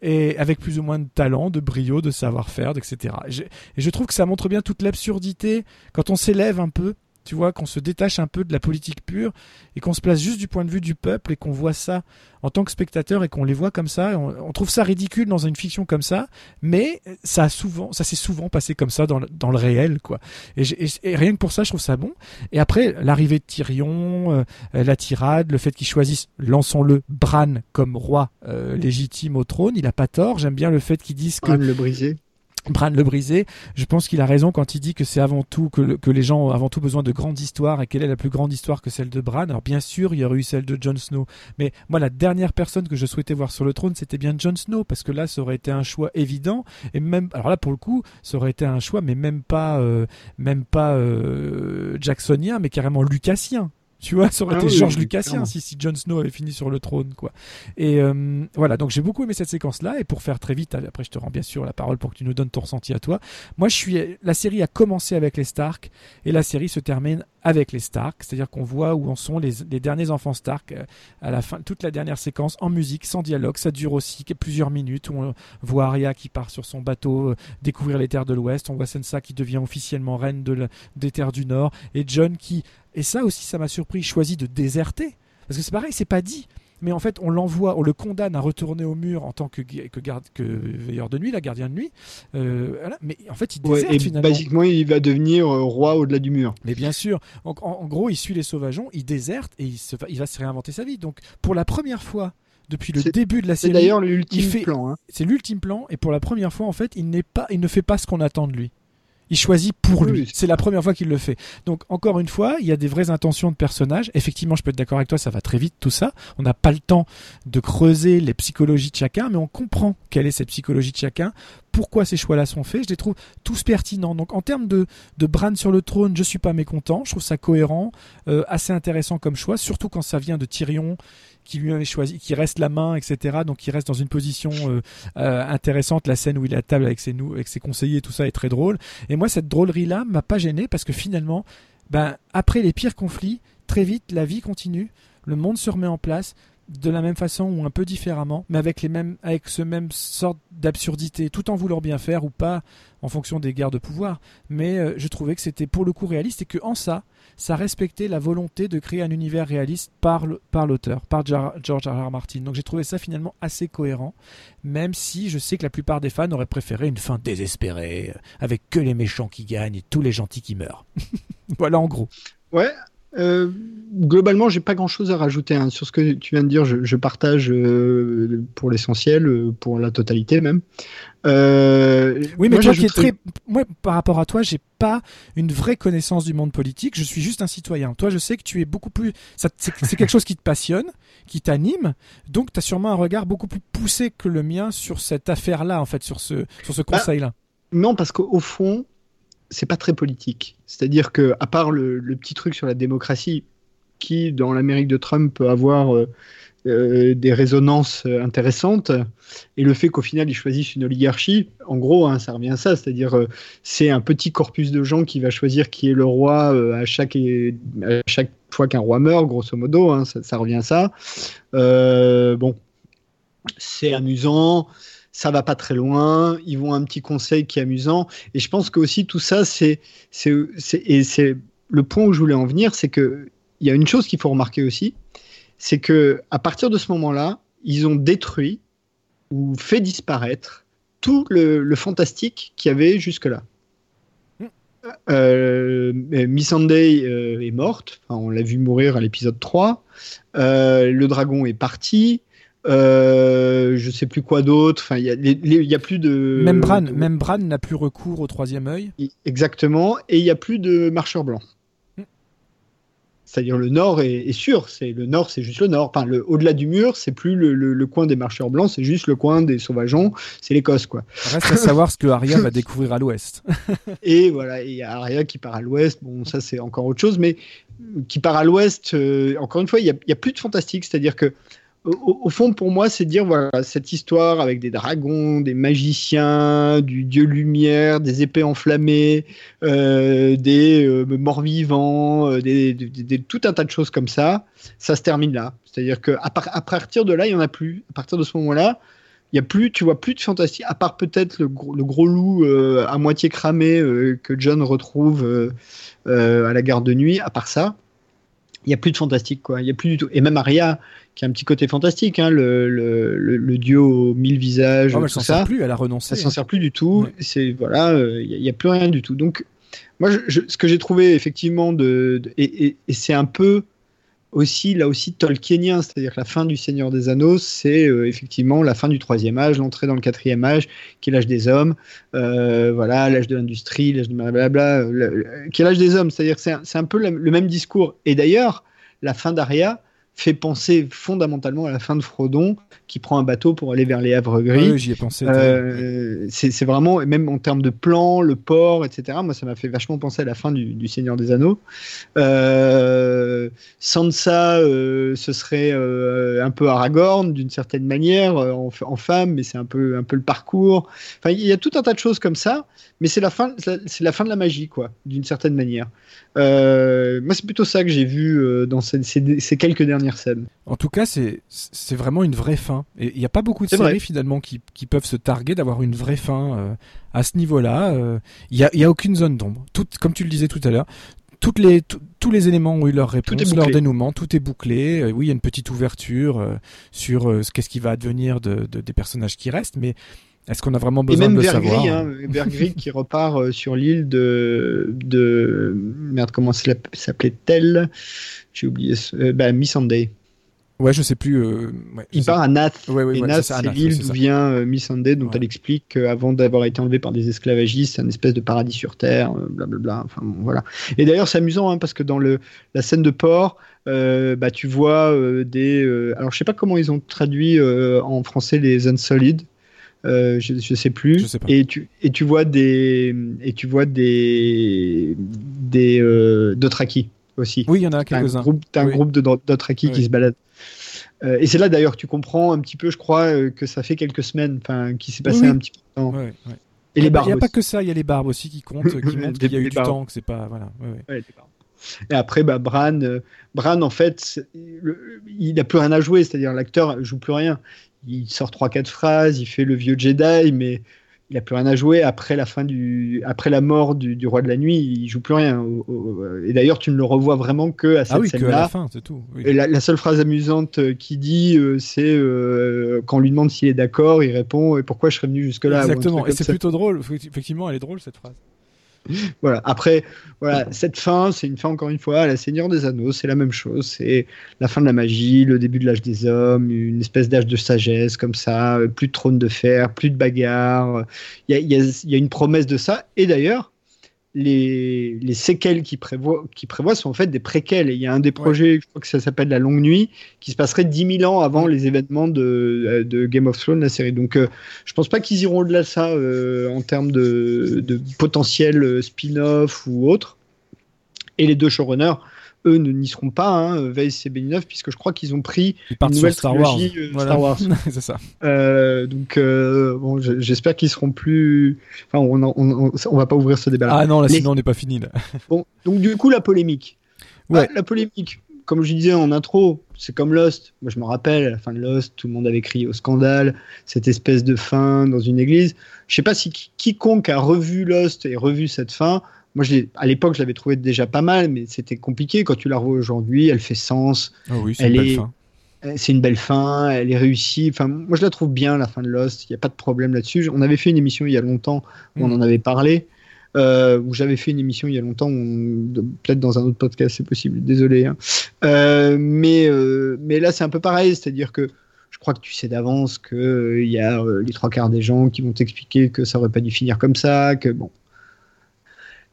Speaker 2: et avec plus ou moins de talent, de brio, de savoir-faire, etc. Et je, trouve que ça montre bien toute l'absurdité quand on s'élève un peu tu vois, qu'on se détache un peu de la politique pure et qu'on se place juste du point de vue du peuple et qu'on voit ça en tant que spectateur et qu'on les voit comme ça. On, trouve ça ridicule dans une fiction comme ça, mais ça a souvent, ça s'est souvent passé comme ça dans le, dans le réel, quoi. Et, rien que pour ça, je trouve ça bon. Et après, l'arrivée de Tyrion, euh, la tirade, le fait qu'il choisisse, lançons-le, Bran comme roi euh, légitime au trône, il a pas tort. J'aime bien le fait qu'ils disent que
Speaker 1: Bran le brisé.
Speaker 2: Bran le brisé, je pense qu'il a raison quand il dit que c'est avant tout que, les gens ont avant tout besoin de grandes histoires et quelle est la plus grande histoire que celle de Bran. Alors bien sûr, il y aurait eu celle de Jon Snow, mais moi la dernière personne que je souhaitais voir sur le trône, c'était bien Jon Snow parce que là ça aurait été un choix évident et même alors là pour le coup, ça aurait été un choix mais même pas euh, même pas euh, Jacksonien mais carrément Lucasien. Tu vois, ça aurait ah été George Lucasien si, si Jon Snow avait fini sur le trône, quoi. Et euh, voilà, donc j'ai beaucoup aimé cette séquence-là. Et pour faire très vite, après je te rends bien sûr la parole pour que tu nous donnes ton ressenti à toi. Moi, je suis. La série a commencé avec les Stark et la série se termine avec les Stark, c'est-à-dire qu'on voit où en sont les, derniers enfants Stark euh, à la fin, toute la dernière séquence en musique, sans dialogue. Ça dure aussi plusieurs minutes où on voit Arya qui part sur son bateau euh, découvrir les terres de l'Ouest. On voit Sansa qui devient officiellement reine de des terres du Nord et John qui et ça aussi, ça m'a surpris, choisi de déserter. Parce que c'est pareil, c'est pas dit. Mais en fait, on l'envoie, on le condamne à retourner au mur en tant que, que, garde, que veilleur de nuit, la gardien de nuit. Euh, Mais en fait, il déserte
Speaker 1: et
Speaker 2: finalement.
Speaker 1: Basiquement, il va devenir euh, roi au-delà du mur.
Speaker 2: Mais bien sûr. En, en, gros, il suit les sauvageons, il déserte et il, se, il va se réinventer sa vie. Donc, pour la première fois depuis le début de la série,
Speaker 1: c'est d'ailleurs l'ultime plan. Hein.
Speaker 2: C'est l'ultime plan et pour la première fois, en fait, il n'est pas, il ne fait pas ce qu'on attend de lui. Il choisit pour lui. C'est la première fois qu'il le fait. Donc encore une fois, il y a des vraies intentions de personnage. Effectivement, je peux être d'accord avec toi, ça va très vite tout ça. On n'a pas le temps de creuser les psychologies de chacun, mais on comprend quelle est cette psychologie de chacun, pourquoi ces choix-là sont faits. Je les trouve tous pertinents. Donc en termes de, de Bran sur le trône, je suis pas mécontent. Je trouve ça cohérent, euh, assez intéressant comme choix, surtout quand ça vient de Tyrion qui lui qui reste la main, etc. Donc il reste dans une position euh, euh, intéressante. La scène où il est à table avec ses, avec conseillers, tout ça est très drôle. Et moi, cette drôlerie-là m'a pas gêné parce que finalement, ben, après les pires conflits, très vite, la vie continue, le monde se remet en place de la même façon ou un peu différemment, mais avec les mêmes, avec ce même sorte d'absurdité, tout en voulant bien faire ou pas, en fonction des guerres de pouvoir. Mais euh, je trouvais que c'était pour le coup réaliste et que en ça, ça respectait la volonté de créer un univers réaliste par l'auteur, par, George R. R. Martin. Donc j'ai trouvé ça finalement assez cohérent, même si je sais que la plupart des fans auraient préféré une fin désespérée, euh, avec que les méchants qui gagnent et tous les gentils qui meurent. *laughs* voilà en gros.
Speaker 1: Ouais, Euh, globalement, j'ai pas grand chose à rajouter hein. sur ce que tu viens de dire. Je, partage euh, pour l'essentiel, euh, pour la totalité même.
Speaker 2: oui, mais toi qui très, moi par rapport à toi, j'ai pas une vraie connaissance du monde politique. Je suis juste un citoyen. Toi, je sais que tu es beaucoup plus. C'est quelque chose qui te passionne, qui t'anime. Donc, tu as sûrement un regard beaucoup plus poussé que le mien sur cette affaire-là, en fait, sur ce, sur ce bah, conseil-là.
Speaker 1: non, parce qu'au fond, c'est pas très politique. C'est-à-dire que, à part le, petit truc sur la démocratie, qui dans l'Amérique de Trump peut avoir euh, euh, des résonances intéressantes, et le fait qu'au final ils choisissent une oligarchie, en gros, hein, ça revient à ça. C'est-à-dire, euh, c'est un petit corpus de gens qui va choisir qui est le roi à chaque à chaque fois qu'un roi meurt, grosso modo. Hein, ça, ça, revient à ça. bon, c'est amusant ça va pas très loin, ils vont un petit conseil qui est amusant. Et je pense que aussi tout ça, c'est, c'est, et c'est le point où je voulais en venir, c'est que il y a une chose qu'il faut remarquer aussi, c'est que à partir de ce moment-là, ils ont détruit ou fait disparaître tout le, fantastique qu'il y avait jusque-là. Euh, Miss Sunday euh, est morte, on l'a vu mourir à l'épisode 3. Euh, le dragon est parti. Euh, je sais plus quoi d'autre. Enfin, il y, a plus de.
Speaker 2: Même Bran, même Bran n'a plus recours au troisième œil.
Speaker 1: Exactement, et il y a plus de marcheurs blancs. Hmm. C'est-à-dire le nord est, sûr, c'est le nord, c'est juste le nord. Enfin, le, au-delà du mur, c'est plus le, coin des marcheurs blancs, c'est juste le coin des sauvageons, c'est l'Écosse, quoi.
Speaker 2: Reste à savoir ce que Arya va découvrir à l'ouest. *laughs*
Speaker 1: et voilà, il y a Arya qui part à l'ouest. Bon, ça c'est encore autre chose, mais qui part à l'ouest. Euh, encore une fois, il y, a plus de fantastique, c'est-à-dire que au, fond, pour moi, c'est dire voilà cette histoire avec des dragons, des magiciens, du dieu lumière, des épées enflammées, euh, des euh, morts vivants, euh, des, tout un tas de choses comme ça. Ça se termine là. C'est-à-dire que à, partir de là, il y en a plus. À partir de ce moment-là, il y a plus, tu vois plus de fantastique, à part peut-être le, le, gros loup à moitié cramé que John retrouve à la gare de nuit. À part ça, il n'y a plus de fantastique, quoi. Il y a plus du tout. Et même Aria, qui a un petit côté fantastique, hein, le, le, le, dieu aux mille visages,
Speaker 2: oh, elle s'en sert plus, elle a renoncé.
Speaker 1: Elle s'en sert plus du tout. C'est voilà, euh, il n'y a, plus rien du tout. Donc, moi, je, ce que j'ai trouvé effectivement de, et, et, c'est un peu aussi là aussi tolkienien, c'est-à-dire que la fin du Seigneur des Anneaux, c'est euh, effectivement la fin du troisième âge, l'entrée dans le quatrième âge, qui est l'âge des hommes, euh, voilà, l'âge de l'industrie, l'âge de blablabla, qui est l'âge des hommes, c'est-à-dire c'est un, un, peu le même discours. Et d'ailleurs, la fin d'Aria, fait penser fondamentalement à la fin de Frodon, qui prend un bateau pour aller vers les Havres Gris.
Speaker 2: Oui, j'y ai pensé.
Speaker 1: Euh, c'est vraiment, même en termes de plan, le port, etc. Moi, ça m'a fait vachement penser à la fin du, Seigneur des Anneaux. Euh, Sansa, euh, ce serait un peu Aragorn d'une certaine manière, en, en, femme, mais c'est un peu, un peu le parcours. Enfin, il y a tout un tas de choses comme ça, mais c'est la fin, c'est la fin de la magie, quoi, d'une certaine manière. moi, c'est plutôt ça que j'ai vu dans ces, ces quelques dernières scène.
Speaker 2: En tout cas, c'est vraiment une vraie fin. Et il n'y a pas beaucoup de séries finalement qui, qui, peuvent se targuer d'avoir une vraie fin euh, à ce niveau-là. Euh, il n'y a, y a aucune zone d'ombre. Comme tu le disais tout à l'heure, toutes les, tous les éléments ont eu leur réponse, leur dénouement, tout est bouclé. Euh, oui, il y a une petite ouverture sur qu'est-ce qui va advenir de, de, des personnages qui restent, mais est-ce qu'on a vraiment besoin de le savoir
Speaker 1: hein, Bergris qui repart sur l'île de, de merde comment s'appelait elle j'ai oublié. Euh, bah, Missandei.
Speaker 2: Ouais, je sais plus. Euh,
Speaker 1: il part à Nath. et Nath, c'est l'île d'où vient euh, Missandei, dont elle explique qu'avant d'avoir été enlevé par des esclavagistes, c'est un espèce de paradis sur terre, blablabla. Enfin, voilà. Et d'ailleurs, c'est amusant hein, parce que dans le, la scène de port, bah, tu vois des. alors, je sais pas comment ils ont traduit en français les Unsolides. Euh, je, je, sais plus.
Speaker 2: Je sais pas.
Speaker 1: Et tu et tu vois des et tu vois des des euh, aussi.
Speaker 2: Oui, il y en a quelques-uns.
Speaker 1: Tu as un groupe de Dothraki qui se balade. Euh, et c'est là d'ailleurs tu comprends un petit peu, je crois, euh, que ça fait quelques semaines qu'il s'est passé un petit peu de temps.
Speaker 2: Et les barbes. Il n'y a pas que ça, il y a les barbes aussi qui comptent, *laughs* qui montrent qu'il y a eu du temps, que c'est pas. Voilà.
Speaker 1: Et après, bah, Bran, euh, Bran, en fait, il n'a plus rien à jouer, c'est-à-dire l'acteur joue plus rien. Il sort trois quatre phrases, il fait le vieux Jedi, mais il a plus rien à jouer. Après la fin du après la mort du, roi de la nuit il joue plus rien. Et d'ailleurs tu ne le revois vraiment que à cette
Speaker 2: ah oui,
Speaker 1: scène
Speaker 2: là la fin c'est tout.
Speaker 1: Et la, seule phrase amusante euh, qu'il dit euh, c'est euh, quand on lui demande s'il est d'accord il répond et pourquoi je serais venu jusque là
Speaker 2: exactement. et c'est plutôt drôle. Effectivement elle est drôle cette phrase *laughs*
Speaker 1: voilà. Après, voilà, cette fin, c'est une fin encore une fois la Seigneur des Anneaux, c'est la même chose. C'est la fin de la magie, le début de l'âge des hommes, une espèce d'âge de sagesse comme ça, plus de trône de fer, plus de bagarres. Il y a, une promesse de ça. Et d'ailleurs, les, les, séquelles qui prévoient, qui prévoient sont en fait des préquels. il y a un des projets, je crois que ça s'appelle La Longue Nuit, qui se passerait 10 000 ans avant les événements de, euh, de, Game of Thrones, la série. Donc euh, je pense pas qu'ils iront au-delà de ça euh, en termes de, de potentiel spin-off ou autre. Et les deux showrunners eux n'y seront pas, hein, Weiss et Benioff, puisque je crois qu'ils ont pris
Speaker 2: une nouvelle Star Wars. Euh,
Speaker 1: Star Wars. *laughs*
Speaker 2: c'est ça.
Speaker 1: Euh, donc, euh, bon, j'espère qu'ils seront plus. Enfin, on, on, on, va pas ouvrir ce débat-là.
Speaker 2: Ah non, là, sinon on n'est pas fini. Là. *laughs*
Speaker 1: bon, donc du coup, la polémique. Ouais. la polémique. Comme je disais en intro, c'est comme Lost. Moi, je me rappelle, à la fin de Lost, tout le monde avait crié au scandale, cette espèce de fin dans une église. Je sais pas si quiconque a revu Lost et revu cette fin moi, à l'époque, je l'avais trouvé déjà pas mal, mais c'était compliqué. Quand tu la revois aujourd'hui, elle fait sens.
Speaker 2: Oh oui, c'est une belle fin.
Speaker 1: Euh, c'est une belle fin, elle est réussie. Enfin, moi, je la trouve bien, la fin de Lost. Il n'y a pas de problème là-dessus. On avait fait une émission il y a longtemps où on mm. en avait parlé. Euh, où j'avais fait une émission il y a longtemps, peut-être dans un autre podcast, c'est possible, désolé. Hein. Euh, mais, mais là, c'est un peu pareil, c'est-à-dire que je crois que tu sais d'avance qu'il y a les trois quarts des gens qui vont t'expliquer que ça aurait pas dû finir comme ça, que bon,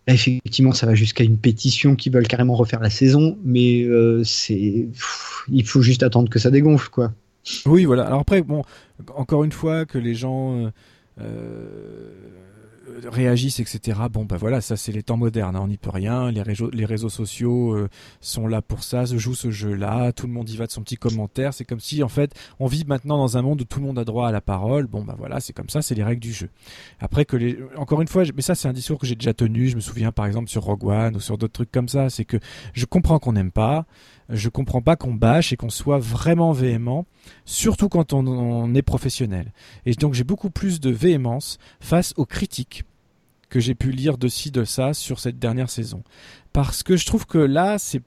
Speaker 1: effectivement, ça va jusqu'à une pétition qui veulent carrément refaire la saison, mais euh, c'est, il faut juste attendre que ça dégonfle, quoi.
Speaker 2: Oui, voilà. Alors après, bon, encore une fois, que les gens euh, euh, réagissent, etc. Bon, ben voilà, ça c'est les temps modernes, hein, on n'y peut rien. Les réseaux, les réseaux sociaux euh, sont là pour ça, se jouent ce jeu-là, tout le monde y va de son petit commentaire. C'est comme si, en fait, on vit maintenant dans un monde où tout le monde a droit à la parole. Bon, ben voilà, c'est comme ça, c'est les règles du jeu. Après que les, encore une fois, mais ça c'est un discours que j'ai déjà tenu. Je me souviens par exemple sur Rogue One ou sur d'autres trucs comme ça. C'est que je comprends qu'on n'aime pas je comprends pas qu'on bâche et qu'on soit vraiment véhément, surtout quand on, est professionnel. Et donc j'ai beaucoup plus de véhémence face aux critiques que j'ai pu lire de ci, de ça sur cette dernière saison. Parce que je trouve que là, c'est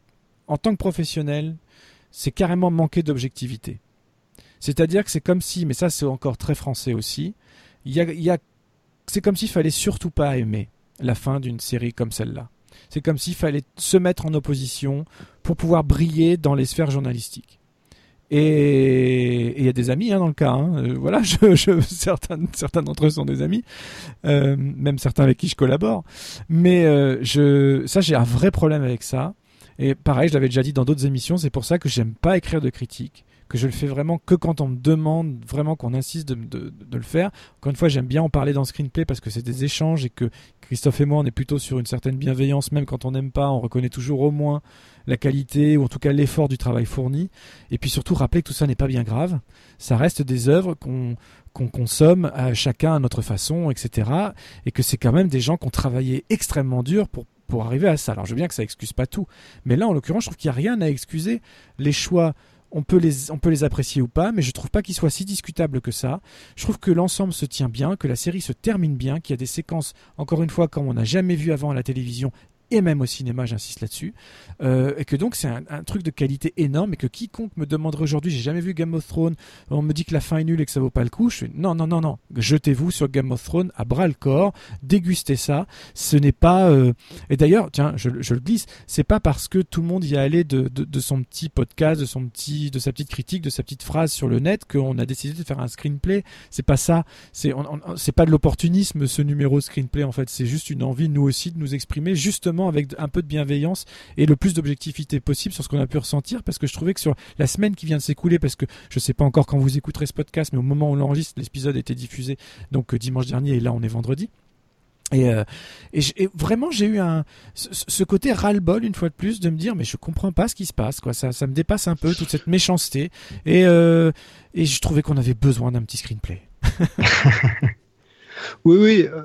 Speaker 2: en tant que professionnel, c'est carrément manquer d'objectivité. C'est-à-dire que c'est comme si, mais ça c'est encore très français aussi, y a, c'est comme s'il fallait surtout pas aimer la fin d'une série comme celle-là. C'est comme s'il fallait se mettre en opposition pour pouvoir briller dans les sphères journalistiques. Et il y a des amis hein, dans le cas. Hein. Euh, voilà, *laughs* certains d'entre eux sont des amis, euh, même certains avec qui je collabore. Mais euh, je, ça, j'ai un vrai problème avec ça. Et pareil, je l'avais déjà dit dans d'autres émissions, c'est pour ça que j'aime pas écrire de critiques que je le fais vraiment que quand on me demande vraiment qu'on insiste de, le faire. Encore une fois, j'aime bien en parler dans Screenplay parce que c'est des échanges et que Christophe et moi, on est plutôt sur une certaine bienveillance, même quand on n'aime pas, on reconnaît toujours au moins la qualité ou en tout cas l'effort du travail fourni. Et puis surtout rappeler que tout ça n'est pas bien grave. Ça reste des œuvres qu'on consomme chacun à notre façon, etc. Et que c'est quand même des gens qui ont travaillé extrêmement dur pour pour arriver à ça. Alors je veux bien que ça excuse pas tout, mais là en l'occurrence, je trouve qu'il n'y a rien à excuser. Les choix on peut les, apprécier ou pas, mais je trouve pas qu'ils soient si discutables que ça. Je trouve que l'ensemble se tient bien, que la série se termine bien, qu'il y a des séquences, encore une fois, comme on n'a jamais vu avant à la télévision, et même au cinéma, j'insiste là-dessus, euh, et que donc c'est un, truc de qualité énorme et que quiconque me demanderait aujourd'hui, j'ai jamais vu Game of Thrones, on me dit que la fin est nulle et que ça vaut pas le coup, je fais non, non, non, non, jetez-vous sur Game of Thrones à bras le corps, dégustez ça, ce n'est pas, euh, et d'ailleurs, tiens, je, le glisse, c'est pas parce que tout le monde y a allé de, de, de, son petit podcast, de son petit, de sa petite critique, de sa petite phrase sur le net qu'on a décidé de faire un screenplay, c'est pas ça, c'est, c'est pas de l'opportunisme ce numéro screenplay en fait, c'est juste une envie nous aussi de nous exprimer justement avec un peu de bienveillance et le plus d'objectivité possible sur ce qu'on a pu ressentir parce que je trouvais que sur la semaine qui vient de s'écouler parce que je sais pas encore quand vous écouterez ce podcast mais au moment où on l'enregistre l'épisode été diffusé donc euh, dimanche dernier et là on est vendredi et, euh, vraiment, j'ai eu un ce, côté ras-le-bol une fois de plus de me dire mais je comprends pas ce qui se passe quoi. Ça, ça me dépasse un peu toute cette méchanceté et euh, et je trouvais qu'on avait besoin d'un petit screenplay. *laughs*
Speaker 1: Oui, oui. Euh,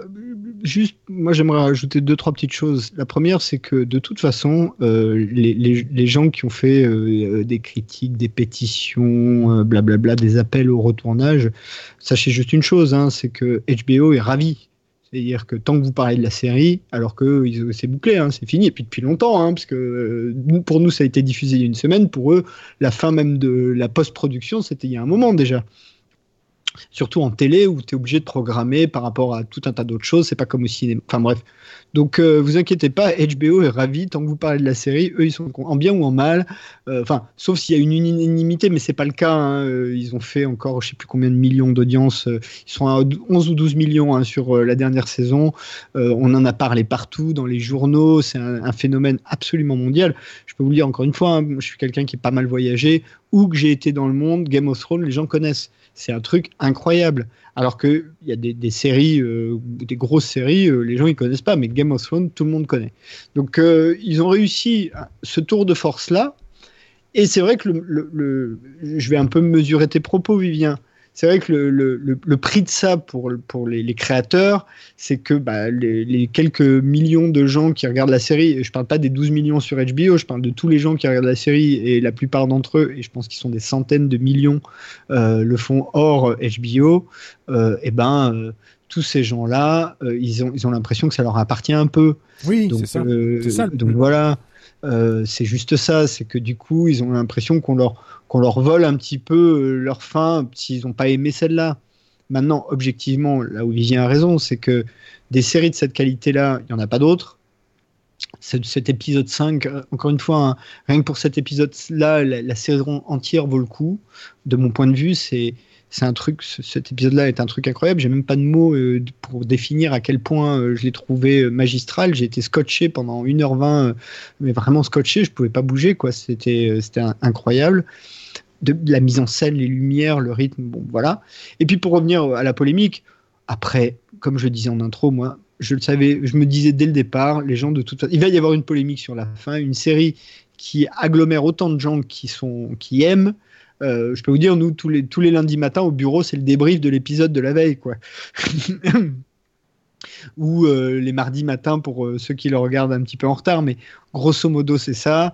Speaker 1: juste, moi, j'aimerais rajouter deux, trois petites choses. La première, c'est que de toute façon, euh, les, gens qui ont fait euh, des critiques, des pétitions, blablabla, des appels au retournage, sachez juste une chose, hein, c'est que HBO est ravi. C'est-à-dire que tant que vous parlez de la série, alors que c'est bouclé, hein, c'est fini, et puis depuis longtemps, hein, parce que pour nous ça a été diffusé il y a une semaine, pour eux, la fin même de la post-production, c'était il y a un moment déjà. Surtout en télé où tu es obligé de programmer par rapport à tout un tas d'autres choses. C'est pas comme au cinéma. Enfin bref. Donc euh, vous inquiétez pas, HBO est ravi tant que vous parlez de la série. Eux, ils sont en bien ou en mal. Euh, enfin, sauf s'il y a une unanimité, mais c'est pas le cas. Hein. Euh, ils ont fait encore, je sais plus combien de millions d'audience. Ils sont à 11 ou 12 millions hein, sur la dernière saison. on en a parlé partout dans les journaux. C'est un, phénomène absolument mondial. Je peux vous le dire encore une fois. Hein, je suis quelqu'un qui est pas mal voyagé. Où que j'ai été dans le monde, Game of Thrones, les gens connaissent. C'est un truc incroyable. Alors qu'il y a des, séries, euh, des grosses séries, euh, les gens ils connaissent pas, mais Game of Thrones, tout le monde connaît. Donc euh, ils ont réussi ce tour de force là. Et c'est vrai que je vais un peu mesurer tes propos, Vivien c'est vrai que le, prix de ça pour, pour les, créateurs, c'est que bah, les, quelques millions de gens qui regardent la série, je parle pas des 12 millions sur HBO, je parle de tous les gens qui regardent la série, et la plupart d'entre eux, et je pense qu'ils sont des centaines de millions, euh, le font hors HBO, euh, et ben euh, tous ces gens-là, ils ont ils ont l'impression que ça leur appartient un peu.
Speaker 2: Oui, c'est ça. ça.
Speaker 1: Donc voilà. C'est juste ça, c'est que du coup, ils ont l'impression qu'on leur, qu'on leur vole un petit peu euh, leur fin s'ils n'ont pas aimé celle-là. Maintenant, objectivement, là où Vivien a raison, c'est que des séries de cette qualité-là, il n'y en a pas d'autres. Cet, épisode 5, euh, encore une fois, hein, rien que pour cet épisode-là, la, saison entière vaut le coup. De mon point de vue, c'est un truc, cet épisode-là est un truc incroyable. J'ai même pas de mots euh, pour définir à quel point je l'ai trouvé magistral. J'ai été scotché pendant 1h20, mais vraiment scotché, je pouvais pas bouger, quoi. C'était, c'était incroyable. De, la mise en scène, les lumières, le rythme, bon, voilà. Et puis pour revenir à la polémique, après, comme je disais en intro, moi, je le savais, je me disais dès le départ, les gens de toute façon, il va y avoir une polémique sur la fin, une série qui agglomère autant de gens qui sont, qui aiment, euh, je peux vous dire, nous, tous les, tous les lundis matins au bureau, c'est le débrief de l'épisode de la veille, quoi. *laughs* Ou euh, les mardis matins pour euh, ceux qui le regardent un petit peu en retard, mais grosso modo, c'est ça.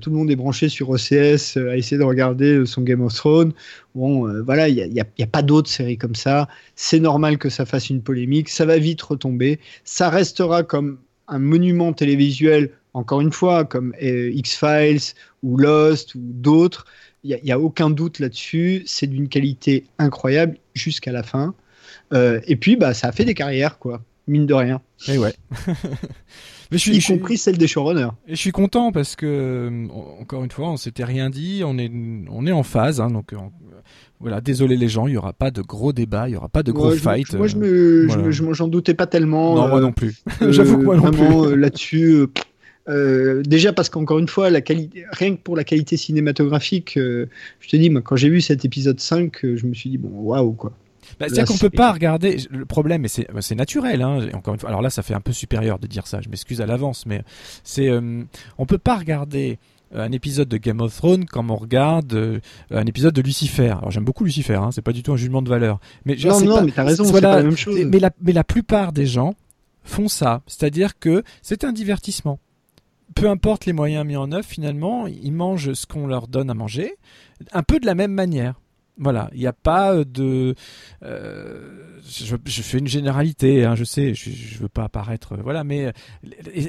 Speaker 1: tout le monde est branché sur OCS à essayer de regarder son Game of Thrones. Bon, voilà, il n'y a, a, pas d'autres séries comme ça. C'est normal que ça fasse une polémique. Ça va vite retomber. Ça restera comme un monument télévisuel, encore une fois, comme X-Files ou Lost ou d'autres il n'y a, aucun doute là-dessus. C'est d'une qualité incroyable jusqu'à la fin. Euh, et puis, bah, ça a fait des carrières, quoi, mine de rien.
Speaker 2: Et ouais. *laughs*
Speaker 1: Mais je suis, y compris celle des showrunners.
Speaker 2: Et je suis content parce que, euh, encore une fois, on s'était rien dit, on est, on est en phase, hein, donc euh, voilà, désolé les gens, il y aura pas de gros débats, il y aura pas de gros fights.
Speaker 1: Moi, je me, j'en doutais pas tellement.
Speaker 2: Non, moi non plus. *laughs* J'avoue que moi non
Speaker 1: plus. là-dessus, euh, déjà parce qu'encore une fois, la qualité, rien que pour la qualité cinématographique, euh, je te dis, moi, quand j'ai vu cet épisode 5, euh, je me suis dit, bon, waouh, quoi.
Speaker 2: Bah, C'est-à-dire qu'on peut pas regarder. Le problème, et c'est naturel. Hein, encore une fois, alors là, ça fait un peu supérieur de dire ça. Je m'excuse à l'avance, mais c'est on peut pas regarder un épisode de Game of Thrones comme on regarde un épisode de Lucifer. Alors j'aime beaucoup Lucifer, hein, c'est pas du tout un jugement de valeur.
Speaker 1: Mais non, non, mais t'as raison, c'est pas la même chose.
Speaker 2: Mais la, mais la plupart des gens font ça, c'est-à-dire que c'est un divertissement peu importe les moyens mis en œuvre, finalement, ils mangent ce qu'on leur donne à manger, un peu de la même manière. Voilà, il n'y a pas de. Euh, je, fais une généralité, hein, je sais, je, ne veux pas apparaître, voilà, mais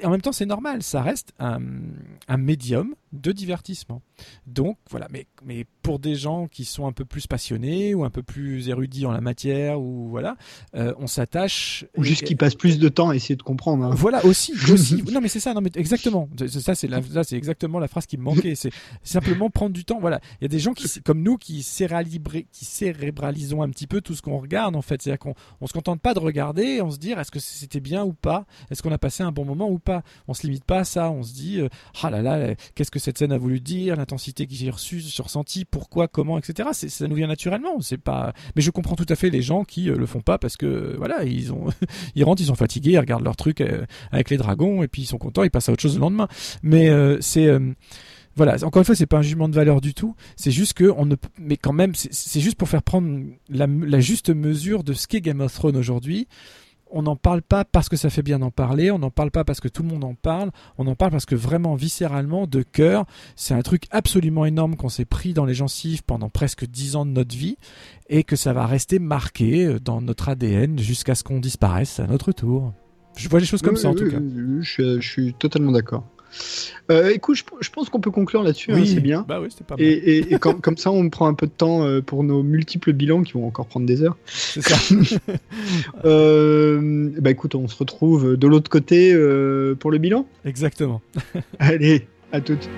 Speaker 2: en même temps c'est normal, ça reste un médium de divertissement. Donc voilà, mais, mais pour des gens qui sont un peu plus passionnés ou un peu plus érudits en la matière, ou voilà, euh, on s'attache.
Speaker 1: Ou juste qui passent plus de temps à essayer de comprendre. Hein.
Speaker 2: Voilà, aussi, *laughs* aussi. non mais c'est ça, non mais exactement. Ça c'est c'est exactement la phrase qui me manquait. C'est simplement prendre du temps. Voilà, il y a des gens qui, comme nous, qui, qui cérébralisons un petit peu tout ce qu'on regarde en fait. C'est-à-dire qu'on on se contente pas de regarder, on se dit est-ce que c'était bien ou pas, est-ce qu'on a passé un bon moment ou pas? On se limite pas à ça. On se dit euh, ah là là, qu'est-ce que cette scène a voulu dire, l'intensité que j'ai reçue, j'ai ressenti, pourquoi, comment, etc. Ça nous vient naturellement. C'est pas. Mais je comprends tout à fait les gens qui euh, le font pas parce que voilà, ils ont, *laughs* ils rentrent, ils sont fatigués, ils regardent leur truc euh, avec les dragons et puis ils sont contents, ils passent à autre chose le lendemain. Mais euh, c'est voilà, encore une fois, c'est pas un jugement de valeur du tout. C'est juste que on ne, mais quand même, c'est juste pour faire prendre la, juste mesure de ce qu'est Game of Thrones aujourd'hui on n'en parle pas parce que ça fait bien d'en parler, on n'en parle pas parce que tout le monde en parle, on en parle parce que vraiment viscéralement, de cœur, c'est un truc absolument énorme qu'on s'est pris dans les gencives pendant presque dix ans de notre vie et que ça va rester marqué euh, dans notre ADN jusqu'à ce qu'on disparaisse à notre tour. Je vois les choses comme ça en tout cas.
Speaker 1: Je, je, suis totalement d'accord. Euh, écoute, je, pense qu'on peut conclure là-dessus, hein, c'est bien.
Speaker 2: Bah oui, pas
Speaker 1: mal. Et, et, comme, ça, on prend un peu de temps euh, pour nos multiples bilans qui vont encore prendre des heures.
Speaker 2: C'est ça. *laughs*
Speaker 1: euh, bah écoute, on se retrouve de l'autre côté euh, pour le bilan.
Speaker 2: Exactement.
Speaker 1: Allez, à toutes.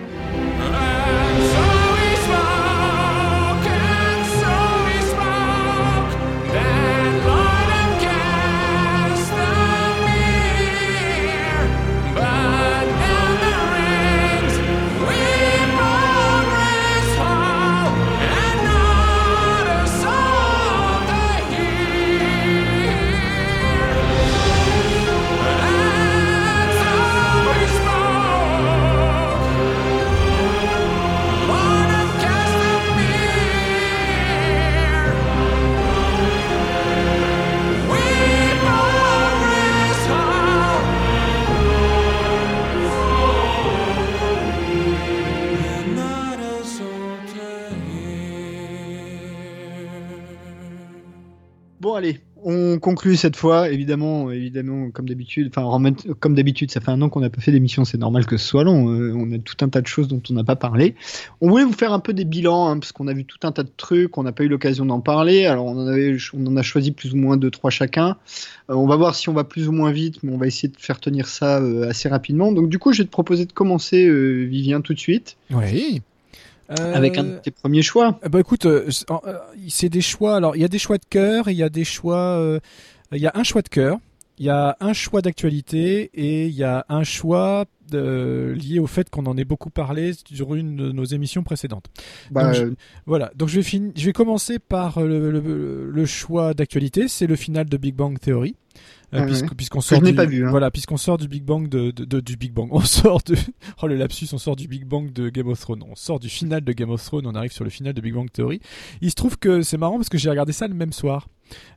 Speaker 1: On conclut cette fois, évidemment, évidemment, comme d'habitude. Enfin, comme d'habitude, ça fait un an qu'on n'a pas fait d'émission, c'est normal que ce soit long. Euh, on a tout un tas de choses dont on n'a pas parlé. On voulait vous faire un peu des bilans, hein, parce qu'on a vu tout un tas de trucs, on n'a pas eu l'occasion d'en parler. Alors, on en, avait, on en a choisi plus ou moins deux, trois chacun. Euh, on va voir si on va plus ou moins vite, mais on va essayer de faire tenir ça euh, assez rapidement. Donc, du coup, je vais te proposer de commencer, Vivien, tout de suite.
Speaker 2: Oui.
Speaker 1: Avec un de tes premiers choix.
Speaker 2: Bah écoute, euh, euh, c'est des choix. Alors il y a des choix de cœur, il y a des choix. Euh, il y a un choix de cœur, il y a un choix d'actualité et il y a un choix lié au fait qu'on en ait beaucoup parlé sur une de nos émissions précédentes. Bah, voilà, donc je vais, je vais commencer par le choix d'actualité, c'est le final de Big Bang Theory. Euh, puisqu'on sort du,
Speaker 1: hein.
Speaker 2: voilà puisqu'on sort du Big Bang de, de, du Big Bang. *laughs* On sort de oh le lapsus on sort du Big Bang de Game of Thrones. On sort du final de Game of Thrones on arrive sur le final de Big Bang Theory. Il se trouve que c'est marrant parce que j'ai regardé ça le même soir.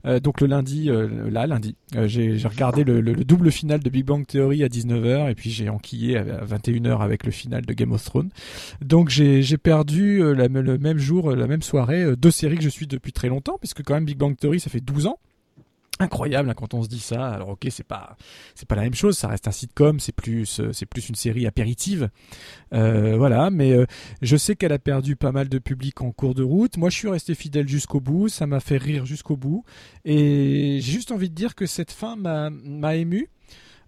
Speaker 2: Euh, donc le lundi euh, là lundi. Euh, j'ai regardé le, le, double final de Big Bang Theory à 19h et puis j'ai enquillé à 21h avec le final de Game of Thrones. Donc j'ai perdu la, le même jour la même soirée deux séries que je suis depuis très longtemps puisque quand même Big Bang Theory ça fait 12 ans incroyable hein, quand on se dit ça. Alors ok, c'est pas la même chose, ça reste un sitcom, c'est plus euh, une série apéritive, euh, voilà. Mais euh, je sais qu'elle a perdu pas mal de public en cours de route. Moi, je suis resté fidèle jusqu'au bout, ça m'a fait rire jusqu'au bout, et j'ai juste envie de dire que cette fin m'a ému.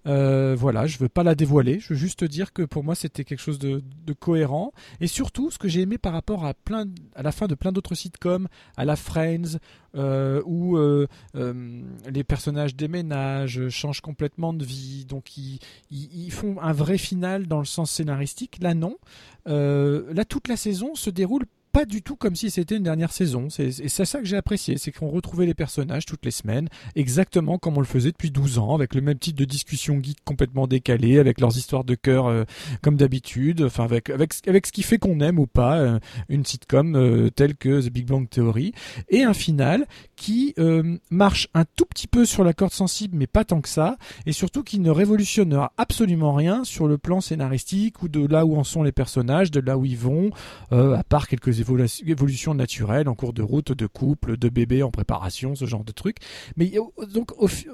Speaker 2: Euh, voilà, je veux pas la dévoiler, je veux juste dire que pour moi c'était quelque chose de, cohérent. Et surtout ce que j'ai aimé par rapport à plein à la fin de plein d'autres sitcoms, à la Friends euh, où euh, les personnages déménagent, changent complètement de vie, donc ils, ils, font un vrai final dans le sens scénaristique. Là non, là toute la saison se déroule pas du tout comme si c'était une dernière saison. C'est ça que j'ai apprécié, c'est qu'on retrouvait les personnages toutes les semaines, exactement comme on le faisait depuis 12 ans, avec le même type de discussion geek complètement décalé, avec leurs histoires de cœur euh, comme d'habitude, enfin avec, avec, avec ce qui fait qu'on aime ou pas euh, une sitcom euh, telle que The Big Bang Theory, et un final qui marche un tout petit peu sur la corde sensible, mais pas tant que ça, et surtout qui ne révolutionnera absolument rien sur le plan scénaristique ou de là où en sont les personnages, de là où ils vont, à part quelques évolution naturelle en cours de route, de couple, de bébé en préparation, ce genre de truc. Mais donc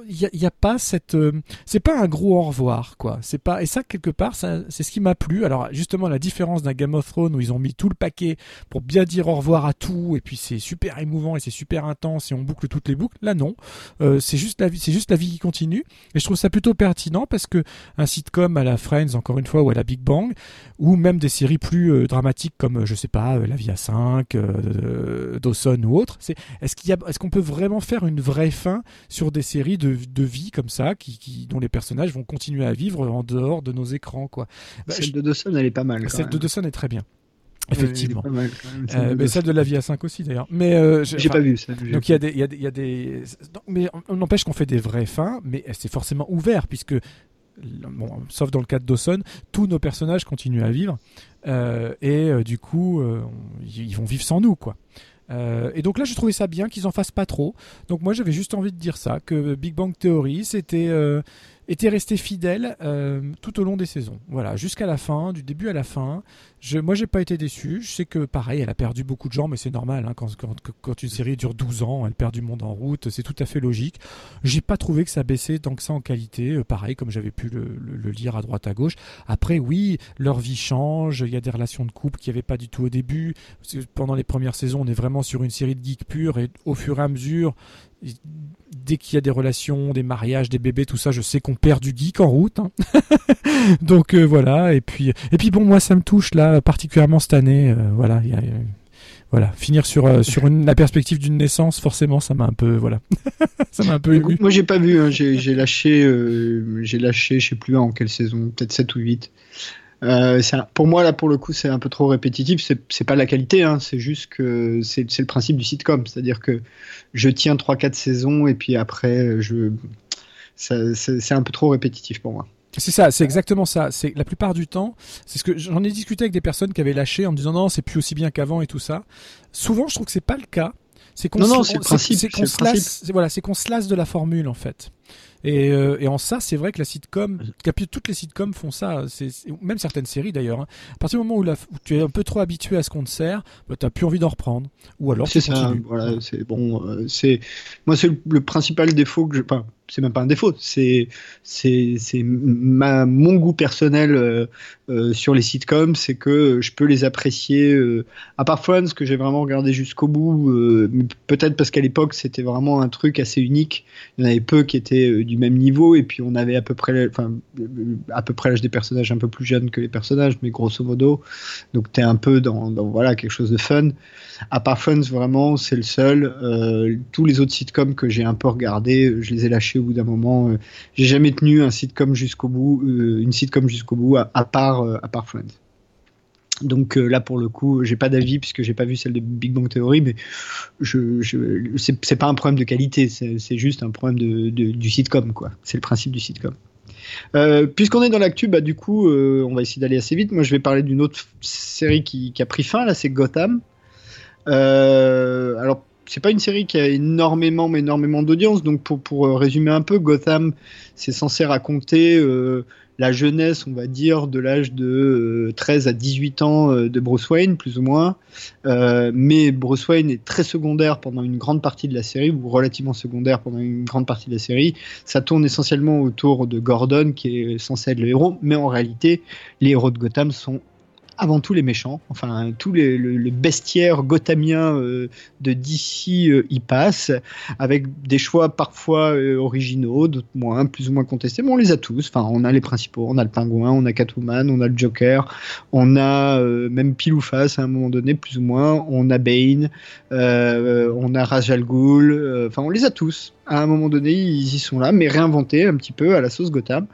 Speaker 2: il n'y a, pas cette, euh, c'est pas un gros au revoir quoi. C'est pas et ça quelque part c'est ce qui m'a plu. Alors justement la différence d'un Game of Thrones où ils ont mis tout le paquet pour bien dire au revoir à tout et puis c'est super émouvant et c'est super intense et on boucle toutes les boucles. Là non, euh, c'est juste la vie, c'est juste la vie qui continue et je trouve ça plutôt pertinent parce que un sitcom à la Friends encore une fois ou à la Big Bang ou même des séries plus euh, dramatiques comme je sais pas La Vie à 5, euh, Dawson ou autre. C'est est-ce qu'il y a, est-ce qu'on peut vraiment faire une vraie fin sur des séries de, de vie comme ça, qui, qui, dont les personnages vont continuer à vivre en dehors de nos écrans, quoi?
Speaker 1: Bah, celle de Dawson, elle est pas mal.
Speaker 2: Celle de Dawson est très bien. Effectivement. Euh, mais celle de la vie à 5 aussi d'ailleurs. Mais
Speaker 1: euh, j'ai pas vu ça.
Speaker 2: Donc il y a des, il y a des, y a des... mais on n'empêche qu'on fait des vraies fins, mais c'est forcément ouvert puisque Bon, sauf dans le cas de Dawson, tous nos personnages continuent à vivre. Euh, et euh, du coup, euh, ils vont vivre sans nous, quoi. et donc là, je trouvais ça bien qu'ils en fassent pas trop. Donc moi, j'avais juste envie de dire ça, que Big Bang Theory, c'était était resté fidèle euh, tout au long des saisons. Voilà, jusqu'à la fin, du début à la fin. Je, moi, j'ai pas été déçu. Je sais que pareil, elle a perdu beaucoup de gens, mais c'est normal. Hein, quand, une série dure 12 ans, elle perd du monde en route. C'est tout à fait logique. J'ai pas trouvé que ça baissait tant que ça en qualité. Euh, pareil, comme j'avais pu le, le, lire à droite à gauche. Après, oui, leur vie change. Il y a des relations de couple qu'il n'y avait pas du tout au début. Pendant les premières saisons, on est vraiment sur une série de geeks purs et au fur et à mesure, dès qu'il y a des relations, des mariages, des bébés, tout ça, je sais qu'on perd du geek en route. Hein. *laughs* Donc euh, voilà. Et puis, et puis bon, moi ça me touche là particulièrement cette année. Euh, voilà, voilà, finir sur euh, sur une, la perspective d'une naissance, forcément, ça m'a un peu, voilà, *laughs* ça m'a un peu ému.
Speaker 1: Moi j'ai pas vu, hein. j'ai lâché, j'ai lâché, je sais plus en quelle saison, peut-être 7 ou 8. Euh, pour moi, là, pour le coup, c'est un peu trop répétitif. C'est pas la qualité, hein, c'est juste que c'est le principe du sitcom. C'est-à-dire que je tiens 3-4 saisons et puis après, je... c'est un peu trop répétitif pour moi.
Speaker 2: C'est ça, c'est exactement ça. C'est la plupart du temps, c'est ce que j'en ai discuté avec des personnes qui avaient lâché en me disant non, c'est plus aussi bien qu'avant et tout ça. Souvent, je trouve que c'est pas le cas. C'est qu'on se lasse, voilà, c'est qu'on se lasse de la formule en fait. Et, euh, et, en ça, c'est vrai que la sitcom, toutes les sitcoms font ça, c'est, même certaines séries d'ailleurs. Hein. À partir du moment où, la, tu es un peu trop habitué à ce qu'on te sert, bah, tu n'as plus envie d'en reprendre. Ou alors
Speaker 1: c'est ça. Voilà, c'est bon. Euh, c'est moi, c'est le, principal défaut que je. Enfin, c'est même pas un défaut, c'est mon goût personnel euh, euh, sur les sitcoms, c'est que je peux les apprécier. Euh, à part Friends que j'ai vraiment regardé jusqu'au bout, peut-être parce qu'à l'époque c'était vraiment un truc assez unique. Il y en avait peu qui étaient du même niveau et puis on avait à peu près, enfin à peu près l'âge des personnages un peu plus jeunes que les personnages, mais grosso modo. Donc t'es un peu dans, voilà quelque chose de fun. À part Friends vraiment c'est le seul. tous les autres sitcoms que j'ai un peu regardés, je les ai lâchés au bout d'un moment. Euh, j'ai jamais tenu un sitcom jusqu'au bout, euh, une sitcom jusqu'au bout, à, part, euh, à part Friends. Donc là, pour le coup, j'ai pas d'avis puisque j'ai pas vu celle de Big Bang Theory, mais je, je c'est pas un problème de qualité, c'est juste un problème de, du sitcom, quoi. C'est le principe du sitcom. Puisqu'on est dans l'actu, bah, du coup, on va essayer d'aller assez vite. Moi, je vais parler d'une autre série qui, qui, a pris fin, là, c'est Gotham. alors, c'est pas une série qui a énormément, énormément d'audience. Donc, pour, pour euh, résumer un peu, Gotham, c'est censé raconter euh, la jeunesse, on va dire, de l'âge de 13 euh, à 18 ans de Bruce Wayne, plus ou moins. mais Bruce Wayne est très secondaire pendant une grande partie de la série, ou relativement secondaire pendant une grande partie de la série. Ça tourne essentiellement autour de Gordon, qui est censé être le héros, mais en réalité, les héros de Gotham sont avant tout les méchants. Enfin, tous les, le, bestiaire gothamien euh, de DC euh, y passe, avec des choix parfois euh, originaux, d'autres moins, plus ou moins contestés, mais on les a tous. Enfin, on a les principaux, on a le pingouin, on a Catwoman, on a le Joker, on a même pile ou face à un moment donné, plus ou moins, on a Bane, on a Ra's al Ghul, enfin, on les a tous. À un moment donné, ils y sont là, mais réinventés un petit peu à la sauce Gotham.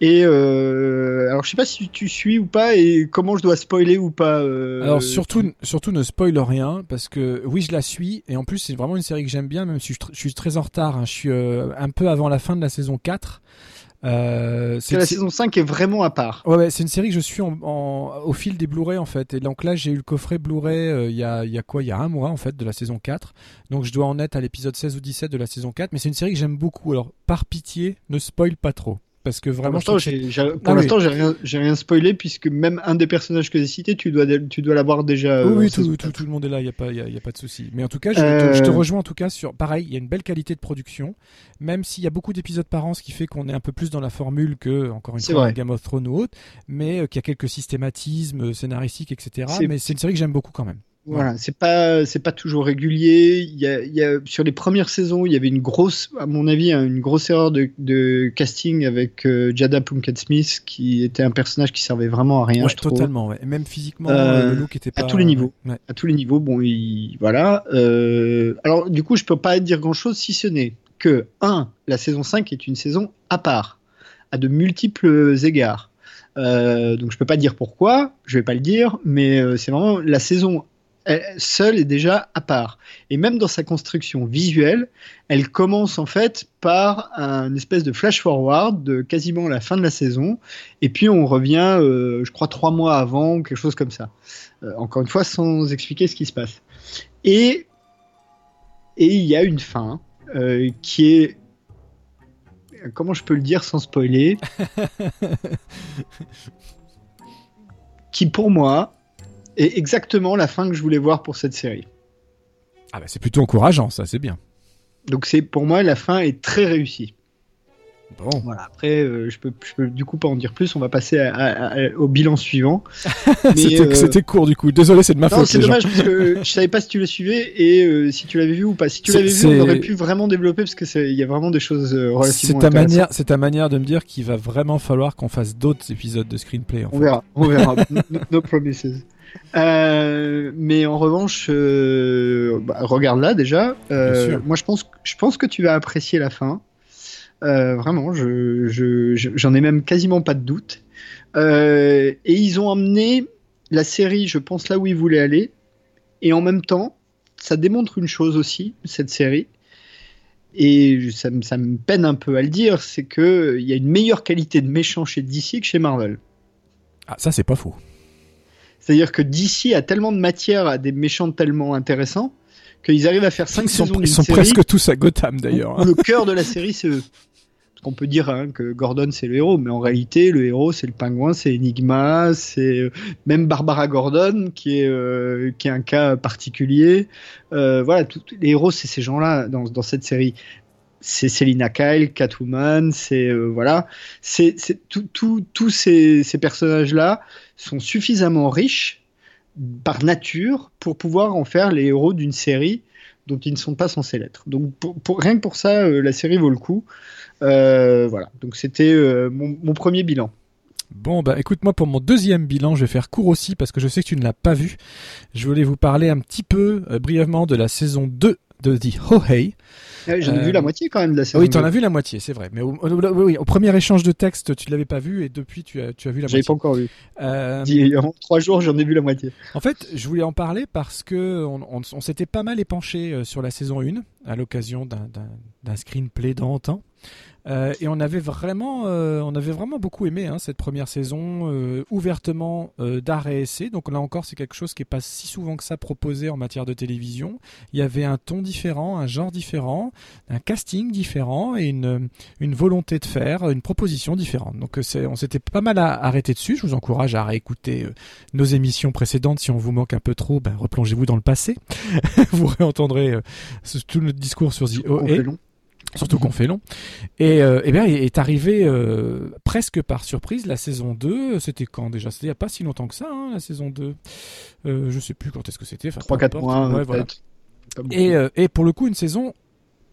Speaker 1: Et euh, alors, je sais pas si tu suis ou pas et comment je dois spoiler ou pas. Euh,
Speaker 2: alors surtout, surtout ne spoil rien parce que oui, je la suis et en plus c'est vraiment une série que j'aime bien, même si je, suis très en retard. Hein. je suis euh, un peu avant la fin de la saison 4.
Speaker 1: Euh, c'est la saison 5 est vraiment à part.
Speaker 2: Ouais, ouais c'est une série que je suis en, au fil des Blu-ray en fait. Et donc là, j'ai eu le coffret Blu-ray il y, a, y a quoi? Il y a un mois en fait de la saison 4. Donc je dois en être à l'épisode 16 ou 17 de la saison 4. Mais c'est une série que j'aime beaucoup. Alors par pitié, ne spoil pas trop parce que vraiment
Speaker 1: pour l'instant j'ai rien rien spoilé puisque même un des personnages que j'ai cité tu dois tu dois l'avoir déjà
Speaker 2: oui, euh, tout, tout, le monde est là il y a pas il y, a, pas de souci. Mais en tout cas je, te, euh. rejoins en tout cas sur pareil il y a une belle qualité de production. Même s'il y a beaucoup d'épisodes par an ce qui fait qu'on est un peu plus dans la formule que encore une fois Game of Thrones ou autre mais euh, qu'il y a quelques systématismes scénaristiques etc mais c'est une série que j'aime beaucoup quand même
Speaker 1: voilà, c'est pas c'est pas toujours régulier. Il y, a, il y a, sur les premières saisons, il y avait une grosse, à mon avis, hein, une grosse erreur de, de casting avec euh, Jada Plunkett Smith, qui était un personnage qui servait vraiment à rien.
Speaker 2: Ouais,
Speaker 1: je trouve.
Speaker 2: totalement. Ouais. Et même physiquement, euh, le look était pas
Speaker 1: à tous les niveaux. À tous les niveaux. Bon, il, voilà. Euh, alors, du coup, je peux pas dire grand chose si ce n'est que un, la saison 5 est une saison à part, à de multiples égards. Euh, donc je peux pas dire pourquoi, je vais pas le dire, mais euh, c'est vraiment la saison seule est déjà à part. Et même dans sa construction visuelle, elle commence en fait par un espèce de flash forward de quasiment la fin de la saison, et puis on revient, euh, je crois, trois mois avant, quelque chose comme ça. Euh, encore une fois, sans expliquer ce qui se passe. Et et il y a une fin euh, qui est comment je peux le dire sans spoiler, *laughs* qui pour moi est exactement la fin que je voulais voir pour cette série.
Speaker 2: Ah bah c'est plutôt encourageant, ça, c'est bien.
Speaker 1: Donc c'est pour moi la fin est très réussie.
Speaker 2: Bon.
Speaker 1: Voilà. Après, euh, je, peux, je peux du coup pas en dire plus. On va passer à- à- à- au bilan suivant. *laughs*
Speaker 2: C'était
Speaker 1: euh,
Speaker 2: c'était court du coup. Désolé, c'est de ma
Speaker 1: Non,
Speaker 2: faute.
Speaker 1: c'est
Speaker 2: gens.
Speaker 1: dommage parce que *laughs* je savais pas si tu le suivais et euh, si tu l'avais vu ou pas. Si tu l'avais vu, on aurait pu vraiment développer parce que c'est- il y a vraiment des choses euh,
Speaker 2: C'est
Speaker 1: relativement
Speaker 2: ta manière, c'est ta manière de me dire qu'il va vraiment falloir qu'on fasse d'autres épisodes de screenplay. En
Speaker 1: On
Speaker 2: fait.
Speaker 1: verra, on verra. *laughs* no, no promises. Euh, mais en revanche, euh, bah, regarde là déjà. Euh, moi, je pense, je pense que tu vas apprécier la fin. Vraiment, je, je- je- j'en ai même quasiment pas de doute. Et ils ont emmené la série, je pense, là où ils voulaient aller. Et en même temps, ça démontre une chose aussi, cette série. Et ça, me- ça me peine un peu à le dire, c'est qu'il y a une meilleure qualité de méchant chez DC que chez Marvel.
Speaker 2: Ah, ça c'est pas faux.
Speaker 1: C'est-à-dire que DC a tellement de matière à des méchants tellement intéressants qu'ils arrivent à faire 5
Speaker 2: Ils sont,
Speaker 1: saisons
Speaker 2: ils sont
Speaker 1: série
Speaker 2: presque tous à Gotham d'ailleurs. hein.
Speaker 1: le cœur de la série c'est eux. Parce qu'on peut dire hein, que Gordon c'est le héros, mais en réalité le héros c'est le pingouin, c'est Enigma, c'est euh, même Barbara Gordon qui est euh, qui est un cas particulier. Euh, voilà, tout- les héros c'est ces gens-là dans, dans cette série. C'est Selina Kyle, Catwoman, c'est euh, voilà, c'est tout- tout- tous ces, ces personnages-là sont suffisamment riches par nature pour pouvoir en faire les héros d'une série dont ils ne sont pas censés l'être. Donc rien que pour ça, euh, la série vaut le coup. Euh, voilà, donc c'était euh, mon, premier bilan.
Speaker 2: Bon, bah écoute, moi pour mon deuxième bilan, je vais faire court aussi parce que je sais que tu ne l'as pas vu. Je voulais vous parler un petit peu brièvement de la saison 2 de The Hohei.
Speaker 1: Ouais, J'en ai
Speaker 2: Euh,
Speaker 1: vu la moitié quand même de la
Speaker 2: Ah
Speaker 1: saison.
Speaker 2: oui, t'en as vu la moitié, c'est vrai. Mais au, au- oui, oui, au premier échange de texte, tu l'avais pas vu et depuis, tu as, tu as vu la
Speaker 1: J'avais
Speaker 2: moitié.
Speaker 1: pas encore vu.
Speaker 2: Euh,
Speaker 1: Il a trois jours, j'en ai vu la moitié.
Speaker 2: En fait, je voulais en parler parce que on, on- on s'était pas mal épanché euh, sur la saison 1 à l'occasion d'un screenplay d'antan. Euh, et on avait vraiment, euh, on avait vraiment beaucoup aimé hein, cette première saison, euh, ouvertement euh, d'art et essai. Donc là encore, c'est quelque chose qui est pas si souvent que ça proposé en matière de télévision. Il y avait un ton différent, un genre différent, un casting différent et une, une volonté de faire, une proposition différente. Donc euh, c'est- on s'était pas mal arrêté dessus. Je vous encourage à réécouter euh, nos émissions précédentes. Si on vous manque un peu trop, ben, replongez-vous dans le passé. *laughs* vous réentendrez tout notre discours sur The OA. Surtout qu'on fait long. Et, euh, eh bien, est arrivé euh, presque par surprise la saison 2. C'était quand déjà? C'était il n'y a pas si longtemps que ça, hein, la saison 2. Euh, je sais plus quand est-ce que c'était. Enfin, peu
Speaker 1: 3-4
Speaker 2: importe.
Speaker 1: mois,
Speaker 2: Ouais, voilà. Et, euh, et pour le coup, une saison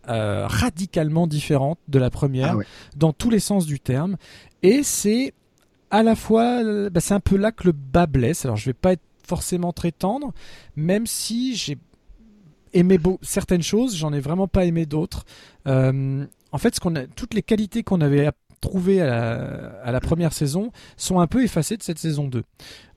Speaker 2: euh, radicalement différente de la première
Speaker 1: Ah ouais.
Speaker 2: dans tous les sens du terme. Et c'est à la fois, bah, c'est un peu là que le bas blesse. Alors je vais pas être forcément très tendre, même si j'ai aimé certaines choses, j'en ai vraiment pas aimé d'autres. Euh, en fait, ce qu'on a, toutes les qualités qu'on avait trouvées à la, à la première saison sont un peu effacées de cette saison 2.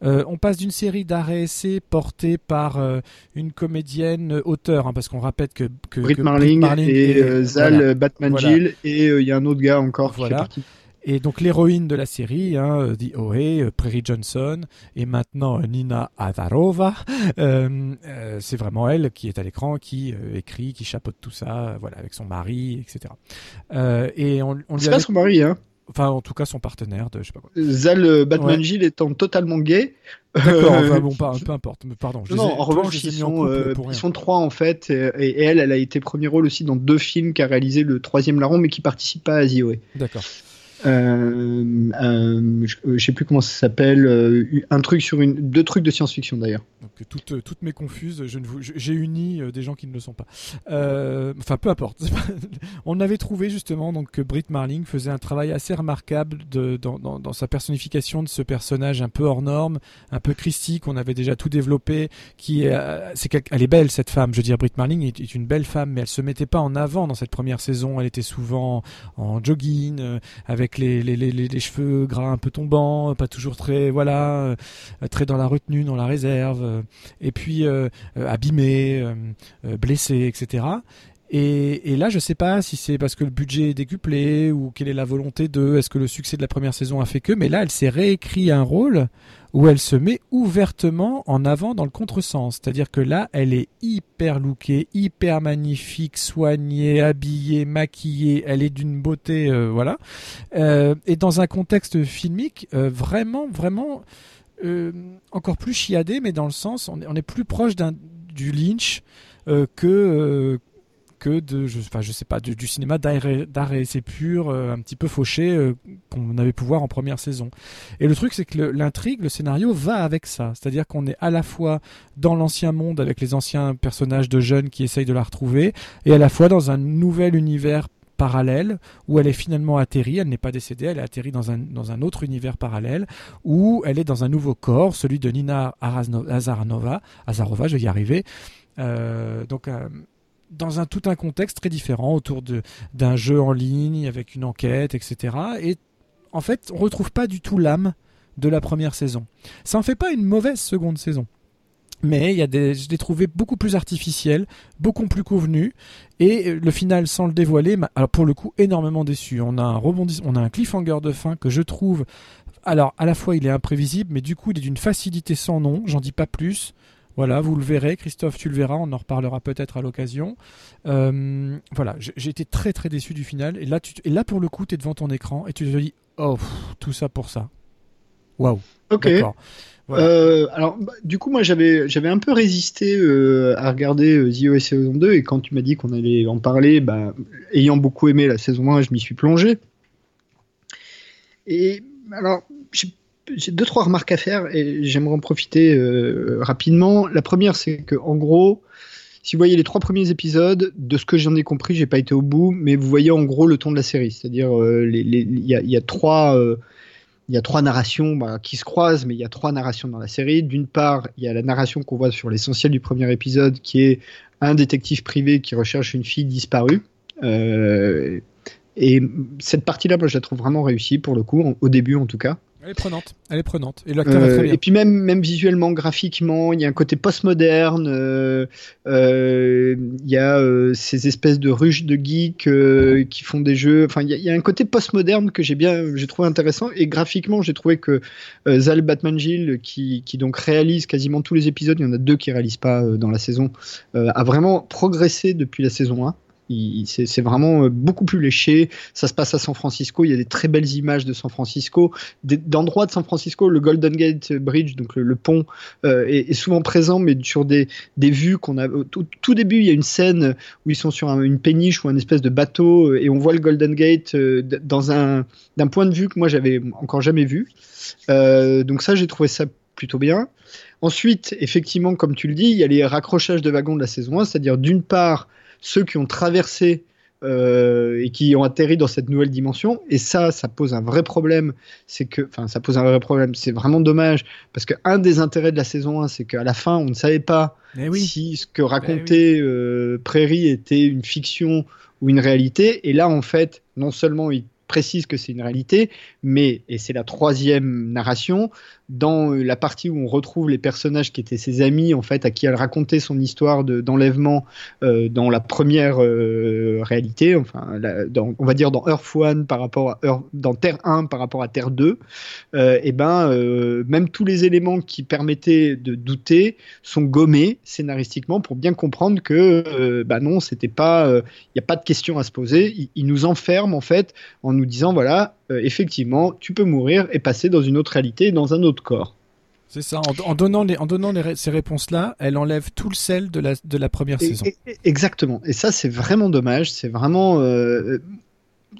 Speaker 2: Euh, on passe d'une série d'arrêts essais portée par euh, une comédienne auteur, hein, parce qu'on rappelle que, que,
Speaker 1: Britt
Speaker 2: que
Speaker 1: Marling, et Zal
Speaker 2: voilà.
Speaker 1: Batman
Speaker 2: Voilà.
Speaker 1: Jill et il y a un autre gars encore qui
Speaker 2: Voilà.
Speaker 1: fait partie.
Speaker 2: Et donc l'héroïne de la série, hein, euh, The euh, Prairie Johnson, et maintenant euh, Nina *laughs* euh, euh, c'est vraiment elle qui est à l'écran, qui euh, écrit, qui chapeaute tout ça, voilà, avec son mari, etc. Et on, on lui
Speaker 1: C'est pas
Speaker 2: avait,
Speaker 1: son mari, hein.
Speaker 2: enfin en tout cas son partenaire de, je sais pas quoi.
Speaker 1: Zal Batman
Speaker 2: Ouais.
Speaker 1: Étant totalement gay.
Speaker 2: D'accord, enfin, bon, pas- peu importe, pardon. je
Speaker 1: Non,
Speaker 2: ai-
Speaker 1: en revanche, ils
Speaker 2: en
Speaker 1: sont, ils trois en fait, et, et elle, elle a été premier rôle aussi dans deux films qu'a réalisé le troisième larron, mais qui participe pas à ZOE.
Speaker 2: D'accord.
Speaker 1: Euh, euh, je, euh, je sais plus comment ça s'appelle, euh, un truc sur une, deux trucs de science-fiction d'ailleurs.
Speaker 2: Euh, toutes, euh, toutes mes confuses, ne j'ai uni euh, des gens qui ne le sont pas. Euh, enfin, peu importe. *laughs* On avait trouvé justement donc que Britt Marling faisait un travail assez remarquable dans, sa personnification de ce personnage un peu hors norme, un peu christique. On avait déjà tout développé. Qui est, euh, c'est elle est belle cette femme. Je veux dire, Britt Marling est, est une belle femme, mais elle se mettait pas en avant dans cette première saison. Elle était souvent en jogging, euh, les, cheveux gras un peu tombants, pas toujours très voilà, euh, très dans la retenue, dans la réserve, euh, et puis euh, euh, euh, euh, blessée, etc. Et, et là, je sais pas si c'est parce que le budget est décuplé ou quelle est la volonté de, est-ce que le succès de la première saison a fait que, mais là, elle s'est réécrit un rôle où elle se met ouvertement en avant dans le contresens. C'est-à-dire que là, elle est hyper lookée, hyper magnifique, soignée, habillée, maquillée. Elle est d'une beauté, euh, voilà. Euh, et dans un contexte filmique, euh, vraiment, vraiment encore plus chiadé, mais dans le sens, on est, plus proche du Lynch que que de, je, sais pas, du, cinéma d'art et pur, euh, un petit peu fauché, euh, qu'on avait pu voir en première saison. Et le truc, c'est que l'intrigue, le, scénario va avec ça. C'est-à-dire qu'on est à la fois dans l'ancien monde avec les anciens personnages de jeunes qui essayent de la retrouver, et à la fois dans un nouvel univers parallèle où elle est finalement atterrie, elle n'est pas décédée, elle est atterrie dans un, dans un autre univers parallèle où elle est dans un nouveau corps, celui de Nina Azarova, Azarova je vais y arriver. Euh, donc dans un tout un contexte très différent autour d'un jeu en ligne avec une enquête, etc. Et en fait, on retrouve pas du tout l'âme de la première saison. Ça en fait pas une mauvaise seconde saison. Mais il y a des, je l'ai trouvé beaucoup plus artificiel, beaucoup plus convenu, et le final, sans le dévoiler, alors pour le coup, énormément déçu. On a un on a un cliffhanger de fin que je trouve, alors à la fois il est imprévisible, mais du coup il est d'une facilité sans nom. J'en dis pas plus. Voilà, vous le verrez, Christophe, tu le verras, on en reparlera peut-être à l'occasion. Euh, voilà, j'ai été très très déçu du final. Et là, tu, et là pour le coup, tu es devant ton écran et tu te dis, oh, tout ça pour ça. Waouh.
Speaker 1: Ok. Euh, alors, bah, du coup, moi, j'avais, j'avais un peu résisté euh, à regarder The OS saison 2, et quand tu m'as dit qu'on allait en parler, bah, ayant beaucoup aimé la saison 1, je m'y suis plongé. Et alors, j'ai deux trois remarques à faire et j'aimerais en profiter euh, rapidement. La première, c'est que en gros, si vous voyez les trois premiers épisodes, de ce que j'en ai compris, j'ai pas été au bout, mais vous voyez en gros le ton de la série, c'est-à-dire euh, il y, a, trois euh, il y a trois narrations bah, qui se croisent, mais il y a trois narrations dans la série. D'une part, il y a la narration qu'on voit sur l'essentiel du premier épisode, qui est un détective privé qui recherche une fille disparue. et cette partie-là, moi, je la trouve vraiment réussie pour le coup, au début en tout cas.
Speaker 2: Elle est prenante, elle est prenante. Et l'acteur est très euh, bien.
Speaker 1: Et puis même, même visuellement, graphiquement, il y a un côté postmoderne. Euh, euh, il y a ces espèces de ruches de geeks qui font des jeux. Enfin, il y, a, un côté postmoderne que j'ai bien, j'ai trouvé intéressant. Et graphiquement, j'ai trouvé que Zal Batman Gill, qui, qui, donc réalise quasiment tous les épisodes, il y en a deux qui réalisent pas dans la saison, a vraiment progressé depuis la saison 1. C'est vraiment euh, beaucoup plus léché. Ça se passe à San Francisco. Il y a des très belles images de San Francisco, d'endroits de San Francisco. Le Golden Gate Bridge, donc le, pont, euh, est, souvent présent, mais sur des, des vues qu'on a. Au tout, début, il y a une scène où ils sont sur une péniche ou un espèce de bateau euh, et on voit le Golden Gate dans un d'un point de vue que moi j'avais encore jamais vu. donc ça, j'ai trouvé ça plutôt bien. Ensuite, effectivement, comme tu le dis, il y a les raccrochages de wagons de la saison 1, c'est-à-dire d'une part ceux qui ont traversé euh, et qui ont atterri dans cette nouvelle dimension. Et ça, ça pose un vrai problème. C'est que, enfin, ça pose un vrai problème. C'est vraiment dommage parce qu'un des intérêts de la saison 1, c'est qu'à la fin, on ne savait pas
Speaker 2: eh
Speaker 1: si ce que racontait euh, Prairie était une fiction ou une réalité. Et là, en fait, non seulement il précise que c'est une réalité, mais, et c'est la troisième narration, dans euh, la partie où on retrouve les personnages qui étaient ses amis, en fait, à qui elle racontait son histoire d'enlèvement euh, dans la première euh, réalité, enfin, on va dire dans Earth 1 par rapport à dans Terre 1 par rapport à Terre 2, et ben, même tous les éléments qui permettaient de douter sont gommés scénaristiquement pour bien comprendre que, bah non, c'était pas, il n'y a pas de question à se poser. Il, nous enferme en fait en nous disant voilà, effectivement, tu peux mourir et passer dans une autre réalité, dans un autre corps.
Speaker 2: C'est ça, en, donnant, les, en donnant ces réponses-là, elle enlève tout le sel de la, de la première saison.
Speaker 1: exactement, et ça c'est vraiment dommage, c'est vraiment... Euh,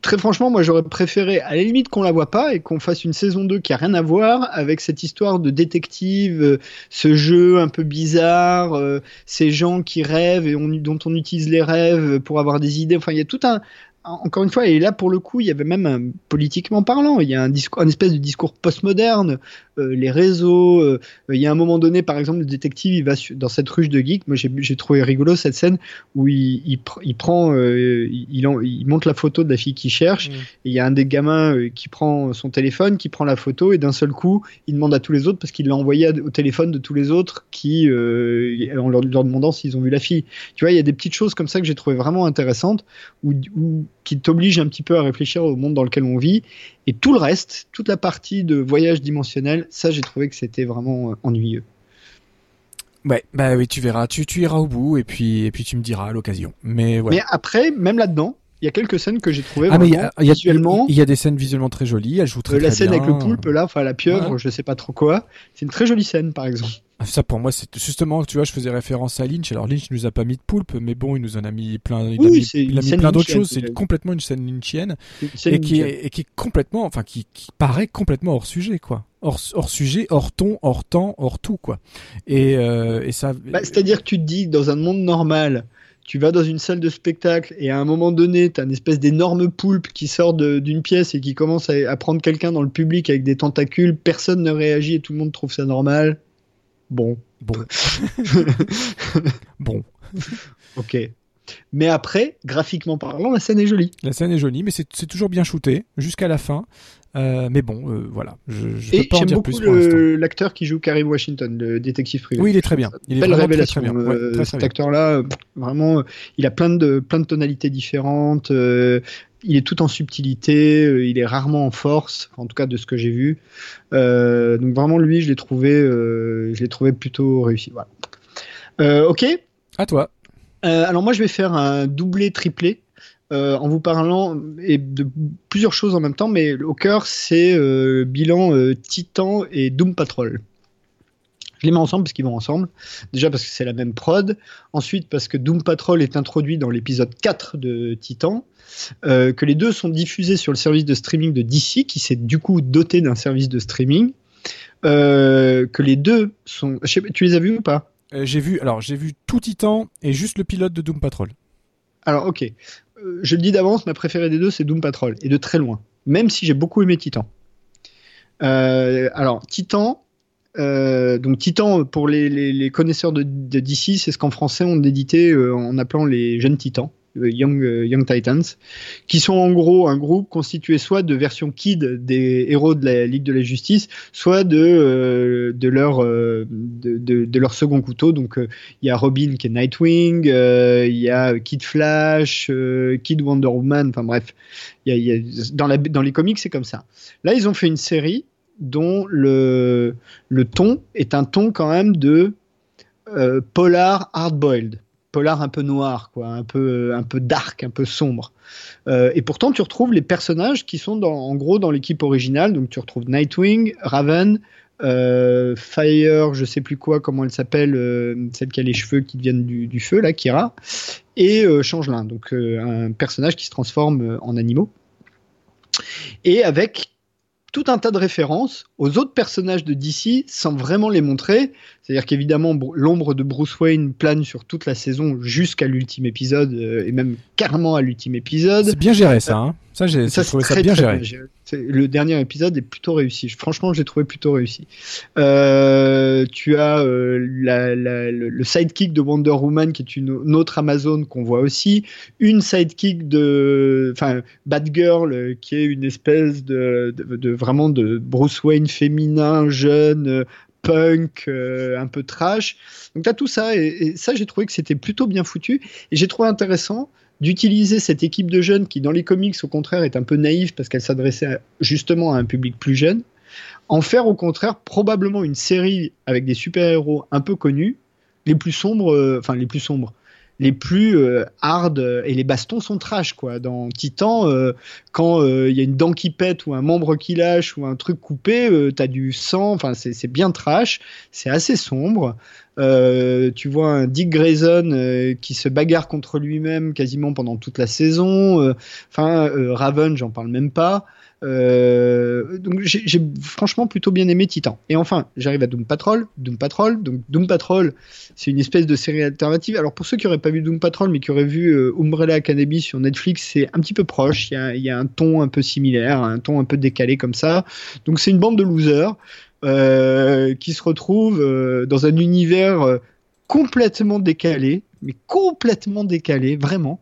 Speaker 1: très franchement, moi j'aurais préféré à la limite qu'on la voit pas et qu'on fasse une saison 2 qui a rien à voir avec cette histoire de détective, euh, ce jeu un peu bizarre, ces gens qui rêvent et on, dont on utilise les rêves pour avoir des idées. Enfin, il y a tout un, encore une fois, et là pour le coup, il y avait même politiquement parlant, il y a un discours, un espèce de discours postmoderne les réseaux. Il y a un moment donné, par exemple, le détective, il va dans cette ruche de geek. Moi, j'ai trouvé rigolo cette scène où il, il, prend, il, il, monte la photo de la fille qui cherche. Mm. Et il y a un des gamins qui prend son téléphone, qui prend la photo, et d'un seul coup, il demande à tous les autres parce qu'il l'a envoyé au téléphone de tous les autres qui, en leur, leur demandant s'ils ont vu la fille. Tu vois, il y a des petites choses comme ça que j'ai trouvé vraiment intéressantes ou, qui t'obligent un petit peu à réfléchir au monde dans lequel on vit. Et tout le reste, toute la partie de voyage dimensionnel, ça j'ai trouvé que c'était vraiment euh, ennuyeux.
Speaker 2: Ouais, bah oui, tu verras, tu, tu iras au bout et puis et puis tu me diras à l'occasion. Mais
Speaker 1: Mais après, même là-dedans, y a quelques scènes que j'ai trouvé ah, vraiment y visuellement.
Speaker 2: Il y a des scènes visuellement très jolies. Elle joue très, euh,
Speaker 1: La
Speaker 2: scène
Speaker 1: avec le poulpe là, enfin la pieuvre, je sais pas trop quoi. C'est une très jolie scène, par exemple.
Speaker 2: Ah, ça pour moi c'est justement tu vois je faisais référence à Lynch alors Lynch nous a pas mis de poulpe mais bon il nous en a mis plein il a mis, plein d'autres choses c'est complètement une scène lynchienne et qui, est, et qui est complètement enfin qui, qui paraît complètement hors sujet quoi hors, hors sujet hors ton hors temps hors tout quoi et, euh, et ça
Speaker 1: bah, c'est à dire que tu te dis dans un monde normal tu vas dans une salle de spectacle et à un moment donné, tu as une espèce d'énorme poulpe qui sort d'une pièce et qui commence à, à prendre quelqu'un dans le public avec des tentacules, personne ne réagit et tout le monde trouve ça normal. Bon.
Speaker 2: Bon. *laughs* *laughs* bon.
Speaker 1: ok. Mais après, graphiquement parlant, la scène est jolie.
Speaker 2: La scène est jolie, mais c'est toujours bien shooté jusqu'à la fin. Euh, mais bon, euh, voilà. Je, je peux pas en dire plus pour
Speaker 1: l'acteur qui joue Karim Washington, le détective privé.
Speaker 2: Oui, il est très bien. Il est
Speaker 1: Belle révélation. Très, bien. Euh, cet acteur-là, vraiment, il a plein de plein de tonalités différentes. il est tout en subtilité. il est rarement en force, en tout cas de ce que j'ai vu. donc vraiment, lui, je l'ai trouvé, je l'ai trouvé plutôt réussi. Voilà. ok.
Speaker 2: À toi.
Speaker 1: Alors moi, je vais faire un doublé triplé. Euh, en vous parlant et de plusieurs choses en même temps, mais au cœur, c'est euh, bilan euh, Titan et Doom Patrol. Je les mets ensemble parce qu'ils vont ensemble. Déjà parce que c'est la même prod. Ensuite parce que Doom Patrol est introduit dans l'épisode 4 de Titan. que les deux sont diffusés sur le service de streaming de DC, qui s'est du coup doté d'un service de streaming. que les deux sont. tu les as vus ou pas?
Speaker 2: J'ai vu. Alors j'ai vu tout Titan et juste le pilote de Doom Patrol.
Speaker 1: Alors ok. Euh, je le dis d'avance, ma préférée des deux, c'est Doom Patrol, et de très loin. Même si j'ai beaucoup aimé Titan. Euh, alors, Titan, euh, donc Titan, pour les, connaisseurs de, de DC, c'est ce qu'en français on édité en appelant les jeunes Titans. Young, euh, Young Titans, qui sont en gros un groupe constitué soit de versions kid des héros de la Ligue de la Justice, soit de, euh, de, leur, euh, de, leur second couteau. Donc il y a Robin qui est Nightwing, il y a Kid Flash, Kid Wonder Woman, enfin bref, dans les comics c'est comme ça. Là ils ont fait une série dont le, le ton est un ton quand même de polar hard-boiled polar un peu noir, quoi, un peu, un peu dark, un peu sombre. Euh, et pourtant, tu retrouves les personnages qui sont en gros dans l'équipe originale. Donc, tu retrouves Nightwing, Raven, euh, Fire, je sais plus quoi, comment elle s'appelle, euh, celle qui a les cheveux qui deviennent du, feu, là, Kira, et Changelin, donc un personnage qui se transforme en animaux. Et avec tout un tas de références aux autres personnages de DC sans vraiment les montrer. C'est-à-dire qu'évidemment, l'ombre de Bruce Wayne plane sur toute la saison jusqu'à l'ultime épisode euh, et même carrément à l'ultime épisode.
Speaker 2: C'est bien géré ça. Hein ça, j'ai trouvé ça bien géré.
Speaker 1: Le dernier épisode est plutôt réussi. Franchement, j'ai trouvé plutôt réussi. Euh, tu as euh, le sidekick de Wonder Woman qui est une, autre Amazon qu'on voit aussi. Une sidekick de, enfin, Batgirl euh, qui est une espèce de, de, vraiment de Bruce Wayne féminin, jeune, punk, un peu trash. Donc tu as tout ça et, et ça j'ai trouvé que c'était plutôt bien foutu et j'ai trouvé intéressant d'utiliser cette équipe de jeunes qui, dans les comics, au contraire, est un peu naïve parce qu'elle s'adressait justement à un public plus jeune, en faire au contraire probablement une série avec des super-héros un peu connus, les plus sombres, euh, enfin les plus sombres, les plus euh, hard et les bastons sont trash quoi. Dans Titan, euh, quand il y a une dent qui pète ou un membre qui lâche ou un truc coupé, t'as du sang. Enfin c'est bien trash, c'est assez sombre. Euh, tu vois un Dick Grayson euh, qui se bagarre contre lui-même quasiment pendant toute la saison. Euh, enfin, Raven, j'en parle même pas. donc j'ai franchement plutôt bien aimé Titan. Et enfin, j'arrive à Doom Patrol. Doom Patrol. Donc Doom Patrol, c'est une espèce de série alternative. Alors pour ceux qui n'auraient pas vu Doom Patrol mais qui auraient vu Umbrella Academy sur Netflix, c'est un petit peu proche. Il y, a, y, a, un ton un peu similaire, un ton un peu décalé comme ça. Donc c'est une bande de losers qui se retrouve dans un univers complètement décalé, mais complètement décalé, vraiment.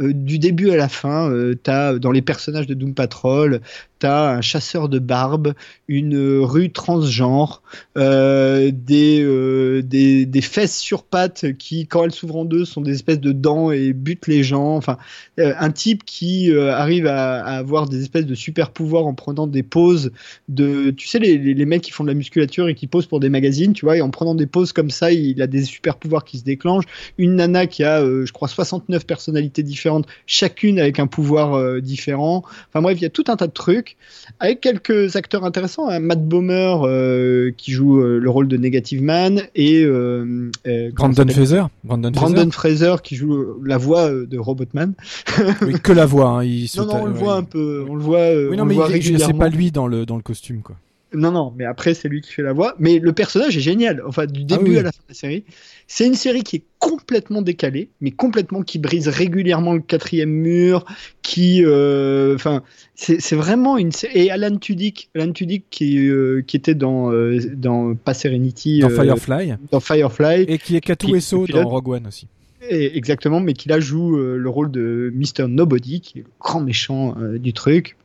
Speaker 1: du début à la fin, tu as dans les personnages de Doom Patrol, t'as un chasseur de barbe, une rue transgenre, euh, des, euh, des, des, fesses sur pattes qui, quand elles s'ouvrent en deux, sont des espèces de dents et butent les gens. Enfin, euh, un type qui arrive à, à, avoir des espèces de super pouvoirs en prenant des poses de, tu sais, les, les, les, mecs qui font de la musculature et qui posent pour des magazines, tu vois, et en prenant des poses comme ça, il a des super pouvoirs qui se déclenchent. Une nana qui a, je crois, 69 personnalités différentes, chacune avec un pouvoir différent. Enfin bref, il y a tout un tas de trucs avec quelques acteurs intéressants. Hein. Matt Bomer euh, qui joue euh, le rôle de Negative Man et
Speaker 2: euh, Brandon Fraser.
Speaker 1: Brandon, Fraser. qui joue la voix de Robotman. *laughs*
Speaker 2: oui, que la voix. Hein, il
Speaker 1: non, non, on le voit un peu. On le voit.
Speaker 2: Oui, non, mais c'est pas lui dans le dans le costume, quoi.
Speaker 1: Non, non, mais après, c'est lui qui fait la voix. Mais le personnage est génial. Enfin, du ah début à la fin de la série. C'est une série qui est complètement décalée, mais complètement qui brise régulièrement le quatrième mur, qui, euh, enfin, c'est vraiment une. Et Alan Tudyk, Alan Tudyk qui, euh, qui était dans euh, dans pas Serenity,
Speaker 2: dans Firefly,
Speaker 1: dans Firefly,
Speaker 2: et qui est Kato Esso dans Rogue One aussi.
Speaker 1: Et exactement, mais qui là joue le rôle de Mr Nobody, qui est le grand méchant du truc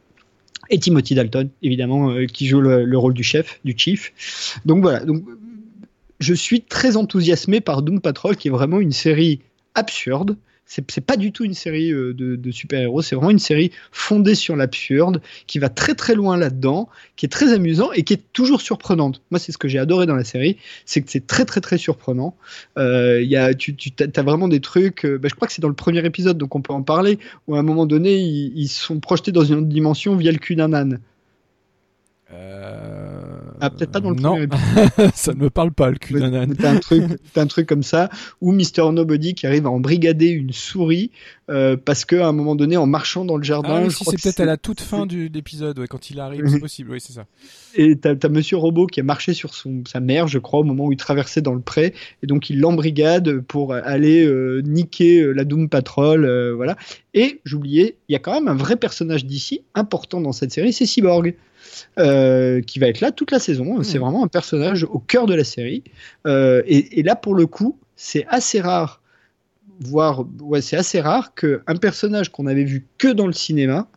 Speaker 1: et Timothy Dalton, évidemment, euh, qui joue le, rôle du chef, du chief. Donc voilà, donc, je suis très enthousiasmé par Doom Patrol, qui est vraiment une série absurde, c'est pas du tout une série euh, de, super-héros, c'est vraiment une série fondée sur l'absurde, qui va très très loin là-dedans, qui est très amusant et qui est toujours surprenante. Moi, c'est ce que j'ai adoré dans la série, c'est que c'est très très très surprenant. Euh, y a, tu, tu as vraiment des trucs, euh, bah, je crois que c'est dans le premier épisode, donc on peut en parler, où à un moment donné, ils, ils sont projetés dans une dimension via le cul d'un âne.
Speaker 2: Euh...
Speaker 1: Ah, peut-être pas dans le
Speaker 2: non. *laughs* ça ne me parle pas, le cul d'un âne.
Speaker 1: T'as un truc, un truc comme ça, ou Mister Nobody qui arrive à embrigader une souris euh, parce que à un moment donné, en marchant dans le jardin,
Speaker 2: ah, si c'est peut-être à la toute fin du, de l'épisode, ouais, quand il arrive, c'est possible, oui, c'est ça.
Speaker 1: Et t'as as Monsieur Robot qui a marché sur son, sa mère, je crois, au moment où il traversait dans le pré, et donc il l'embrigade pour aller euh, niquer euh, la Doom Patrol, voilà. Et j'oubliais, il y a quand même un vrai personnage d'ici important dans cette série, c'est Cyborg. Euh, qui va être là toute la saison. C'est vraiment un personnage au cœur de la série. Euh, et, là, pour le coup, c'est assez rare, voire ouais, c'est assez rare qu'un personnage qu'on avait vu que dans le cinéma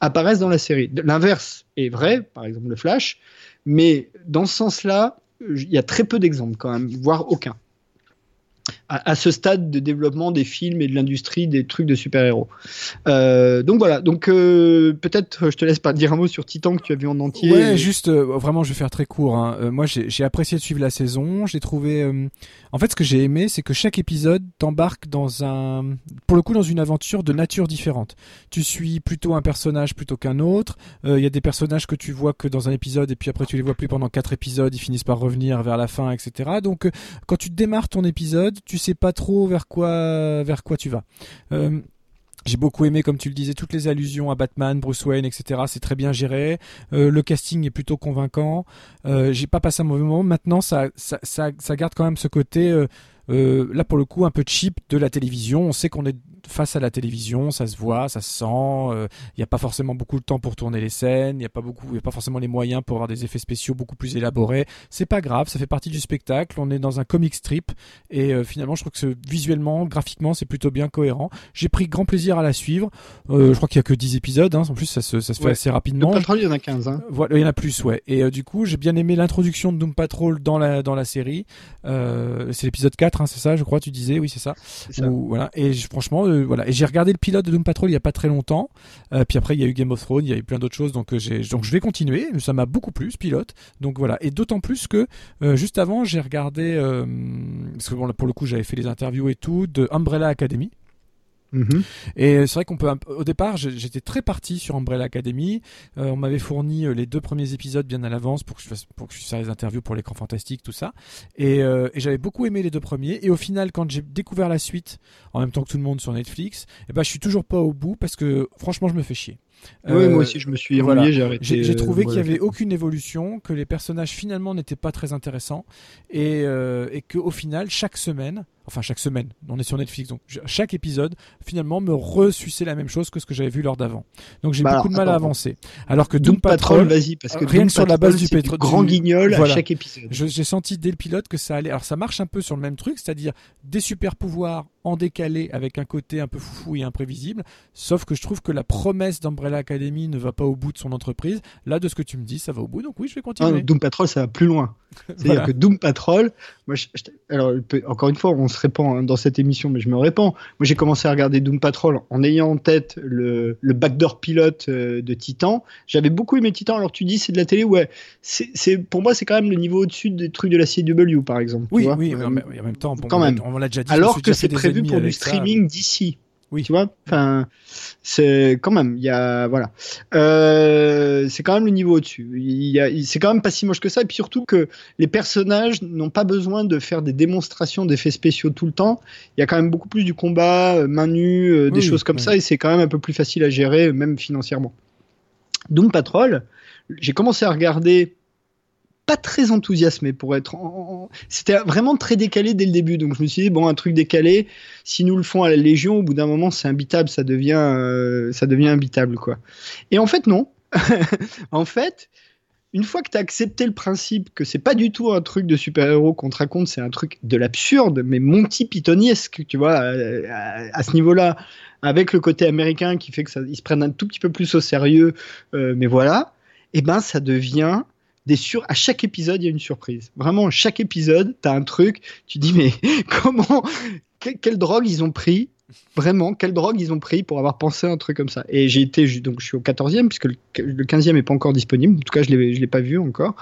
Speaker 1: apparaisse dans la série. L'inverse est vrai, par exemple le Flash, mais dans ce sens-là, il y a très peu d'exemples quand même, voire aucun à, ce stade de développement des films et de l'industrie des trucs de super-héros. Euh, donc voilà, donc euh, peut-être je te laisse pas dire un mot sur Titan que tu as vu en entier.
Speaker 2: Ouais, juste euh, vraiment je vais faire très court. Hein. moi j'ai apprécié de suivre la saison, j'ai trouvé... En fait ce que j'ai aimé c'est que chaque épisode t'embarque dans un... Pour le coup dans une aventure de nature différente. Tu suis plutôt un personnage plutôt qu'un autre. Il y a des personnages que tu vois que dans un épisode et puis après tu les vois plus pendant quatre épisodes, ils finissent par revenir vers la fin, etc. Donc quand tu démarres ton épisode, tu sais pas trop vers quoi vers quoi tu vas. Euh, j'ai beaucoup aimé, comme tu le disais, toutes les allusions à Batman, Bruce Wayne, etc. C'est très bien géré. Euh, le casting est plutôt convaincant. Euh, j'ai pas passé un mauvais moment. Maintenant, ça, ça garde quand même ce côté, euh, là pour le coup, un peu cheap de la télévision. On sait qu'on est face à la télévision, ça se voit, ça se sent. Il euh, n'y a pas forcément beaucoup de temps pour tourner les scènes, il n'y a pas beaucoup, il a pas forcément les moyens pour avoir des effets spéciaux beaucoup plus élaborés. C'est pas grave, ça fait partie du spectacle. On est dans un comic strip et euh, finalement, je trouve que visuellement, graphiquement, c'est plutôt bien cohérent. J'ai pris grand plaisir à la suivre. Euh, je crois qu'il y a que 10 épisodes, hein. en plus ça se, ça se fait assez rapidement.
Speaker 1: Doom Patrol, il y en a 15. Hein.
Speaker 2: Voilà, il y en a plus, ouais. Et du coup, j'ai bien aimé l'introduction de Doom Patrol dans la dans la série. c'est l'épisode 4, hein, c'est ça, je crois, tu disais, oui, c'est ça.
Speaker 1: ça.
Speaker 2: voilà. Et franchement, voilà. Et j'ai regardé le pilote de Doom Patrol il y a pas très longtemps. Euh, puis après, il y a eu Game of Thrones, il y a eu plein d'autres choses. Donc, euh, donc je vais continuer. Ça m'a beaucoup plu ce pilote. Donc voilà. Et d'autant plus que euh, juste avant, j'ai regardé parce que bon, pour le coup, j'avais fait les interviews et tout de Umbrella Academy.
Speaker 1: Mhm.
Speaker 2: Et c'est vrai qu'on peut. Au départ, j'étais très parti sur Umbrella Academy. Euh, on m'avait fourni euh, les deux premiers épisodes bien à l'avance pour que je fasse, pour que je fasse les interviews pour l'écran fantastique, tout ça. Et, euh, et j'avais beaucoup aimé les deux premiers. Et au final, quand j'ai découvert la suite, en même temps que tout le monde sur Netflix, et eh ben, je suis toujours pas au bout parce que franchement, je me fais chier.
Speaker 1: Oui, moi aussi, je me suis ennuyé, j'ai arrêté.
Speaker 2: J'ai trouvé qu'il y avait aucune évolution, que les personnages finalement n'étaient pas très intéressants, et, et qu'au final, chaque semaine, enfin chaque semaine, on est sur Netflix, donc chaque épisode finalement me ressuçait la même chose que ce que j'avais vu lors d'avant. Donc j'ai
Speaker 1: Bah
Speaker 2: beaucoup de mal à avancer. Alors que
Speaker 1: Doom
Speaker 2: Doom Patrol,
Speaker 1: vas-y, parce que
Speaker 2: rien
Speaker 1: Doom
Speaker 2: que sur la base du
Speaker 1: c'est
Speaker 2: pétro-
Speaker 1: grand
Speaker 2: du-
Speaker 1: guignol
Speaker 2: voilà.
Speaker 1: à chaque épisode.
Speaker 2: j'ai senti dès le pilote que ça allait. Alors ça marche un peu sur le même truc, c'est-à-dire des super pouvoirs en décalé avec un côté un peu foufou et imprévisible. Sauf que je trouve que la promesse d'Umbrella Academy ne va pas au bout de son entreprise. Là, de ce que tu me dis, ça va au bout. Donc oui, je vais
Speaker 1: Ah,
Speaker 2: continuer.
Speaker 1: Doom Patrol, ça va plus loin. *laughs* C'est-à-dire
Speaker 2: Voilà.
Speaker 1: que Doom Patrol, moi, je- je- alors encore une fois, on se répand hein, dans cette émission, mais je me répands. Moi, j'ai commencé à regarder Doom Patrol en ayant en tête le, le backdoor pilote euh, de Titan. J'avais beaucoup aimé Titan. Alors tu dis c'est de la télé, ouais. C'est, pour moi, c'est quand même le niveau au-dessus des trucs de la CW, par exemple. tu
Speaker 2: Oui,
Speaker 1: vois.
Speaker 2: oui,
Speaker 1: Euh,
Speaker 2: mais en même temps, bon,
Speaker 1: quand même.
Speaker 2: on l'a déjà dit.
Speaker 1: alors que c'est
Speaker 2: des
Speaker 1: prévu pour du streaming d'ici.
Speaker 2: Oui.
Speaker 1: Tu vois? Enfin, c'est quand même, il y a voilà, Euh, c'est quand même le niveau au-dessus. C'est quand même pas si moche que ça. Et puis surtout que les personnages n'ont pas besoin de faire des démonstrations d'effets spéciaux tout le temps. Il y a quand même beaucoup plus du combat, euh, main nue, euh, des
Speaker 2: Oui,
Speaker 1: choses comme
Speaker 2: oui.
Speaker 1: ça, et c'est quand même un peu plus facile à gérer, même financièrement. Doom Patrol, j'ai commencé à regarder pas très enthousiasmé pour être en- c'était vraiment très décalé dès le début donc je me suis dit bon un truc décalé si nous le font à la Légion au bout d'un moment c'est imbitable ça devient euh, ça devient imbitable quoi. Et en fait non. *laughs* En fait une fois que tu as accepté le principe que c'est pas du tout un truc de super-héros qu'on te raconte, c'est un truc de l'absurde, mais Monty Pythoniesque, tu vois, à, à- ce niveau-là, avec le côté américain qui fait que ça, ils se prennent un tout petit peu plus au sérieux, euh, mais voilà, et ben ça devient des sur à chaque épisode il y a une surprise. Vraiment chaque épisode, tu as un truc, tu dis mais *laughs* comment que- quelle drogue ils ont pris Vraiment, quelle drogue ils ont pris pour avoir pensé un truc comme ça Et j'ai été, donc je suis au 14e, puisque le, le 15e n'est pas encore disponible. En tout cas, je ne l'ai pas vu encore.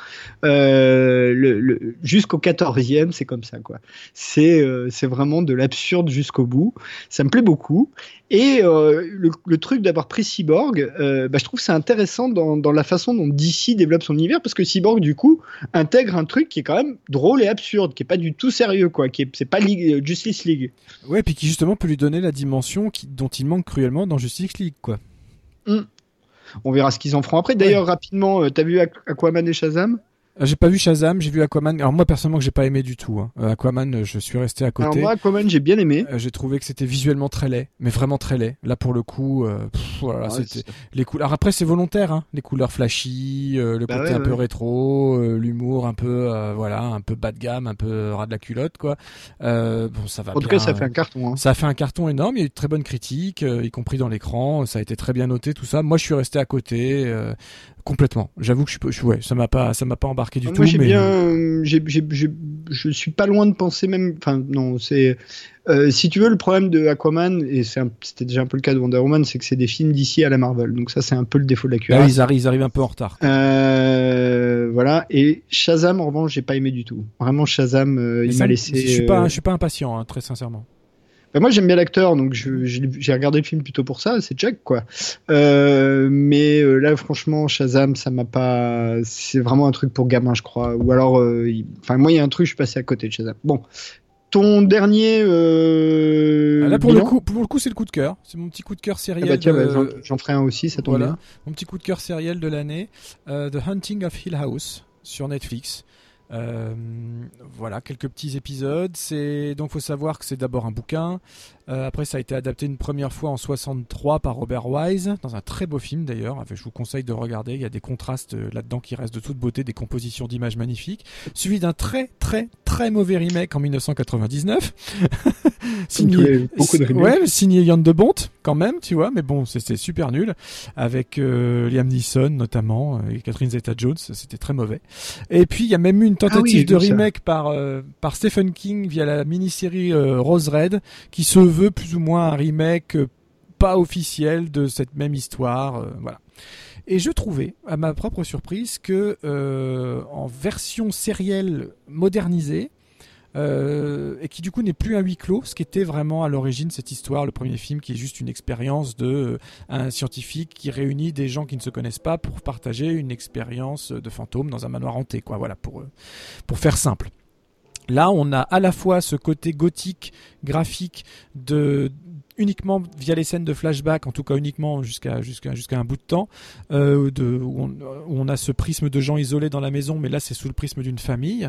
Speaker 1: Euh, Jusqu'au 14e, c'est comme ça, quoi. C'est euh, vraiment de l'absurde jusqu'au bout. Ça me plaît beaucoup. Et euh, le, truc d'avoir pris Cyborg, euh, bah, je trouve c'est intéressant dans, la façon dont DC développe son univers, parce que Cyborg, du coup, intègre un truc qui est quand même drôle et absurde, qui est pas du tout sérieux, quoi. Qui est, c'est pas Justice League.
Speaker 2: Ouais, puis qui justement peut lui donner la dimension qui, dont il manque cruellement dans Justice League, quoi.
Speaker 1: On verra ce qu'ils en feront après. D'ailleurs, rapidement, euh, t'as vu Aqu- Aquaman et Shazam?
Speaker 2: J'ai pas vu Shazam, j'ai vu Aquaman. Alors moi personnellement que j'ai pas aimé du tout. hein. Euh, Aquaman, euh, je suis resté à
Speaker 1: Alors
Speaker 2: côté.
Speaker 1: moi, Aquaman, j'ai bien aimé.
Speaker 2: Euh, j'ai trouvé que c'était visuellement très laid, mais vraiment très laid. Là pour le coup, euh, pff, voilà,
Speaker 1: Ouais,
Speaker 2: c'était les couleurs. Alors après c'est volontaire, hein, les couleurs flashy, euh, le
Speaker 1: Bah
Speaker 2: côté
Speaker 1: ouais,
Speaker 2: un peu rétro, euh, l'humour un peu, euh, voilà, un peu bas de gamme, un peu ras de la culotte, quoi. Euh, bon, ça va.
Speaker 1: En tout cas, ça fait
Speaker 2: euh,
Speaker 1: un carton. Hein.
Speaker 2: Ça a fait un carton énorme, il y a eu de très bonnes critiques, euh, y compris dans l'écran, ça a été très bien noté, tout ça. Moi, je suis resté à côté euh, complètement. J'avoue que je, suis ouais, ça m'a pas, ça m'a pas embarqué du
Speaker 1: Moi,
Speaker 2: tout.
Speaker 1: j'ai
Speaker 2: mais...
Speaker 1: bien, euh, j'ai- je suis pas loin de penser même. Enfin, non, c'est. euh, si tu veux, le problème de Aquaman, et c'était déjà un peu le cas de Wonder Woman, c'est que c'est des films d'ici à la Marvel. Donc ça, c'est un peu le défaut de la
Speaker 2: Ah,
Speaker 1: cuirasse.
Speaker 2: ils arrivent, ils arrivent un peu en retard.
Speaker 1: Euh, voilà. Et Shazam, en revanche, j'ai pas aimé du tout. Vraiment, Shazam, euh, il m'a laissé.
Speaker 2: Je suis pas, je suis pas impatient, hein, très sincèrement.
Speaker 1: Bah, moi j'aime bien l'acteur, donc j'ai regardé le film plutôt pour ça, c'est Jack quoi. Euh, mais euh, là franchement Shazam ça m'a pas, c'est vraiment un truc pour gamin je crois. Ou alors, euh, il- enfin moi il y a un truc je suis passé à côté de Shazam. Bon, ton dernier. Euh,
Speaker 2: Ah, Là pour
Speaker 1: bilan
Speaker 2: le coup, pour le coup, c'est le coup de cœur. C'est mon petit coup de cœur
Speaker 1: Ah
Speaker 2: sériel.
Speaker 1: bah tiens,
Speaker 2: de-
Speaker 1: bah, j'en- j'en ferai un aussi, ça tombe
Speaker 2: Voilà.
Speaker 1: bien.
Speaker 2: Mon petit coup de cœur sériel de l'année, euh, The Hunting of Hill House sur Netflix. Euh, voilà, quelques petits épisodes. C'est donc faut savoir que c'est d'abord un bouquin. Euh, après, ça a été adapté une première fois en 63 par Robert Wise, dans un très beau film d'ailleurs. Je vous conseille de regarder. Il y a des contrastes euh, là-dedans qui restent de toute beauté, des compositions d'images magnifiques. Suivi d'un très très très mauvais remake en 1999.
Speaker 1: Comme tous les- beaucoup de.
Speaker 2: Ouais, signé Yann de Bont quand même, tu vois. Mais bon, c'était super nul avec euh, Liam Neeson notamment et Catherine Zeta-Jones. C'était très mauvais. Et puis il y a même eu une tentative
Speaker 1: Ah oui,
Speaker 2: de
Speaker 1: ça.
Speaker 2: remake par par Stephen King via la mini-série Rose Red, qui se veut plus ou moins un remake euh, pas officiel de cette même histoire. euh, voilà. Et je trouvais, à ma propre surprise, que euh, en version sérielle modernisée, et qui du coup n'est plus un huis clos, ce qui était vraiment à l'origine cette histoire, le premier film qui est juste une expérience de un scientifique qui réunit des gens qui ne se connaissent pas pour partager une expérience de fantôme dans un manoir hanté, quoi. Voilà pour pour faire simple. Là, on a à la fois ce côté gothique, graphique de uniquement via les scènes de flashback, en tout cas uniquement jusqu'à un bout de temps, euh, de, où on, a ce prisme de gens isolés dans la maison, mais là c'est sous le prisme d'une famille.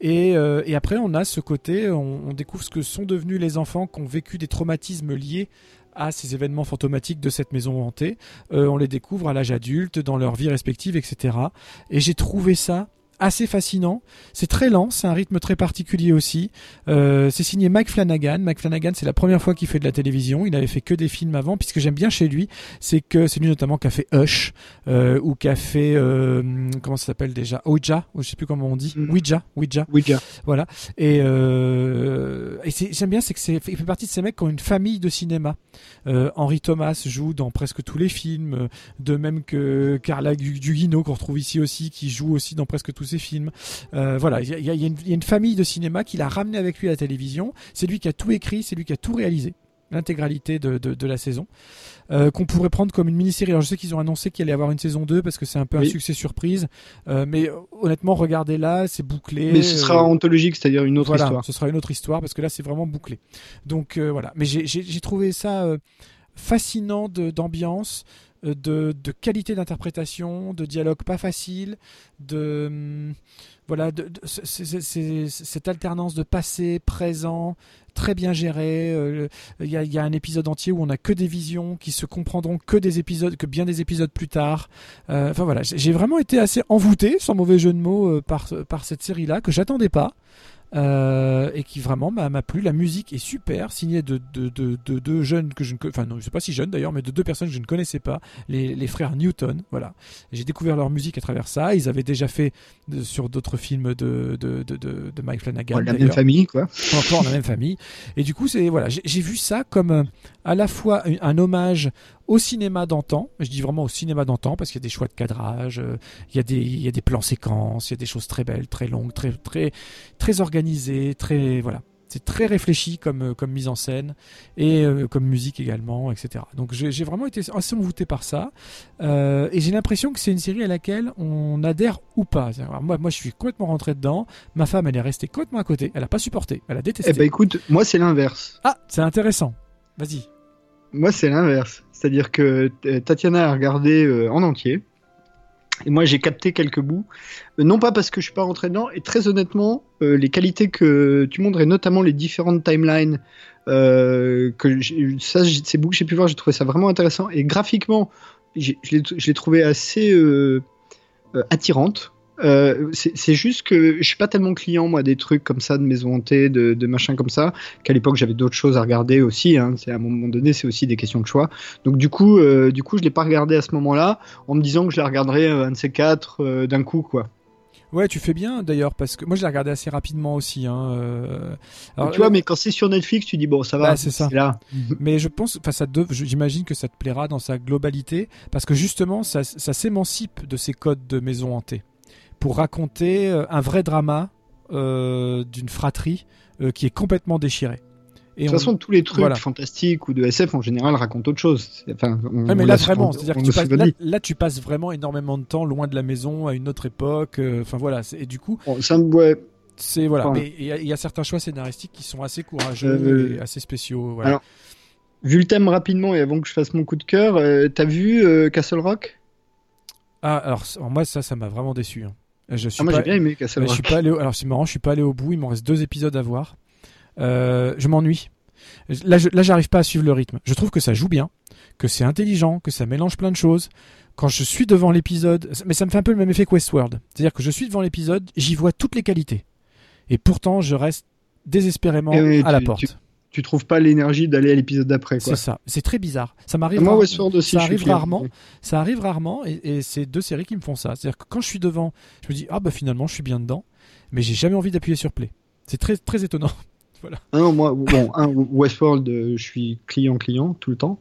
Speaker 2: Et, euh, et, après on a ce côté, on, découvre ce que sont devenus les enfants qui ont vécu des traumatismes liés à ces événements fantomatiques de cette maison hantée. Euh, on les découvre à l'âge adulte, dans leur vie respective, etc. Et j'ai trouvé ça assez fascinant. C'est très lent, c'est un rythme très particulier aussi. Euh, c'est signé Mike Flanagan. Mike Flanagan, c'est la première fois qu'il fait de la télévision. Il avait fait que des films avant. Puisque j'aime bien chez lui, c'est que c'est lui notamment qui a fait Hush euh, ou qui a fait euh, comment ça s'appelle déjà? Ouija, ou je sais plus comment on dit. Mm. Ouija, Ouija.
Speaker 1: Ouija.
Speaker 2: Voilà. Et, et j'aime bien, c'est que c'est il fait partie de ces mecs qui ont une famille de cinéma. Henry Thomas joue dans presque tous les films, de même que Carla Gugino qu'on retrouve ici aussi, qui joue aussi dans presque tous ses films. Euh, voilà, il y, a, une famille de cinéma qu'il a ramené avec lui à la télévision. C'est lui qui a tout écrit, c'est lui qui a tout réalisé l'intégralité de, la saison, euh, qu'on pourrait prendre comme une mini-série. Alors je sais qu'ils ont annoncé qu'il allait y avoir une saison 2 parce que c'est un peu un succès surprise, euh, mais honnêtement, regardez là, c'est bouclé.
Speaker 1: Mais ce sera anthologique, c'est-à-dire une autre histoire.
Speaker 2: Ce sera une autre histoire parce que là c'est vraiment bouclé. Donc voilà, mais j'ai trouvé ça fascinant d'ambiance. Euh, de, qualité d'interprétation, de dialogue pas facile, de hum, voilà, cette alternance de passé, présent, très bien gérée. Euh, il y, a, un épisode entier où on a que des visions qui se comprendront que des épisodes, que bien des épisodes plus tard. Euh, enfin voilà, j'ai vraiment été assez envoûté, sans mauvais jeu de mots, par cette série-là que j'attendais pas. Euh, et qui vraiment m'a plu. La musique est super, signée de deux de, de, de, jeunes que je ne enfin non, je sais pas si jeunes d'ailleurs, mais de deux personnes que je ne connaissais pas, les, les frères Newton. Voilà, j'ai découvert leur musique à travers ça. Ils avaient déjà fait sur d'autres films de, de, Mike Flanagan.
Speaker 1: la même famille, quoi.
Speaker 2: Encore la même famille. Et du coup, c'est voilà, j'ai vu ça comme euh, à la fois un hommage au cinéma d'antan. Je dis vraiment au cinéma d'antan parce qu'il y a des choix de cadrage, euh, il, y a des, il y a des plans séquences, il y a des choses très belles, très longues, très, très, très organisées, très, voilà. C'est très réfléchi comme, euh, comme mise en scène et euh, comme musique également, etc. Donc j'ai vraiment été assez envoûté par ça. et j'ai l'impression que c'est une série à laquelle on adhère ou pas. moi, moi, je suis complètement rentré dedans. Ma femme, elle est restée complètement à côté. Elle n'a pas supporté. Elle a détesté.
Speaker 1: Eh ben écoute, moi, c'est l'inverse.
Speaker 2: Ah, c'est intéressant. Vas-y.
Speaker 1: Moi, c'est l'inverse. C'est-à-dire que euh, Tatiana a regardé euh, en entier. Et moi, j'ai capté quelques bouts. Euh, non pas parce que je suis pas rentré dedans. Et très honnêtement, les qualités que tu montres, et notamment les différentes timelines, que ça, ces bouts que j'ai pu voir, j'ai trouvé ça vraiment intéressant. Et graphiquement, je l'ai trouvé assez attirante. Euh, c'est juste que je suis pas tellement client moi des trucs comme ça de maison hantée, de, de machin comme ça, qu'à l'époque j'avais d'autres choses à regarder aussi. Hein, c'est à un moment donné, c'est aussi des questions de choix. Donc du coup, euh, du coup, je l'ai pas regardé à ce moment-là, en me disant que je la regarderais euh, un de ces quatre euh, d'un coup, quoi.
Speaker 2: Ouais, tu fais bien d'ailleurs parce que moi je l'ai regardé assez rapidement aussi. Hein,
Speaker 1: euh... Alors, tu vois, mais quand c'est sur Netflix, tu dis bon, ça va.
Speaker 2: Bah, c'est ça. Là. *laughs* mais je pense, enfin, ça j'imagine que ça te plaira dans sa globalité parce que justement, ça, ça s'émancipe de ces codes de maison hantée pour raconter euh, un vrai drama euh, d'une fratrie euh, qui est complètement déchirée.
Speaker 1: Et de toute façon, tous les trucs fantastiques ou de SF en général racontent autre chose.
Speaker 2: Enfin, mais là vraiment, c'est-à-dire que tu passes, là, tu passes vraiment énormément de temps loin de la maison à une autre époque. Enfin voilà, et du coup,
Speaker 1: ça me
Speaker 2: c'est voilà. Mais il y, a certains choix scénaristiques qui sont assez courageux et assez spéciaux. Voilà. Alors,
Speaker 1: vu le thème rapidement et avant que je fasse mon coup de cœur, t'as vu Castle Rock?
Speaker 2: Ah alors, moi ça, ça m'a vraiment déçu. Hein.
Speaker 1: Je suis ah, moi j'ai bien aimé.
Speaker 2: Je suis pas allé Alors c'est marrant, je suis pas allé au bout. Il m'en reste deux épisodes à voir. Euh, je m'ennuie. Là, je, là, j'arrive pas à suivre le rythme. Je trouve que ça joue bien, que c'est intelligent, que ça mélange plein de choses. Quand je suis devant l'épisode, mais ça me fait un peu le même effet que Westworld. C'est-à-dire que je suis devant l'épisode, j'y vois toutes les qualités. Et pourtant, je reste désespérément à la porte
Speaker 1: tu trouves pas l'énergie d'aller à l'épisode d'après.
Speaker 2: C'est ça. C'est très bizarre. Ça m'arrive. Moi, aussi, ça arrive rarement. Ça arrive rarement, et, c'est deux séries qui me font ça. C'est-à-dire que quand je suis devant, je me dis ah bah finalement je suis bien dedans, mais j'ai jamais envie d'appuyer sur play. C'est très très étonnant. *laughs* voilà.
Speaker 1: Ah non, moi bon, un, Westworld, euh, je suis client client tout le temps.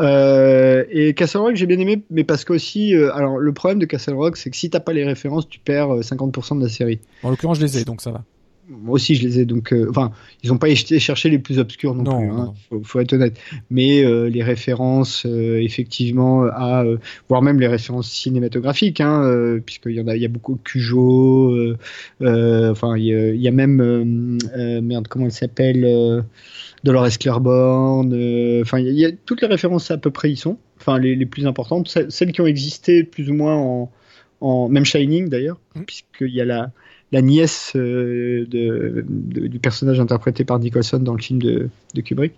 Speaker 1: Euh, et Castle Rock, j'ai bien aimé, mais parce qu'aussi, euh, alors le problème de Castle Rock, c'est que si t'as pas les références, tu perds 50% de la série.
Speaker 2: En l'occurrence, je les ai, donc ça va
Speaker 1: moi aussi je les ai donc euh, enfin ils n'ont pas été chercher les plus obscurs non, plus hein, Faut, être honnête mais euh, les références euh, effectivement à voire même les références cinématographiques hein, puisqu'il y en a il y a beaucoup Cujo enfin il y, a même merde comment elle s'appelle Dolores Claiborne. Enfin, il y, a toutes les références à peu près y sont. Enfin, les, les plus importantes, celles qui ont existé plus ou moins en, en même Shining d'ailleurs, mmh. puisqu'il y a la la nièce euh, du personnage interprété par Nicholson dans le film de, Kubrick.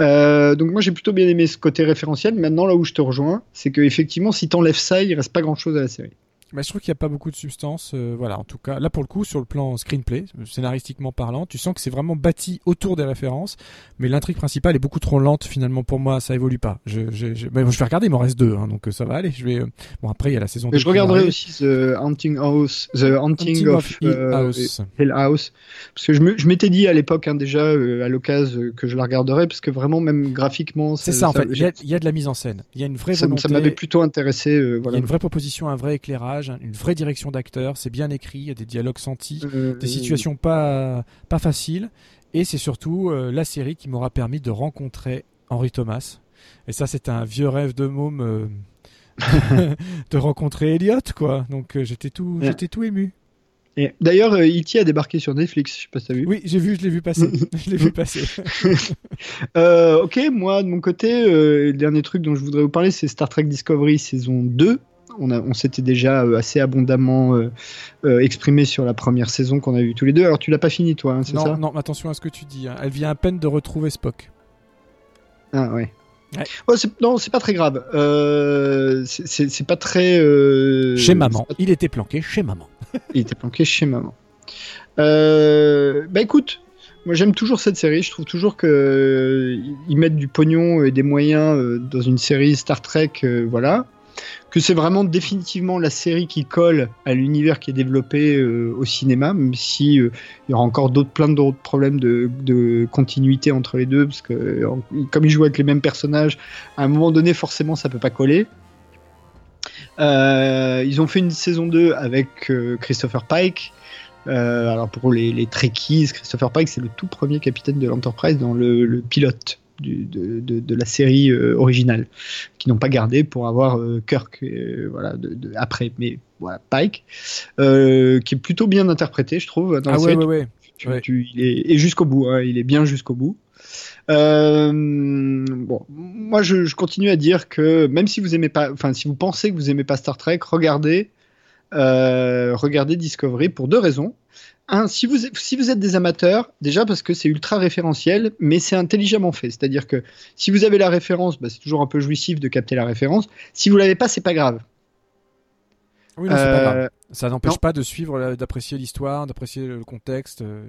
Speaker 1: Euh, donc moi j'ai plutôt bien aimé ce côté référentiel. Maintenant là où je te rejoins, c'est que effectivement si t'enlèves ça, il reste pas grand chose à la série.
Speaker 2: Mais je trouve qu'il n'y a pas beaucoup de substance. Euh, voilà, en tout cas, là pour le coup, sur le plan screenplay, scénaristiquement parlant, tu sens que c'est vraiment bâti autour des références, mais l'intrigue principale est beaucoup trop lente finalement pour moi. Ça évolue pas. Je, je, je... Mais je vais regarder, il m'en reste deux, hein, donc euh, ça va aller. Je vais. Euh, bon après il y a la saison.
Speaker 1: Mais je regarderai aussi The Hunting House, The Hunting, of, Hill, House. Hill, House. parce que je m'étais dit à l'époque hein, déjà à l'occasion que je la regarderais, parce que vraiment même graphiquement.
Speaker 2: C'est ça, en fait. Il y, a, de la mise en scène. Il y a une vraie
Speaker 1: ça. Ça m'avait plutôt intéressé.
Speaker 2: voilà. Il y a une vraie proposition, un vrai éclairage une vraie direction d'acteur, c'est bien écrit, il y a des dialogues sentis, euh, des situations pas, pas faciles, et c'est surtout euh, la série qui m'aura permis de rencontrer Henri Thomas. Et ça, c'est un vieux rêve de môme euh, *laughs* de rencontrer Elliot, quoi. Donc j'étais tout, j'étais tout ému.
Speaker 1: D'ailleurs, E.T. a débarqué sur Netflix, je sais pas si as vu.
Speaker 2: Oui, j'ai vu, je l'ai vu passer. *laughs* je l'ai vu passer. *laughs*
Speaker 1: ok, moi, de mon côté, le dernier truc dont je voudrais vous parler, c'est Star Trek Discovery saison 2 on, s'était déjà euh, assez abondamment euh, euh, exprimé sur la première saison qu'on a vue tous les deux. Alors tu l'as pas fini toi, hein, c'est ça
Speaker 2: Non, attention à ce que tu dis. Hein. Elle vient à peine de retrouver Spock.
Speaker 1: Ah ouais. Oh, non, c'est pas très grave. c'est pas très.
Speaker 2: Chez maman. Il était planqué chez maman. *laughs*
Speaker 1: Il était planqué chez maman. bah écoute, moi j'aime toujours cette série. Je trouve toujours que ils mettent du pognon et des moyens dans une série Star Trek, voilà que c'est vraiment définitivement la série qui colle à l'univers qui est développé euh, au cinéma, même si euh, il y aura encore plein d'autres problèmes de, continuité entre les deux, parce que comme ils jouent avec les mêmes personnages, à un moment donné forcément ça peut pas coller. Euh, ils ont fait une saison 2 avec Christopher Pike. alors pour les, les Trekkies, Christopher Pike c'est le tout premier capitaine de l'Enterprise dans le pilote de, la série euh, originale, qui n'ont pas gardé pour avoir euh, Kirk euh, voilà, de, après. Mais voilà, Pike, qui est plutôt bien interprété, je trouve.
Speaker 2: Dans ah ouais, ouais,
Speaker 1: ouais. il est, et jusqu'au bout, hein, il est bien jusqu'au bout. bon, moi je, continue à dire que même si vous aimez pas, enfin si vous pensez que vous aimez pas Star Trek, regardez, regardez Discovery pour deux raisons si vous, si vous êtes des amateurs, déjà parce que c'est ultra référentiel, mais c'est intelligemment fait. C'est-à-dire que si vous avez la référence, bah, c'est toujours un peu jouissif de capter la référence. Si vous l'avez pas, c'est pas grave.
Speaker 2: Oui, non, pas grave. Euh, Ça n'empêche pas de suivre, d'apprécier l'histoire, d'apprécier le contexte euh,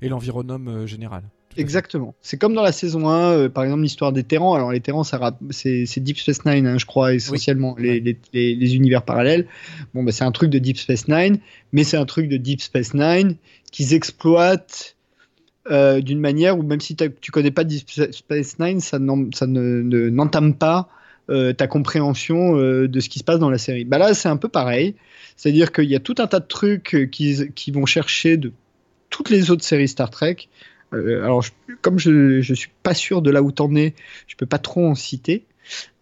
Speaker 2: et l'environnement euh, général.
Speaker 1: Exactement. C'est comme dans la saison 1, euh, par exemple, l'histoire des Terrans. Alors, les Terrans, c'est Deep Space Nine, hein, je crois, essentiellement, les, les, les, univers parallèles. Bon, bah, c'est un truc de Deep Space Nine, mais c'est un truc de Deep Space Nine qu'ils exploitent euh, d'une manière où, même si tu connais pas Deep Space Nine, ça n'entame pas euh, ta compréhension de ce qui se passe dans la série. Bah là, c'est un peu pareil. C'est-à-dire qu'il y a tout un tas de trucs qui, qui vont chercher de toutes les autres séries Star Trek euh, alors, comme je, je suis pas sûr de là où t'en es, je peux pas trop en citer.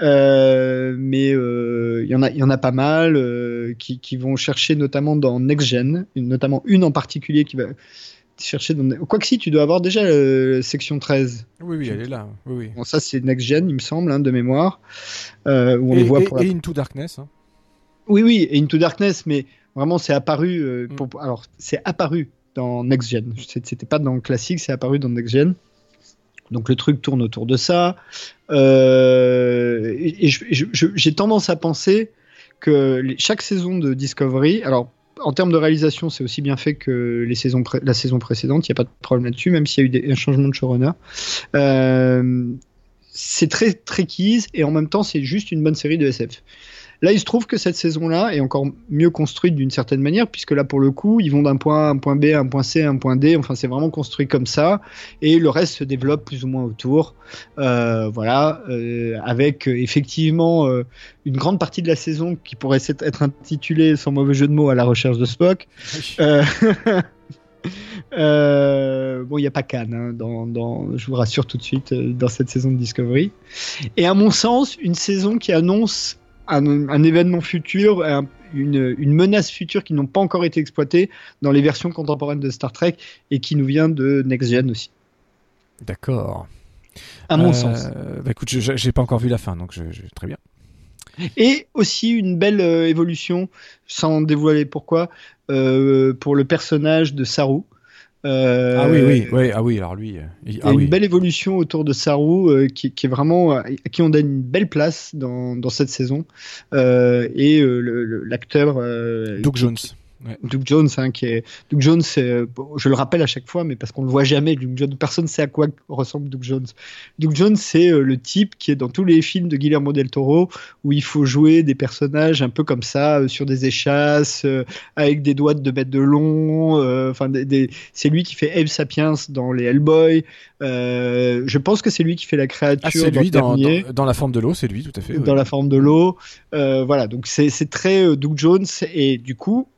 Speaker 1: Euh, mais il euh, y en a, il y en a pas mal qui, qui, vont chercher notamment dans Next Gen, notamment une en particulier qui va chercher dans. Quoi que si, tu dois avoir déjà la section 13.
Speaker 2: Oui, oui, elle est là. Oui, oui.
Speaker 1: Bon, ça c'est Next Gen, il me semble, hein, de mémoire, où on
Speaker 2: et,
Speaker 1: voit
Speaker 2: et, pour et Into Darkness. Hein.
Speaker 1: Oui, oui, et Into Darkness, mais vraiment c'est apparu. Mm. Alors c'est apparu dans Next Gen. C'était pas dans le classique, c'est apparu dans Next Gen. Donc le truc tourne autour de ça. Euh, et, j'ai tendance à penser que chaque saison de Discovery, alors en termes de réalisation, c'est aussi bien fait que les saisons la saison précédente, il n'y a pas de problème là-dessus, même s'il y a eu un changement de showrunner. Euh, c'est très très et en même temps c'est juste une bonne série de SF. Là, il se trouve que cette saison-là est encore mieux construite d'une certaine manière, puisque là, pour le coup, ils vont d'un point A à un point B, un point C, un point D. Enfin, c'est vraiment construit comme ça. Et le reste se développe plus ou moins autour. Euh, voilà, euh, avec euh, effectivement une grande partie de la saison qui pourrait être intitulée, sans mauvais jeu de mots, à la recherche de Spock. *laughs* *laughs* bon, il n'y a pas Cannes, hein, dans, je vous rassure tout de suite, dans cette saison de Discovery. Et à mon sens, une saison qui annonce un, événement futur, une, menace future qui n'ont pas encore été exploitées dans les versions contemporaines de Star Trek et qui nous vient de Next Gen aussi.
Speaker 2: D'accord.
Speaker 1: À mon sens.
Speaker 2: Bah écoute, j'ai pas encore vu la fin, donc je, très bien.
Speaker 1: Et aussi une belle évolution, sans dévoiler pourquoi, pour le personnage de Saru.
Speaker 2: Euh, ah oui, oui, oui, ah oui, alors lui.
Speaker 1: Il, y a une belle évolution autour de Saru euh, qui, qui, est vraiment, à qui on donne une belle place dans, dans cette saison. Euh, et l'acteur.
Speaker 2: Doug Jones.
Speaker 1: Doug Jones, hein, qui est Doug Jones, euh, je le rappelle à chaque fois, mais parce qu'on le voit jamais. Doug Jones, personne ne sait à quoi ressemble Doug Jones. Doug Jones, c'est euh, le type qui est dans tous les films de Guillermo del Toro où il faut jouer des personnages un peu comme ça, euh, sur des échasses, avec des doigts de mètres de long. Enfin, c'est lui qui fait Abe Sapiens dans les Hellboy. je pense que c'est lui qui fait la créature.
Speaker 2: Ah, lui dans, dans, la forme de l'eau, c'est lui, tout à fait.
Speaker 1: Dans la forme de l'eau, voilà. Donc c'est très Doug Jones et du coup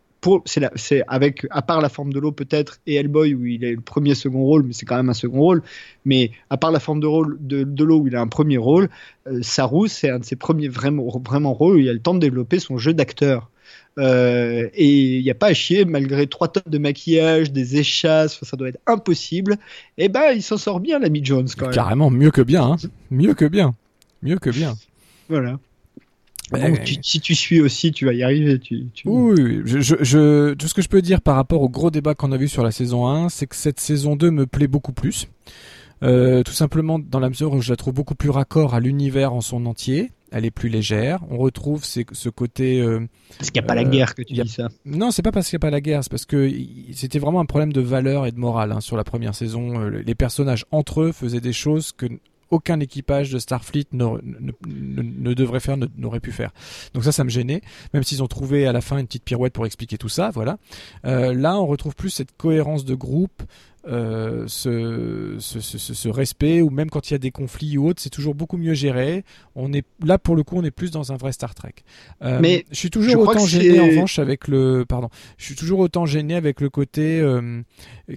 Speaker 1: c'est avec, à part la forme de l'eau peut-être, et Hellboy où il est le premier second rôle, mais c'est quand même un second rôle. Mais à part la forme de, rôle, de, l'eau où il a un premier rôle, euh, Saru c'est un de ses premiers vraiment, vraiment rôles où il a le temps de développer son jeu d'acteur. Euh, et il n'y a pas à chier, malgré trois tonnes de maquillage, des échasses, ça doit être impossible. Et eh ben, il s'en sort bien, l'ami Jones, quand même.
Speaker 2: Carrément, mieux que bien, hein. mieux que bien, mieux que bien.
Speaker 1: Voilà. Bon, si tu suis aussi, tu vas y arriver. Tu,
Speaker 2: Oui, je, je, tout ce que je peux dire par rapport au gros débat qu'on a vu sur la saison 1, c'est que cette saison 2 me plaît beaucoup plus. Euh, tout simplement dans la mesure où je la trouve beaucoup plus raccord à l'univers en son entier. Elle est plus légère. On retrouve ce côté. Euh,
Speaker 1: parce qu'il n'y a pas la euh, guerre que tu dis ça.
Speaker 2: Non, c'est pas parce qu'il n'y a pas la guerre, c'est parce que c'était vraiment un problème de valeur et de morale hein, sur la première saison. Les personnages entre eux faisaient des choses que aucun équipage de Starfleet ne, ne, devrait faire, n'aurait pu faire. Donc ça, ça me gênait, même s'ils ont trouvé à la fin une petite pirouette pour expliquer tout ça, voilà. Euh, là, on retrouve plus cette cohérence de groupe, euh, ce, ce, ce, respect, ou même quand il y a des conflits ou autres, c'est toujours beaucoup mieux géré. On est là pour le coup, on est plus dans un vrai Star Trek. Euh, Mais je suis toujours autant gêné en revanche avec le, pardon, je suis toujours autant gêné avec le côté euh,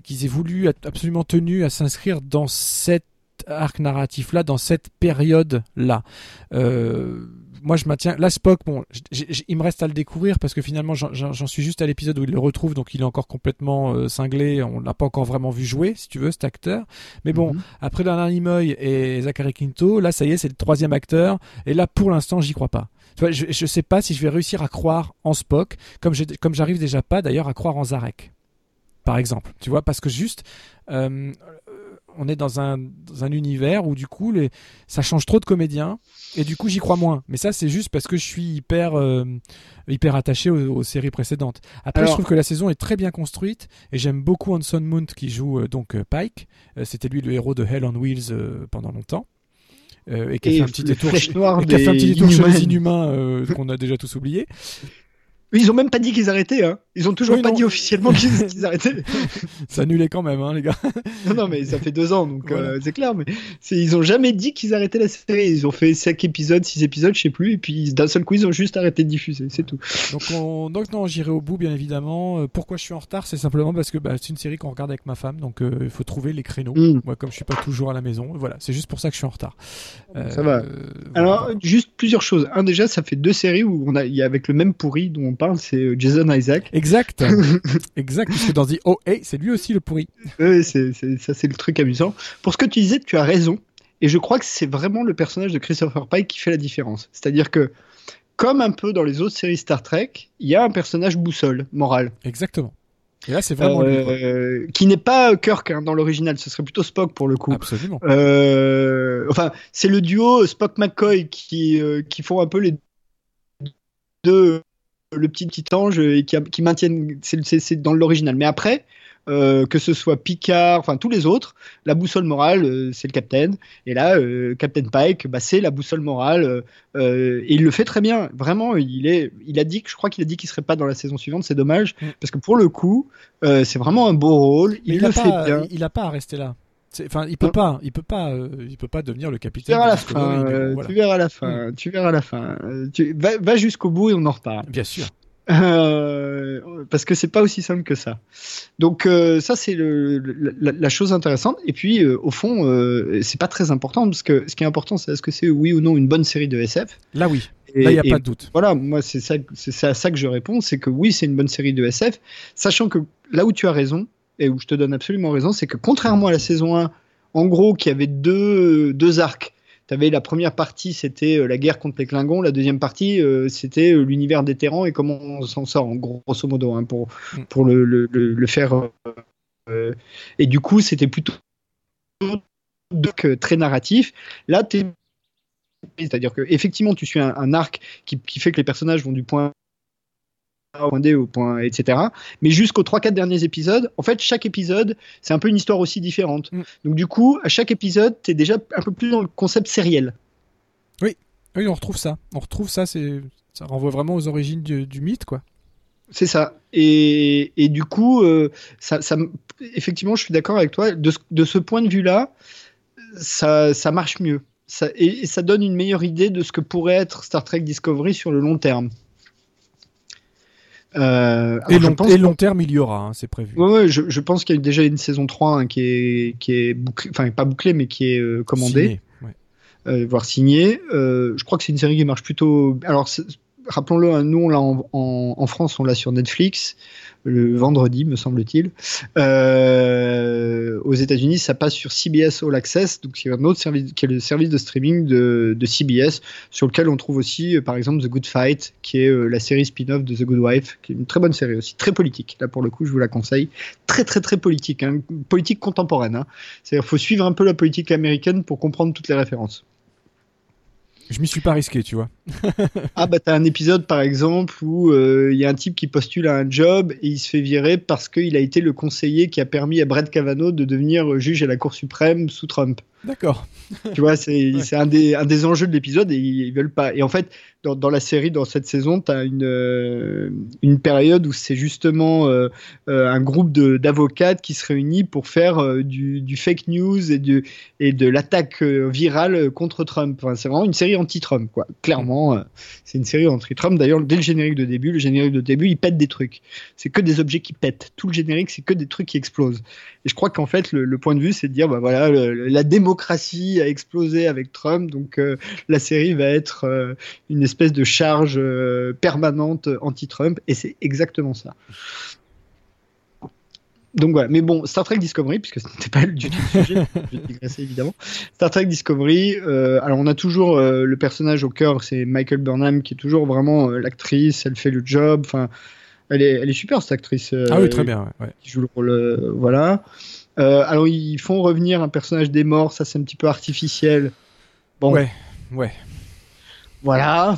Speaker 2: qu'ils aient voulu absolument tenu à s'inscrire dans cette arc narratif là dans cette période là euh, moi je maintiens là Spock bon il me reste à le découvrir parce que finalement j'en suis juste à l'épisode où il le retrouve donc il est encore complètement euh, cinglé. On l'a pas encore vraiment vu jouer si tu veux cet acteur. Mais bon mhm. après Bernard Nimoy et Zachary Quinto là ça y est c'est le troisième acteur. Et là pour l'instant j'y crois pas. Tu vois, je, je sais pas si je vais réussir à croire en Spock comme comme j'arrive déjà pas d'ailleurs à croire en Zarek par exemple. Tu vois parce que juste euh, on est dans un, univers où du coup les, ça change trop de comédiens et du coup j'y crois moins. Mais ça c'est juste parce que je suis hyper euh, hyper attaché aux, séries précédentes. Après je trouve que la saison est très bien construite et j'aime beaucoup Hanson Mount qui joue euh, donc euh, Pike. C'était lui le héros de Hell on Wheels pendant longtemps. et qui a fait un petit détour, chez, les Inhumains qu'on a déjà tous oublié.
Speaker 1: Ils ont même pas dit qu'ils arrêtaient, hein. Ils ont toujours pas dit officiellement qu'ils *laughs* arrêtaient. *laughs*
Speaker 2: ça annulait quand même, hein, les gars.
Speaker 1: non, non, mais ça fait deux ans, donc euh, c'est clair. Mais ils ont jamais dit qu'ils arrêtaient la série. Ils ont fait cinq épisodes, six épisodes, je sais plus, et puis d'un seul coup, ils ont juste arrêté de diffuser, c'est tout.
Speaker 2: Donc, on... donc non, j'irai au bout, bien évidemment. Euh, pourquoi je suis en retard? C'est simplement parce que bah, c'est une série qu'on regarde avec ma femme, donc euh, il faut trouver les créneaux. Mm. Moi, comme je suis pas toujours à la maison, voilà, c'est juste pour ça que je suis en retard.
Speaker 1: ça va. Alors, juste plusieurs choses. Un, déjà, ça fait deux séries où on a, il y a avec le même pourri dont on parle, c'est euh, Jason Isaac.
Speaker 2: Exact. *laughs* exact, parce que dans The Oh Hey, c'est lui aussi le pourri.
Speaker 1: Oui, c'est, ça c'est le truc amusant. Pour ce que tu disais, tu as raison. Et je crois que c'est vraiment le personnage de Christopher Pike qui fait la différence. C'est-à-dire que, comme un peu dans les autres séries Star Trek, il y a un personnage boussole, moral.
Speaker 2: Exactement. Et là, c'est vraiment
Speaker 1: euh, qui n'est pas Kirk hein, dans l'original. Ce serait plutôt Spock pour le coup.
Speaker 2: Absolument.
Speaker 1: Euh, enfin, c'est le duo Spock-McCoy qui qui font un peu les deux le petit petit ange et qui, qui maintiennent, c'est dans l'original. Mais après, euh, que ce soit Picard, enfin tous les autres, la boussole morale, euh, c'est le Capitaine. Et là, euh, Captain Pike, bah, c'est la boussole morale. et il le fait très bien. Vraiment, il est, il a dit, je crois qu'il a dit qu'il serait pas dans la saison suivante. C'est dommage mm. parce que pour le coup, c'est vraiment un beau rôle. Il, le fait bien.
Speaker 2: Il a pas à rester là. Enfin, il peut pas, il peut pas, il peut pas devenir le capitaine.
Speaker 1: Tu verras la fin. Tu verras la fin. Tu verras la fin. Tu va, va jusqu'au bout et on en reparle.
Speaker 2: Bien sûr. *laughs*
Speaker 1: Euh, parce que c'est pas aussi simple que ça. Donc euh, ça c'est la, chose intéressante. Et puis euh, au fond c'est pas très important parce que ce qui est important c'est est-ce que c'est oui ou non une bonne série de SF?
Speaker 2: Là oui. Là il n'y a pas de doute.
Speaker 1: Voilà moi c'est à ça que je réponds c'est que oui c'est une bonne série de SF, sachant que là où tu as raison et où je te donne absolument raison c'est que contrairement à la saison 1 en gros, qui avait deux, deux arcs. Tu avais la première partie, c'était euh, la guerre contre les Klingons. La deuxième partie, euh, c'était euh, l'univers des Terrans et comment on s'en sort, en grosso modo, hein, pour,
Speaker 2: Mm.
Speaker 1: pour le, le, le- le faire. euh, et du coup, c'était plutôt donc, très narratif. Là, t'es- c'est-à-dire que effectivement, tu suis un, un arc qui, qui fait que les personnages vont du point Au point etc. Mais jusqu'aux 3-4 derniers épisodes, en fait, chaque épisode, c'est un peu une histoire aussi différente.
Speaker 2: Mm.
Speaker 1: Donc du coup, à chaque épisode, t'es déjà un peu plus dans le concept sériel.
Speaker 2: Oui, on retrouve ça. On retrouve ça, c'est ça renvoie vraiment aux origines du, du mythe, quoi.
Speaker 1: C'est ça. Et, et du coup, euh, ça, ça effectivement, je suis d'accord avec toi. De, ce- de ce point de vue-là, ça, ça marche mieux. Ça, et, et ça donne une meilleure idée de ce que pourrait être Star Trek Discovery sur le long terme. Euh,
Speaker 2: Et long,
Speaker 1: pense
Speaker 2: et long terme, il y aura, hein, c'est prévu.
Speaker 1: Ouais, ouais, je, je pense qu'il y a déjà une saison 3 hein, qui est, qui est bouclée, enfin pas bouclée, mais qui est euh, commandée,
Speaker 2: Signé, ouais.
Speaker 1: euh, voire signée. Je crois que c'est une série qui marche plutôt. Alors, rappelons-le, hein, nous on l'a en, France, on l'a sur Netflix le vendredi, me semble-t-il. Euh, aux États-Unis, ça passe sur CBS All Access, donc c'est un autre service, qui est le service de streaming de, de CBS, sur lequel on trouve aussi, euh, par exemple, The Good Fight, qui est euh, la série spin-off de The Good Wife, qui est une très bonne série aussi, très politique. Là, pour le coup, je vous la conseille. Très, très, très politique, hein, politique contemporaine. Hein. C'est-à-dire, faut suivre un peu la politique américaine pour comprendre toutes les références.
Speaker 2: Je m'y suis pas risqué, tu vois. *laughs*
Speaker 1: Ah bah t'as un épisode par exemple où euh, il y a un type qui postule à un job et il se fait virer parce qu'il a été le conseiller qui a permis à Brett Kavanaugh de devenir juge à la Cour suprême sous Trump.
Speaker 2: D'accord. *laughs*
Speaker 1: tu vois, c'est
Speaker 2: Ouais.
Speaker 1: un, des, un des enjeux de l'épisode et ils, ils veulent pas. Et en fait, dans, dans la série, dans cette saison, t'as une, euh, une période où c'est justement euh, euh, un groupe d'avocats qui se réunit pour faire du, du fake news et, du, et de l'attaque virale contre Trump. Enfin, c'est vraiment une série anti-Trump, quoi. Clairement, c'est une série anti-Trump. D'ailleurs, dès le générique de début, le générique de début, il pète des trucs. C'est que des objets qui pètent. Tout le générique, c'est que des trucs qui explosent. Et je crois qu'en fait, le, le point de vue, c'est de dire, bah voilà, le- la démocratie a explosé avec Trump, donc euh, la série va être euh, une espèce de charge euh, permanente anti-Trump, et c'est exactement ça. Donc voilà, mais bon, Star Trek Discovery, puisque ce n'était pas du tout le sujet, *laughs* je vais digresser évidemment. Star Trek Discovery, euh, alors on a toujours euh, le personnage au cœur, c'est Michael Burnham, qui est toujours vraiment euh, l'actrice, elle fait le job, enfin, elle est, elle est super cette actrice. euh,
Speaker 2: Ah oui, très bien. ouais,
Speaker 1: qui joue le rôle. euh, voilà. Euh, alors, ils font revenir un personnage des morts, ça c'est un petit peu artificiel. Bon,
Speaker 2: Ouais, ouais.
Speaker 1: voilà.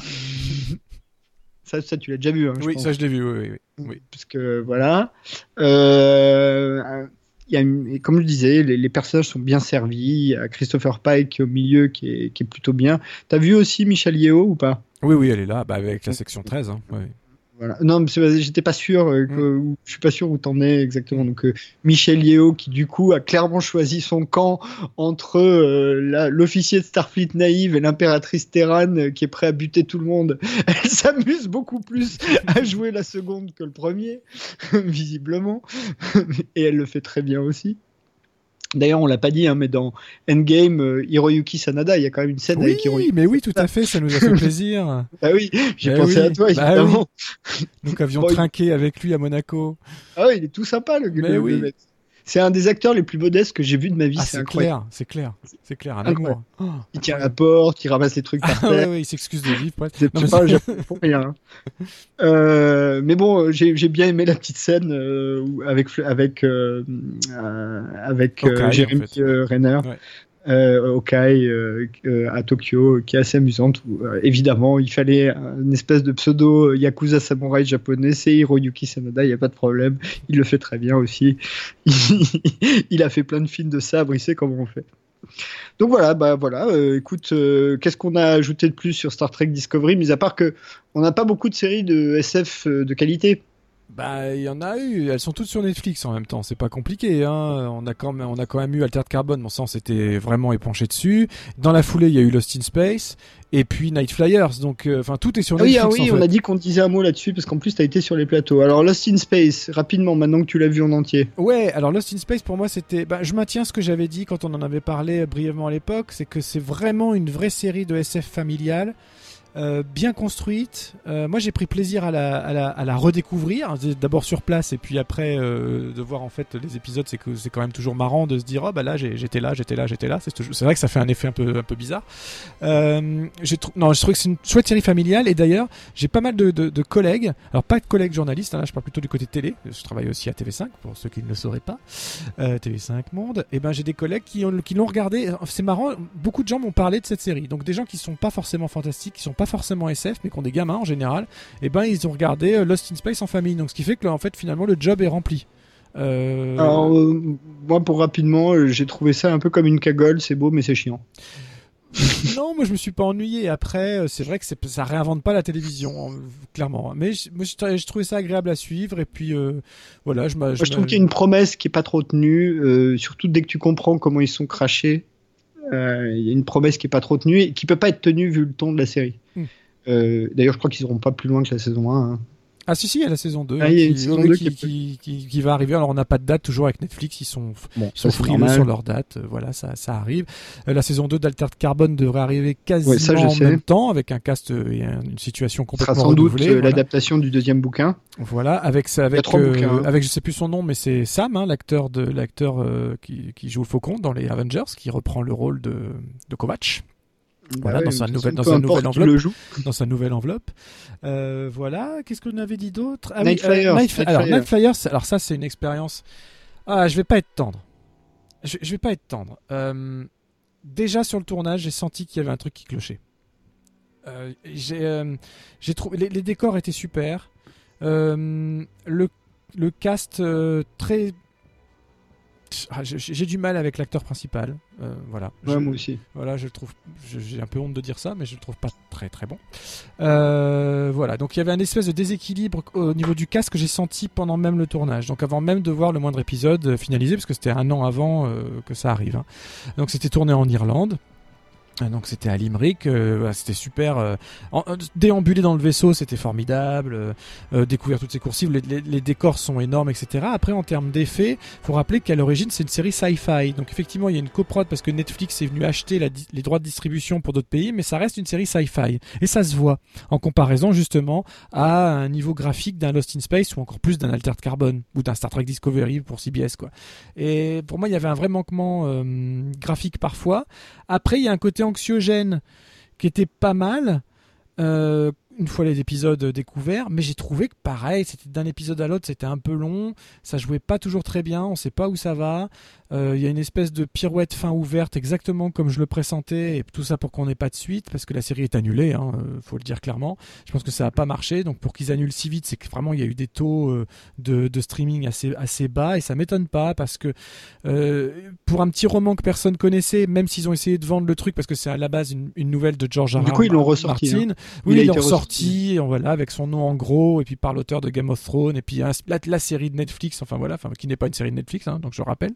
Speaker 1: ça, ça, tu l'as déjà vu, hein, je
Speaker 2: Oui,
Speaker 1: pense.
Speaker 2: ça je l'ai vu. Oui, oui, oui. oui.
Speaker 1: Parce que, voilà. Euh, il y a une- et comme je disais, les, les personnages sont bien servis. Il y a Christopher Pike au milieu, qui est, qui est plutôt bien. T'as vu aussi Michel Yeo ou pas?
Speaker 2: Oui, oui, elle est là, bah, avec la section 13. Hein, ouais.
Speaker 1: Voilà. Non, mais j'étais pas sûr. euh, que, où- Je suis pas sûr où t'en es exactement. Donc euh, Michel Yeo qui du coup a clairement choisi son camp entre euh, l'officier de Starfleet naïve et l'impératrice Terran qui est prêt à buter tout le monde. *laughs* Elle s'amuse beaucoup plus à jouer la seconde que le premier, *laughs* visiblement, *laughs* et elle le fait très bien aussi. D'ailleurs, on l'a pas dit, hein, mais dans Endgame, euh, Hiroyuki Sanada, il y a quand même une scène
Speaker 2: Oui,
Speaker 1: avec Hiroyuki.
Speaker 2: mais oui, tout à fait, ça nous a fait plaisir. *laughs*
Speaker 1: Ah oui, j'ai
Speaker 2: Bah
Speaker 1: pensé
Speaker 2: oui,
Speaker 1: à toi,
Speaker 2: bah
Speaker 1: évidemment.
Speaker 2: Nous qui avions
Speaker 1: Bon, il-
Speaker 2: trinqué avec lui à Monaco.
Speaker 1: Ah oui, il est tout sympa le,
Speaker 2: Mais
Speaker 1: le-
Speaker 2: oui.
Speaker 1: le mec. C'est un des acteurs les plus modestes que j'ai vu de ma vie.
Speaker 2: Ah,
Speaker 1: c'est
Speaker 2: clair, c'est clair, c'est clair, un amour. Oh,
Speaker 1: Il tient la porte, il ramasse les trucs par
Speaker 2: Ah ouais,
Speaker 1: terre.
Speaker 2: ouais, il s'excuse de vivre.
Speaker 1: C'est
Speaker 2: Non, mais
Speaker 1: pas pour rien. hein. Euh, mais bon, j'ai bien aimé la petite scène euh, avec avec euh, avec
Speaker 2: en
Speaker 1: Jérémy
Speaker 2: fait.
Speaker 1: euh, Renner. Euh, Hawkeye, euh, euh, à Tokyo, qui est assez amusante. euh, évidemment, il fallait une espèce de pseudo yakuza samouraï japonais. C'est Hiroyuki Sanada, il n'y a pas de problème. Il le fait très bien aussi. *laughs* il a fait plein de films de sabre, il sait comment on fait. Donc voilà, bah voilà. écoute, qu'est-ce qu'on a ajouté de plus sur Star Trek Discovery, mis à part que on n'a pas beaucoup de séries de SF de qualité.
Speaker 2: Bah, il y en a eu. Elles sont toutes sur Netflix en même temps. C'est pas compliqué. Hein. On a quand même, on a quand même eu Altered Carbon. Mon sens était vraiment épanché dessus. Dans la foulée, il y a eu Lost in Space et puis Night Flyers. Donc, euh, enfin, tout est sur
Speaker 1: Ah oui,
Speaker 2: Netflix.
Speaker 1: ah oui,
Speaker 2: en
Speaker 1: on
Speaker 2: fait.
Speaker 1: a dit qu'on disait un mot là-dessus parce qu'en plus tu as été sur les plateaux. Alors Lost in Space, rapidement, maintenant que tu l'as vu en entier.
Speaker 2: Ouais, alors Lost in Space pour moi c'était. Bah, je maintiens ce que j'avais dit quand on en avait parlé brièvement à l'époque, c'est que c'est vraiment une vraie série de SF familiale. Euh, bien construite. Euh, moi, j'ai pris plaisir à la, à la, à la redécouvrir, d'abord sur place et puis après euh, de voir en fait les épisodes. C'est que c'est quand même toujours marrant de se dire oh bah là j'étais là, j'étais là, j'étais là. C'est vrai que ça fait un effet un peu un peu bizarre. Non, je trouve que c'est une chouette série familiale et d'ailleurs j'ai pas mal de, de, collègues. Alors pas de collègues journalistes, hein, là je parle plutôt du côté télé. Je travaille aussi à TV5 pour ceux qui ne le sauraient pas. TV5 Monde. Et ben j'ai des collègues qui ont, qui l'ont regardé. C'est marrant. Beaucoup de gens m'ont parlé de cette série. Donc des gens qui sont pas forcément fantastiques, qui sont pas forcément SF, mais qui ont des gamins en général, et eh ben ils ont regardé euh, Lost in Space en famille. Donc ce qui fait que en fait finalement le job est rempli.
Speaker 1: Euh... Alors euh, moi pour rapidement, j'ai trouvé ça un peu comme une cagole. C'est beau mais c'est chiant. *laughs*
Speaker 2: non, moi je me suis pas ennuyé. Après, c'est vrai que ça réinvente pas la télévision, hein, clairement. Mais moi, je, trouvais ça agréable à suivre. Et puis voilà, je,
Speaker 1: moi, je trouve qu'il y a une promesse qui est pas trop tenue, surtout dès que tu comprends comment ils sont crachés. Euh, il y a une promesse qui est pas trop tenue et qui peut pas être tenue vu le ton de la série. Hmm. Euh, d'ailleurs, je crois qu'ils iront pas plus loin que la saison 1. Hein.
Speaker 2: Ah si si, il y a la saison 2, ah, qui, qui, va arriver. Alors on n'a pas de date toujours avec Netflix, ils sont, bon, sont frileux sur leur date. Euh, voilà, ça, ça arrive. la saison 2 d'Altered Carbon devrait arriver quasiment en même temps avec un cast et une situation complètement
Speaker 1: sera sans doute l'adaptation du deuxième bouquin.
Speaker 2: Voilà, avec avec hein. avec je sais plus son nom, mais c'est Sam, hein, l'acteur de l'acteur qui, qui joue le Faucon dans les Avengers, qui reprend le rôle de de Kovacs. Voilà, bah dans, sa nouvelle, dans, sa nouvelle enveloppe, *laughs* dans sa nouvelle enveloppe. Euh, voilà, qu'est-ce qu'on avait dit d'autre?
Speaker 1: Ah, Night, Flyers,
Speaker 2: Night, alors, Night Flyers, alors ça c'est une expérience. Ah, je vais pas être tendre. Je, je vais pas être tendre. Euh, déjà sur le tournage, j'ai senti qu'il y avait un truc qui clochait. Euh, j'ai, euh, trouvé les, les, décors étaient super. Euh, le, le cast très ah, j'ai du mal avec l'acteur principal. Euh, voilà.
Speaker 1: moi aussi.
Speaker 2: Voilà, je le trouve. J'ai un peu honte de dire ça, mais je le trouve pas très très bon. Euh, voilà. Donc il y avait un espèce de déséquilibre au niveau du casque que j'ai senti pendant même le tournage. Donc avant même de voir le moindre épisode finalisé, parce que c'était un an avant euh, que ça arrive. Hein. Donc c'était tourné en Irlande. Ah, donc c'était à Limerick, euh, c'était super. Euh, euh, déambuler dans le vaisseau, c'était formidable. découvrir toutes ces coursives, les, décors sont énormes, etc. Après, en termes d'effets, faut rappeler qu'à l'origine c'est une série sci-fi. Donc effectivement, il y a une coprode parce que Netflix est venu acheter les droits de distribution pour d'autres pays, mais ça reste une série sci-fi et ça se voit en comparaison justement à un niveau graphique d'un Lost in Space ou encore plus d'un Altered Carbon ou d'un Star Trek Discovery pour CBS quoi. Et pour moi, il y avait un vrai manquement graphique parfois. Après, il y a un côté anxiogène qui était pas mal. Euh, une fois les épisodes découverts, mais j'ai trouvé que pareil, c'était d'un épisode à l'autre, c'était un peu long, ça jouait pas toujours très bien, on sait pas où ça va. Euh, il y a une espèce de pirouette fin ouverte, exactement comme je le pressentais, et tout ça pour qu'on n'ait pas de suite, parce que la série est annulée, hein, euh, faut le dire clairement. Je pense que ça a pas marché, donc pour qu'ils annulent si vite, c'est que vraiment il y a eu des taux euh, de, de, streaming assez, assez bas, et ça m'étonne pas, parce que pour un petit roman que personne connaissait, même s'ils ont essayé de vendre le truc, parce que c'est à la base une, une nouvelle de George R.
Speaker 1: Du coup, ils l'ont ressorti. Hein.
Speaker 2: Oui, ils l'ont ressorti, voilà, avec son nom en gros, et puis par l'auteur de Game of Thrones, et puis la, la, série de Netflix, enfin voilà, enfin, qui n'est pas une série de Netflix, hein, donc je rappelle,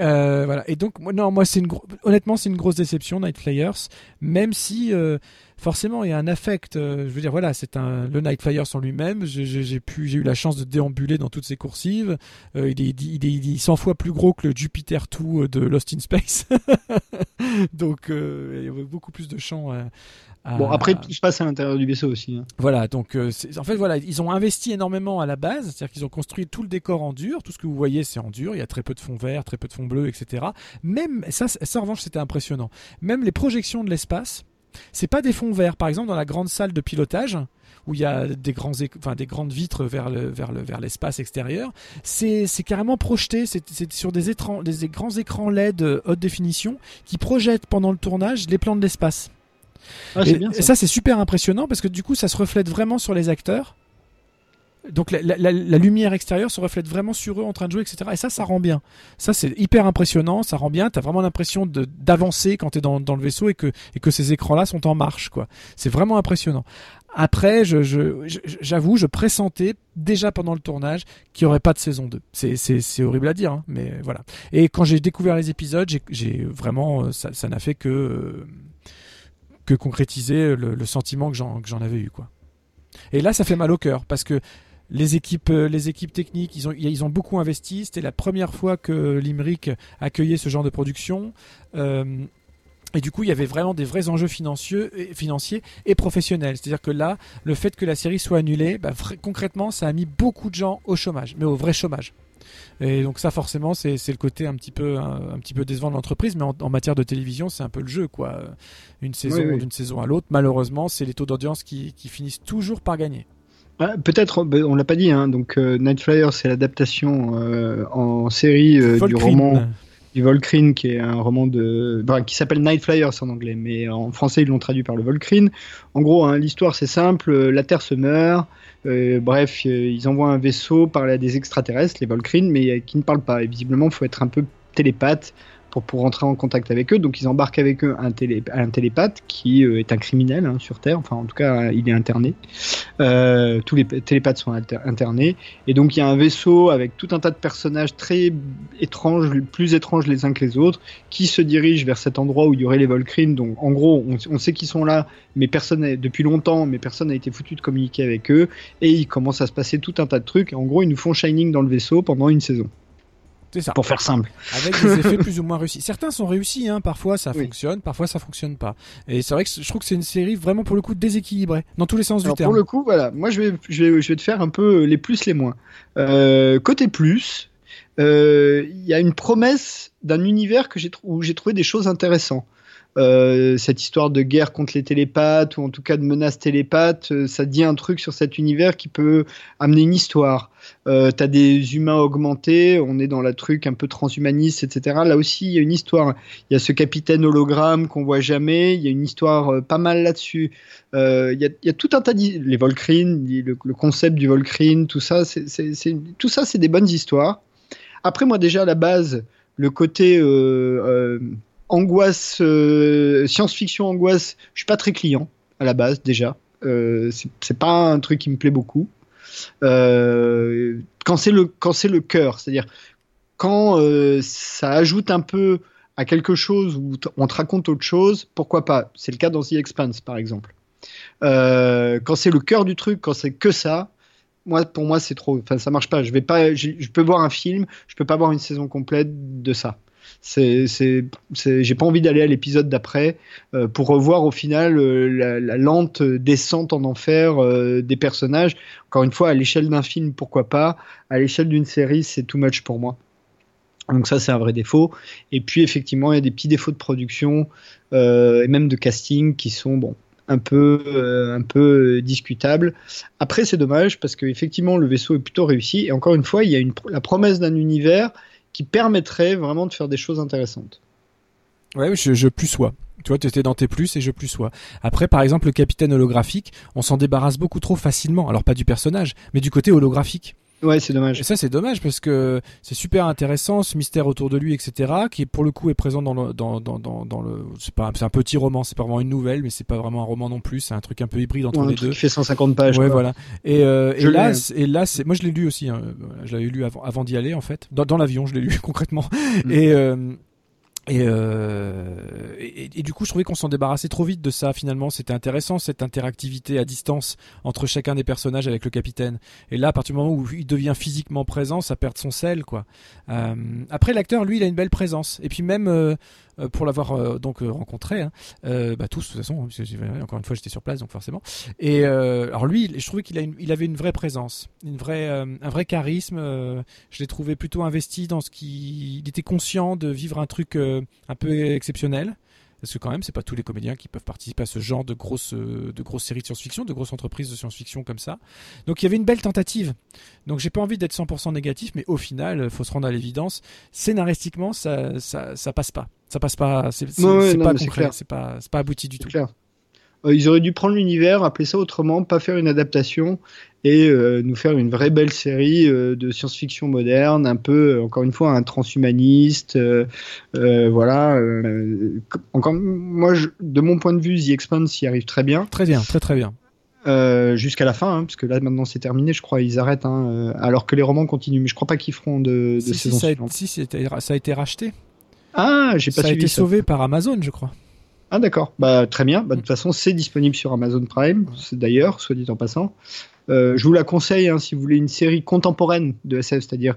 Speaker 2: euh, voilà. Et donc, non, moi, c'est une honnêtement, c'est une grosse déception, Night Flyers, même si euh, forcément il y a un affect. Euh, je veux dire, voilà, c'est un le Night Flyers en lui-même. J'ai pu, j'ai eu la chance de déambuler dans toutes ses coursives. il, est, il, est, il, est, 100 fois plus gros que le Jupiter 2 de Lost in Space. *laughs* donc, il y avait beaucoup plus de champs
Speaker 1: Bon, après, tout se passe à l'intérieur du vaisseau aussi. Hein.
Speaker 2: Voilà, donc euh, en fait, voilà, ils ont investi énormément à la base, c'est-à-dire qu'ils ont construit tout le décor en dur, tout ce que vous voyez, c'est en dur, il y a très peu de fond vert, très peu de fond bleu, etc. Même, ça, ça en revanche, c'était impressionnant. Même les projections de l'espace, c'est pas des fonds verts. Par exemple, dans la grande salle de pilotage, où il y a des, grands enfin, des grandes vitres vers, le, vers, le, vers l'espace extérieur, c'est carrément projeté, c'est sur des, écrans, des grands écrans LED haute définition qui projettent pendant le tournage les plans de l'espace. Ah, et, ça, c'est super impressionnant parce que du coup, ça se reflète vraiment sur les acteurs. Donc la, lumière extérieure se reflète vraiment sur eux en train de jouer, etc. Et ça, ça rend bien. Ça, c'est hyper impressionnant, ça rend bien. T'as vraiment l'impression d'avancer quand t'es dans, dans le vaisseau et que, et que ces écrans-là sont en marche, quoi. C'est vraiment impressionnant. Après, j'avoue, je, je, pressentais déjà pendant le tournage qu'il n'y aurait pas de saison 2. C'est horrible à dire, hein, mais voilà. Et quand j'ai découvert les épisodes, j'ai vraiment, euh, ça n'a fait que que concrétiser le, sentiment que j'en avais eu quoi. Et là ça fait mal au cœur parce que les équipes, euh, les équipes techniques, ils ont, ils ont beaucoup investi. C'était la première fois que Limerick accueillait ce genre de production. Euh, Et du coup, il y avait vraiment des vrais enjeux financiers, financiers et professionnels. C'est-à-dire que là, le fait que la série soit annulée, bah, concrètement, ça a mis beaucoup de gens au chômage, mais au vrai chômage. Et donc ça, forcément, c'est le côté un petit peu, un, petit peu décevant de l'entreprise, mais en, matière de télévision, c'est un peu le jeu, quoi. Une saison d'une saison à l'autre, malheureusement, c'est les taux d'audience qui, finissent toujours par gagner.
Speaker 1: Peut-être, ben, on l'a pas dit, hein, donc euh, Night Flyer, c'est l'adaptation euh, en série euh, du roman du Volcrine, qui est un roman de, qui s'appelle Night Flyers en anglais, mais en français ils l'ont traduit par le Volcrine. En gros, hein, l'histoire c'est simple, la Terre se meurt, euh, bref, euh, ils envoient un vaisseau parler à des extraterrestres, les Volcrines, mais euh, qui ne parlent pas. Et visiblement, il faut être un peu télépathe pour, pour rentrer en contact avec eux. Donc ils embarquent avec eux un, télé, un télépathe qui euh, est un criminel hein, sur Terre, enfin en tout cas il est interné. Euh, tous les télépathes sont internés. Et donc il y a un vaisseau avec tout un tas de personnages très étranges, plus étranges les uns que les autres, qui se dirigent vers cet endroit où il y aurait les Volcrines. Donc en gros on, sait qu'ils sont là, mais personne depuis longtemps, mais personne n'a été foutu de communiquer avec eux. Et il commence à se passer tout un tas de trucs. En gros ils nous font Shining dans le vaisseau pendant une saison.
Speaker 2: C'est ça.
Speaker 1: Pour faire simple.
Speaker 2: Avec des effets *laughs* plus ou moins réussis. Certains sont réussis, hein. parfois ça fonctionne, parfois ça fonctionne pas. Et c'est vrai que je trouve que c'est une série vraiment pour le coup déséquilibrée, dans tous les sens du terme.
Speaker 1: Pour le coup, voilà, moi je vais, je vais, je vais te faire un peu les plus, les moins. Euh, côté plus, euh, il y a une promesse d'un univers que j'ai où j'ai trouvé des choses intéressantes. Euh, cette histoire de guerre contre les télépathes ou en tout cas de menace télépathe, euh, ça dit un truc sur cet univers qui peut amener une histoire. Euh, T'as des humains augmentés, on est dans la truc un peu transhumaniste, etc. Là aussi, il y a une histoire. Il y a ce capitaine hologramme qu'on voit jamais. Il y a une histoire euh, pas mal là-dessus. Il y, a tout un tas de les Volcrines, le, concept du Volcrine, tout ça, c'est tout ça, c'est des bonnes histoires. Après, moi déjà à la base, le côté euh, angoisse, euh, science-fiction angoisse, je suis pas très client à la base déjà. Euh, c'est pas un truc qui me plaît beaucoup. Euh, quand c'est le le cœur, c'est-à-dire quand ça ajoute un peu à quelque chose où on te raconte autre chose, pourquoi pas? C'est le cas dans The Expanse par exemple. quand c'est le cœur du truc, quand c'est que ça, moi pour moi c'est trop. Enfin ça marche pas. Je vais pas. Je peux voir un film, je peux pas voir une saison complète de ça j'ai pas envie d'aller à l'épisode d'après euh, pour revoir au final euh, la, lente descente en enfer euh, des personnages. Encore une fois, à l'échelle d'un film, pourquoi pas À l'échelle d'une série, c'est too much pour moi. Donc ça, c'est un vrai défaut. Et puis effectivement, il y a des petits défauts de production et même de casting qui sont bon un peu un peu discutables. Après, c'est dommage parce qu'effectivement, le vaisseau est plutôt réussi. Et encore une fois, il y a la promesse d'un univers qui permettrait vraiment de faire des choses intéressantes.
Speaker 2: Ouais, je, plus sois. Tu vois, tu étais dans tes plus et je plus sois. Après, par exemple, le capitaine holographique, on s'en débarrasse beaucoup trop facilement. Alors pas du personnage, mais du côté holographique.
Speaker 1: Ouais, c'est dommage.
Speaker 2: Et ça, c'est dommage parce que c'est super intéressant ce mystère autour de lui, etc. Qui pour le coup est présent dans le dans dans dans, dans le c'est pas c'est un petit roman, c'est pas vraiment une nouvelle, mais c'est pas vraiment un roman non plus. C'est un truc un peu hybride entre les deux.
Speaker 1: Qui fait 150 pages.
Speaker 2: Ouais, voilà. Et, euh, et là, et là, c'est moi je l'ai lu aussi. Hein. Je l'avais lu avant avant d'y aller en fait. Dans, dans l'avion, je l'ai lu *laughs* concrètement. Mm. Et euh, euh, et, et, et, du coup, je trouvais qu'on s'en débarrassait trop vite de ça. Finalement, c'était intéressant cette interactivité à distance entre chacun des personnages avec le capitaine. Et là, à partir du moment où il devient physiquement présent, ça perd son sel, quoi. Euh, après, l'acteur, lui, il a une belle présence. Et puis même, euh, euh, pour l'avoir euh, donc euh, rencontré, hein, bah tous de toute façon, hein, encore une fois j'étais sur place donc forcément. Et alors lui, je trouvais qu'il il avait une vraie présence, une vraie, un vrai charisme. je l'ai trouvé plutôt investi dans ce qui, il était conscient de vivre un truc un peu exceptionnel. Parce que quand même, c'est pas tous les comédiens qui peuvent participer à ce genre de grosses, euh, de grosses séries de science-fiction, de grosses entreprises de science-fiction comme ça. Donc il y avait une belle tentative. Donc j'ai pas envie d'être 100% négatif, mais au final, faut se rendre à l'évidence, scénaristiquement, ça, ça, ça passe pas. Ça passe pas. C'est pas concret. C'est pas, pas abouti du tout.
Speaker 1: Clair. Euh, ils auraient dû prendre l'univers, appeler ça autrement, pas faire une adaptation et euh, nous faire une vraie belle série euh, de science-fiction moderne, un peu, encore une fois, un transhumaniste. voilà. encore, moi, de mon point de vue, The Expanse y arrive très bien.
Speaker 2: Très bien, très très bien.
Speaker 1: jusqu'à la fin, hein, parce que là maintenant c'est terminé, je crois, ils arrêtent, hein, alors que les romans continuent. Mais je crois pas qu'ils feront de, de si, saison
Speaker 2: si, ça, a, si ça a été racheté.
Speaker 1: Ah, j'ai pas
Speaker 2: ça
Speaker 1: a
Speaker 2: été sauvé par Amazon, je crois.
Speaker 1: Ah d'accord, bah très bien. Bah, de toute façon, c'est disponible sur Amazon Prime, c'est d'ailleurs, soit dit en passant. Euh, je vous la conseille hein, si vous voulez une série contemporaine de SF, c'est-à-dire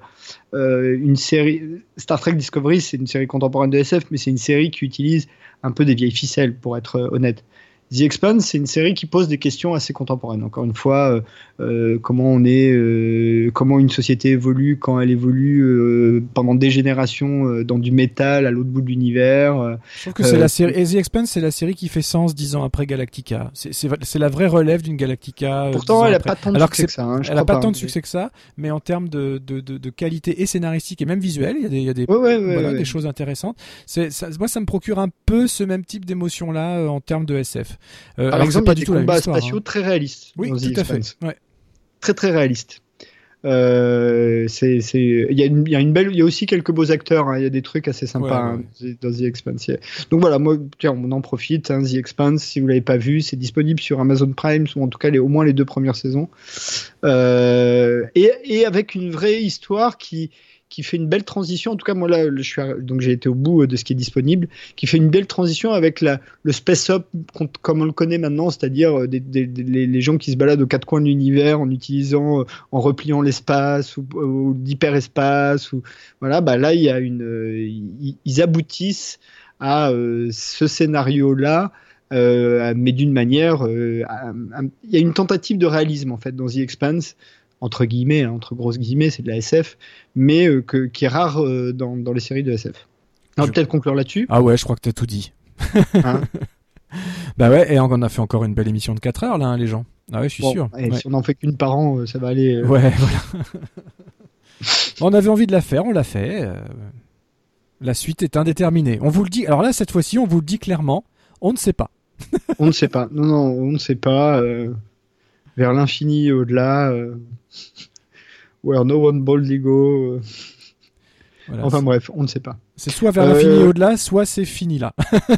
Speaker 1: euh, une série Star Trek Discovery, c'est une série contemporaine de SF, mais c'est une série qui utilise un peu des vieilles ficelles, pour être euh, honnête. The Expanse, c'est une série qui pose des questions assez contemporaines. Encore une fois, euh, euh comment on est, euh, comment une société évolue quand elle évolue euh, pendant des générations euh, dans du métal à l'autre bout de l'univers.
Speaker 2: Je trouve que c'est la série. The Expanse, c'est la série qui fait sens dix ans après Galactica. C'est la vraie relève d'une Galactica.
Speaker 1: Pourtant, elle n'a pas tant de succès que, ça. Hein,
Speaker 2: elle n'a pas, tant de succès que ça, mais en termes de, de, de, de, qualité et scénaristique et même visuelle, il y a des, il y a des,
Speaker 1: ouais, ouais, ouais,
Speaker 2: voilà, des choses intéressantes. Ça, moi, ça me procure un peu ce même type d'émotion là en termes de SF.
Speaker 1: Euh, Par exemple, pas il y a du des combats spatiaux hein. très réalistes.
Speaker 2: Oui,
Speaker 1: dans
Speaker 2: tout à fait. Ouais.
Speaker 1: Très très réalistes. Euh, c'est, il y a y a une belle, il y a aussi quelques beaux acteurs. Hein. Il y a des trucs assez sympas ouais, ouais. Hein, dans The Expanse. Donc voilà, moi, tiens, on en profite. Hein, The Expanse, si vous l'avez pas vu, c'est disponible sur Amazon Prime, ou en tout cas les, au moins les deux premières saisons. Euh, et, et avec une vraie histoire qui, qui fait une belle transition. En tout cas, moi là, je suis donc j'ai été au bout de ce qui est disponible, qui fait une belle transition avec le space up comme on le connaît maintenant, c'est-à-dire des, les gens qui se baladent aux quatre coins de l'univers en utilisant, en repliant l'espace ou, ou l'hyperespace voilà. Bah là, il y a une, ils, aboutissent à euh, ce scénario-là. Euh, mais d'une manière, euh, il y a une tentative de réalisme en fait dans The Expanse entre guillemets, hein, entre grosses guillemets, c'est de la SF, mais euh, que, qui est rare euh, dans, dans, les séries de SF. On va je... peut-être conclure là-dessus.
Speaker 2: Ah ouais, je crois que t'as tout dit. hein *laughs* bah ouais, et on a fait encore une belle émission de 4 heures là, hein, les gens. Ah ouais, je suis
Speaker 1: bon,
Speaker 2: sûr.
Speaker 1: Et
Speaker 2: ouais.
Speaker 1: si on en fait qu'une par an, euh, ça va aller.
Speaker 2: Ouais, voilà. *laughs* on avait envie de la faire, on l'a fait. La suite est indéterminée. On vous le dit. Alors là, cette fois-ci, on vous le dit clairement. On ne sait pas.
Speaker 1: on ne sait pas. Non, non, on ne sait pas. euh, vers l'infini au-delà. euh, Where no one boldly go.
Speaker 2: Voilà,
Speaker 1: enfin bref, on ne sait pas.
Speaker 2: c'est soit vers l'infini
Speaker 1: Euh,
Speaker 2: au-delà, soit c'est fini là.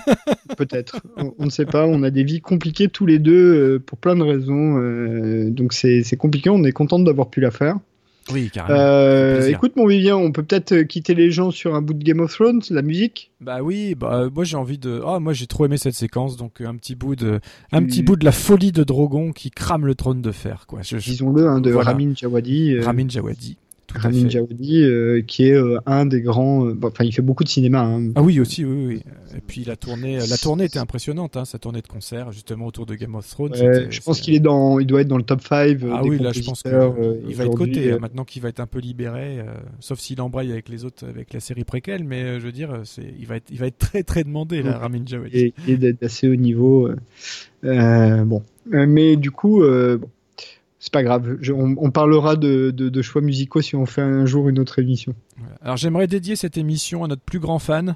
Speaker 2: *laughs*
Speaker 1: Peut-être. on, on ne sait pas. On a des vies compliquées tous les deux euh, pour plein de raisons. euh, donc c'est compliqué. On est content d'avoir pu la faire.
Speaker 2: Oui, carrément.
Speaker 1: Euh, écoute mon Vivien, on peut peut-être euh, quitter les gens sur un bout de Game of Thrones, la musique?
Speaker 2: Bah oui, bah euh, moi j'ai envie de. Ah moi j'ai trop aimé cette séquence, donc un petit bout de, un
Speaker 1: Tu-
Speaker 2: petit bout de la folie de Drogon qui crame le trône de fer, quoi. Je-
Speaker 1: Disons-le, hein, de
Speaker 2: Voilà.
Speaker 1: Ramin Djawadi. euh,
Speaker 2: Ramin Djawadi. Tout
Speaker 1: Ramin. Djawadi, euh, qui est euh, un des grands. euh, bon, Enfin, il fait beaucoup de cinéma. hein.
Speaker 2: Ah oui aussi, oui, oui. Et puis la tournée, la tournée était impressionnante, hein, sa tournée de concert justement autour de Game of Thrones.
Speaker 1: Ouais, je pense qu'il est dans, il doit être dans le top 5
Speaker 2: Ah
Speaker 1: des
Speaker 2: oui, là je pense qu'il va être coté hein, maintenant qu'il va être un peu libéré, euh, sauf s'il embraye avec les autres, avec la série préquelle, mais je veux dire, c'est, il va être, il va être très très demandé là. Ramin Djawadi.
Speaker 1: et, et d'être assez haut niveau. bon, mais du coup, bon, c'est pas grave. Je- on, on parlera de, de- de choix musicaux si on fait un jour une autre émission.
Speaker 2: Voilà. Alors j'aimerais dédier cette émission à notre plus grand fan,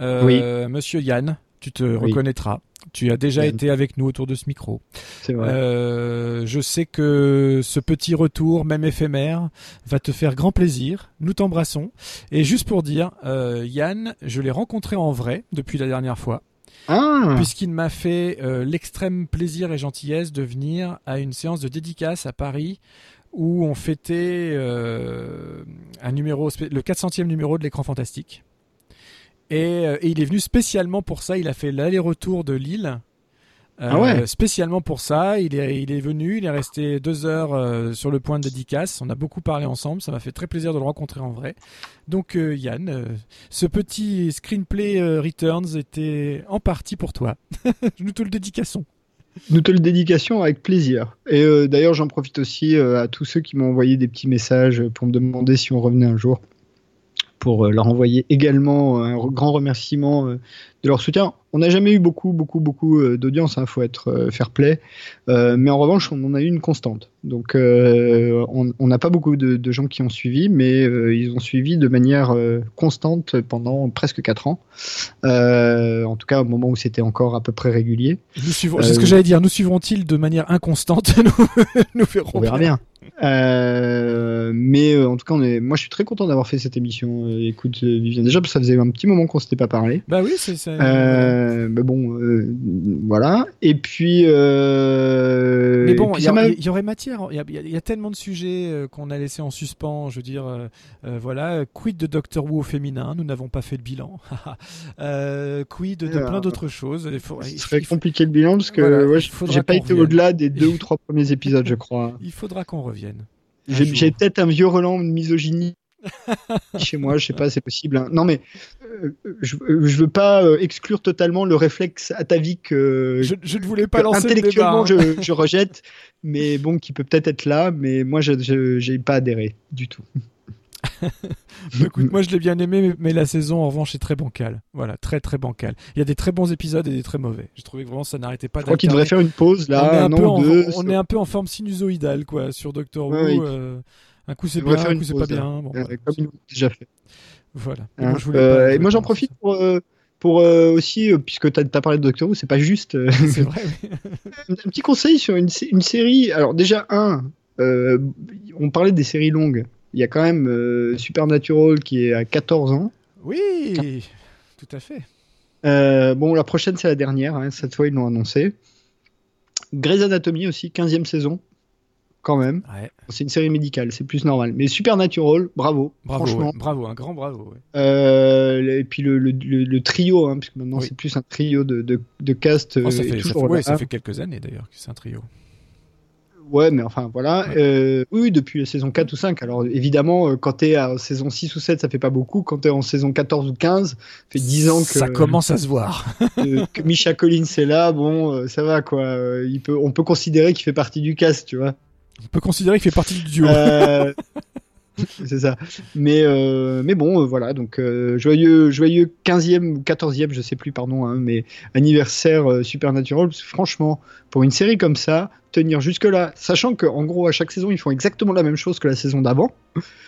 Speaker 2: euh, Monsieur Yann. Tu te reconnaîtras. Tu as déjà
Speaker 1: Yann.
Speaker 2: été avec nous autour de ce micro.
Speaker 1: C'est vrai.
Speaker 2: Euh, je sais que ce petit retour, même éphémère, va te faire grand plaisir. Nous t'embrassons. Et juste pour dire, euh, Yann, je l'ai rencontré en vrai depuis la dernière fois,
Speaker 1: ah,
Speaker 2: puisqu'il m'a fait euh, l'extrême plaisir et gentillesse de venir à une séance de dédicace à Paris où on fêtait euh, un numéro, le 400e numéro de l'écran fantastique. Et, euh, et il est venu spécialement pour ça. Il a fait l'aller-retour de Lille. Euh,
Speaker 1: Ah ouais.
Speaker 2: Spécialement pour ça, il est, il est venu, il est resté deux heures euh, sur le point de dédicace. On a beaucoup parlé ensemble, ça m'a fait très plaisir de le rencontrer en vrai. Donc euh, Yann, ce petit screenplay Returns était en partie pour toi. *laughs* Nous te le dédicassons.
Speaker 1: nous te le dédications avec plaisir. Et d'ailleurs, j'en profite aussi à tous ceux qui m'ont envoyé des petits messages pour me demander si on revenait un jour, pour leur envoyer également un grand remerciement de leur soutien. On n'a jamais eu beaucoup, beaucoup, beaucoup euh, d'audience, il faut être euh, fair play, Euh, mais en revanche, on en a eu une constante. Donc, euh, on n'a pas beaucoup de, de gens qui ont suivi, mais euh, ils ont suivi de manière constante pendant presque 4 ans. En tout cas, au moment où c'était encore à peu près régulier.
Speaker 2: C'est ce que j'allais dire. Nous suivront-ils de manière inconstante? *laughs* Nous, nous verrons.
Speaker 1: On verra bien. Euh, mais euh, en tout cas, on est... moi, je suis très content d'avoir fait cette émission. Euh, écoute, Vivien, déjà, parce que ça faisait un petit moment qu'on s'était pas parlé.
Speaker 2: Bah oui, c'est ça.
Speaker 1: Euh, mais bon, euh, voilà. Et puis. Euh,
Speaker 2: Mais bon, il y, aurait matière. Il y a, y y tellement de sujets qu'on a laissé en suspens. Je veux dire, voilà, quid de Doctor Who au féminin? Nous n'avons pas fait le bilan. *laughs* euh, quid de, plein d'autres choses? Il faut-
Speaker 1: Ce
Speaker 2: il-
Speaker 1: serait
Speaker 2: il faut-
Speaker 1: compliqué le bilan parce que
Speaker 2: Voilà,
Speaker 1: ouais, j'ai pas été au-delà des deux ou trois premiers épisodes, je crois. *laughs*
Speaker 2: il faudra qu'on revienne.
Speaker 1: J'ai peut-être un vieux relent de misogynie *laughs* chez moi, je sais pas, c'est possible. hein. Non, mais euh, je, je veux pas euh, exclure totalement le réflexe atavique euh,
Speaker 2: Je, je ne voulais pas lancer le débat.
Speaker 1: intellectuellement
Speaker 2: hein.
Speaker 1: je, je rejette, mais bon, qui peut peut-être être là, mais moi, je j'ai pas adhéré du tout. *laughs*
Speaker 2: Bah, écoute, moi je l'ai bien aimé, mais, la saison en revanche est très bancale. Voilà, très très bancale. Il y a des très bons épisodes et des très mauvais. J'ai trouvé que vraiment ça n'arrêtait pas
Speaker 1: Je crois qu'il devrait faire une pause
Speaker 2: on est
Speaker 1: là,
Speaker 2: un
Speaker 1: un
Speaker 2: peu
Speaker 1: an
Speaker 2: en,
Speaker 1: ou deux.
Speaker 2: on est un peu en forme sinusoïdale quoi sur Doctor Who.
Speaker 1: Ouais.
Speaker 2: Un coup c'est bien,
Speaker 1: faire
Speaker 2: un coup c'est pas bien. Bon,
Speaker 1: Euh,
Speaker 2: voilà.
Speaker 1: comme ils l'ont déjà fait.
Speaker 2: Voilà. Mais
Speaker 1: Hein.
Speaker 2: moi,
Speaker 1: Euh, et moi, j'en profite pour, euh, pour euh, aussi, puisque tu as, parlé de Doctor Who, c'est pas juste. *laughs*
Speaker 2: C'est vrai. *laughs*
Speaker 1: un petit conseil sur une, sé- une série. Alors, déjà, un, on parlait des séries longues. Il y a quand même Supernatural qui est à 14 ans.
Speaker 2: Oui, tout à fait.
Speaker 1: Bon, la prochaine, c'est la dernière. hein, cette fois, ils l'ont annoncé. Grey's Anatomy aussi, 15e saison. Quand même.
Speaker 2: Ouais,
Speaker 1: C'est une série médicale, c'est plus normal. Mais Supernatural, bravo.
Speaker 2: bravo,
Speaker 1: franchement.
Speaker 2: ouais. bravo, un grand bravo. ouais.
Speaker 1: Euh, et puis le, le, le- le trio, hein, puisque maintenant
Speaker 2: Oui.
Speaker 1: c'est plus un trio de, de, de cast.
Speaker 2: Oh, ça,
Speaker 1: euh,
Speaker 2: fait, ça, fait,
Speaker 1: toujours
Speaker 2: ouais,
Speaker 1: là.
Speaker 2: ça fait quelques années d'ailleurs que c'est un trio.
Speaker 1: Ouais, mais enfin voilà. Euh, oui, depuis la saison 4 ou 5. Alors évidemment, quand t'es en saison 6 ou 7, ça fait pas beaucoup. Quand t'es en saison 14 ou 15, ça fait 10 ans que,
Speaker 2: Ça commence à se voir. *laughs*
Speaker 1: que, que Misha Collins est là. Bon, ça va quoi. Il peut, on peut considérer qu'il fait partie du cast, tu vois.
Speaker 2: On peut considérer qu'il fait partie du duo.
Speaker 1: Euh, *laughs* c'est ça. Mais, euh, mais bon, euh, voilà. Donc, euh, joyeux, joyeux 15e ou 14e, je sais plus, pardon, hein, mais anniversaire Supernatural. Parce que franchement, pour une série comme ça, tenir jusque-là, sachant qu'en gros, à chaque saison, ils font exactement la même chose que la saison d'avant,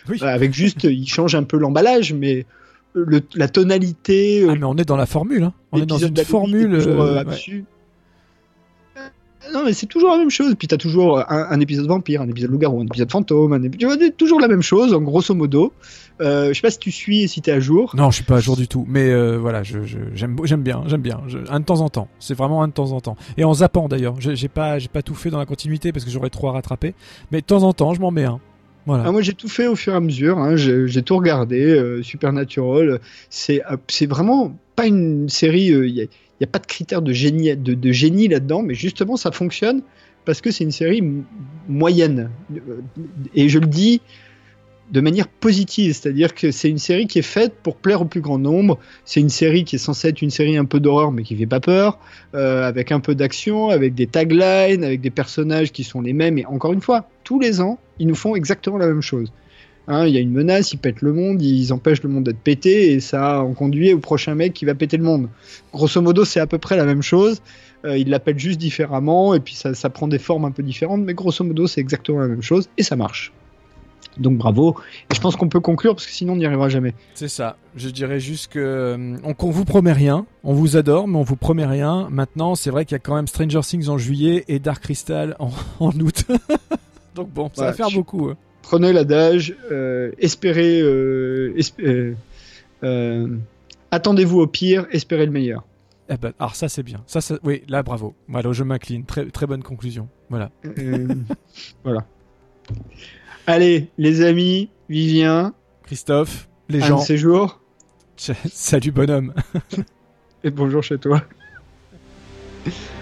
Speaker 2: Oui.
Speaker 1: euh, avec juste, ils changent un peu l'emballage, mais le, la tonalité,
Speaker 2: Ah, mais on est dans la formule. Hein. On est dans une formule.
Speaker 1: toujours,
Speaker 2: ouais.
Speaker 1: Euh, Non, mais c'est toujours la même chose. Puis t'as toujours un, un épisode vampire, un épisode loup-garou, un épisode fantôme, un toujours la même chose, en grosso modo. Euh, je sais pas si tu suis et si t'es à jour.
Speaker 2: Non, je suis pas à jour du tout, mais euh, voilà, je- j'aime, bien, j'aime bien, je- un de temps en temps. C'est vraiment un de temps en temps. Et en zappant d'ailleurs, j'ai, pas, pas tout fait dans la continuité parce que j'aurais trop à rattraper, mais de temps en temps, je m'en mets un. Voilà.
Speaker 1: Ah, moi, j'ai tout fait au fur et à mesure. hein. J'ai tout regardé. euh, Supernatural, c'est euh, vraiment pas une série. Il n'y a, pas de critères de génie, de, génie là-dedans, mais justement, ça fonctionne parce que c'est une série moyenne. Euh, Et je le dis de manière positive, c'est-à-dire que c'est une série qui est faite pour plaire au plus grand nombre. C'est une série qui est censée être une série un peu d'horreur, mais qui fait pas peur, euh, avec un peu d'action, avec des taglines, avec des personnages qui sont les mêmes. Et encore une fois, tous les ans, ils nous font exactement la même chose. Hein, Il y a une menace, ils pètent le monde, ils empêchent le monde d'être pété, et ça en conduit au prochain mec qui va péter le monde. Grosso modo, c'est à peu près la même chose. Euh, ils l'appellent juste différemment, et puis ça, ça prend des formes un peu différentes, mais grosso modo, c'est exactement la même chose, et ça marche. Donc bravo. Et je pense qu'on peut conclure, parce que sinon on n'y arrivera jamais.
Speaker 2: C'est ça. Je dirais juste que euh, on, qu'on vous promet rien. On vous adore, mais on vous promet rien. Maintenant, c'est vrai qu'il y a quand même Stranger Things en juillet et Dark Crystal en, *laughs* en août. *laughs* Donc bon, ça
Speaker 1: Ouais,
Speaker 2: va faire
Speaker 1: je-
Speaker 2: beaucoup. hein.
Speaker 1: Prenez l'adage, euh, espérez, euh, euh, attendez-vous au pire, espérez le meilleur.
Speaker 2: Eh ben, alors ça c'est bien. Ça, ça, oui, là bravo. Voilà, je m'incline. Très, très bonne conclusion. Voilà. *laughs*
Speaker 1: Voilà. Allez, les amis, Vivien,
Speaker 2: Christophe, les gens.
Speaker 1: ces jours, *laughs*
Speaker 2: Salut bonhomme.
Speaker 1: et bonjour chez toi. *laughs*